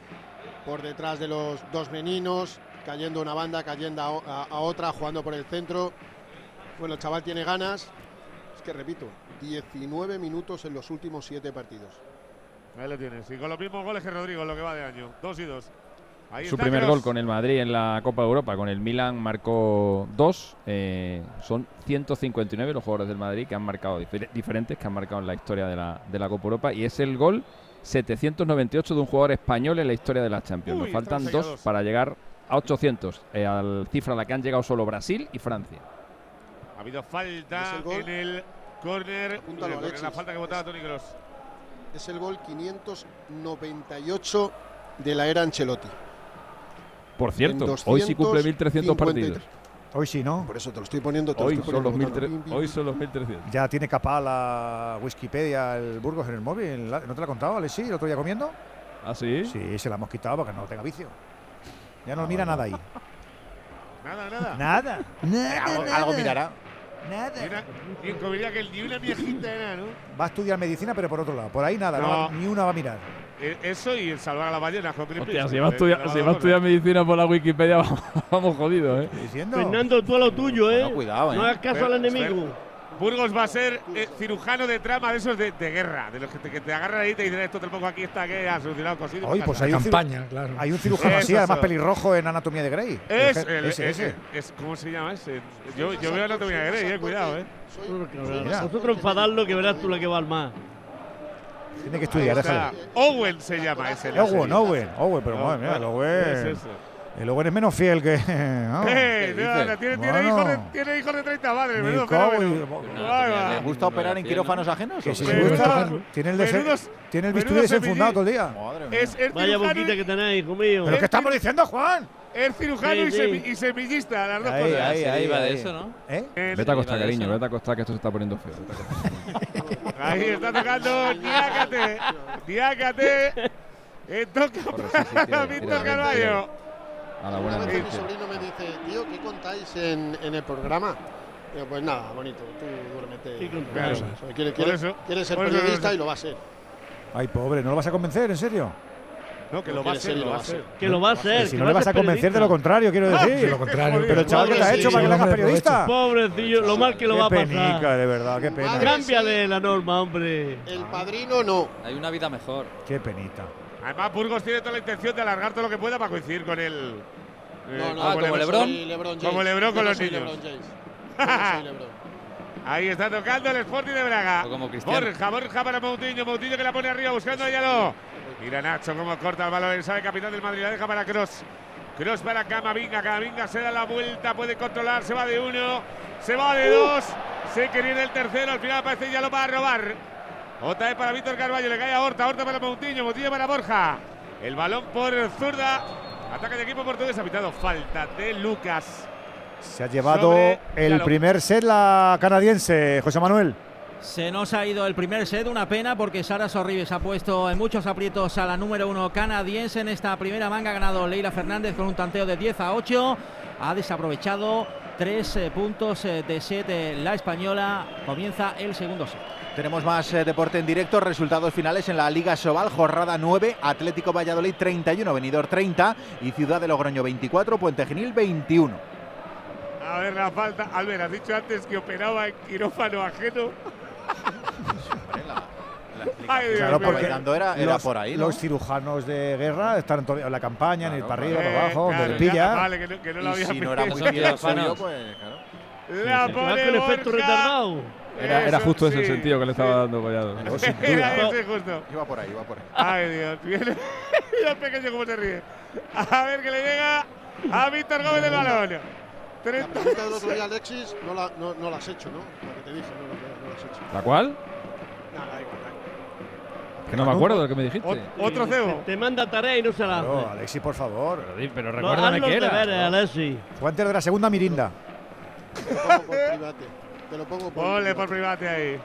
Por detrás de los dos meninos, cayendo una banda, cayendo a, a- a otra, jugando por el centro. Bueno, el chaval tiene ganas. Es que repito, 19 minutos en los últimos 7 partidos. Ahí lo tienes. Y con los mismos goles que Rodrigo en lo que va de año. Dos y dos. Ahí Su está primer gol con el Madrid en la Copa de Europa, con el Milan marcó dos. eh, son 159 los jugadores del Madrid que han marcado difer- diferentes, que han marcado en la historia de la, de la Copa Europa. Y es el gol 798 de un jugador español en la historia de la Champions. Uy, Nos faltan dos para llegar a 800, eh, al cifra a la que han llegado solo Brasil y Francia. Ha habido falta ¿Es el gol? en el córner. La falta que votaba Toni Kroos. Es el gol 598 de la era Ancelotti. Por cierto, hoy sí cumple 1300 253. partidos. Hoy sí, ¿no? Por eso te lo estoy poniendo. te lo Hoy estoy son, los poniendo 1300 votando. hoy son los 1300. Ya tiene capada la Wikipedia, el Burgos en el móvil. ¿No te la ha contado, Alexi, el otro día comiendo? ¿Ah, sí? Sí, se la hemos quitado para que no tenga vicio. Ya no mira nada ahí. Nada, nada. Nada. Nada, Algo, nada. algo mirará. Nada. Ni una- Ni que ni una viejita era, ¿no? Va a estudiar medicina, pero por otro lado. Por ahí nada, no No. va- ni una va a mirar. Eh, Eso y el salvar a la ballena. Hostia, si va a Eh, estudiar, las si dos va a cosas. estudiar medicina por la Wikipedia, vamos, vamos jodidos, ¿eh? Fernando, tú a lo tuyo, ¿eh? Bueno, cuidado, ¿eh? No hagas caso al Pero- enemigo. Burgos va a ser eh, cirujano de trama de esos de, de guerra, de los que te, que te agarran ahí y te dicen esto te lo pongo aquí, está que ha solucionado cosido. Hoy, pues hay un, ciru- Campaña, claro. hay un cirujano así, Eso, además pelirrojo en Anatomía de Grey. Es, El- el, ese, es- ese. es- ¿Cómo se llama ese? Yo, yo veo anatomía de Grey, eh, cuidado, eh. Mira. Vosotros enfadarlo que verás tú la que va al mar. Tiene que estudiar, déjale. Owen se llama ese. Owen. Owen, Owen, pero madre mía, el Es Owen. eso. El Owen es menos fiel que. ¿no? Eh, no, no, tiene, tiene hijos de, tiene hijos de 30 madres, menudo fenómeno. ¿Le gusta operar en quirófanos ajenos? Que o si gusta, tiene el, menudos- tiene el bisturí desenfundado todo el día. Madre mía. Es, es Vaya boquita que tenéis, hijo mío. ¿Pero qué estamos diciendo, Juan? Es cirujano Sí, y, semi- y semillista, las dos Ahí, cosas. ahí, ahí, deriva de eso, ¿no? ¿Eh? Vete a acostar, de cariño, eso, ¿no? vete a acostar que esto se está poniendo feo. Ahí está tocando Diácate. Diácate. Eh, toca para Víctor tira. Carballo. A la Una buena vez mi sobrino me dice, tío, ¿qué contáis en, en el programa? Digo, pues nada, bonito, tú duérmete. Claro, sea, quiere, quiere- ser periodista y lo va a ser. Ay, pobre, ¿no lo vas a convencer, en serio? No, que lo va a quiere ser, ser, lo va a ser. Que lo va a hacer. Que si que no le vas a convencer de lo contrario, quiero decir. De lo contrario. Pero el chaval, ¿qué te ha hecho para que le hagas periodista? Pobrecillo, lo mal que lo va a penica, pasar. de verdad, qué pena. Cámbiale la norma, hombre. El padrino no. Hay una vida mejor. Qué penita. Además, Burgos tiene toda la intención de alargar todo lo que pueda para coincidir con el. eh, No, no, Ah, como Lebrón. soy Lebron. Como Lebrón Yo con no los niños. Lebron James. Lebron. Ahí está tocando el Sporting de Braga. Como. Borja, Borja para Moutinho. Moutinho que la pone arriba buscando a Yaló. Mira Nacho cómo corta el balón. Sabe capitán del Madrid. La deja para Cross. Cross para Camavinga. Camavinga se da la vuelta, puede controlar, se va de uno, se va de dos. Se quería el tercero, al final parece ya lo va a robar. Otra vez para Víctor Carballo, le cae a Horta, Horta para Moutinho, Moutinho para Borja. El balón por zurda. Ataque de equipo portugués, ha pitado falta de Lucas. Se ha llevado Sobre el primer set la canadiense, José Manuel. Se nos ha ido el primer set, una pena porque Sara Sorribes ha puesto en muchos aprietos a la número uno canadiense en esta primera manga. Ha ganado Leila Fernández con un tanteo de 10 a 8. Ha desaprovechado tres eh, puntos eh, de set eh, la española. Comienza el segundo set. Tenemos más eh, deporte en directo, resultados finales en la Liga Sobal, jornada 9, Atlético Valladolid 31, Venidor 30 y Ciudad de Logroño 24, Puente Genil 21. A ver la falta. Albert, has dicho antes que operaba en quirófano ajeno. Ay, Claro, porque era- era los, por ahí, ¿no? los cirujanos de guerra están en, en la campaña, ni para arriba, Eh, para abajo, claro, donde pilla. Vale, que no, que no lo Y había si no era muy quirófano, pues, claro. La Que va pone con efecto retardado. Era, era justo ese sí. el sentido que le estaba dando Collado. Era ese justo. Iba por ahí, iba por ahí. Ay, Dios. Viene Mira el pequeño cómo se ríe. A ver que le llega a Víctor Gómez del balón. La 30. pregunta del otro día, Alexis, no la, no, no la has hecho, ¿no? Lo que te dije, no, no, no la has hecho. ¿La cual? Da igual, da igual. Que no me acuerdo de lo que me dijiste. Ot- Otro cebo. Te manda tarea y no se la hace. Claro, Alexi, por favor. Pero, No, recuérdame los qué era. deberes, Alexis. Fue antes de la segunda mirinda. Te lo pongo por private. Te lo pongo por Ponle por private. ahí.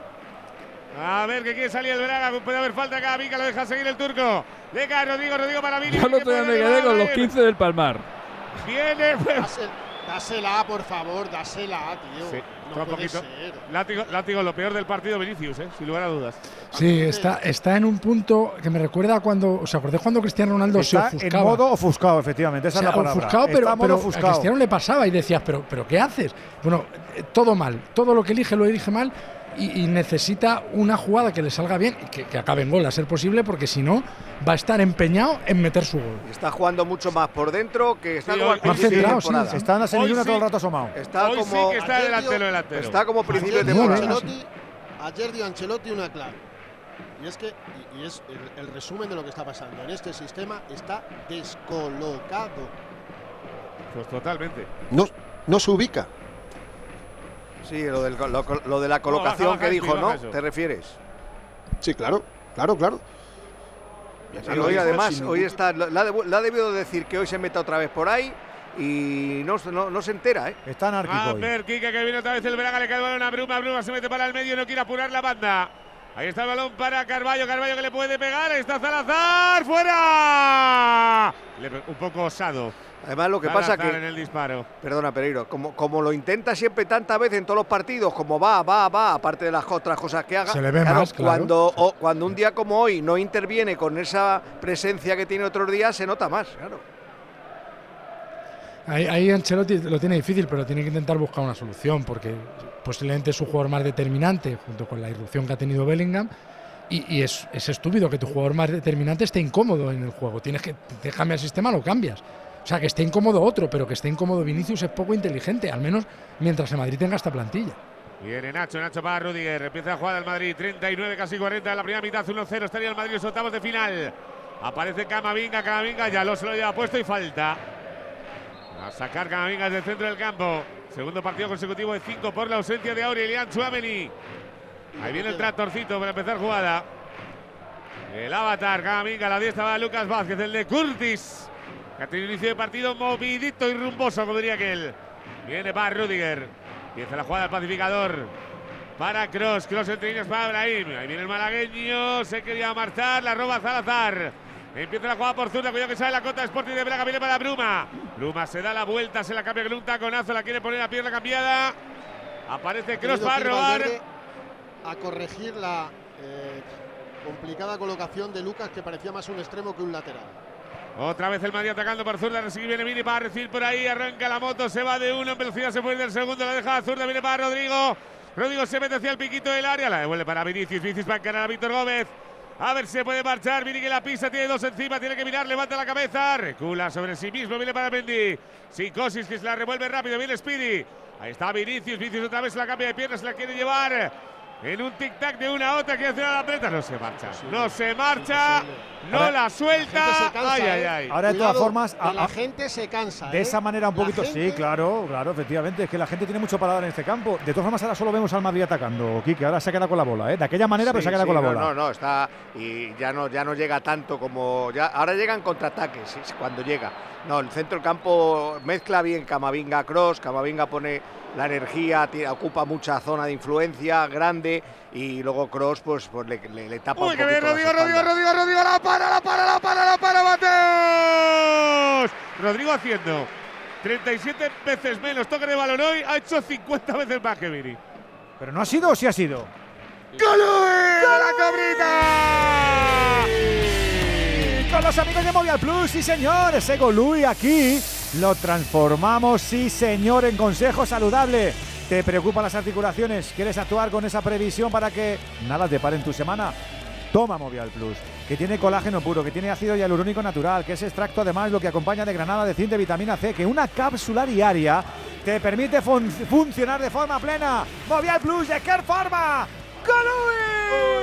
A ver que quiere salir el Braga. Puede haber falta acá. Vica lo deja seguir el turco. Le cae Rodrigo, Rodrigo para Vini. Yo otro día me quedé con los 15 del Palmar. Viene. Dásela, dásela, por favor, dásela, tío. Sí, no toma un puede poquito. ser. Látigo, látigo, lo peor del partido Vinicius, ¿eh? sin lugar a dudas. Sí, está, está en un punto que me recuerda a cuando. ¿Os acordáis cuando Cristiano Ronaldo se Está en ofuscaba? modo ofuscado, efectivamente. Esa O sea, es la palabra. ofuscado, Está pero, a. Cristiano le pasaba y decías, pero, pero ¿qué haces? Bueno, eh, todo mal, todo lo que elige lo elige mal y, y necesita una jugada que le salga bien y que, que acabe en gol a ser posible, porque si no, va a estar empeñado en meter su gol. Está jugando mucho más por dentro que está Sí, como al principio de centrado, sí. Se está en la semilluna sí. todo el rato asomado. Está Hoy como sí que está delantero delantero. está como principio de Ayer dio Muy temporada. Ancelotti, ayer dio Ancelotti una clave. Y es que, y, y es el, el resumen de lo que está pasando. En este sistema está descolocado. Pues totalmente. No, no se ubica. Sí, lo, del- lo- lo de la colocación baja, que baja, dijo, baja ¿no? ¿Te refieres? Sí, claro, claro, claro. Sí, hoy además, hoy está, la, ha debu- la ha debido decir que hoy se meta otra vez por ahí y no, no, no se entera, ¿eh? Está anárquico A hoy. ver, Kike que viene otra vez el Braga, le cae el balón a Bruma, Bruma se mete para el medio, no quiere apurar la banda. Ahí está el balón para Carballo, Carballo que le puede pegar, ahí está Salazar, fuera. Le un poco osado. Además, lo que pasa Salazar que en el disparo. Perdona, Pereiro. Como, como lo intenta siempre tantas veces en todos los partidos, como va, va, va, aparte de las otras cosas que haga. Se le ve más, claro. Cuando, o- cuando un día como hoy no interviene con esa presencia que tiene otros días, se nota más, claro. Ahí, ahí Ancelotti lo tiene difícil, pero tiene que intentar buscar una solución, porque posiblemente es su jugador más determinante, junto con la irrupción que ha tenido Bellingham. Y, y es, es estúpido que tu jugador más determinante esté incómodo en el juego. Tienes que te cambia el sistema, lo cambias. O sea, que esté incómodo otro, pero que esté incómodo Vinicius es poco inteligente, al menos mientras el Madrid tenga esta plantilla. Viene Nacho, Nacho para Rudiger. Empieza a jugar el Madrid. 39, casi 40 en la primera mitad. 1-0. Estaría el Madrid en los octavos de final. Aparece Camavinga, Camavinga ya lo se lo lleva puesto y falta. A sacar Camavinga desde el centro del campo. Segundo partido consecutivo de 5 por la ausencia de Aurelian Chouameni. Ahí viene el tractorcito para empezar jugada. El avatar, Camavinga, la diestra va Lucas Vázquez, el de Curtis. Que ha tenido inicio de partido movidito y rumboso, como diría aquel. Viene para Rudiger. Empieza la jugada al pacificador. Para Cross, Cross entre líneas para Brahim. Ahí viene el malagueño, se quería marchar, la roba Salazar. Empieza la jugada por zurda, cuidado que sale la cota Sporting de Braga, viene para Bruma. Bruma se da la vuelta, se la cambia con un taconazo, la quiere poner a pierna cambiada. Aparece Cross para robar. A corregir la eh, complicada colocación de Lucas, que parecía más un extremo que un lateral. Otra vez el Madrid atacando por zurda, recibe viene Vini para recibir por ahí, arranca la moto, se va de uno, en velocidad se puede del segundo, la deja zurda, viene para Rodrigo. Rodrigo se mete hacia el piquito del área, la devuelve para Vinicius, Vinicius para encarar a Víctor Gómez. A ver si se puede marchar, Vini que la pisa, tiene dos encima, tiene que mirar, levanta la cabeza, recula sobre sí mismo, viene para Mendy. Psicosis que se la revuelve rápido, viene Speedy. Ahí está Vinicius, Vinicius otra vez la cambia de piernas, se la quiere llevar. En un tic-tac de una a otra, quiere hacer a la pelota, no se marcha. No se marcha, no la suelta. La gente se cansa, ay, ay, ¿eh? ay. Ahora, de todas Cuidado, formas, que a- la a- gente se cansa. De ¿eh? esa manera un poquito, sí, claro, claro, efectivamente, es que la gente tiene mucho paladar en este campo. De todas formas, ahora solo vemos al Madrid atacando, Quique, ahora se ha quedado con la bola, ¿eh? De aquella manera, pero se ha quedado sí, con la no, bola. No, no, está y ya no ya no llega tanto como ya ahora llegan contraataques cuando llega. No, el centro del campo mezcla bien Camavinga Cross, Camavinga pone la energía, ocupa mucha zona de influencia grande y luego Cross pues, pues le, le- le tapa Uy, un que las Rodrigo, Rodrigo. Rodrigo, Rodrigo, la para, la para, la para, la para, Mateos. Rodrigo haciendo 37 veces menos toque de balón hoy, ha hecho 50 veces más que Vini. Pero no ha sido o sí ha sido. ¡Golui de la cabrita! Con los amigos de Movial Plus, sí señor, ese Golui aquí lo transformamos, sí señor, en consejo saludable. ¿Te preocupan las articulaciones? ¿Quieres actuar con esa previsión para que nada te pare en tu semana? Toma Movial Plus, que tiene colágeno puro, que tiene ácido hialurónico natural, que es extracto además lo que acompaña de granada de zinc de vitamina C, que una cápsula diaria te permite fun- funcionar de forma plena. Movial Plus de Care Pharma. ¡Golui!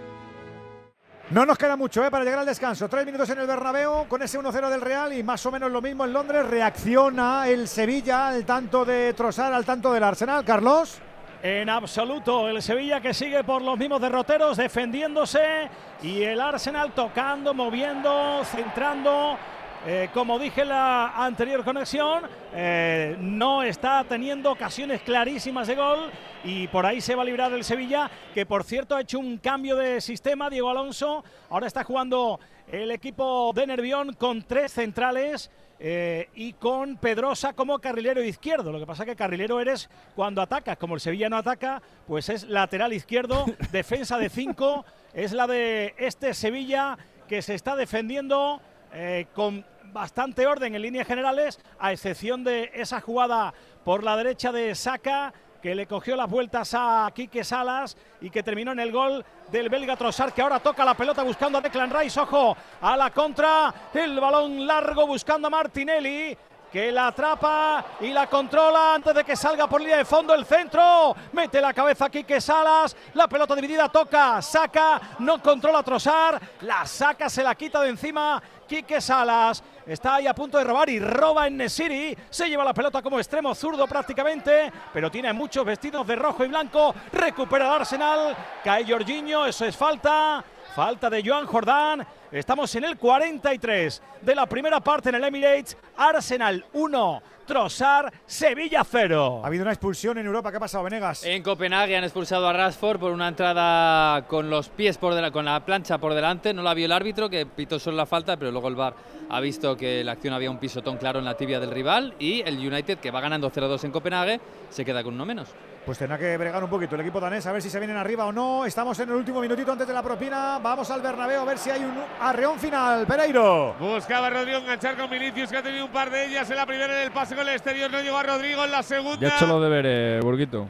No nos queda mucho ¿eh? para llegar al descanso. Tres minutos en el Bernabéu con ese 1-0 del Real y más o menos lo mismo en Londres. Reacciona el Sevilla al tanto de Trossard, al tanto del Arsenal. Carlos. En absoluto, el Sevilla que sigue por los mismos derroteros, defendiéndose y el Arsenal tocando, moviendo, centrando. Eh, como dije en la anterior conexión, eh, no está teniendo ocasiones clarísimas de gol y por ahí se va a librar el Sevilla, que por cierto ha hecho un cambio de sistema, Diego Alonso. Ahora está jugando el equipo de Nervión con tres centrales. eh, y con Pedrosa como carrilero izquierdo. Lo que pasa que carrilero eres cuando atacas. Como el Sevilla no ataca, pues es lateral izquierdo, defensa de cinco. Es la de este Sevilla que se está defendiendo eh, con bastante orden en líneas generales, a excepción de esa jugada por la derecha de Saca que le cogió las vueltas a Quique Salas y que terminó en el gol del belga Trossard, que ahora toca la pelota buscando a Declan Rice. Ojo a la contra, el balón largo buscando a Martinelli. Que la atrapa y la controla antes de que salga por línea de fondo el centro. Mete la cabeza Quique Salas. La pelota dividida toca. Saca. No controla Trossard. La saca, se la quita de encima. Quique Salas está ahí a punto de robar y roba en Nesiri. Se lleva la pelota como extremo zurdo prácticamente, pero tiene muchos vestidos de rojo y blanco. Recupera el Arsenal. Cae Jorginho, eso es falta. Falta de Joan Jordán. Estamos en el 43 de la primera parte en el Emirates. Arsenal 1, Trossard, Sevilla 0. Ha habido una expulsión en Europa. ¿Qué ha pasado, Venegas? En Copenhague han expulsado a Rashford por una entrada con los pies por delante, con la plancha por delante. No la vio el árbitro, que pitó solo la falta, pero luego el VAR ha visto que la acción había un pisotón claro en la tibia del rival. Y el United, que va ganando 0-2 en Copenhague, se queda con uno menos. Pues tendrá que bregar un poquito el equipo danés a ver si se vienen arriba o no. Estamos en el último minutito antes de la propina. Vamos al Bernabéu a ver si hay un arreón final. Pereiro. Buscaba Rodrigo enganchar con Vinicius, que ha tenido un par de ellas en la primera en el pase con el exterior. No llegó a Rodrigo en la segunda. Ya he hecho los deberes, Burguito.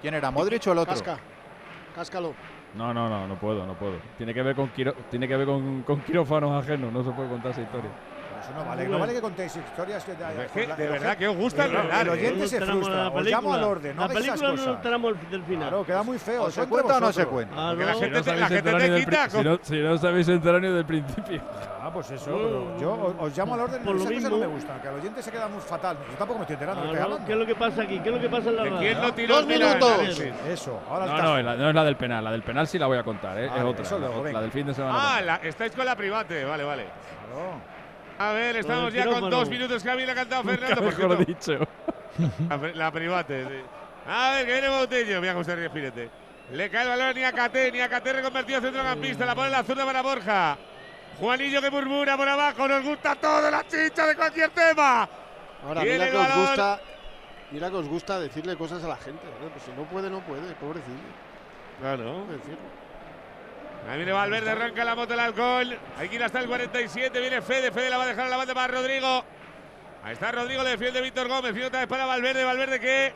¿Quién era, Modric o el otro? Casca. Cáscalo. No, no, no, no puedo, no puedo. Tiene que ver con, quiro- tiene que ver con, con quirófanos ajenos, no se puede contar esa historia. Eso no vale, no vale que contéis historias que Es que, de verdad que os gusta el, el ¿eh? oyente se tenemos frustra. Os llamo al orden. No La esas película no enteramos del final. Claro, queda muy feo. ¿O eso se cuenta o no se cuenta? Ah, Porque la no. gente, Si no te, la sabéis gente te ni del quita. pri- si no, si no sabéis enterar ni del principio. Ah, pues eso. pero yo os, os llamo al orden. Por lo Esas cosas no mismo. me gustan. Que al oyente se queda muy fatal. Yo tampoco me estoy enterando. Ah, no, ¿Qué es lo que pasa aquí? ¿Qué es lo que pasa en la quién no tiró Dos minutos. Eso. Ahora No, no, la- no es la del penal. La del penal sí la voy a contar, ¿eh? Vale, es otra. la, del fin de semana. Ah, estáis con la private. Vale, vale. Claro. A ver, estamos ya con dos minutos que había cantado Fernando. mejor dicho. La, la private, sí. A ver, que viene Boutillo. Mira cómo se ríe Spinete. Le cae el balón a Niakate. Niakate reconvertido a centrocampista. La pone en la zurda para Borja. Juanillo que murmura por abajo. Nos gusta todo la chicha de cualquier tema. Ahora, mira el que os gusta Mira que os gusta decirle cosas a la gente. ¿no? Pues si no puede, no puede, pobrecillo. Claro. Decirlo. Ahí viene Valverde, arranca la moto el alcohol. Aquí hasta el 47, viene Fede. Fede la va a dejar a la banda para Rodrigo. Ahí está Rodrigo, le defiende Víctor Gómez. Viene otra vez para Valverde. Valverde que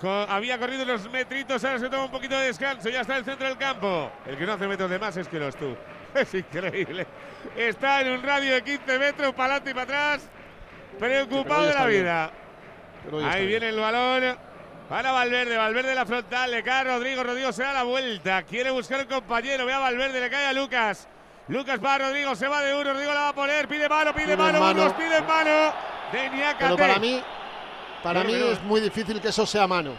co- había corrido unos metritos, ahora se toma un poquito de descanso. Ya está en el centro del campo. El que no hace metros de más es que los tú. Es increíble. Está en un radio de 15 metros para adelante y para atrás. Preocupado de la vida. Ahí bien. viene el balón. Para Valverde, Valverde la frontal, le cae a Rodrigo, Rodrigo se da la vuelta, quiere buscar el compañero, ve a Valverde, le cae a Lucas. Lucas para Rodrigo, se va de uno, Rodrigo la va a poner, pide mano, pide, Pide mano, mano. Burgos pide mano. De Niakate. Pero para mí, para Pero mí es muy difícil que eso sea mano.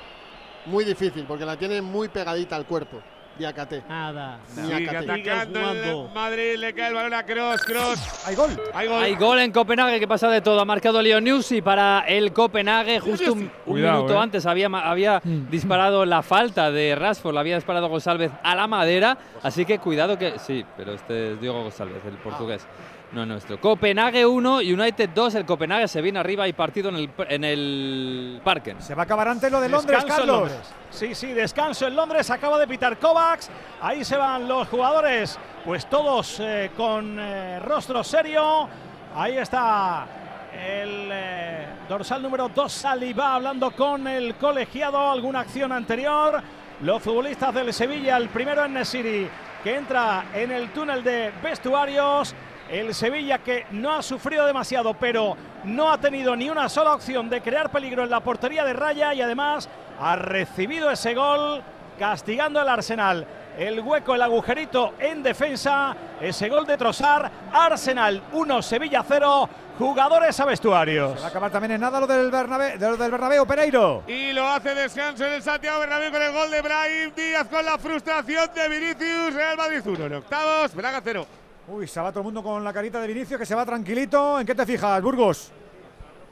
Muy difícil, porque la tiene muy pegadita al cuerpo. Diacate. Nada. El Madrid, le cae el balón a Cross, Cross. Hay gol. Hay gol. Hay gol en Copenhague que pasa de todo. Ha marcado Leoniusi para el Copenhague. Justo un, un Cuidado, minuto eh. antes había, había disparado la falta de Rashford, la había disparado González a la madera. Así que cuidado que. Sí, pero este es Diego González, el portugués. No nuestro. Copenhague 1, United 2. El Copenhague se viene arriba y partido en el, en el Parken. Se va a acabar antes lo de Londres, Descanso en Carlos. Londres. Sí, sí, descanso en Londres. Acaba de pitar Kovacs. Ahí se van los jugadores, pues todos eh, con eh, rostro serio. Ahí está el eh, dorsal número 2, Saliba, hablando con el colegiado. Alguna acción anterior. Los futbolistas del Sevilla, el primero en Nesiri, que entra en el túnel de vestuarios. El Sevilla que no ha sufrido demasiado, pero no ha tenido ni una sola opción de crear peligro en la portería de raya y además ha recibido ese gol castigando al Arsenal. El hueco, el agujerito en defensa, ese gol de Trozar, Arsenal 1, Sevilla 0, jugadores a vestuarios. Se va a acabar también en nada lo del Bernabéu, de lo del Bernabéu Pereiro. Y lo hace descanso en el Santiago Bernabéu con el gol de Brahim Díaz con la frustración de Vinicius. Real Madrid 1 en octavos, Braga 0. Uy, se va todo el mundo con la carita de Vinicio que se va tranquilito. ¿En qué te fijas, Burgos?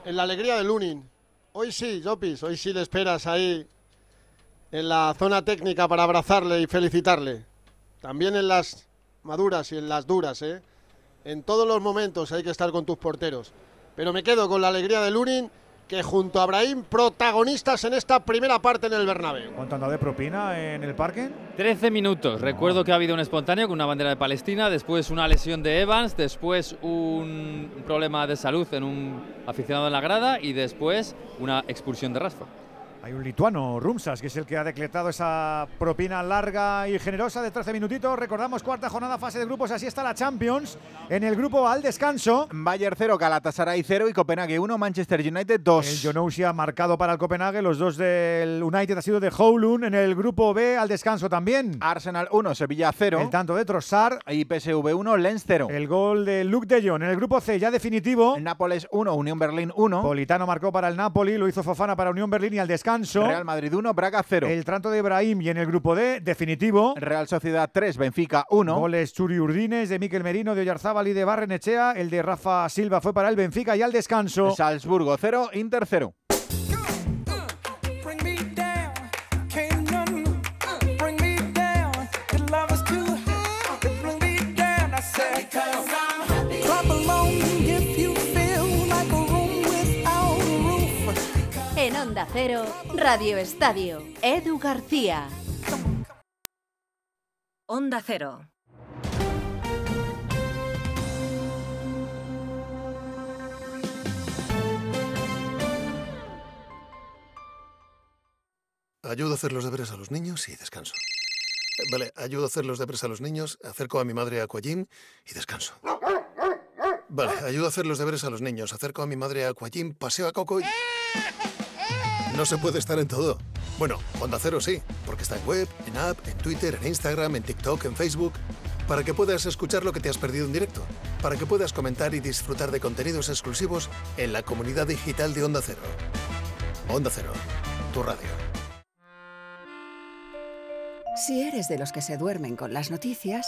En la alegría de Lunin. Hoy sí, Jopis, hoy sí le esperas ahí en la zona técnica para abrazarle y felicitarle. También en las maduras y en las duras, ¿eh? En todos los momentos hay que estar con tus porteros. Pero me quedo con la alegría de Lunin, que junto a Brahim, protagonistas en esta primera parte en el Bernabéu. ¿Cuánto de propina en el parque? 13 minutos. Recuerdo que ha habido un espontáneo con una bandera de Palestina, después una lesión de Evans, después un problema de salud en un aficionado en la grada y después una expulsión de Rashford. Hay un lituano, Rumsas, que es el que ha decretado esa propina larga y generosa de 13 minutitos. Recordamos cuarta jornada, fase de grupos, así está la Champions. En el grupo al descanso. Bayern 0, Galatasaray 0 y Copenhague 1, Manchester United 2. El Jonousi ha marcado para el Copenhague, los dos del United ha sido de Howlund. En el grupo B al descanso también. Arsenal 1, Sevilla 0. El tanto de Trossard. Y PSV 1, Lens 0. El gol de Luke de Jong. En el grupo C ya definitivo. Nápoles 1, Unión Berlín 1. Politano marcó para el Napoli, lo hizo Fofana para Unión Berlín y al descanso. Real Madrid 1, Braga 0. El tanto de Ibrahim y en el grupo D, definitivo. Real Sociedad 3, Benfica 1. Goles Churi Urdines, de Miquel Merino, de Oyarzábal y de Barrenechea. El de Rafa Silva fue para el Benfica y al descanso. Salzburgo 0, Inter 0. Onda Cero, Radio Estadio, Edu García. Onda Cero. Ayudo a hacer los deberes a los niños y descanso. Vale, ayudo a hacer los deberes a los niños, acerco a mi madre a y descanso. Vale, ayudo a hacer los deberes a los niños, acerco a mi madre a Aquagym, paseo a Coco y... No se puede estar en todo. Bueno, Onda Cero sí, porque está en web, en app, en Twitter, en Instagram, en TikTok, en Facebook. Para que puedas escuchar lo que te has perdido en directo. Para que puedas comentar y disfrutar de contenidos exclusivos en la comunidad digital de Onda Cero. Onda Cero, tu radio. Si eres de los que se duermen con las noticias,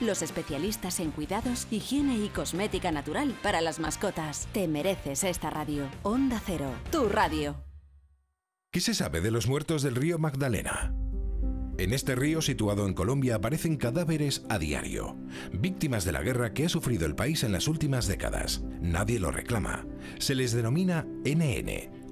Los especialistas en cuidados, higiene y cosmética natural para las mascotas. Te mereces esta radio. Onda Cero, tu radio. ¿Qué se sabe de los muertos del río Magdalena? En este río situado en Colombia aparecen cadáveres a diario, víctimas de la guerra que ha sufrido el país en las últimas décadas. Nadie lo reclama. Se les denomina NN,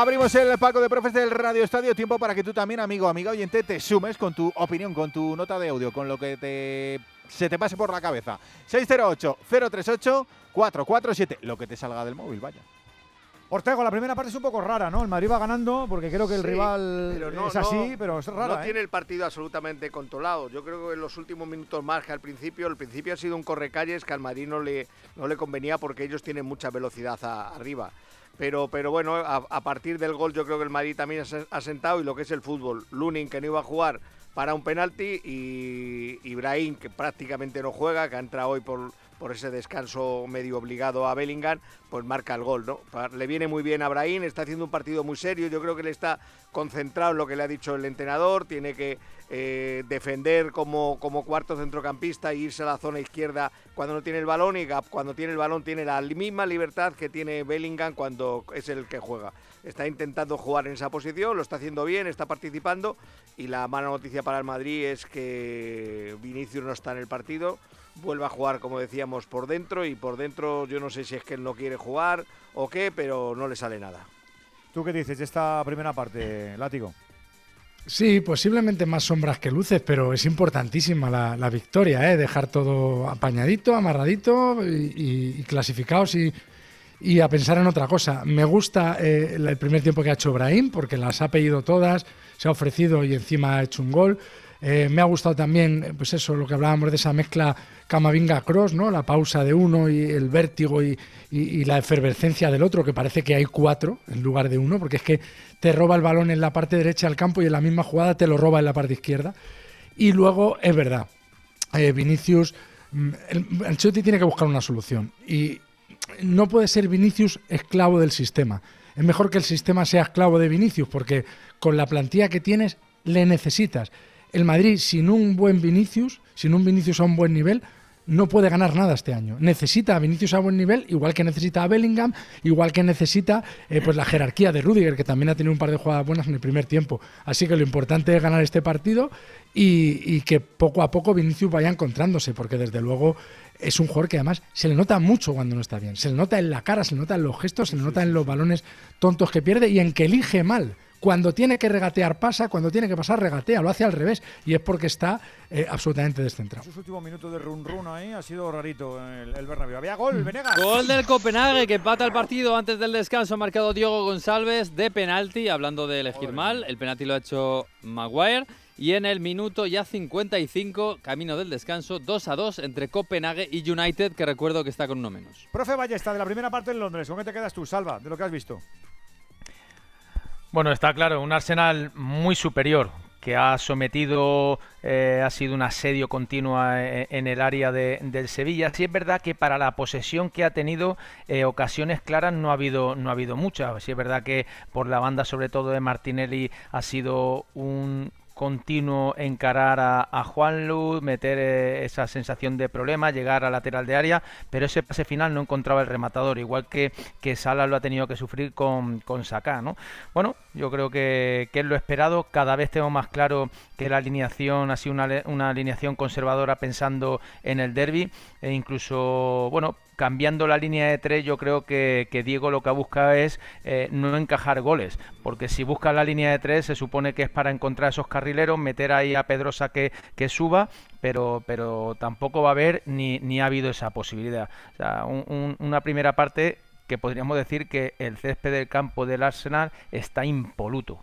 Abrimos el palco de profes del Radio Estadio. Tiempo para que tú también, amigo, amiga oyente, te sumes con tu opinión, con tu nota de audio, con lo que te, se te pase por la cabeza. 608-038-447. Lo que te salga del móvil, vaya. Ortego, la primera parte es un poco rara, ¿no? El Madrid va ganando porque creo que el Sí, rival no- es así, no- pero es rara. No ¿eh? tiene el partido absolutamente controlado. Yo creo que en los últimos minutos más que al principio, el principio ha sido un correcalles que al Madrid no le, no le convenía porque ellos tienen mucha velocidad a- arriba. Pero, pero bueno, a, a partir del gol yo creo que el Madrid también ha se- ha sentado y lo que es el fútbol. Lunin que no iba a jugar para un penalti y Ibrahim que prácticamente no juega, que ha entrado hoy por, por ese descanso medio obligado a Bellingham, pues marca el gol, ¿no? Le viene muy bien a Brahim, está haciendo un partido muy serio, yo creo que le está concentrado en lo que le ha dicho el entrenador, tiene que eh, defender como, como cuarto centrocampista e irse a la zona izquierda cuando no tiene el balón y Gap cuando tiene el balón tiene la misma libertad que tiene Bellingham cuando es el que juega. Está intentando jugar en esa posición, lo está haciendo bien, está participando y la mala noticia para el Madrid es que Vinicius no está en el partido, vuelve a jugar como decíamos por dentro y por dentro yo no sé si es que él no quiere jugar o qué, pero no le sale nada. ¿Tú qué dices de esta primera parte, Látigo? Sí, posiblemente más sombras que luces, pero es importantísima la, la victoria, ¿eh? dejar todo apañadito, amarradito y, y- y clasificados y, y a pensar en otra cosa. Me gusta eh, el primer tiempo que ha hecho Brahim, porque las ha pedido todas, se ha ofrecido y encima ha hecho un gol. Eh, me ha gustado también, eh, pues eso, lo que hablábamos de esa mezcla Camavinga-Cross, ¿no? La pausa de uno y el vértigo y, la efervescencia del otro, que parece que hay cuatro en lugar de uno, porque es que te roba el balón en la parte derecha del campo y en la misma jugada te lo roba en la parte izquierda. Y luego, es verdad, eh, Vinicius, mm, el Ancelotti tiene que buscar una solución. Y no puede ser Vinicius esclavo del sistema. Es mejor que el sistema sea esclavo de Vinicius, porque con la plantilla que tienes le necesitas. El Madrid, sin un buen Vinicius, sin un Vinicius a un buen nivel, no puede ganar nada este año. Necesita a Vinicius a buen nivel, igual que necesita a Bellingham, igual que necesita eh, pues la jerarquía de Rudiger, que también ha tenido un par de jugadas buenas en el primer tiempo. Así que lo importante es ganar este partido y, y que poco a poco Vinicius vaya encontrándose, porque desde luego es un jugador que además se le nota mucho cuando no está bien. Se le nota en la cara, se le nota en los gestos, se le nota en los balones tontos que pierde y en que elige mal. Cuando tiene que regatear pasa, cuando tiene que pasar regatea, lo hace al revés y es porque está eh, absolutamente descentrado. Sus últimos minutos de run run ahí ha sido rarito el, el Bernabéu. Había gol, Venegas. Gol del Copenhague que empata el partido antes del descanso. Ha marcado Diego González de penalti. Hablando de elegir mal, el penalti lo ha hecho Maguire. Y en el minuto ya 55, camino del descanso, 2 a 2 entre Copenhague y United, que recuerdo que está con uno menos. Profe Ballesta, de la primera parte en Londres, ¿con qué te quedas tú, Salva, de lo que has visto? Bueno, está claro, un Arsenal muy superior, que ha sometido, eh, ha sido un asedio continuo en, en el área de, del Sevilla. Sí es verdad que para la posesión que ha tenido, eh, ocasiones claras no ha habido, no ha habido muchas. Sí es verdad que por la banda, sobre todo de Martinelli, ha sido un, continuo encarar a, a Juan Luz, meter eh, esa sensación de problema, llegar al lateral de área, pero ese pase final no encontraba el rematador, igual que, que Sala lo ha tenido que sufrir con, con Saka, ¿no? Bueno, yo creo que, es lo esperado, cada vez tengo más claro que la alineación ha sido una, alineación conservadora pensando en el derby, e incluso, bueno, cambiando la línea de tres, yo creo que, Diego lo que busca es eh, no encajar goles, porque si busca la línea de tres, se supone que es para encontrar esos carrileros, meter ahí a Pedrosa que, suba, pero, pero tampoco va a haber ni, ni ha habido esa posibilidad. O sea, un, una primera parte que podríamos decir que el césped del campo del Arsenal está impoluto.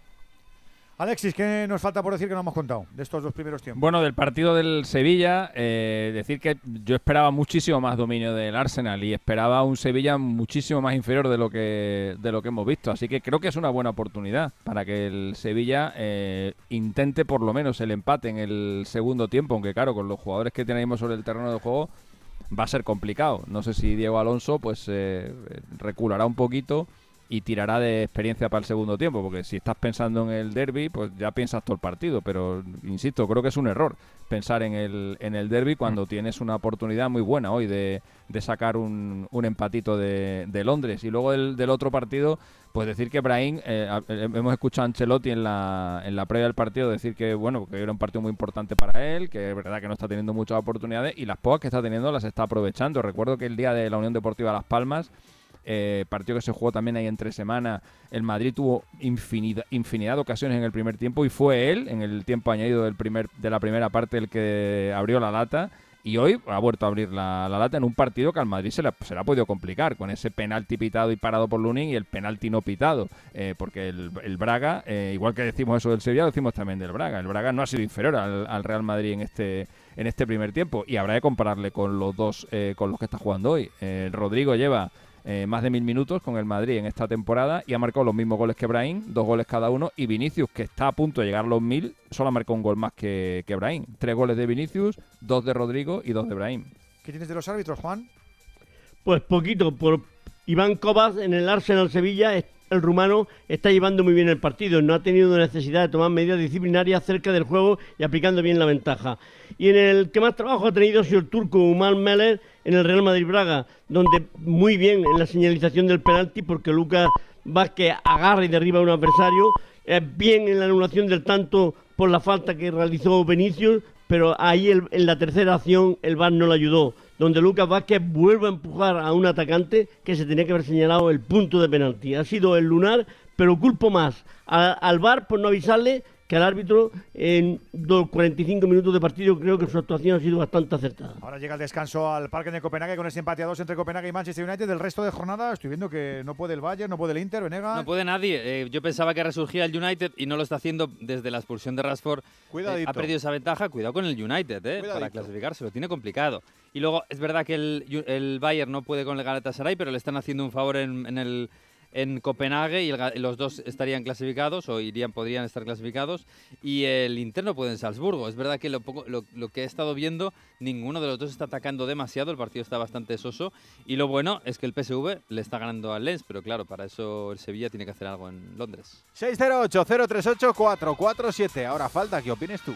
Alexis, ¿qué nos falta por decir que no hemos contado de estos dos primeros tiempos? Bueno, del partido del Sevilla, eh, decir que yo esperaba muchísimo más dominio del Arsenal y esperaba un Sevilla muchísimo más inferior de lo que de lo que hemos visto. Así que creo que es una buena oportunidad para que el Sevilla eh, intente por lo menos el empate en el segundo tiempo, aunque claro, con los jugadores que tenemos sobre el terreno de juego va a ser complicado. No sé si Diego Alonso pues eh, reculará un poquito y tirará de experiencia para el segundo tiempo, porque si estás pensando en el derby, pues ya piensas todo el partido, pero insisto, creo que es un error pensar en el, en el derby cuando tienes una oportunidad muy buena hoy de, de sacar un, un empatito de, de, Londres. Y luego del, del, otro partido, pues decir que Brahim, eh, hemos escuchado a Ancelotti en la, en la previa del partido decir que, bueno, que era un partido muy importante para él, que es verdad que no está teniendo muchas oportunidades y las pocas que está teniendo las está aprovechando. Recuerdo que el día de la Unión Deportiva Las Palmas, eh, partido que se jugó también ahí entre semana. El Madrid tuvo infinidad, infinidad de ocasiones en el primer tiempo y fue él, en el tiempo añadido del primer, de la primera parte, el que abrió la lata. Y hoy ha vuelto a abrir la, la lata en un partido que al Madrid se le, se le, ha podido complicar, con ese penalti pitado y parado por Lunin y el penalti no pitado. Eh, porque el, el Braga, eh, igual que decimos eso del Sevilla, lo decimos también del Braga. El Braga no ha sido inferior al, al Real Madrid en este, en este primer tiempo. Y habrá que compararle con los dos, eh, con los que está jugando hoy. Rodrigo lleva eh, más de mil minutos con el Madrid en esta temporada y ha marcado los mismos goles que Brahim, dos goles cada uno, y Vinicius, que está a punto de llegar a los mil, solo ha marcado un gol más que, que Brahim. Tres goles de Vinicius, dos de Rodrigo y dos de Brahim. ¿Qué tienes de los árbitros, Juan? Pues poquito, por Iván Cobas en el Arsenal Sevilla el rumano está llevando muy bien el partido, no ha tenido necesidad de tomar medidas disciplinarias cerca del juego y aplicando bien la ventaja. Y en el que más trabajo ha tenido ha sido el turco Umal Meller en el Real Madrid Braga, donde muy bien en la señalización del penalti porque Lucas Vázquez agarra y derriba a un adversario, eh, bien en la anulación del tanto por la falta que realizó Benicius, pero ahí el, en la tercera acción el VAR no le ayudó donde Lucas Vázquez vuelve a empujar a un atacante que se tenía que haber señalado el punto de penalti. Ha sido el lunar, pero culpo más a, al VAR por no avisarle que al árbitro en los 45 minutos de partido creo que su actuación ha sido bastante acertada. Ahora llega el descanso al Parque de Copenhague con ese empate a dos entre Copenhague y Manchester United. Del resto de jornada estoy viendo que no puede el Bayern, no puede el Inter, Venega. No puede nadie. Eh, yo pensaba que resurgía el United y no lo está haciendo desde la expulsión de Rashford. Eh, ha perdido esa ventaja. Cuidado con el United eh, para clasificarse, lo tiene complicado. Y luego es verdad que el, el Bayern no puede con el Galatasaray, pero le están haciendo un favor en, en el en Copenhague y los dos estarían clasificados o irían, podrían estar clasificados y el interno puede en Salzburgo. Es verdad que lo, que he estado viendo, ninguno de los dos está atacando demasiado, el partido está bastante soso y lo bueno es que el PSV le está ganando al Lens, pero claro, para eso el Sevilla tiene que hacer algo en Londres. 608-038-447. Ahora falta, ¿qué opines tú?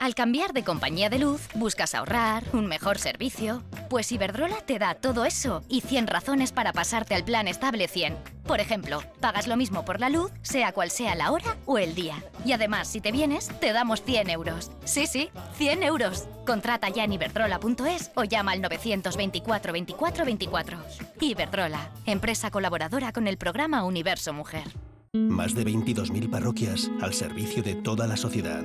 Al cambiar de compañía de luz, buscas ahorrar, un mejor servicio. Pues Iberdrola te da todo eso y 100 razones para pasarte al plan estable 100. Por ejemplo, pagas lo mismo por la luz, sea cual sea la hora o el día. Y además, si te vienes, te damos 100 euros. Sí, sí, 100 euros. Contrata ya en iberdrola.es o llama al 924 24 24. Iberdrola, empresa colaboradora con el programa Universo Mujer. Más de 22.000 parroquias al servicio de toda la sociedad.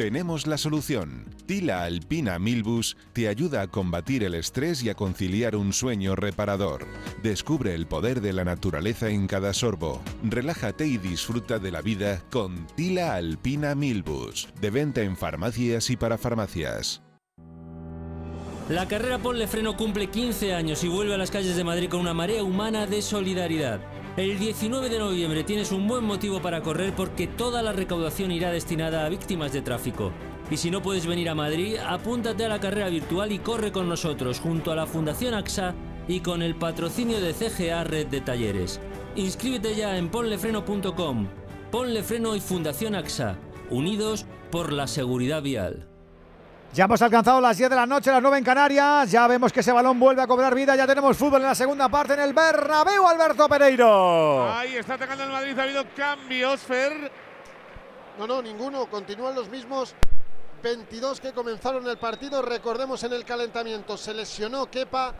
Tenemos la solución. Tila Alpina Milbus te ayuda a combatir el estrés y a conciliar un sueño reparador. Descubre el poder de la naturaleza en cada sorbo. Relájate y disfruta de la vida con Tila Alpina Milbus. De venta en farmacias y para farmacias. La carrera Ponle Freno cumple 15 años y vuelve a las calles de Madrid con una marea humana de solidaridad. El 19 de noviembre tienes un buen motivo para correr porque toda la recaudación irá destinada a víctimas de tráfico. Y si no puedes venir a Madrid, apúntate a la carrera virtual y corre con nosotros junto a la Fundación AXA y con el patrocinio de CGA Red de Talleres. Inscríbete ya en ponlefreno.com. Ponle Freno y Fundación AXA, unidos por la seguridad vial. Ya hemos alcanzado las 10 de la noche, las 9 en Canarias. Ya vemos que ese balón vuelve a cobrar vida. Ya tenemos fútbol en la segunda parte en el Bernabéu, Alberto Pereiro. Ahí está atacando el Madrid. Ha habido cambios, Fer. No, no, ninguno. Continúan los mismos 22 que comenzaron el partido. Recordemos en el calentamiento se lesionó Kepa.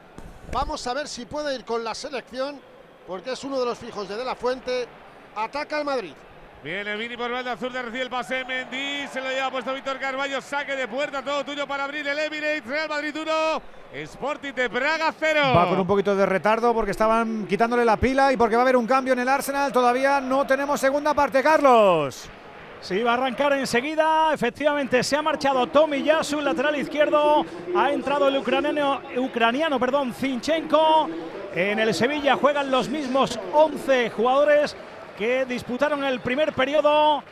Vamos a ver si puede ir con la selección porque es uno de los fijos de De La Fuente. Ataca el Madrid. Viene Vini por banda zurda, recibe el pase Mendy, se lo lleva puesto Víctor Carballo, saque de puerta, todo tuyo para abrir el Emirates, Real Madrid 1, Sporting de Praga 0. Va con un poquito de retardo porque estaban quitándole la pila y porque va a haber un cambio en el Arsenal. Todavía no tenemos segunda parte, Carlos. Sí, va a arrancar enseguida. Efectivamente, se ha marchado Tommy Yasu, lateral izquierdo. Ha entrado el ucraniano, ucraniano perdón, Zinchenko. En el Sevilla juegan los mismos 11 jugadores que disputaron el primer periodo.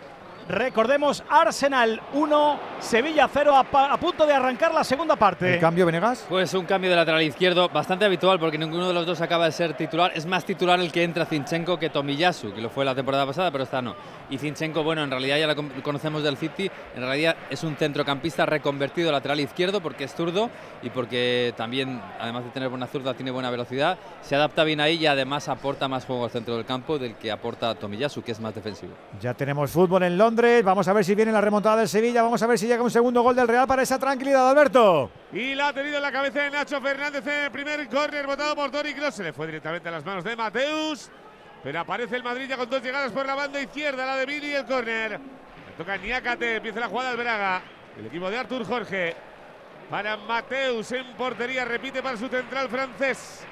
Recordemos, Arsenal 1, Sevilla 0, a, punto de arrancar la segunda parte. ¿El cambio, Venegas? Pues un cambio de lateral izquierdo bastante habitual porque ninguno de los dos acaba de ser titular. Es más titular el que entra Zinchenko que Tomiyasu, que lo fue la temporada pasada, pero esta no. Y Zinchenko, bueno, en realidad ya lo con- conocemos del City, en realidad es un centrocampista reconvertido a lateral izquierdo porque es zurdo y porque también, además de tener buena zurda, tiene buena velocidad. Se adapta bien ahí y además aporta más juego al centro del campo del que aporta Tomiyasu, que es más defensivo. Ya tenemos fútbol en Londres. Vamos a ver si viene la remontada del Sevilla. Vamos a ver si llega un segundo gol del Real para esa tranquilidad, Alberto. Y la ha tenido en la cabeza de Nacho Fernández en el primer córner votado por Toni Kroos. Se le fue directamente a las manos de Mateus. Pero aparece el Madrid ya con dos llegadas por la banda izquierda, la de Vini y el córner. Toca Niácate, empieza la jugada al Braga. El equipo de Artur Jorge. Para Mateus en portería, repite para su central francés.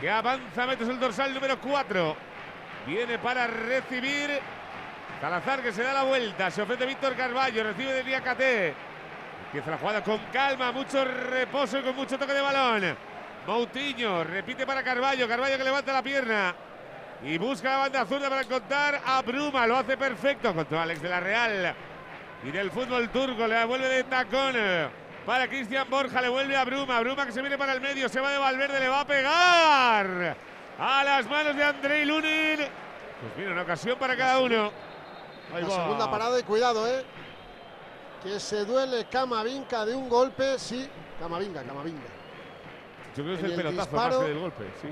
Que avanza, metes el dorsal número 4. Viene para recibir. Salazar que se da la vuelta. Se ofrece Víctor Carballo. Recibe de Niácate. Empieza la jugada con calma, mucho reposo y con mucho toque de balón. Moutinho repite para Carballo. Carballo que levanta la pierna. Y busca la banda zurda para encontrar a Bruma. Lo hace perfecto contra Alex de la Real. Y del fútbol turco le devuelve de tacón. Para Cristian Borja le vuelve a Bruma. Bruma que se viene para el medio. Se va de Valverde. Le va a pegar. A las manos de Andrei Lunin. Pues mira, una ocasión para cada uno. Ahí La va. segunda parada y cuidado, ¿eh? Que se duele Camavinga de un golpe. Sí, Camavinga, Camavinga. Yo creo que es el el pelotazo disparo- más que del golpe, sí.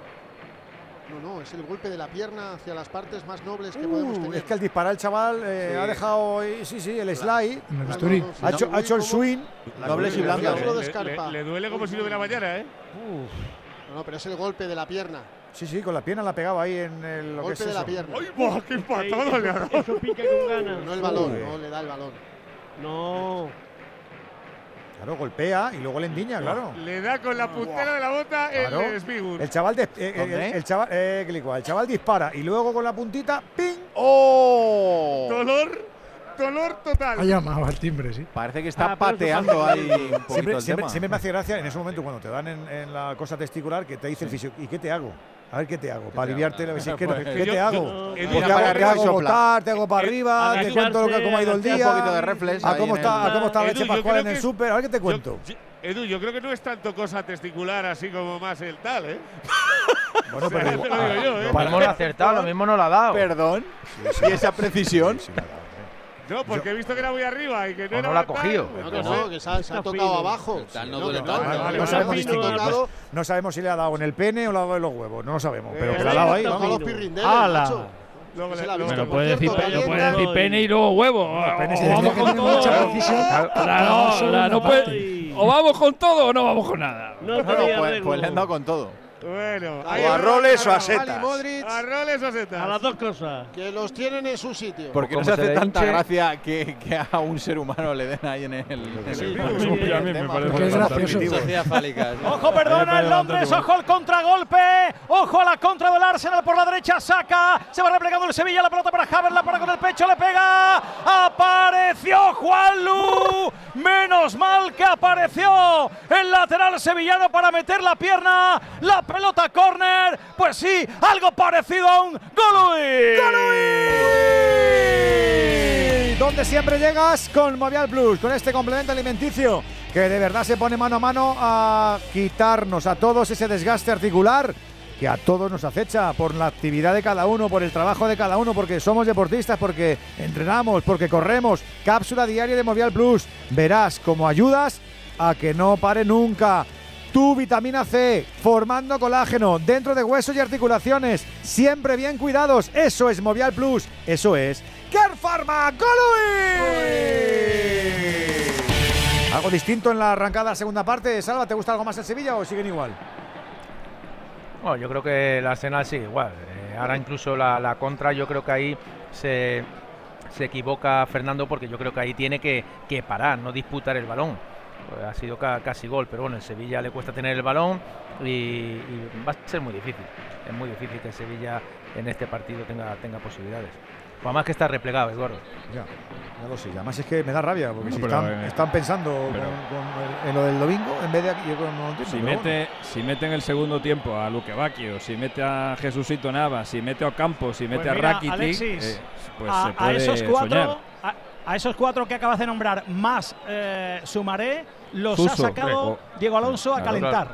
No, no, es el golpe de la pierna hacia las partes más nobles que podemos Uh, tener. es que al disparar el chaval eh, Sí. ha dejado, ahí- sí, sí, el slide. Ha hecho, ha hecho el swing. Nobles y de Le, Scarpa. le- le duele como si no hubiera mañana, ¿eh? No, no, pero es el golpe de la pierna. Sí, sí, con la pierna la ha pegado ahí en el, lo que es golpe de la pierna. ¡Ay, buah, qué patada le ha dado! Eso pica con ganas. No el balón, no le da el balón. No. Claro, golpea y luego le endiña, claro. Le da con la puntera de la bota Claro. el Smigur. El chaval, de- eh, el, el chaval, eh, el chaval dispara y luego con la puntita, ¡ping! ¡Oh! Dolor, dolor total. Ha llamado al timbre, sí. Parece que está Ah, pateando ahí un poquito Siempre, el siempre, tema. siempre me hace gracia en ese momento cuando te dan en, en la cosa testicular que te dice el fisio, ¿y qué te hago? A ver qué te hago, para aliviarte la vez que no, Pues, ¿qué yo- te hago? yo- Pues Edu, te hago, te botar, te hago para arriba, te cuento lo que ha ido el agacharse, día, Un poquito de reflex a cómo está, el- a cómo está la leche yo pascual en el súper, a ver qué te Yo- cuento. yo- Edu, yo creo que no es tanto cosa testicular así como más el tal, ¿eh? Bueno, pero lo yo, ¿eh? Mismo no ha acertado, lo mismo no lo ha dado. Perdón. ¿Y esa precisión? No, porque he visto que era muy arriba y que no era no la ha cogido. No, no que no, que se ha, se ha tocado abajo. Tal no duele tanto. no, Vale, no, vale, no vale. sabemos distinguir, tocado. pues, no sabemos si le ha dado en el pene o le ha dado en los huevos, no lo sabemos, pero Eh, que le ha dado ahí, vamos. ¡Hala! Luego se la visto, puede decir, cierto, puede decir pene y luego huevo. pene O vamos con todo. la- no puede- o vamos con todo o no vamos con nada. No No, pues, pues le han dado con todo. Bueno, O a roles o a setas. Modric. A roles o setas. A las dos cosas. Que los tienen en su sitio. Porque no se hace tanta hinche- gracia que, que a un ser humano le den ahí en el. Sí, a. Ojo, perdona el Londres, ojo el contragolpe, ojo a la contra del Arsenal por la derecha, saca, se va replegando el Sevilla, la pelota para Havertz, la para con el pecho, le pega, apareció Juanlu, menos mal que apareció el lateral sevillano para meter la pierna, la pelota córner, pues sí, algo parecido a un Golui. ¡Golui! Donde siempre llegas con Movial Plus, con este complemento alimenticio que de verdad se pone mano a mano a quitarnos a todos ese desgaste articular que a todos nos acecha por la actividad de cada uno, por el trabajo de cada uno, porque somos deportistas, porque entrenamos, porque corremos. Cápsula diaria de Movial Plus. Verás cómo ayudas a que no pare nunca. Tu vitamina C, formando colágeno dentro de huesos y articulaciones, siempre bien cuidados. Eso es Movial Plus. Eso es Care Pharma. Algo distinto en la arrancada segunda parte. Salva, ¿te gusta algo más el Sevilla o siguen igual? Yo creo que el Arsenal sí, igual. Eh, ahora incluso la, la contra, yo creo que ahí se, se equivoca Fernando porque yo creo que ahí tiene que, que parar, no disputar el balón. Ha sido ca- casi gol, pero bueno, en Sevilla le cuesta tener el balón y, y va a ser muy difícil. Es muy difícil que Sevilla en este partido tenga, tenga posibilidades. Además que está replegado, Eduardo. Ya, ya lo sé. y Además es que me da rabia porque No, si pero, están, eh, están pensando con- pero- con el- en lo del domingo en vez de aquí. Yo creo que no lo entiendo, Si mete, si mete en el segundo tiempo a Luque Bacchio, si mete a Jesucito Navas, si mete a Ocampo, si mete Pues a Rakitic, Alexis, eh, pues a, se a puede esos cuatro, soñar. a, a esos cuatro que acabas de nombrar, más eh, Sumaré, los ha sacado Reco. Diego Alonso a Claro, calentar.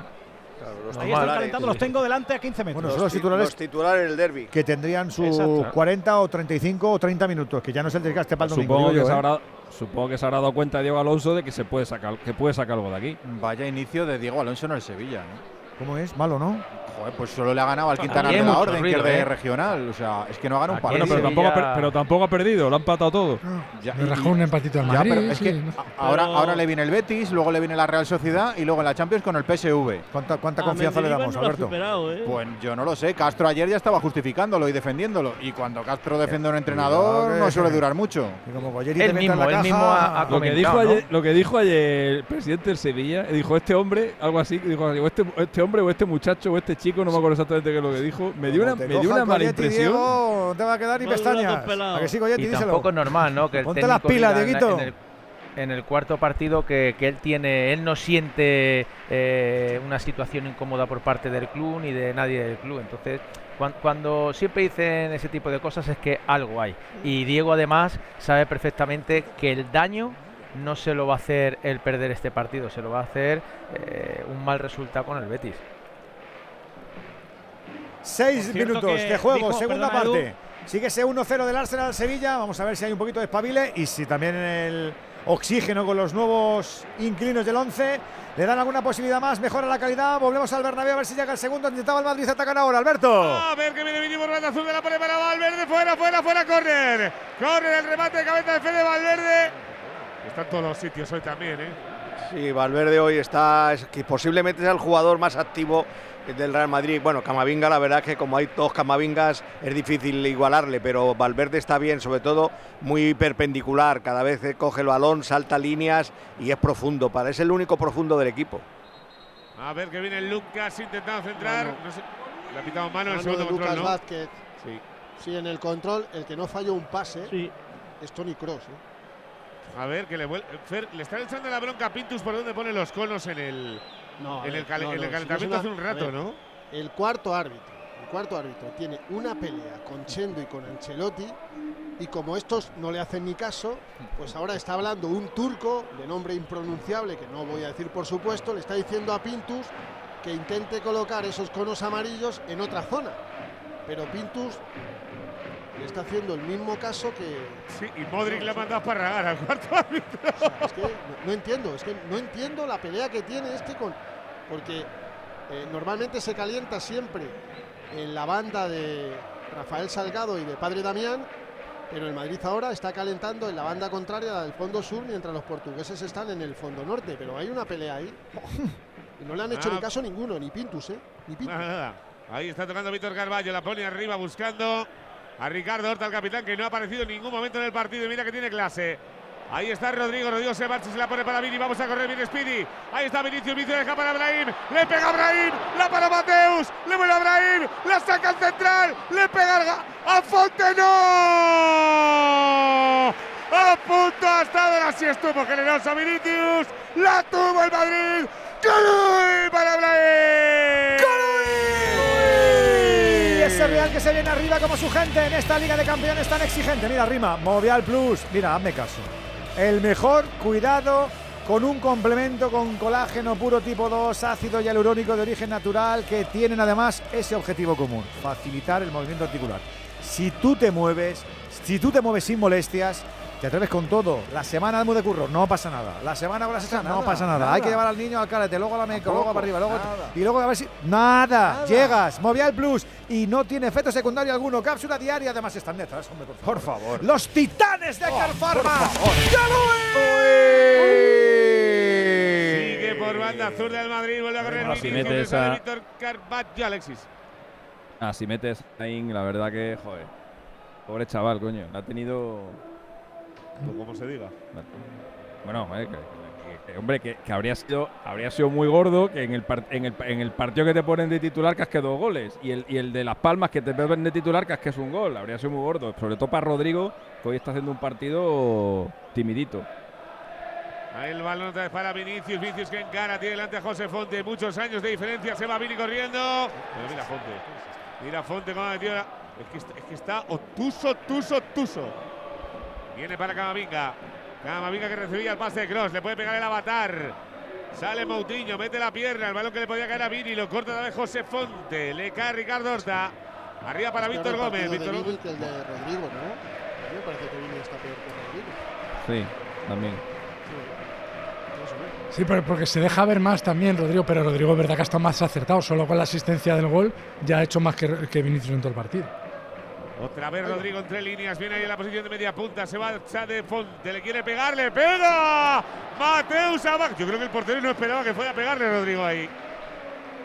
los Ahí están calentando, los tengo delante a 15 metros. Bueno, son los ti- titulares los titulares del derby. que tendrían sus Exacto. 40 o 35 o 30 minutos, que ya no es el desgaste para el domingo. Supongo que, yo, se ¿eh? habrá, supongo que se habrá dado cuenta Diego Alonso de que se puede sacar, que puede sacar algo de aquí. Vaya inicio de Diego Alonso en el Sevilla. ¿no? ¿Cómo es? Malo, ¿no? Joder, pues solo le ha ganado al Quintana de la Orden, ruido, que es de ¿eh? regional. O sea, es que no ha ganado un partido. Bueno, pero tampoco, ha per- pero tampoco ha perdido, lo ha empatado todo. Ya, Le y- rajó un empatito al ya, Madrid. pero es sí, que ¿no? a- ahora, Pero- ahora le viene el Betis, luego le viene la Real Sociedad y luego en la Champions con el PSV. ¿Cuánta, cuánta A confianza le damos, no Alberto? superado, ¿eh? Pues yo no lo sé. Castro ayer ya estaba justificándolo y defendiéndolo. Y cuando Castro defiende a un entrenador, no suele durar mucho. Y como Boyeri Él te meta en mismo, la él mismo caja, ha- ha Lo que, dijo ¿no? ayer, lo que dijo ayer el presidente del Sevilla, dijo este hombre, algo así, dijo este, este hombre o este muchacho o este chico, no me acuerdo exactamente qué es lo que dijo, me dio como una, me dio una mala impresión. Diego, no te va a quedar ni pestañas. ¿A que sí, Goyetti? Y Díselo. tampoco es normal, ¿no? Que el Ponte las pilas, Dieguito. En el, en el cuarto partido que, que él tiene, él no siente eh, una situación incómoda por parte del club ni de nadie del club. Entonces, cuan- cuando, siempre dicen ese tipo de cosas es que algo hay. Y Diego además sabe perfectamente que el daño no se lo va a hacer el perder este partido, se lo va a hacer eh, un mal resultado con el Betis. Seis minutos de juego, dijo, segunda perdona, parte. Sigue ese 1-0 del Arsenal al Sevilla. Vamos a ver si hay un poquito de espabile y si también el oxígeno con los nuevos inquilinos del 11. ¿Le dan alguna posibilidad más? ¿Mejora la calidad? Volvemos al Bernabéu a ver si llega el segundo. Intentaba el Madrid atacar ahora, Alberto. A ver que viene banda azul de la pared para Valverde. Fuera, fuera, fuera, córner. Córner, el remate de cabeza de Fede Valverde. Está en todos los sitios hoy también, ¿eh? Sí, Valverde hoy está, es que posiblemente sea el jugador más activo del Real Madrid. Bueno, Camavinga, la verdad que como hay dos Camavingas es difícil igualarle, pero Valverde está bien, sobre todo muy perpendicular. Cada vez coge el balón, salta líneas y es profundo. Para es el único profundo del equipo. A ver que viene Lucas intentando centrar. Mano. No sé, le ha pitado mano, el Mano segundo de control, Lucas ¿no? Vázquez. Sí. Sí, en el control, el que no falló un pase es Tony Cross. A ver, que le. Fer, le están echando la bronca a Pintus por donde pone los conos en el, No, en ver, el, no, en calentamiento no hace un rato, ver, ¿no? El cuarto árbitro, el cuarto árbitro tiene una pelea con Chendo y con Ancelotti y como estos no le hacen ni caso, pues ahora está hablando un turco de nombre impronunciable que no voy a decir por supuesto, le está diciendo a Pintus que intente colocar esos conos amarillos en otra zona. Pero Pintus le está haciendo el mismo caso que Sí, y Modric le ha mandado para ragar al cuarto árbitro. es que no, no entiendo, es que no entiendo la pelea que tiene este con. Porque eh, normalmente se calienta siempre en la banda de Rafael Salgado y de Padre Damián, pero el Madrid ahora está calentando en la banda contraria la del fondo sur, mientras los portugueses están en el fondo norte. Pero hay una pelea ahí. Y no le han hecho Ah. ni caso ninguno, ni Pintus, ¿eh? Ni Pintus. Nada, nada. Ahí está tocando Víctor Carballo, la pone arriba buscando a Ricardo Horta, el capitán, que no ha aparecido en ningún momento en el partido. Mira que tiene clase. Ahí está Rodrigo, Rodrigo se marcha, se la pone para Vini, vamos a correr, viene Speedy. Ahí está Vinicius, Vinicius deja para Brahim, le pega a Brahim, la para Mateus, le vuelve a Brahim, la saca al central, le pega a Fonte, ¡no! A punto ha estado, así estuvo generoso Vinicius, la tuvo el Madrid, ¡Gol para Brahim! Real se viene arriba como su gente en esta Liga de Campeones tan exigente. Mira, Rima, Movial Plus. Mira, hazme caso. El mejor cuidado con un complemento con colágeno puro tipo 2, ácido hialurónico de origen natural, que tienen además ese objetivo común, facilitar el movimiento articular. Si tú te mueves, si tú te mueves sin molestias, te atreves con todo. La semana de de curro, no pasa nada. La semana con la sesión, no nada, pasa nada. nada. Hay que llevar al niño al carete, luego a la meco, luego para arriba, luego nada. y luego a ver si nada, llegas, Movial Plus y no tiene efecto secundario alguno, cápsula diaria, además están netas, hombre, por favor. Los titanes de Carpharma. Sigue por banda azul del Madrid, vuelve a correr Ahora si metes a- Víctor Carvalho, Alexis. Ah, si metes a In, la verdad que, joder. Pobre chaval, coño. Ha tenido. Como se diga. Bueno, eh, que, que- que, hombre, que, que habría sido habría sido muy gordo que en el, par- en, el, en el partido que te ponen de titular casque dos goles y el, y el de Las Palmas que te ponen de titular casques un gol. Habría sido muy gordo. Sobre todo para Rodrigo, que hoy está haciendo un partido timidito. Ahí el balón otra vez para Vinicius, Vinicius que encara, tiene delante a José Fonte, muchos años de diferencia, se va Vini corriendo. Pero mira Fonte, mira Fonte cómo ha metido la- Es que, está- es que está obtuso, tuso, obtuso. Viene para Camavinga. Camavinga que recibía el pase de Cross, le puede pegar el avatar. Sale Moutinho, mete la pierna, el balón que le podía caer a Vini, lo corta otra vez José Fonte, le cae Ricardo Horta. Arriba para Víctor Gómez. Víctor de Vini que el de Rodrigo, ¿no? A mí me parece que Vini está peor que Rodrigo. Sí, también. Sí, pero porque se deja ver más también Rodrigo, pero Rodrigo es verdad que ha estado más acertado, solo con la asistencia del gol ya ha hecho más que, que Vinicius en todo el partido. Otra vez Rodrigo entre líneas, viene ahí en la posición de media punta, se va de Fonte, le quiere pegar, le pega. Mateus abajo. Yo creo que el portero no esperaba que fuera a pegarle Rodrigo ahí.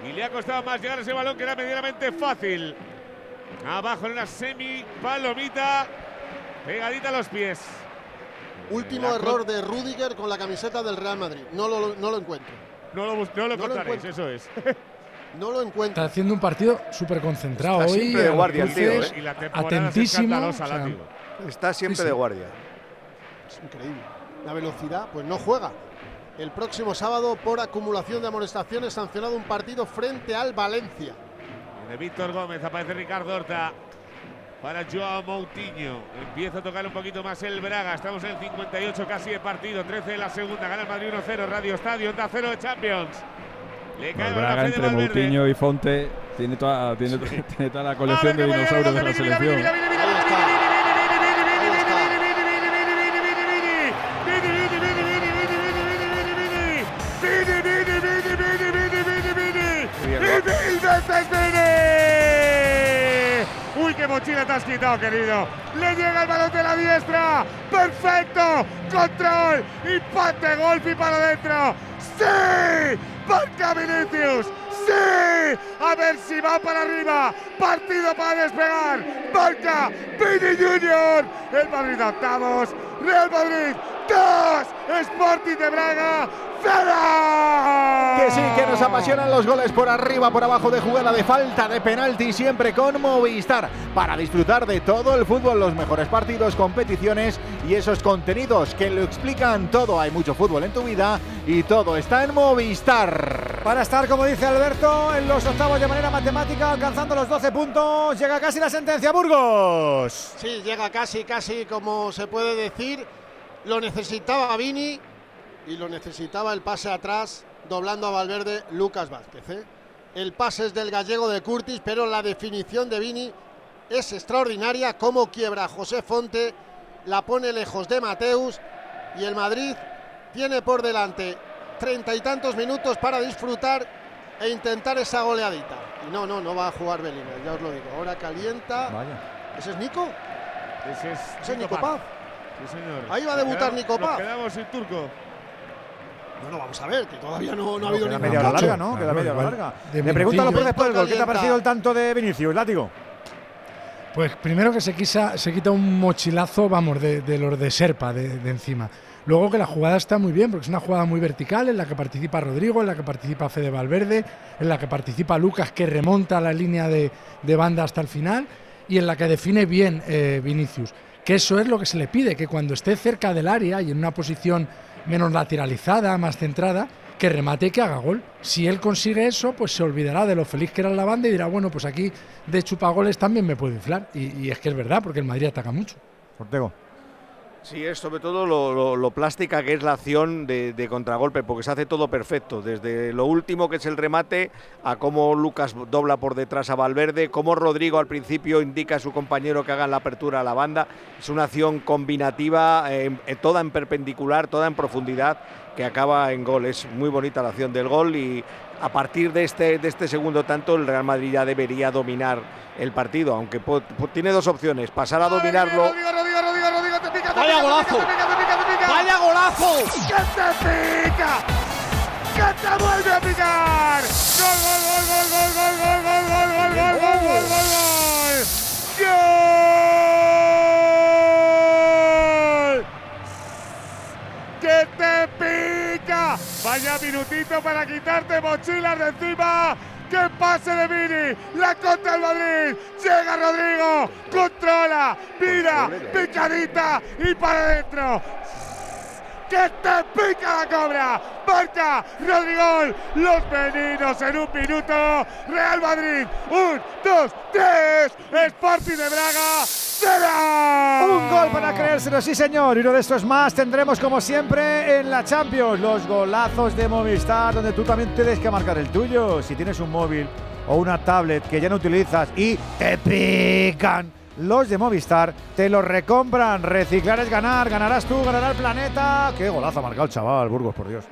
Y le ha costado más llegar a ese balón que era medianamente fácil. Abajo en una semi palomita, pegadita a los pies. Último La error de Rudiger con la camiseta del Real Madrid. No lo, no lo encuentro. No lo, no lo No lo encuentro. eso es. No lo encuentro. Está haciendo un partido súper concentrado Está hoy. siempre de guardia el tío, ¿eh? Y la temporada es atentísimo. escandalosa, o sea. Está siempre Sí, sí. de guardia. Es increíble. La velocidad, pues no juega. El próximo sábado, por acumulación de amonestaciones, sancionado un partido frente al Valencia. De Víctor Gómez aparece Ricardo Horta para Joao Moutinho. Empieza a tocar un poquito más el Braga. Estamos en el 58 casi de partido. 13 de la segunda. Gana el Madrid 1-0. Radio Estadio. Onda 0 de Champions. El entre Moutinho y Fonte tiene toda, la colección de dinosaurios de la selección. ¡Uy, qué mochila te has quitado, querido! ¡Le llega el balón de la diestra! ¡Perfecto! ¡Control! ¡Impacte, golpe y para adentro! ¡Sí! Marca Vinicius. ¡Sí! A ver si va para arriba. Partido para despegar. Marca Vini Junior. El Madrid octavos. Real Madrid 2. Sporting de Braga. ¡Cero! Que sí, que nos apasionan los goles por arriba, por abajo de jugada de falta, de penalti, siempre con Movistar. Para disfrutar de todo el fútbol, los mejores partidos, competiciones y esos contenidos que lo explican todo. Hay mucho fútbol en tu vida y todo está en Movistar. Para estar, como dice Alberto, en los octavos de manera matemática, alcanzando los 12 puntos, llega casi la sentencia Burgos. Sí, llega casi, casi como se puede decir. Lo necesitaba Vini y lo necesitaba el pase atrás, doblando a Valverde Lucas Vázquez. ¿eh? El pase es del gallego de Curtis, pero la definición de Vini es extraordinaria. Como quiebra José Fonte, la pone lejos de Mateus y el Madrid tiene por delante treinta y tantos minutos para disfrutar e intentar esa goleadita. Y no, no, no va a jugar Bellingham, ya os lo digo. Ahora calienta. ¿Ese es Nico? Ese es, Ese es Nico Paz. Sí, señor. Ahí va a debutar Nico Paz. Nos quedamos sin turco. Bueno, vamos a ver, que todavía no, no ha habido queda ningún media hora larga, ¿no? Queda media hora larga. de Le pregunta a después del gol. ¿Qué te ha parecido el tanto de Vinicius, Látigo? Pues primero que se, quisa, se quita un mochilazo, vamos, de, de los de Serpa de, de encima. Luego que la jugada está muy bien, porque es una jugada muy vertical, en la que participa Rodrigo, en la que participa Fede Valverde, en la que participa Lucas, que remonta la línea de, de banda hasta el final, y en la que define bien eh, Vinicius. Que eso es lo que se le pide, que cuando esté cerca del área y en una posición menos lateralizada, más centrada, que remate y que haga gol. Si él consigue eso, pues se olvidará de lo feliz que era la banda y dirá, bueno, pues aquí de chupagoles también me puedo inflar. Y, y es que es verdad, porque el Madrid ataca mucho. Ortego. Sí, es sobre todo lo, lo- lo plástica que es la acción de, de contragolpe, porque se hace todo perfecto, desde lo último que es el remate, a cómo Lucas dobla por detrás a Valverde, cómo Rodrigo al principio indica a su compañero que hagan la apertura a la banda. Es una acción combinativa, eh, eh, toda en perpendicular, toda en profundidad, que acaba en gol. Es muy bonita la acción del gol y a partir de este, de este segundo tanto el Real Madrid ya debería dominar el partido, aunque tiene dos opciones, pasar a dominarlo. Rodrigo, Rodrigo, Rodrigo, Rodrigo, te pica, te Vaya golazo. ¡Vaya golazo! ¡Que te pica! ¡Que te vuelve a picar! ¡Gol, gol, gol, gol, gol, gol, gol, gol, gol, gol, gol, gol, gol, gol, gol! ¡Gol! ¡Que te pica! Vaya minutito para quitarte mochilas de encima. ¡Qué pase de Vini! ¡La contra el Madrid! ¡Llega Rodrigo! ¡Controla! ¡Mira! ¡Picadita! ¡Y para adentro! ¡Que te pica la cobra! ¡Marca! ¡Rodrigo! ¡Los meninos en un minuto! ¡Real Madrid! ¡Un, dos, tres! ¡Sporting de Braga! ¡Cero! Un gol para creérselo, sí señor. Y uno de estos más tendremos como siempre en la Champions. Los golazos de Movistar, donde tú también tienes que marcar el tuyo. Si tienes un móvil o una tablet que ya no utilizas y te pican. Los de Movistar te los recompran. Reciclar es ganar. Ganarás tú, ganará el planeta. Qué golazo ha marcado el chaval, Burgos, por Dios.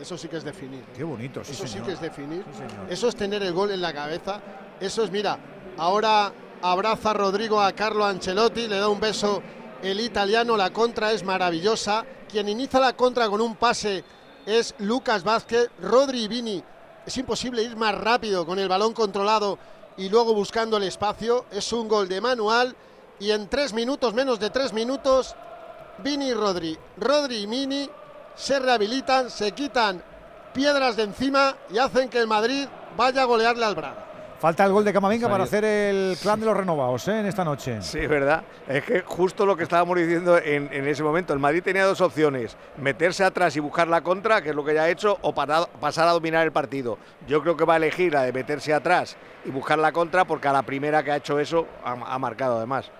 Eso sí que es definir. Qué bonito, sí, Eso sí que es definir. Sí. Eso es tener el gol en la cabeza. Eso es, mira, ahora abraza Rodrigo a Carlo Ancelotti, le da un beso el italiano, la contra es maravillosa. Quien inicia la contra con un pase es Lucas Vázquez, Rodri y Vini. Es imposible ir más rápido con el balón controlado y luego buscando el espacio. Es un gol de manual y en tres minutos, menos de tres minutos, Vini y Rodri, Rodri y Mini se rehabilitan, se quitan piedras de encima y hacen que el Madrid vaya a golearle al Braga. Falta el gol de Camavinga para hacer el clan de los renovados ¿eh? en esta noche. Sí, ¿verdad? Es que justo lo que estábamos diciendo en, en ese momento. El Madrid tenía dos opciones: meterse atrás y buscar la contra, que es lo que ya ha hecho, o para- pasar a dominar el partido. Yo creo que va a elegir la de meterse atrás y buscar la contra, porque a la primera que ha hecho eso ha, ha marcado además.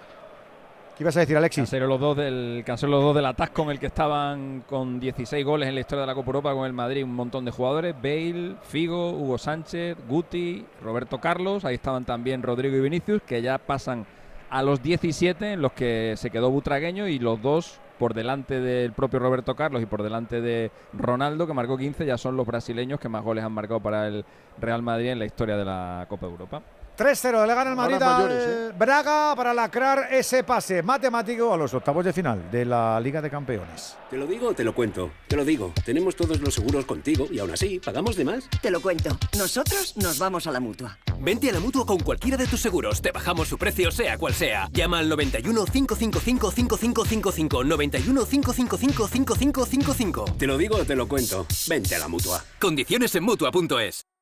¿Qué ibas a decir, Alexis? Cancelo los dos del cancelo los dos del atasco con el que estaban con 16 goles en la historia de la Copa Europa con el Madrid, un montón de jugadores, Bale, Figo, Hugo Sánchez, Guti, Roberto Carlos, ahí estaban también Rodrigo y Vinicius, que ya pasan a los 17 en los que se quedó Butragueño y los dos por delante del propio Roberto Carlos y por delante de Ronaldo, que marcó 15, ya son los brasileños que más goles han marcado para el Real Madrid en la historia de la Copa Europa. 3-0 le gana el Madrid al ¿eh? Braga para lacrar ese pase matemático a los octavos de final de la Liga de Campeones. ¿Te lo digo o te lo cuento? Te lo digo. Tenemos todos los seguros contigo y aún así, ¿pagamos de más? Te lo cuento. Nosotros nos vamos a la mutua. Vente a la mutua con cualquiera de tus seguros. Te bajamos su precio, sea cual sea. Llama al 91 555 5555. 91 555 5555. Te lo digo o te lo cuento. Vente a la mutua. Condiciones en mutua.es.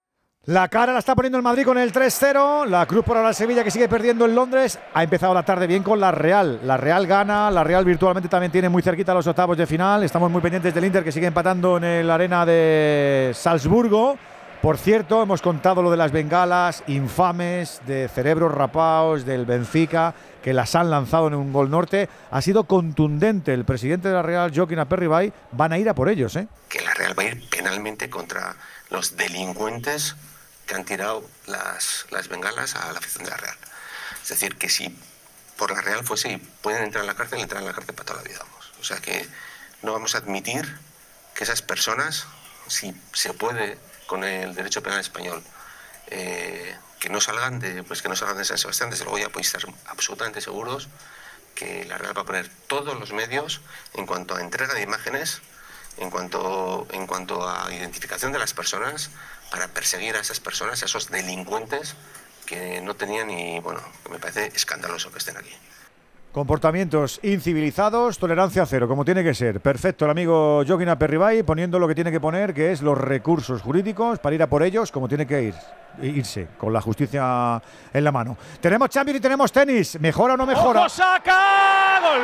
La cara la está poniendo el Madrid con el 3-0. La Cruz por ahora Sevilla que sigue perdiendo en Londres. Ha empezado la tarde bien con la Real. La Real gana. La Real virtualmente también tiene muy cerquita los octavos de final. Estamos muy pendientes del Inter que sigue empatando en el arena de Salzburgo. Por cierto, hemos contado lo de las bengalas infames de cerebros rapaos del Benfica que las han lanzado en un gol norte. Ha sido contundente el presidente de la Real, Joaquín Aperribay. Van a ir a por ellos, ¿eh? que la Real va a ir penalmente contra los delincuentes que han tirado las, las bengalas a la afición de la Real. Es decir, que si por la Real fuese y pueden entrar en la cárcel, entrar en la cárcel para toda la vida. vamos. O sea que no vamos a admitir que esas personas, si se puede con el derecho penal español, eh, que no salgan de pues que no salgan de San Sebastián, desde luego ya podéis estar absolutamente seguros que la Real va a poner todos los medios en cuanto a entrega de imágenes, en cuanto, en cuanto a identificación de las personas, para perseguir a esas personas, a esos delincuentes que no tenían y bueno, que me parece escandaloso que estén aquí. Comportamientos incivilizados, tolerancia cero, como tiene que ser. Perfecto, el amigo Joaquín Aperribay poniendo lo que tiene que poner, que es los recursos jurídicos para ir a por ellos, como tiene que ir, irse, con la justicia en la mano. Tenemos Champions y tenemos tenis. ¿Mejora o no mejora? ¡Ojo, saca! ¡Gol!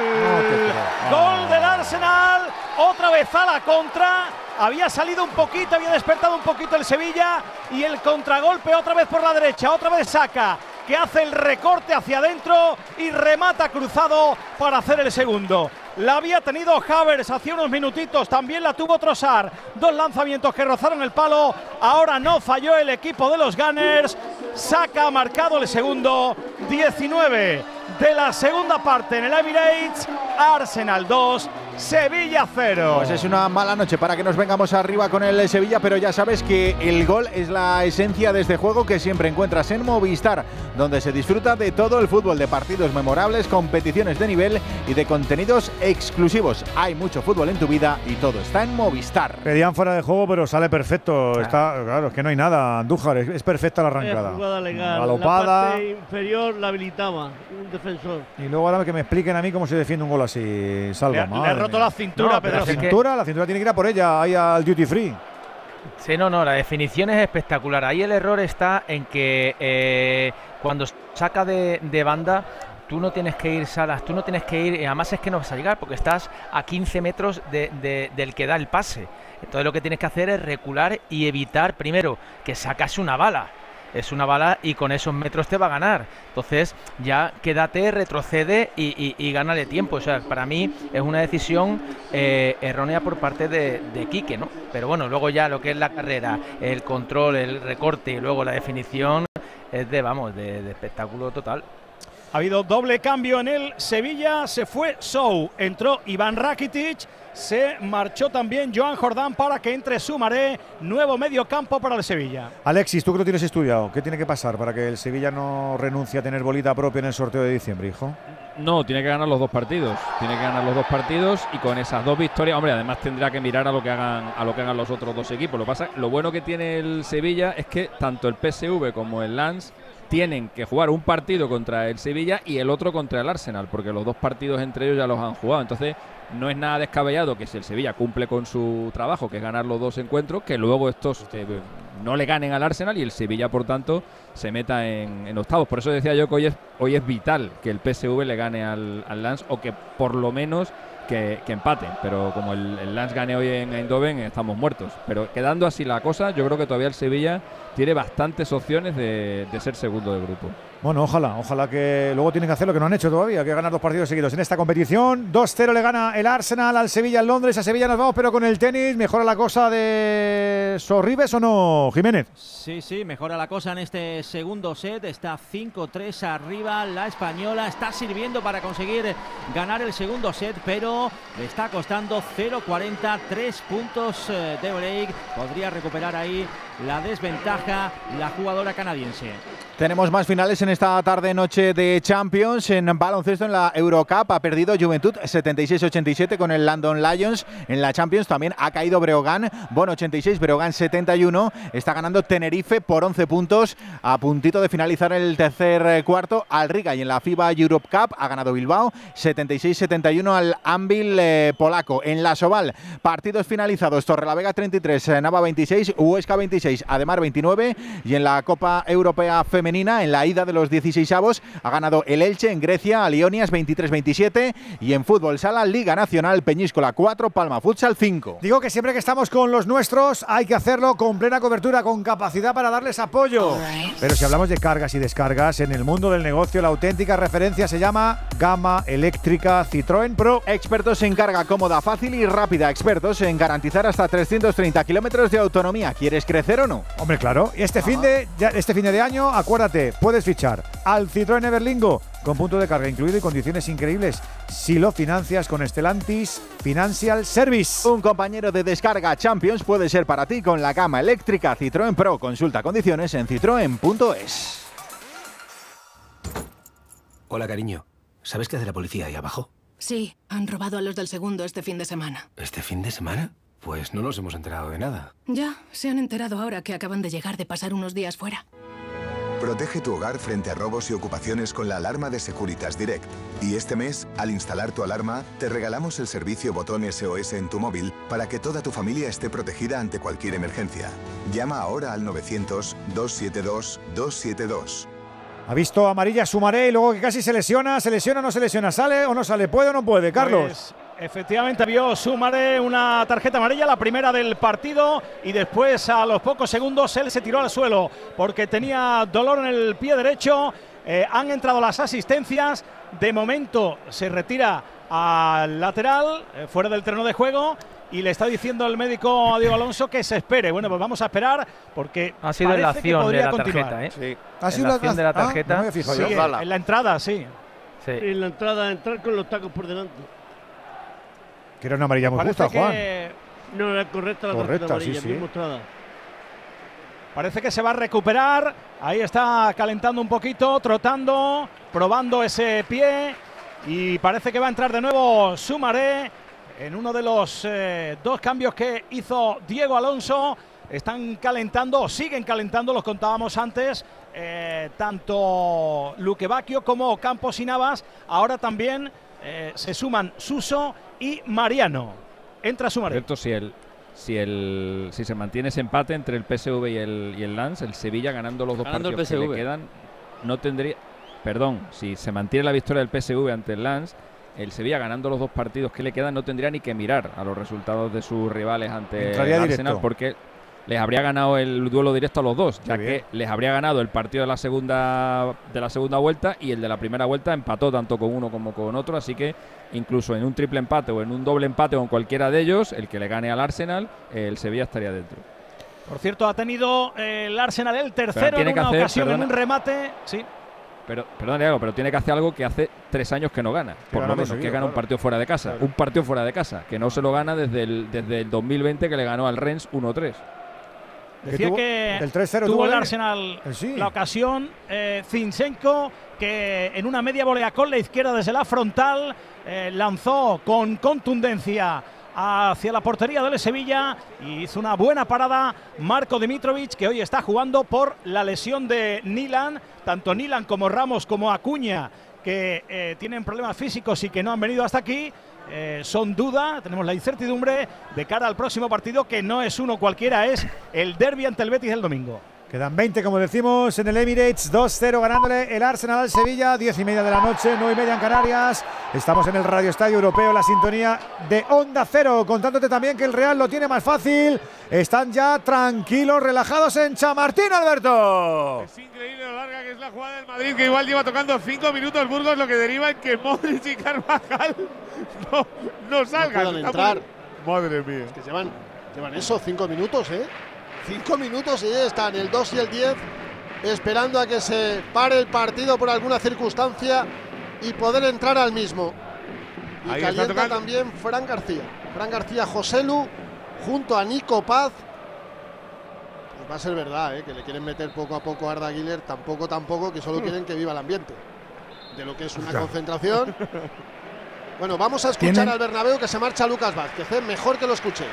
Gol del Arsenal. Otra vez a la contra. Había salido un poquito, había despertado un poquito el Sevilla. Y el contragolpe otra vez por la derecha. Otra vez saca. Que hace el recorte hacia adentro y remata cruzado para hacer el segundo. La había tenido Havers hace unos minutitos, también la tuvo Trossard. Dos lanzamientos que rozaron el palo. Ahora no falló el equipo de los Gunners. Saca marcado el segundo. 19 de la segunda parte en el Emirates. Arsenal 2, Sevilla 0. Pues es una mala noche para que nos vengamos arriba con el Sevilla, pero ya sabes que el gol es la esencia de este juego que siempre encuentras en Movistar, donde se disfruta de todo el fútbol, de partidos memorables, competiciones de nivel y de contenidos exclusivos. Hay mucho fútbol en tu vida y todo está en Movistar. Pedían fuera de juego, pero sale perfecto. Está, claro, es que no hay nada. Andújar, es, es perfecta la arrancada. Jugada legal. Galopada. La parte inferior la habilitaba un defensor. Y luego ahora que me expliquen a mí cómo se defiende un gol así. Salva, Le roto la cintura, No, Pedro. La que- cintura, la cintura tiene que ir a por ella, ahí al duty free. Sí, no, no, la definición es espectacular. Ahí el error está en que eh, cuando saca de, de banda, tú no tienes que ir, Salas, tú no tienes que ir, además es que no vas a llegar porque estás a 15 metros de- de- del que da el pase. Entonces lo que tienes que hacer es recular y evitar, primero, que sacase una bala. Es una bala y con esos metros te va a ganar. Entonces ya quédate, retrocede y, y, gánale tiempo. O sea, para mí es una decisión eh, errónea por parte de, de Quique, ¿no? Pero bueno, luego ya lo que es la carrera, el control, el recorte y luego la definición es de, vamos, de espectáculo total. Ha habido doble cambio en el Sevilla, se fue Sou, entró Iván Rakitic, se marchó también Joan Jordán para que entre Sumaré, nuevo medio campo para el Sevilla. Alexis, tú que lo tienes estudiado, ¿qué tiene que pasar para que el Sevilla no renuncie a tener bolita propia en el sorteo de diciembre, hijo? No, tiene que ganar los dos partidos. Tiene que ganar los dos partidos y con esas dos victorias, hombre, además tendrá que mirar a lo que hagan a lo que hagan los otros dos equipos. Lo pasa, lo bueno que tiene el Sevilla es que tanto el PSV como el Lens tienen que jugar un partido contra el Sevilla y el otro contra el Arsenal, porque los dos partidos entre ellos ya los han jugado. Entonces, no es nada descabellado que si el Sevilla cumple con su trabajo, que es ganar los dos encuentros, que luego estos eh, no le ganen al Arsenal y el Sevilla, por tanto, se meta en, octavos. Por eso decía yo que hoy es, hoy es vital que el PSV le gane al, al Lens o que por lo menos que, que empaten. Pero como el, el Lens gane hoy en Eindhoven, estamos muertos. Pero quedando así la cosa, yo creo que todavía el Sevilla tiene bastantes opciones de, de ser segundo de grupo. Bueno, ojalá, ojalá que luego tienen que hacer lo que no han hecho todavía, que ganar dos partidos seguidos en esta competición. 2-0 le gana el Arsenal al Sevilla en Londres. A Sevilla nos vamos, pero con el tenis. ¿Mejora la cosa de Sorribes o no, Jiménez? Sí, sí, mejora la cosa en este segundo set. Está 5-3 arriba. La española está sirviendo para conseguir ganar el segundo set, pero le está costando 0-40, 3 puntos eh, de break. Podría recuperar ahí la desventaja la jugadora canadiense. Tenemos más finales en esta tarde-noche de Champions. En baloncesto en la Eurocup ha perdido Juventud 76-87 con el London Lions. En la Champions también ha caído Breogán, Bon 86, Breogán 71. Está ganando Tenerife por 11 puntos a puntito de finalizar el tercer cuarto al Riga. Y en la FIBA Europe Cup ha ganado Bilbao 76-71 al Anvil eh, polaco. En la Soval, partidos finalizados. Torrelavega 33, eh, Nava 26, Huesca 26, Ademar 29. Y en la Copa Europea Femenina en la ida de los 16 avos ha ganado el Elche en Grecia a Lionias 23-27 y en fútbol sala Liga Nacional Peñíscola 4, Palma Futsal 5. Digo que siempre que estamos con los nuestros hay que hacerlo con plena cobertura, con capacidad para darles apoyo. Pero si hablamos de cargas y descargas, en el mundo del negocio la auténtica referencia se llama Gama Eléctrica Citroën Pro. Expertos en carga cómoda, fácil y rápida. Expertos en garantizar hasta 330 kilómetros de autonomía. ¿Quieres crecer o no? Hombre, claro. Este fin de, este fin de año, acuérdate puedes fichar al Citroën Everlingo con punto de carga incluido y condiciones increíbles si lo financias con Estelantis Financial Service. Un compañero de descarga Champions puede ser para ti con la gama eléctrica Citroën Pro. Consulta condiciones en citroen.es. Hola, cariño. ¿Sabes qué hace la policía ahí abajo? Sí, han robado a los del segundo este fin de semana. ¿Este fin de semana? Pues no nos hemos enterado de nada. Ya, se han enterado ahora que acaban de llegar de pasar unos días fuera. Protege tu hogar frente a robos y ocupaciones con la alarma de Securitas Direct. Y este mes, al instalar tu alarma, te regalamos el servicio botón SOS en tu móvil para que toda tu familia esté protegida ante cualquier emergencia. Llama ahora al 900-272-272. Ha visto amarilla Sumaré y luego que casi se lesiona, se lesiona, no se lesiona, sale o no sale, puede o no puede, Carlos. Pues, Efectivamente vio Sumaré una tarjeta amarilla, la primera del partido, y después a los pocos segundos él se tiró al suelo porque tenía dolor en el pie derecho. Eh, han entrado las asistencias. De momento se retira al lateral, eh, fuera del terreno de juego. Y le está diciendo el médico a Diego Alonso que se espere. Bueno, pues vamos a esperar porque ha sido la acción de la tarjeta, ¿eh? Sí. Ha sido la acción de la tarjeta. Ah, sí, en la entrada, sí. sí. En la entrada, entrar con los tacos por delante. Que era una amarilla muy justa, Juan. No, era correcta la correcta, amarilla, sí, sí. Parece que se va a recuperar. Ahí está calentando un poquito, trotando, probando ese pie. Y parece que va a entrar de nuevo Sumaré en uno de los eh, dos cambios que hizo Diego Alonso. Están calentando, o siguen calentando, los contábamos antes, eh, tanto Luque Bacchio como Campos y Navas. Ahora también eh, se suman Suso y Mariano. Entra Sumaré. Cierto, si el, si el si se mantiene ese empate entre el PSV y el, y el Lens, el Sevilla ganando los dos partidos que le quedan, no tendría. Perdón, si se mantiene la victoria del PSV ante el Lens, el Sevilla ganando los dos partidos que le quedan no tendría ni que mirar a los resultados de sus rivales ante el Arsenal porque les habría ganado el duelo directo a los dos, ya que les habría ganado el partido de la segunda de la segunda vuelta y el de la primera vuelta empató tanto con uno como con otro, así que incluso en un triple empate o en un doble empate con cualquiera de ellos, el que le gane al Arsenal, el Sevilla estaría dentro. Por cierto, ha tenido el Arsenal el tercero en una ocasión en un remate, sí. Pero, perdón, algo, pero tiene que hacer algo que hace tres años que no gana. Por lo menos, que gana un partido fuera de casa. Un partido fuera de casa, que no se lo gana desde el, desde el 2020 que le ganó al Rennes 1-3. Decía que, el 3-0 tuvo el Arsenal la ocasión. Eh, Zinchenko, que en una media volea con la izquierda desde la frontal, eh, lanzó con contundencia hacia la portería del Sevilla y hizo una buena parada Marco Dimitrovic, que hoy está jugando por la lesión de Nilan. Tanto Nilan como Ramos como Acuña, que eh, tienen problemas físicos y que no han venido hasta aquí. Eh, son duda, tenemos la incertidumbre de cara al próximo partido que no es uno cualquiera, es el derby ante el Betis el domingo. Quedan 20, como decimos, en el Emirates, 2-0 ganándole el Arsenal al Sevilla, 10 y media de la noche, 9 y media en Canarias. Estamos en el Radio Estadio Europeo, la sintonía de Onda Cero, contándote también que el Real lo tiene más fácil. Están ya tranquilos, relajados en Chamartín, Alberto. Es increíble lo larga que es la jugada del Madrid, que igual lleva tocando 5 minutos Burgos, lo que deriva en que Modric y Carvajal no, no salgan. No entrar. Madre mía. Es que llevan, llevan eso, 5 minutos, ¿eh? Cinco minutos y ya están el 2 y el 10 esperando a que se pare el partido por alguna circunstancia y poder entrar al mismo. Y Ahí calienta también Fran García. Fran García Joselu junto a Nico Paz. va a ser verdad, ¿eh? que le quieren meter poco a poco a Arda Güler, tampoco, tampoco, que solo quieren que viva el ambiente de lo que es una concentración. Bueno, vamos a escuchar Tienen- al Bernabéu que se marcha Lucas Vázquez, ¿eh? mejor que lo escuchéis.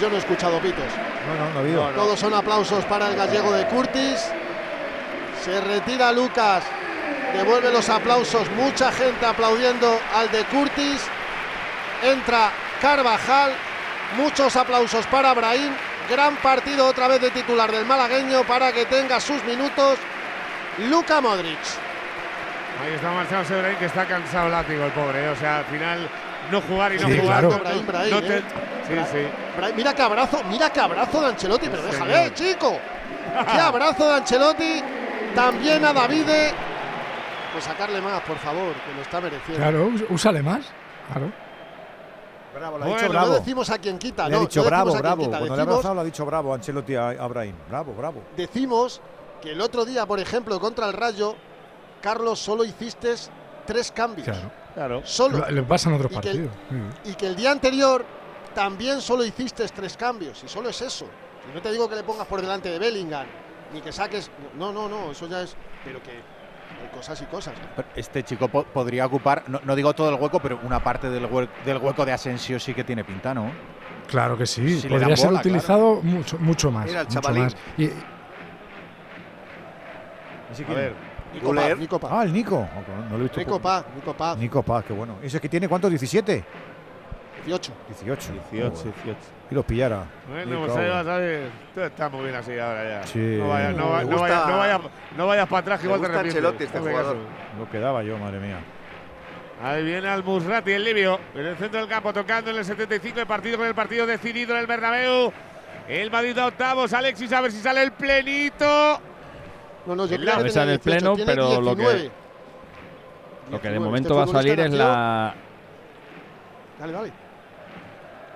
Yo no he escuchado pitos. No, no, no ha habido. Todos son aplausos para el gallego de Curtis. Se retira Lucas. Devuelve los aplausos. Mucha gente aplaudiendo al de Curtis. Entra Carvajal. Muchos aplausos para Brahim. Gran partido otra vez de titular del malagueño para que tenga sus minutos. Luka Modric. Ahí está Marcelo Sebraín que está cansado látigo el pobre. ¿eh? O sea, al final no jugar y no Sí, jugar. claro. no- Brahim, Brahim, no te- ¿eh? Sí, sí. Brahim, Mira qué abrazo, mira qué abrazo de Ancelotti, pero Sí, déjale, señor. chico. Qué abrazo de Ancelotti. También a Davide. Pues sacarle más, por favor, que lo está mereciendo. Claro, úsale más. Claro. Bravo, lo ha Bueno, dicho no bravo. decimos a quien quita, Le ha no, dicho no decimos bravo, bravo. quita, Cuando le ha abrazado lo ha dicho bravo Ancelotti a a Brahim. Bravo, bravo. decimos que el otro día, por ejemplo, contra el Rayo, Carlos, solo hiciste tres cambios. Claro. Solo. Lo- Le pasa en otros Y que partidos. Mm. Y que el día anterior también solo hiciste tres cambios. Y solo es eso. Y no te digo que le pongas por delante de Bellingham, ni que saques. No, no, no, eso ya es. Pero que hay cosas y cosas. Este chico po- podría ocupar, no, no digo todo el hueco, pero una parte del, hue- del hueco de Asensio sí que tiene pinta, ¿no? Claro que sí. Si Podría ser bola, utilizado mucho, mucho más. Mira el mucho más. Y, Ese A quién? ver, Nico. Paz, Nico Paz. Ah, el Nico. Ok, no lo he visto. Nico Paz, Nico Paz. Nico Paz, qué bueno. ¿Ese que tiene cuántos? ¿17? 18. 18. 18, Joder. 18. Y los pillara. Bueno, pues ahí vas a ver. Todo está muy bien así ahora ya. Sí. No vayas no, no no no para atrás que igual te arrepientes. Este jugador. Lo quedaba yo, madre mía. Ahí viene al Musrati, el libio, en el centro del campo, tocando en el 75 el partido con el partido decidido en el Bernabéu. El Madrid a octavos, Alexis, a ver si sale el plenito. No, no, yo creo que Cabeza en el pleno, 18, tiene pero lo que, 19. lo que de 19. momento va a Este salir es la, Dale, dale.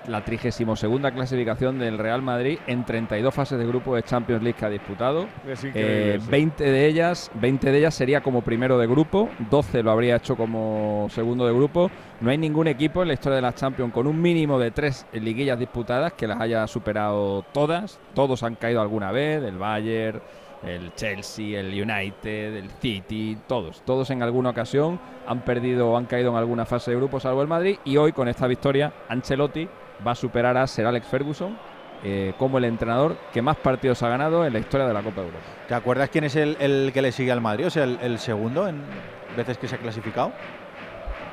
la 32 clasificación del Real Madrid en 32 fases de grupo de Champions League que ha disputado. Eh, eso. 20 de ellas, 20 de ellas sería como primero de grupo, 12 lo habría hecho como segundo de grupo. No hay ningún equipo en la historia de la Champions con un mínimo de tres liguillas disputadas que las haya superado todas. Todos han caído alguna vez, el Bayern, el Chelsea, el United, el City, todos, todos en alguna ocasión han perdido o han caído en alguna fase de grupo, salvo el Madrid. Y hoy con esta victoria, Ancelotti va a superar a Sir Alex Ferguson eh, como el entrenador que más partidos ha ganado en la historia de la Copa de Europa. ¿Te acuerdas quién es el, que le sigue al Madrid? O sea, el segundo en veces que se ha clasificado.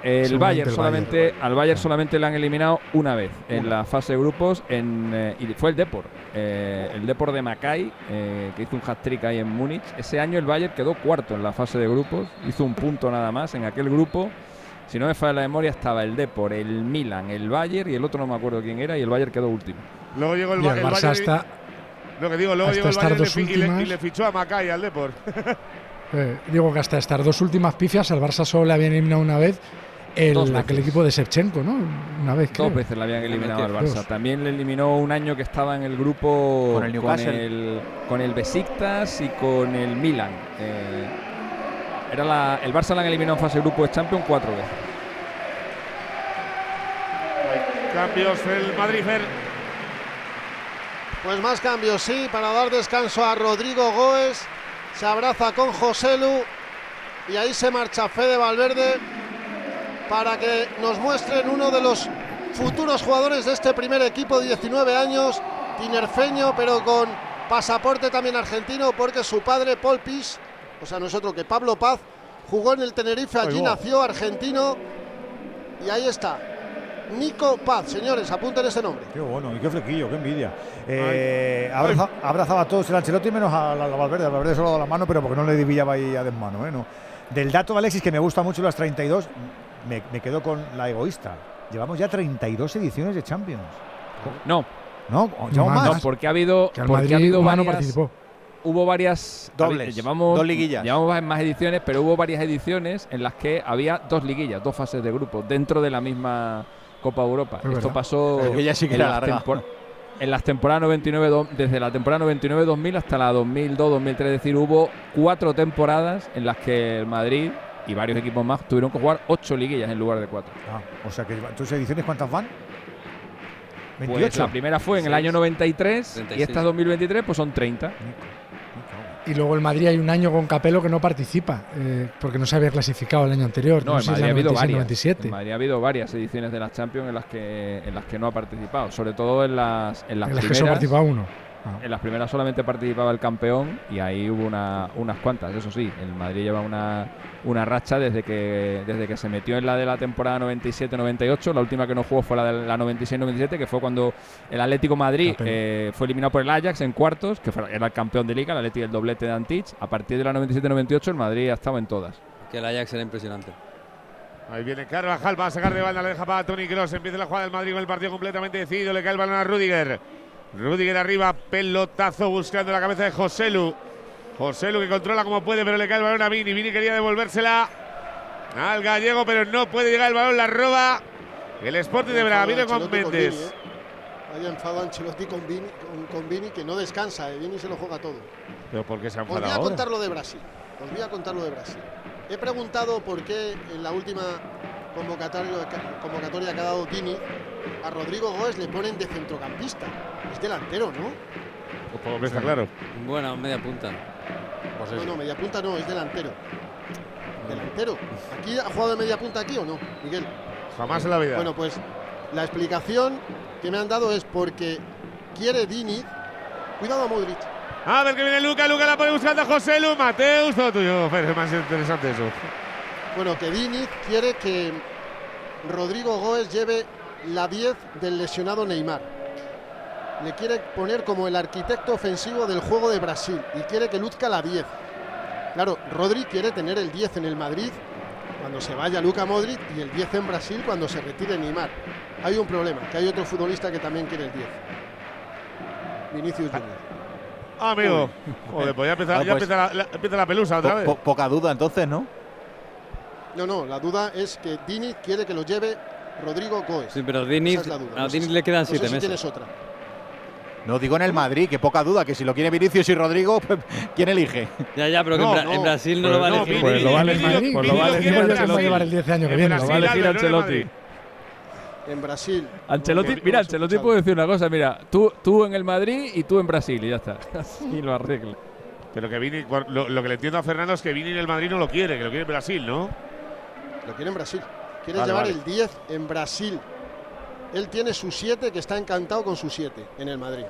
El Bayern el solamente al Bayern solamente le han eliminado una vez en la fase de grupos en, eh, y fue el Depor, eh, el Depor de Macay eh, que hizo un hat-trick ahí en Múnich. Ese año el Bayern quedó cuarto en la fase de grupos, hizo un punto nada más en aquel grupo. Si no me falla la memoria estaba el Depor, el Milan, el Bayern y el otro no me acuerdo quién era y el Bayern quedó último. Luego llegó el, Y el el Barça hasta- Lo que digo, luego hasta llegó el estas Bayern y le fichó a Macay al Depor. Eh, digo que hasta estas dos últimas pifias al Barça solo le habían eliminado una vez el, Dos aquel equipo de Shevchenko, ¿no? Una vez creo. Dos veces le habían eliminado al Barça. Dos. También le eliminó un año que estaba en el grupo Con el Newcastle. el, con el Besiktas y con el Milan. Eh, era la, el Barça le han eliminado en fase de grupo de Champions cuatro veces. Cambios el Madrid, Fer. Pues más cambios, sí, para dar descanso a Rodrigo Goes. Se abraza con Joselu. Y ahí se marcha Fede Valverde para que nos muestren uno de los futuros jugadores de este primer equipo, 19 años, tinerfeño, pero con pasaporte también argentino, porque su padre, Paul Pis, o sea, nosotros que Pablo Paz, jugó en el Tenerife, allí nació argentino. Y ahí está. Nico Paz, señores, apunten ese nombre. Qué bueno, y qué flequillo, qué envidia. Eh, abraza- abrazaba a todos el Ancelotti menos a, la- a Valverde. A Valverde solo daba la mano, pero porque no le pillaba ahí a desmano. ¿eh? No. Del dato de Alexis, que me gusta mucho las 32, me, me quedo con la egoísta. Llevamos ya 32 ediciones de Champions. No. ¿No? ¿Llevamos más. más? No, porque ha habido, Que porque ha habido varias, participó. hubo varias Dobles, llevamos dos liguillas. llevamos más ediciones pero hubo varias ediciones en las que había dos liguillas dos fases de grupo dentro de la misma Copa Europa Es esto verdad. pasó sí que en, era las larga. tempor- en las temporadas 99 do- desde la temporada 99-2000 hasta la 2002-2003 es decir hubo cuatro temporadas en las que el Madrid y varios equipos más tuvieron que jugar ocho liguillas en lugar de cuatro. Ah, o sea que tus ediciones cuántas van? Pues 28. la primera fue en el año 93 y 36. esta 2023 pues son 30. Y luego el Madrid hay un año con Capello que no participa, eh, porque no se había clasificado el año anterior. No, en sé si Madrid ha habido 96, varias. 97. En Madrid ha habido varias ediciones de las Champions en las que en las que no ha participado, sobre todo en las en las En las que primeras. solo participa uno. En las primeras solamente participaba el campeón y ahí hubo una- unas cuantas, eso sí. El Madrid lleva una, una racha desde que desde que se metió en la de la temporada 97-98. La última que no jugó fue la de la 96-97, que fue cuando el Atlético Madrid eh, fue eliminado por el Ajax en cuartos, que fue- era el campeón de liga, el Atlético el doblete de Antich. A partir de la 97-98 el Madrid ha estado en todas. Que el Ajax era impresionante. Ahí viene Carvajal, va a sacar de banda, la deja para Tony Kroos. Empieza la jugada del Madrid con el partido completamente decidido. Le cae el balón a Rudiger. Rudiger arriba, pelotazo buscando la cabeza de Joselu. Joselu que controla como puede, pero le cae el balón a Vini. Vini quería devolvérsela al gallego, pero no puede llegar el balón, la roba. El Sporting de Braga viene con Méndez. Vini, ¿eh? Vaya enfado Ancelotti con Vini, con, con Vini, que no descansa, eh. Vini se lo juega todo. Pero ¿por qué se ha Os voy enfadado a contar lo de Brasil. Os voy a contar lo de Brasil. He preguntado por qué en la última convocatoria, convocatoria que ha dado Dini a Rodrigo Góez le ponen de centrocampista. Es delantero, ¿no? Pues por lo que está claro. Bueno, media punta. Pues no, no, media punta no, es delantero. Delantero. ¿Aquí ha jugado de media punta aquí o no, Miguel? Jamás en la vida. Bueno, pues la explicación que me han dado es porque quiere Dini. Cuidado a Modric. A ver que viene Luca, Luca la pone buscando a José Lu, Mateus, todo tuyo. Fer, es más interesante eso. Bueno, que Dini quiere que Rodrigo Góez lleve la 10 del lesionado Neymar. Le quiere poner como el arquitecto ofensivo del juego de Brasil y quiere que luzca la 10. Claro, Rodri quiere tener el 10 en el Madrid cuando se vaya Luca Modric y el 10 en Brasil cuando se retire Neymar. Hay un problema, que hay otro futbolista que también quiere el 10. Vinicius Junior. Ah, amigo. Joder, pues ya empieza, Ah, ya pues- empieza la, la- empieza la pelusa otra Po- vez. po- poca duda entonces, ¿no? No, no, la duda es que Dini quiere que lo lleve Rodrigo Góez. Sí, pero a Diniz, es a No sé Diniz le quedan no sé siete si meses. tienes otra. No digo en el Madrid, que poca duda, que si lo quiere Vinicius y Rodrigo, pues, ¿quién elige? Ya, ya, pero que en, Bra- en Brasil no lo va a elegir. Pues lo va a elegir, Madrid, pues lo va a Vini elegir lo quiere Ancelotti. llevar el 10 año que viene. Lo va a elegir no Ancelotti. En Brasil. Ancelotti, No, mira, no, Ancelotti puede decir una cosa, mira, tú, tú en el Madrid y tú en Brasil y ya está. Así lo arregla. Pero que Vini, lo, lo que le entiendo a Fernando es que Vini en el Madrid no lo quiere, que lo quiere en Brasil, ¿no? Lo quiere en Brasil. Quiere Vale, llevar vale. el 10 en Brasil. Él tiene su 7, que está encantado con su 7 en el Madrid.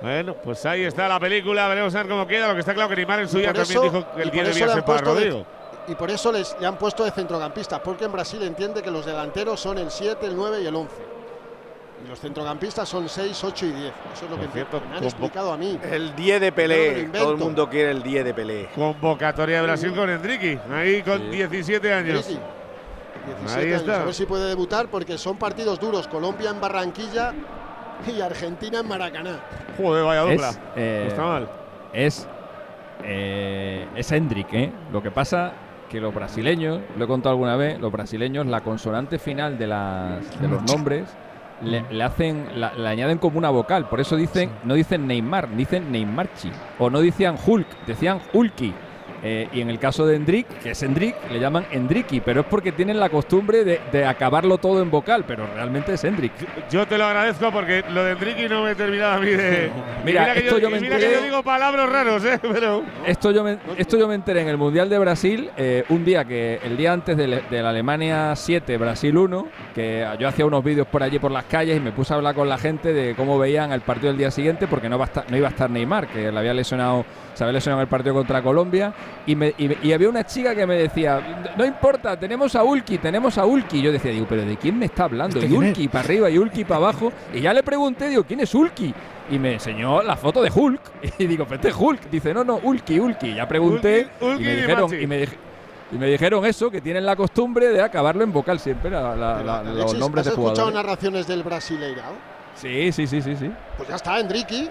Bueno, pues ahí está la película, veremos a ver cómo queda. Lo que está claro que Neymar en su día también eso- dijo que el y 10 por eso debía ser para puesto de- Rodrigo. Y por eso les, le han puesto de centrocampistas, porque en Brasil entiende que los delanteros son el 7, el 9 y el 11. Y los centrocampistas son 6, 8 y 10. Eso es lo que cierto, me han explicado a mí. El 10 de Pelé. Todo el mundo quiere el 10 de Pelé. Convocatoria de Brasil con Enrique, ahí con 17 años. Enrique, 17 Ahí años, está. A ver si puede debutar porque son partidos duros. Colombia en Barranquilla y Argentina en Maracaná. Joder, vaya dupla. Es, eh, No está mal. Es, eh, es Hendrik, ¿eh? Lo que pasa que los brasileños, lo he contado alguna vez, los brasileños, la consonante final de, las, de los nombres le, le hacen, la, le añaden como una vocal. Por eso dicen, no dicen Neymar, dicen Neymarchi. O no decían Hulk, decían Hulky. Eh, y en el caso de Hendrik, que es Hendrik, le llaman Hendriki, pero es porque tienen la costumbre de, de acabarlo todo en vocal, pero realmente es Hendrik. Yo te lo agradezco porque lo de Enrique no me he terminado a mí de. Mira, Y mira que esto yo, yo me mira que yo digo palabras raros, ¿eh? Pero. Esto yo, me, esto yo me enteré en el Mundial de Brasil, eh, un día que, el día antes de, le- de la Alemania 7, Brasil 1, que yo hacía unos vídeos por allí por las calles y me puse a hablar con la gente de cómo veían el partido del día siguiente, porque no, va a estar, no iba a estar Neymar, que le había lesionado, se había lesionado en el partido contra Colombia, y, me- y, y había una chica que me decía, no importa, tenemos a Ulki, tenemos a Ulki. Yo decía, digo, pero ¿de quién me está hablando? ¿Este Y? Ulki para arriba y Ulki para abajo, y ya le pregunté, digo, ¿quién es Ulki? Y me enseñó la foto de Hulk. Y digo, pues este es Hulk. Dice, no, no, Ulki, Ulki. Ya pregunté Ulki, Ulki y me dijeron, y me, dij- y me dijeron eso, que tienen la costumbre de acabarlo en vocal siempre, la- la- la- los Alexis, nombres de ¿Has escuchado jugadores. narraciones del Brasileirao? Sí, sí, sí, sí, sí. Pues ya está, Enrique.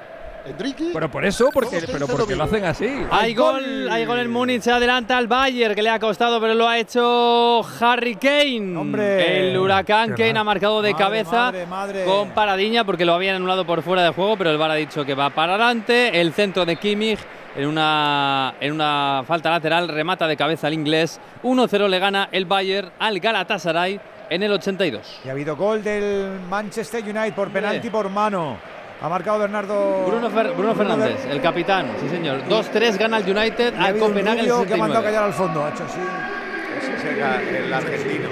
Enrique. Pero por eso, porque, pero porque lo lo hacen así. Hay gol, hay gol en Múnich, se adelanta al Bayern, que le ha costado, pero lo ha hecho Harry Kane. ¡Hombre! El huracán Qué Kane mal. ha marcado de Madre, cabeza madre, madre. con paradiña porque lo habían anulado por fuera de juego, pero el VAR ha dicho que va para adelante. El centro de Kimmich en una, en una falta lateral, remata de cabeza el inglés. 1-0 le gana el Bayern al Galatasaray en el 82. Y ha habido gol del Manchester United por penalti por mano. Ha marcado Bernardo Bruno, Fer- Bruno Fernández, el capitán, sí señor. 2-3 gana el United Y ha al Copenhague en el rubio que ha mandado 69. callar al fondo. Ha hecho así. Ese es el, el argentino.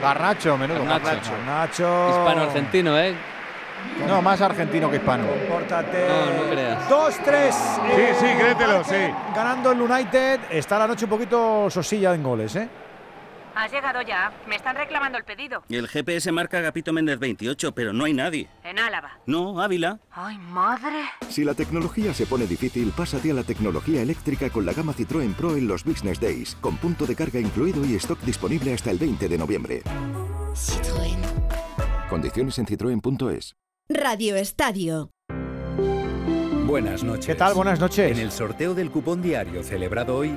Garnacho, menudo. Garnacho. Nacho. Hispano-argentino, ¿eh? No, más argentino que hispano. Compórtate. No, no creas. 2-3. Sí, sí, créetelo, sí. Ganando el United. Está la noche un poquito sosilla en goles, ¿eh? Has llegado ya. Me están reclamando el pedido. El GPS marca Agapito Méndez 28, pero no hay nadie. En Álava. No, Ávila. ¡Ay, madre! Si la tecnología se pone difícil, pásate a la tecnología eléctrica con la gama Citroën Pro en los Business Days, con punto de carga incluido y stock disponible hasta el 20 de noviembre. Citroën. Condiciones en citroen.es. Radio Estadio. Buenas noches. ¿Qué tal? Buenas noches. En el sorteo del cupón diario celebrado hoy,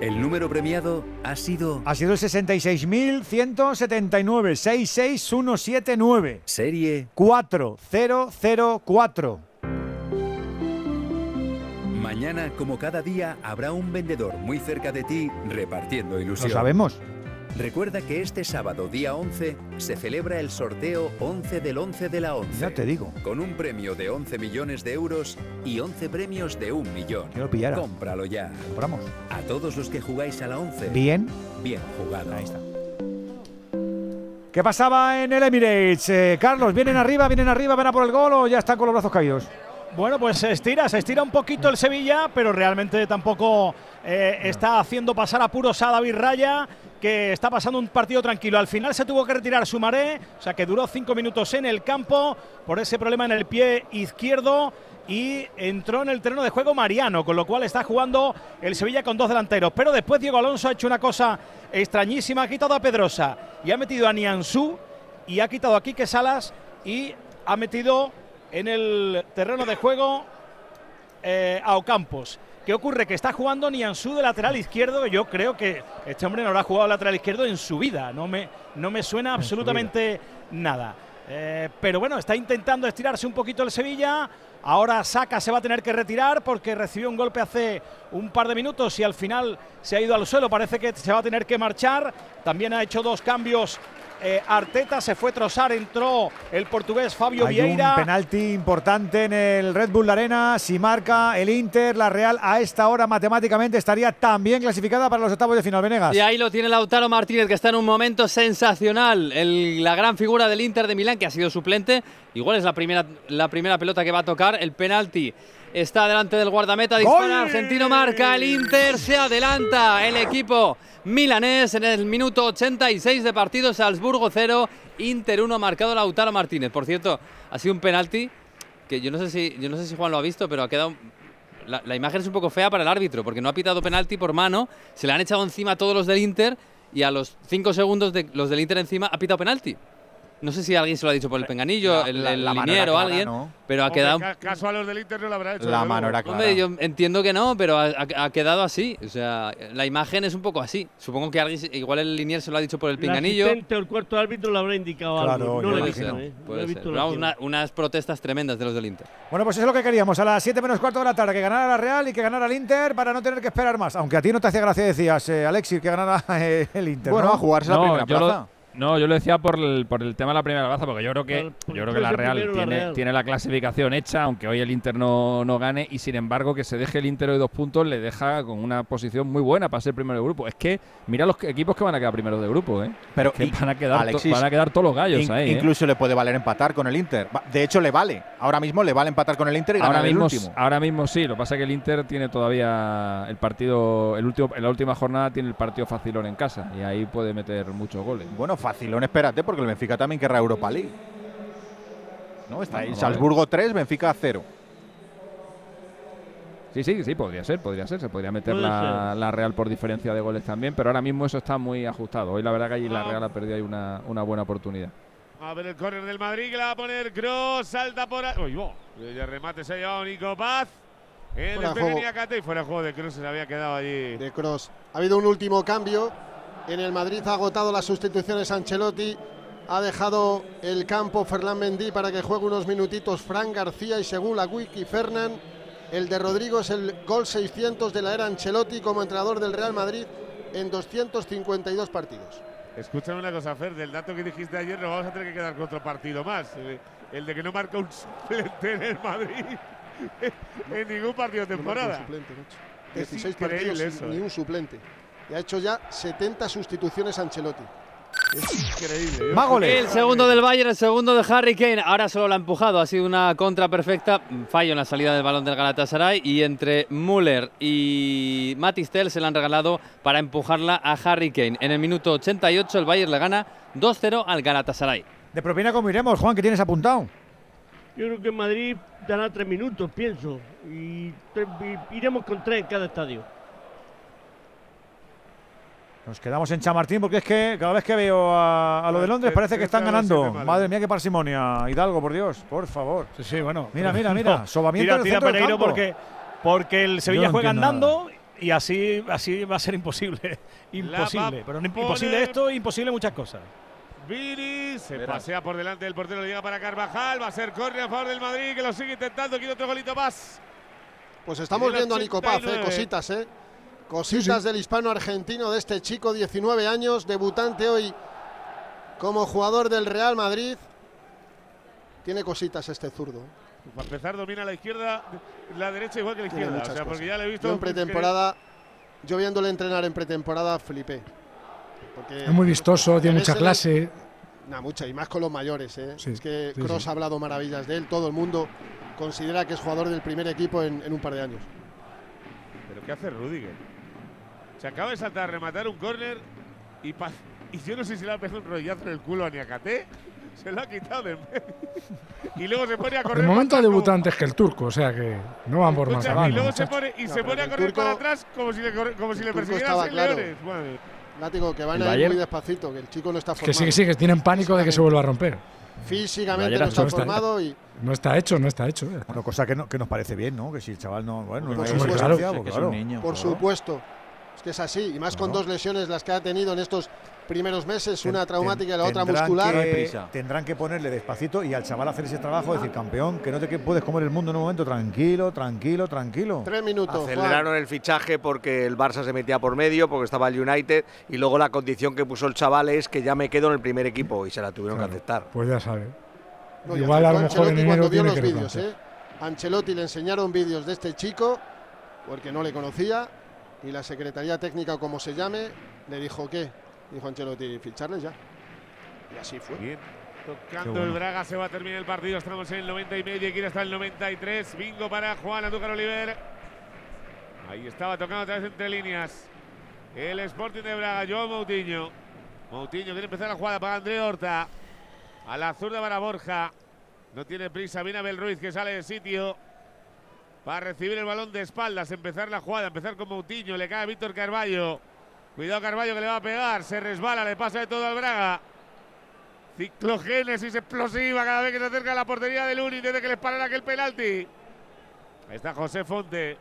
el número premiado ha sido Ha sido el 66.179. 66179. serie 4004. Mañana, como cada día, habrá un vendedor muy cerca de ti repartiendo ilusión. Lo sabemos. Recuerda que este sábado, día 11, se celebra el sorteo 11 del 11 de la 11. Ya te digo. Con un premio de 11 millones de euros y 11 premios de un millón. Yo lo pillara. Cómpralo ya. Compramos. A todos los que jugáis a la 11. Bien. Bien jugado. Ahí está. ¿Qué pasaba en el Emirates? Eh, Carlos, ¿vienen arriba, vienen arriba, van a por el gol o ya están con los brazos caídos? Bueno, pues se estira, se estira un poquito el Sevilla, pero realmente tampoco eh, está haciendo pasar apuros a David Raya, que está pasando un partido tranquilo. Al final se tuvo que retirar Sumaré, o sea que duró cinco minutos en el campo por ese problema en el pie izquierdo y entró en el terreno de juego Mariano, con lo cual está jugando el Sevilla con dos delanteros. Pero después Diego Alonso ha hecho una cosa extrañísima, ha quitado a Pedrosa y ha metido a Nianzú y ha quitado a Quique Salas y ha metido en el terreno de juego eh, a Ocampos. ¿Qué ocurre? Que está jugando Nianzú de lateral izquierdo. Yo creo que este hombre no habrá jugado lateral izquierdo en su vida. No me, no me suena absolutamente nada. Eh, pero bueno, está intentando estirarse un poquito el Sevilla. Ahora Saca se va a tener que retirar porque recibió un golpe hace un par de minutos y al final se ha ido al suelo. Parece que se va a tener que marchar. También ha hecho dos cambios. Eh, Arteta se fue Trozar, entró el portugués Fabio Hay Vieira. un penalti importante en el Red Bull Arena. Si marca el Inter, la Real a esta hora matemáticamente estaría también clasificada para los octavos de final. Venegas. Y ahí lo tiene Lautaro Martínez, que está en un momento sensacional. El- la gran figura del Inter de Milán, que ha sido suplente. Igual es la primera, la primera pelota que va a tocar. El penalti está delante del guardameta. Dispara argentino, marca el Inter. Se adelanta el equipo milanés en el minuto 86 de partido. Salzburgo 0, Inter 1, marcado Lautaro Martínez. Por cierto, ha sido un penalti que yo no sé si, yo no sé si Juan lo ha visto, pero ha quedado la, la imagen es un poco fea para el árbitro, porque no ha pitado penalti por mano, se le han echado encima a todos los del Inter y a los 5 segundos de los del Inter encima ha pitado penalti. No sé si alguien se lo ha dicho por el penganillo, La- el, la- el la liniero clara, alguien, ¿no? pero ha Hombre, quedado... ca- caso a los del Inter no lo habrá hecho. La desde mano era clara. Hombre, yo entiendo que no, pero ha, ha- ha quedado así. O sea, la imagen es un poco así. Supongo que alguien, igual el linier se lo ha dicho por el El pinganillo. asistente o el cuarto árbitro le habrá indicado Claro, algo. No lo he visto, ¿eh? No puede he ser. visto Pero la vamos, acción. una- unas protestas tremendas de los del Inter. Bueno, pues eso es lo que queríamos. A las 7 menos cuarto de la tarde, que ganara la Real y que ganara el Inter para no tener que esperar más. Aunque a ti no te hacía gracia, decías, eh, Alexis, que ganara eh, el Inter. Bueno, ¿no? a jugarse la primera lo- plaza. No, yo lo decía por el, por el tema de la primera plaza, porque yo creo que, Por- yo creo que la Real primero la tiene, Real. tiene la clasificación hecha, aunque hoy el Inter no, no gane, y sin embargo que se deje el Inter hoy dos puntos le deja con una posición muy buena para ser primero de grupo. Es que mira los equipos que van a quedar primeros de grupo, ¿eh? Pero que y- van a quedar, to- Alexis, van a quedar todos los gallos In- ahí. ¿eh? Incluso le puede valer empatar con el Inter. De hecho, le vale. Ahora mismo le vale empatar con el Inter y Ahora ganar el mismo, último. ahora mismo sí, lo que pasa es que el Inter tiene todavía el partido, el último, en la última jornada tiene el partido facilón en casa y ahí puede meter muchos goles. Bueno, facilón, espérate, porque el Benfica también querrá Europa League. ¿No? Está ahí. Salzburgo 3, Benfica 0. Sí, sí, sí, podría ser, podría ser. Se podría meter la, la Real por diferencia de goles también, pero ahora mismo eso está muy ajustado. Hoy la verdad que allí la Ah. Real ha perdido ahí una, una buena oportunidad. A ver el córner del Madrid que la va a poner Cross, salta por ahí. Uy, el remate se ha llevado Nico Paz. En Fuera el de juego. Y fuera de juego de Cross se le había quedado allí. de Cross. Ha habido un último cambio. En el Madrid ha agotado las sustituciones Ancelotti. Ha dejado el campo Fernán Mendy para que juegue unos minutitos Fran García y según la wiki Fernán. El de Rodrigo es el gol 600 de la era Ancelotti como entrenador del Real Madrid en 252 partidos. Escúchame una cosa, Fer, del dato que dijiste ayer nos vamos a tener que quedar con otro partido más. El, de que no marca un suplente en el Madrid en ningún partido de temporada. suplente, macho. Es 16 increíble partidos eso, ni ¿eh? un suplente. Y ha hecho ya 70 sustituciones Ancelotti. Es increíble. El segundo del Bayern, el segundo de Harry Kane. Ahora solo la ha empujado. Ha sido una contra perfecta. Fallo en la salida del balón del Galatasaray. Y entre Müller y Matistel se la han regalado para empujarla a Harry Kane. En el minuto 88 el Bayern le gana 2-0 al Galatasaray. De propina, ¿cómo iremos, Juan? ¿Qué tienes apuntado? Yo creo que en Madrid dará tres minutos, pienso. Y iremos con tres en cada estadio. Nos quedamos en Chamartín porque es que cada vez que veo a, a lo de Londres parece que están ganando. Madre mía, qué parsimonia. Hidalgo, por Dios, por favor. Sí, sí, bueno. Mira, mira, mira. No, Sobamiento tira, tira Pereiro campo. porque, porque el Sevilla no juega andando y así, así va a ser imposible. imposible. Pero no, imposible esto, imposible muchas cosas. Vini se Verás. pasea por delante del portero, le llega para Carvajal, va a ser córner a favor del Madrid, que lo sigue intentando, quiere otro golito más. Pues estamos viendo a Nico Paz, eh, 89. cositas, ¿eh? Cositas del hispano argentino, de este chico, 19 años, debutante hoy como jugador del Real Madrid. Tiene cositas este zurdo. Para empezar, domina la izquierda, la derecha igual que la izquierda. O sea, cosas. porque ya le he visto. Yo en pretemporada, yo viéndole entrenar en pretemporada, flipé. Porque Es muy vistoso, tiene mucha clase. Nah, mucha, y más con los mayores. ¿eh? Sí, es que sí, Cross sí. ha hablado maravillas de él. Todo el mundo considera que es jugador del primer equipo en, en un par de años. Pero ¿qué hace Rudiger? Se acaba de saltar a rematar un córner y, pa- y yo no sé si le ha pegado un rollazo en el culo a Niakate. Se lo ha quitado de en medio. Y luego se pone a correr. De momento atrás debutado antes que el turco, o sea que no van por más Escucha, y luego se pone, y No, se pone a el correr turco- para atrás como si le, corre- como si le persiguieran seis claro. leones. Madre. Látigo, que van El a ir muy despacito, que el chico no está Es formado. que sí, que sí, que tienen pánico de que se vuelva a romper. Físicamente no está no está- formado y No está hecho, no está hecho. Bueno, cosa que, no- que nos parece bien, ¿no? Que si el chaval no. Bueno, no Por supuesto. pues es claro. Por Claro. supuesto. Es que es así. Y más con dos lesiones las que ha tenido en estos primeros meses, una traumática y la otra muscular. que- tendrán que ponerle despacito y al chaval hacer ese trabajo, decir, campeón, que no te que puedes comer el mundo en un momento, tranquilo, tranquilo, tranquilo. Tres minutos. Aceleraron el fichaje porque el Barça se metía por medio, porque estaba el United, y luego la condición que puso el chaval es que ya me quedo en el primer equipo, y se la tuvieron Claro. que aceptar. Pues ya sabe. No, Igual a lo mejor en Ancelotti enero vio los vídeos. ¿eh? Ancelotti le enseñaron vídeos de este chico porque no le conocía y la Secretaría Técnica, o como se llame, le dijo ¿qué? Dijo Ancelotti, ficharles ya. Y así fue. Bien. Tocando bueno. el Braga, se va a terminar el partido. Estamos en el 90 y medio y quiere hasta el 93. Bingo para Juan Andújar Oliver. Ahí estaba tocando otra vez entre líneas. El Sporting de Braga, Joao Moutinho. Moutinho quiere empezar la jugada para André Horta. A la zurda para Borja. No tiene prisa. Viene Abel Ruiz que sale de sitio. Para recibir el balón de espaldas. Empezar la jugada. Empezar con Moutinho. Le cae a Víctor Carballo. Cuidado Carballo que le va a pegar. Se resbala. Le pasa de todo al Braga. Ciclogénesis explosiva cada vez que se acerca a la portería del Uni desde que les paran aquel penalti. Ahí está José Fonte.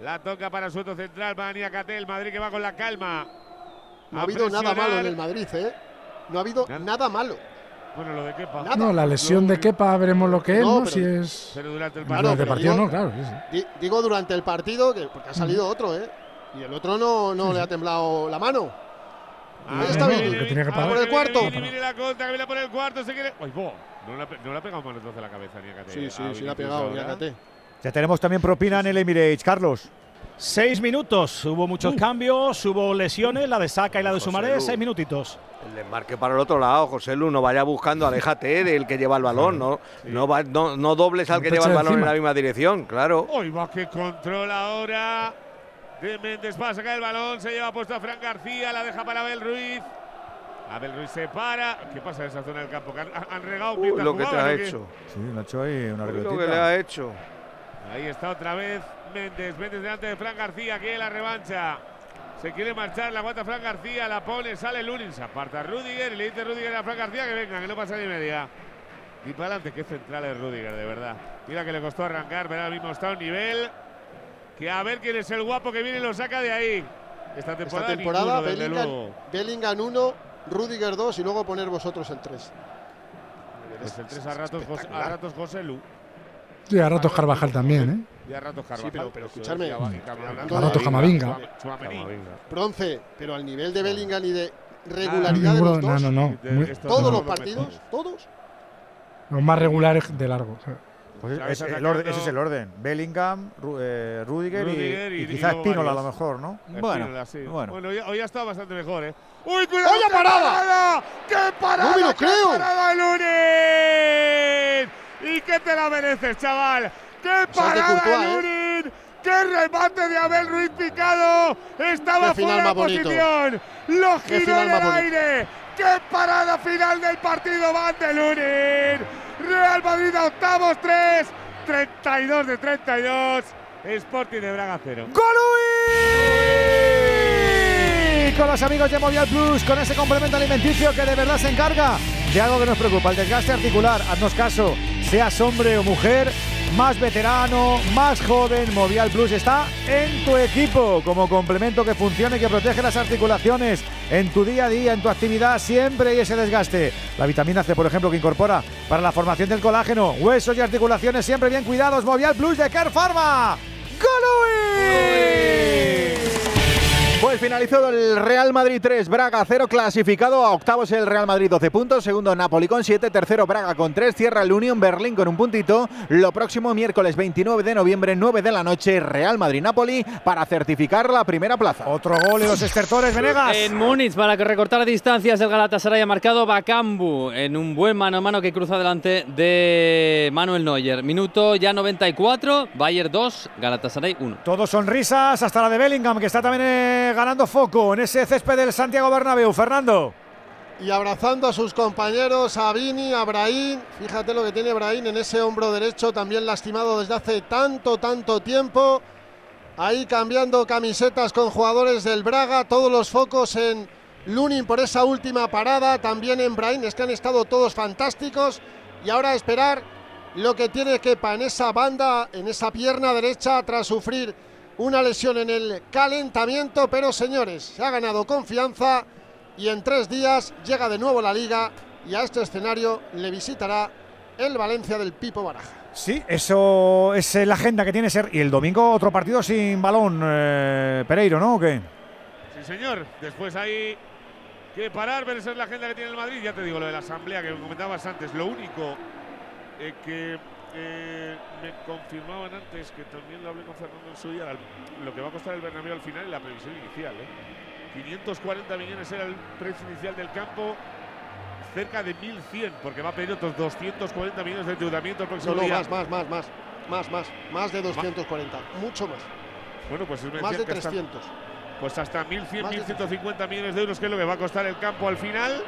La toca para su otro central, para Niakate, el Madrid que va con la calma. No ha habido nada malo en el Madrid, ¿eh? No ha habido nada malo. Bueno, lo de Kepa. No, la lesión de Kepa veremos lo que es, No, ¿no? pero- Si es. Pero durante el Claro, partido. de pero partido digo- no, claro. sí, sí. Di- digo durante el partido, que, porque ha salido otro, ¿eh? Y el otro no, no le ha temblado la mano. Ahí está no, Vini. que tenía que A parar. por el cuarto. Viene, viene la contra, que viene por el cuarto, se quiere. ¡Ay, bo! No le ha, no le ha pegado manotazo a la cabeza Niakate. Sí, sí, a sí, le ha pegado ahora. Niakate. Ya tenemos también propina en el Emirates, Carlos. Seis minutos. Hubo muchos cambios, hubo lesiones, la de Saca y la de Sumaré. Lu. Seis minutitos. El desmarque para el otro lado, José Lu, no vaya buscando, aléjate del que lleva el balón, no, no, va- no, no dobles al que lleva el balón en la misma dirección, claro. Hoy va que controla ahora. De Méndez para sacar el balón. Se lleva puesto a Fran García. La deja para Abel Ruiz. Abel Ruiz se para. ¿Qué pasa en esa zona del campo? ¿Que ¿Han, han regado mientras lo que te ha hecho. Sí, le ha hecho ahí una lo que le ha hecho. Ahí está otra vez Méndez. Méndez delante de Fran García. Quiere la revancha. Se quiere marchar. La aguanta Fran García. La pone. Sale Lunin. Se aparta Rudiger. Y le dice Rudiger a Fran García que venga, que no pasa ni media. Y para adelante, qué central es Rudiger, de verdad. Mira que le costó arrancar, pero ahora mismo está a un nivel. Que a ver quién es el guapo que viene y lo saca de ahí. Esta Esta temporada, temporada, ninguno, desde Bellingham, luego. Bellingham 1, Rudiger 2 y luego poner vosotros el 3. Pues el tres a ratos, José, a ratos José Lu. Sí, a ratos Carvajal también, ¿eh? Ya ratos Sí, Carvajal. pero, pero y Camavinga. hablando A ratos Camavinga. Bronce, pero al nivel de Bellingham y de Ah, regularidad de los dos, no, no, no. Muy- todos no. los partidos, todos. Los más regulares de largo. Pues Claro, es- está el orden- sacando- ese es el orden. Bellingham, Ru- eh, Rudiger, y- Rudiger y, y- y quizá luego Espínola a lo mejor, ¿no? Espínola, sí. bueno. hoy, hoy ha estado bastante mejor, ¿eh? ¡Uy, cuidado! ¡Vaya qué parada! ¡Qué parada! ¡No me lo qué creo! parada Lunin! ¿Y qué te la mereces, chaval? ¡Qué de parada Courtois, de ¿eh? ¡Qué remate de Abel Ruiz Picado! Estaba fuera de posición. Lo giró en el aire. ¡Qué parada final del partido va ante Lunin! Real Madrid a octavos 3, 32 de 32. Sporting de Braga 0. ¡Golui! Con los amigos de Movial Plus, con ese complemento alimenticio que de verdad se encarga de algo que nos preocupa, el desgaste articular. Haznos caso, seas hombre o mujer, más veterano, más joven, Movial Plus está en tu equipo como complemento que funcione y que protege las articulaciones en tu día a día, en tu actividad, siempre hay ese desgaste. La vitamina C, por ejemplo, que incorpora para la formación del colágeno, huesos y articulaciones siempre bien cuidados. Movial Plus de Care Pharma. ¡Golui! Pues finalizado el Real Madrid 3, Braga 0, clasificado a octavos el Real Madrid 12 puntos, segundo Napoli con 7, tercero Braga con 3, cierra el Unión Berlín con un puntito. Lo próximo miércoles 29 de noviembre, 9 de la noche, Real Madrid-Napoli para certificar la primera plaza. Otro gol y los estertores, Venegas. En Múnich, para que recortar distancias, el Galatasaray ha marcado Bakambu en un buen mano a mano que cruza delante de Manuel Neuer. Minuto ya 94, Bayern 2, Galatasaray 1. Todos sonrisas, hasta la de Bellingham, que está también ganando foco en ese césped del Santiago Bernabéu. Fernando. Y abrazando a sus compañeros, a Vini, a Brahim. Fíjate lo que tiene Brahim en ese hombro derecho, también lastimado desde hace tanto, tanto tiempo. Ahí cambiando camisetas con jugadores del Braga, todos los focos en Lunin por esa última parada, también en Brahim, es que han estado todos fantásticos. Y ahora esperar lo que tiene Kepa en esa banda, en esa pierna derecha, tras sufrir una lesión en el calentamiento. Pero señores, se ha ganado confianza y en tres días llega de nuevo la liga y a este escenario le visitará el Valencia del Pipo Baraja. Sí, eso es la agenda que tiene ser. Y el domingo otro partido sin balón, eh, Pereiro, ¿no? ¿O qué? Sí, señor. Después hay que parar, ver esa es la agenda que tiene el Madrid. Ya te digo, lo de la asamblea que comentabas antes. Lo único eh, que eh, me confirmaban antes, que también lo hablé con Fernando en su día, lo que va a costar el Bernabéu al final y la previsión inicial. ¿eh? 540 millones era el precio inicial del campo. Cerca de 1.100, porque va a pedir otros 240 millones de endeudamiento el próximo No, no, día. más, más, más, más, más, más, más de 240, mucho más. Bueno, pues me Más de que hasta- 300. pues hasta 1.100, Más de 1.150 millones de euros, que es lo que va a costar el campo al final.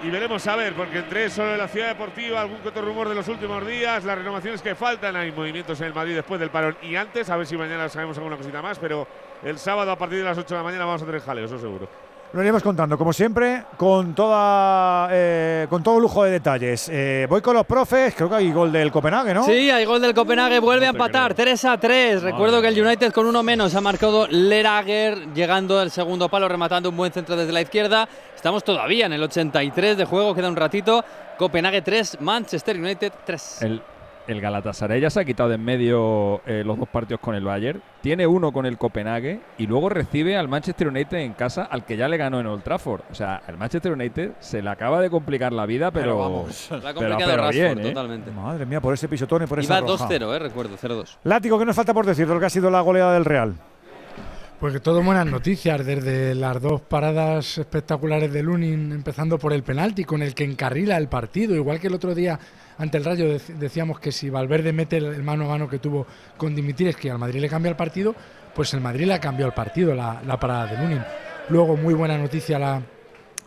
Y veremos a ver, porque entre eso de la ciudad deportiva, algún que otro rumor de los últimos días, las renovaciones que faltan, hay movimientos en el Madrid después del parón y antes, a ver si mañana sabemos alguna cosita más, pero el sábado a partir de las 8 de la mañana vamos a tener jaleo, eso seguro. Lo iremos contando, como siempre, con toda eh, con todo lujo de detalles. Eh, voy con los profes, creo que hay gol del Copenhague, ¿no? Sí, hay gol del Copenhague, vuelve a empatar, 3 a 3. Recuerdo que el United con uno menos ha marcado Lerager, llegando al segundo palo, rematando un buen centro desde la izquierda. Estamos todavía en el 83 de juego, queda un ratito. Copenhague 3, Manchester United 3. El, el Galatasaray ya se ha quitado de en medio eh, los dos partidos con el Bayern. Tiene uno con el Copenhague y luego recibe al Manchester United en casa, al que ya le ganó en Old Trafford. O sea, al Manchester United se le acaba de complicar la vida, pero. Pero vamos. Le ha pero- complicado pero Rashford bien, ¿eh? totalmente. Madre mía, por ese pisotón y por esa Iba roja. 2-0, eh, recuerdo, 0-2. Látigo, ¿qué nos falta por decir de lo que ha sido la goleada del Real? Pues que todo buenas noticias, desde las dos paradas espectaculares de Lunin, empezando por el penalti con el que encarrila el partido, igual que el otro día ante el Rayo dec- decíamos que si Valverde mete el, mano a mano que tuvo con Dimitris, que al Madrid le cambia el partido, pues el Madrid le ha cambiado el partido, la, parada de Lunin. Luego, muy buena noticia la,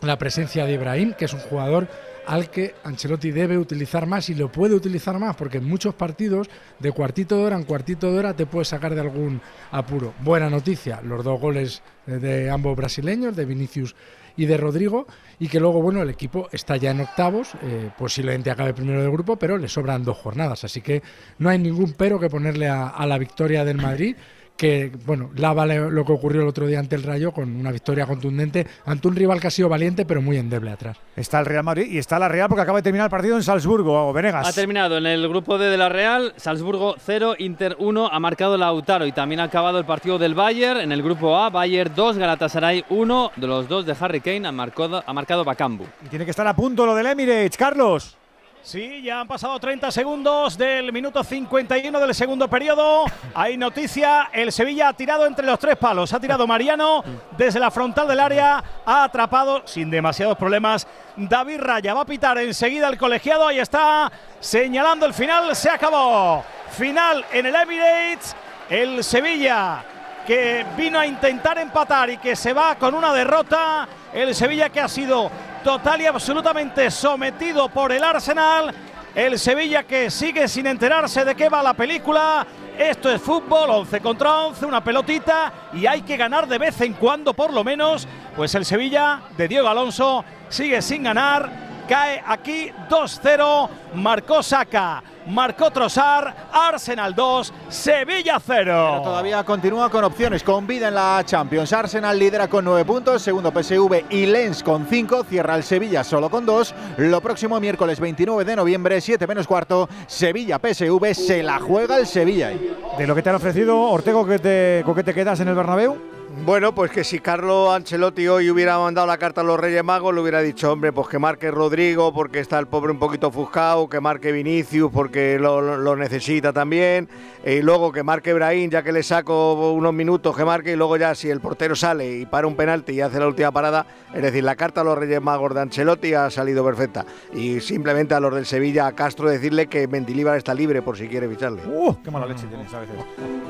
la presencia de Ibrahim, que es un jugador al que Ancelotti debe utilizar más y lo puede utilizar más, porque en muchos partidos de cuartito de hora en cuartito de hora te puede sacar de algún apuro. Buena noticia, los dos goles de ambos brasileños, de Vinicius y de Rodrigo, y que luego, bueno, el equipo está ya en octavos, eh, posiblemente acabe primero del grupo, pero le sobran dos jornadas, así que no hay ningún pero que ponerle a, a la victoria del Madrid, que, bueno, lava lo que ocurrió el otro día ante el Rayo con una victoria contundente ante un rival que ha sido valiente pero muy endeble atrás. Está el Real Madrid y está la Real porque acaba de terminar el partido en Salzburgo, Venegas. Ha terminado en el grupo D de la Real, Salzburgo 0, Inter 1, ha marcado Lautaro y también ha acabado el partido del Bayern. En el grupo A, Bayern 2, Galatasaray 1, de los dos de Harry Kane ha marcado, ha marcado Bakambu. Y tiene que estar a punto lo del Emirates, Carlos. Sí, ya han pasado 30 segundos del minuto 51 del segundo periodo. Hay noticia, el Sevilla ha tirado entre los tres palos. Ha tirado Mariano desde la frontal del área, ha atrapado sin demasiados problemas David Raya. Va a pitar enseguida el colegiado, ahí está señalando el final, se acabó. Final en el Emirates, el Sevilla que vino a intentar empatar y que se va con una derrota. El Sevilla que ha sido total y absolutamente sometido por el Arsenal. El Sevilla que sigue sin enterarse de qué va la película. Esto es fútbol, 11 contra 11, una pelotita y hay que ganar de vez en cuando por lo menos. Pues el Sevilla de Diego Alonso sigue sin ganar. Cae aquí 2-0, marcó Saca, marcó Trozar, Arsenal 2, Sevilla 0. Pero todavía continúa con opciones, con vida en la Champions. Arsenal lidera con 9 puntos, segundo PSV y Lens con 5, cierra el Sevilla solo con 2. Lo próximo miércoles 29 de noviembre, 7 menos cuarto, Sevilla PSV, se la juega el Sevilla. De lo que te han ofrecido, Ortego, ¿qué te, ¿con qué te quedas en el Bernabéu? Bueno, pues que si Carlo Ancelotti hoy hubiera mandado la carta a los Reyes Magos, le hubiera dicho, hombre, pues que marque Rodrigo porque está el pobre un poquito ofuscado, que marque Vinicius porque lo, necesita también, y luego que marque Brahim, ya que le saco unos minutos, que marque, y luego ya si el portero sale y para un penalti y hace la última parada, es decir, la carta a los Reyes Magos de Ancelotti ha salido perfecta. Y simplemente a los del Sevilla, a Castro, decirle que Mendilíbar está libre por si quiere ficharle. ¡Uh! ¡Qué mala leche tienes a veces!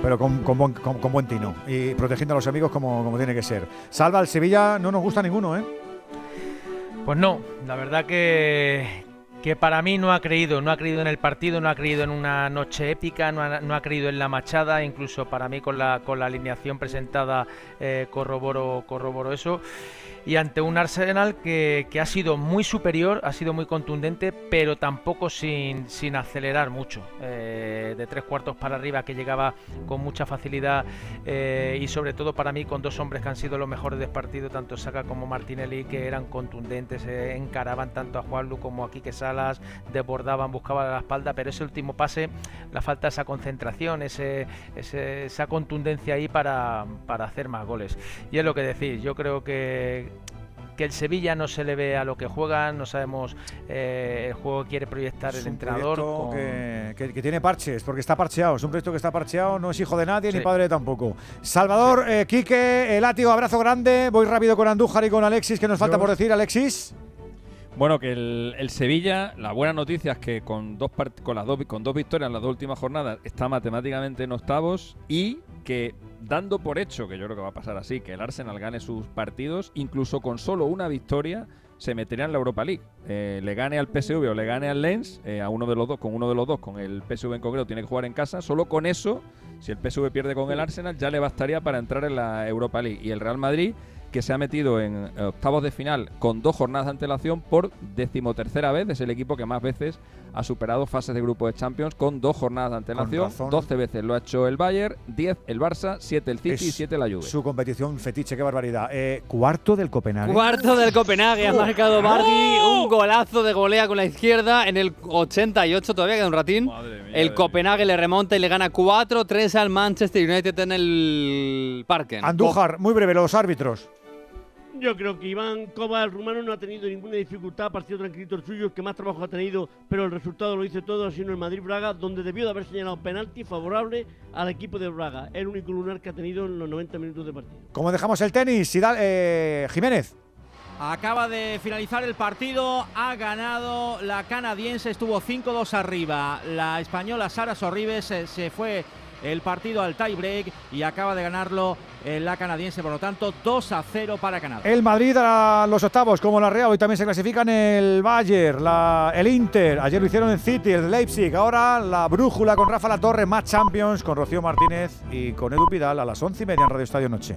Pero con, con- con buen tino y protegiendo a los amigos como, como tiene que ser. Salva al Sevilla, no nos gusta ninguno, ¿eh? Pues no, la verdad que, que para mí no ha creído, no ha creído en el partido, no ha creído en una noche épica, no ha, no ha creído en la machada, incluso para mí con la, con la alineación presentada eh, corroboro, corroboro eso. Y ante un Arsenal que, que ha sido muy superior, ha sido muy contundente, pero tampoco sin, sin acelerar mucho. Eh, de tres cuartos para arriba que llegaba con mucha facilidad eh, y sobre todo para mí con dos hombres que han sido los mejores del partido, tanto Saka como Martinelli, que eran contundentes, eh, encaraban tanto a Juanlu como a Quique Salas, desbordaban, buscaban la espalda, pero ese último pase, la falta de esa concentración, ese, ese- esa contundencia ahí para, para hacer más goles. Y es lo que decís, yo creo que que el Sevilla no se le ve a lo que juega, no sabemos eh, el juego que quiere proyectar el un entrenador. con- que, que- que tiene parches, porque está parcheado. Es un proyecto que está parcheado, no es hijo de nadie Sí. ni padre tampoco. Salvador, eh, Quique, el látigo, abrazo grande. Voy rápido con Andújar y con Alexis, que nos falta Yo- por decir, Alexis. Bueno, que el, el Sevilla, la buena noticia es que con dos con las dos con dos victorias en las dos últimas jornadas está matemáticamente en octavos y que dando por hecho, que yo creo que va a pasar así, que el Arsenal gane sus partidos, incluso con solo una victoria se metería en la Europa League. Eh, le gane al PSV o le gane al Lens, eh, a uno de los dos, con uno de los dos, con el PSV en concreto, tiene que jugar en casa. Solo con eso, si el PSV pierde con el Arsenal, ya le bastaría para entrar en la Europa League. Y el Real Madrid, que se ha metido en octavos de final con dos jornadas de antelación por decimotercera vez, es el equipo que más veces ha superado fases de grupo de Champions con dos jornadas de antelación. razón. 12 veces lo ha hecho el Bayern, 10 el Barça, 7 el City y Es 7 la Juve. Su competición fetiche, qué barbaridad. Eh, cuarto del Copenhague. Cuarto del Copenhague, ha marcado Bardi, ¡Oh! un golazo de golea con la izquierda en el 88, todavía queda un ratín. el Copenhague le remonta y le gana 4-3 al Manchester United en el parque. Andújar, muy breve, los árbitros. Yo creo que Iván Cova, el rumano, no ha tenido ninguna dificultad, ha partido tranquilito el suyo, el que más trabajo ha tenido, pero el resultado lo dice todo, ha sido el Madrid-Braga, donde debió de haber señalado penalti favorable al equipo de Braga, el único lunar que ha tenido en los 90 minutos de partido. ¿Cómo dejamos el tenis? Sidal- eh, Jiménez. Acaba de finalizar el partido, ha ganado la canadiense, estuvo 5-2 arriba. La española Sara Sorribes eh, se fue el partido al tie break y acaba de ganarlo eh, la canadiense, por lo tanto 2 a 0 para Canadá. El Madrid a los octavos, como la Real. Hoy también se clasifican el Bayern, la- el Inter. Ayer lo hicieron en City, el Leipzig. Ahora la brújula con Rafa La Torre, más Champions, con Rocío Martínez y con Edu Pidal a las once y media en Radio Estadio Noche.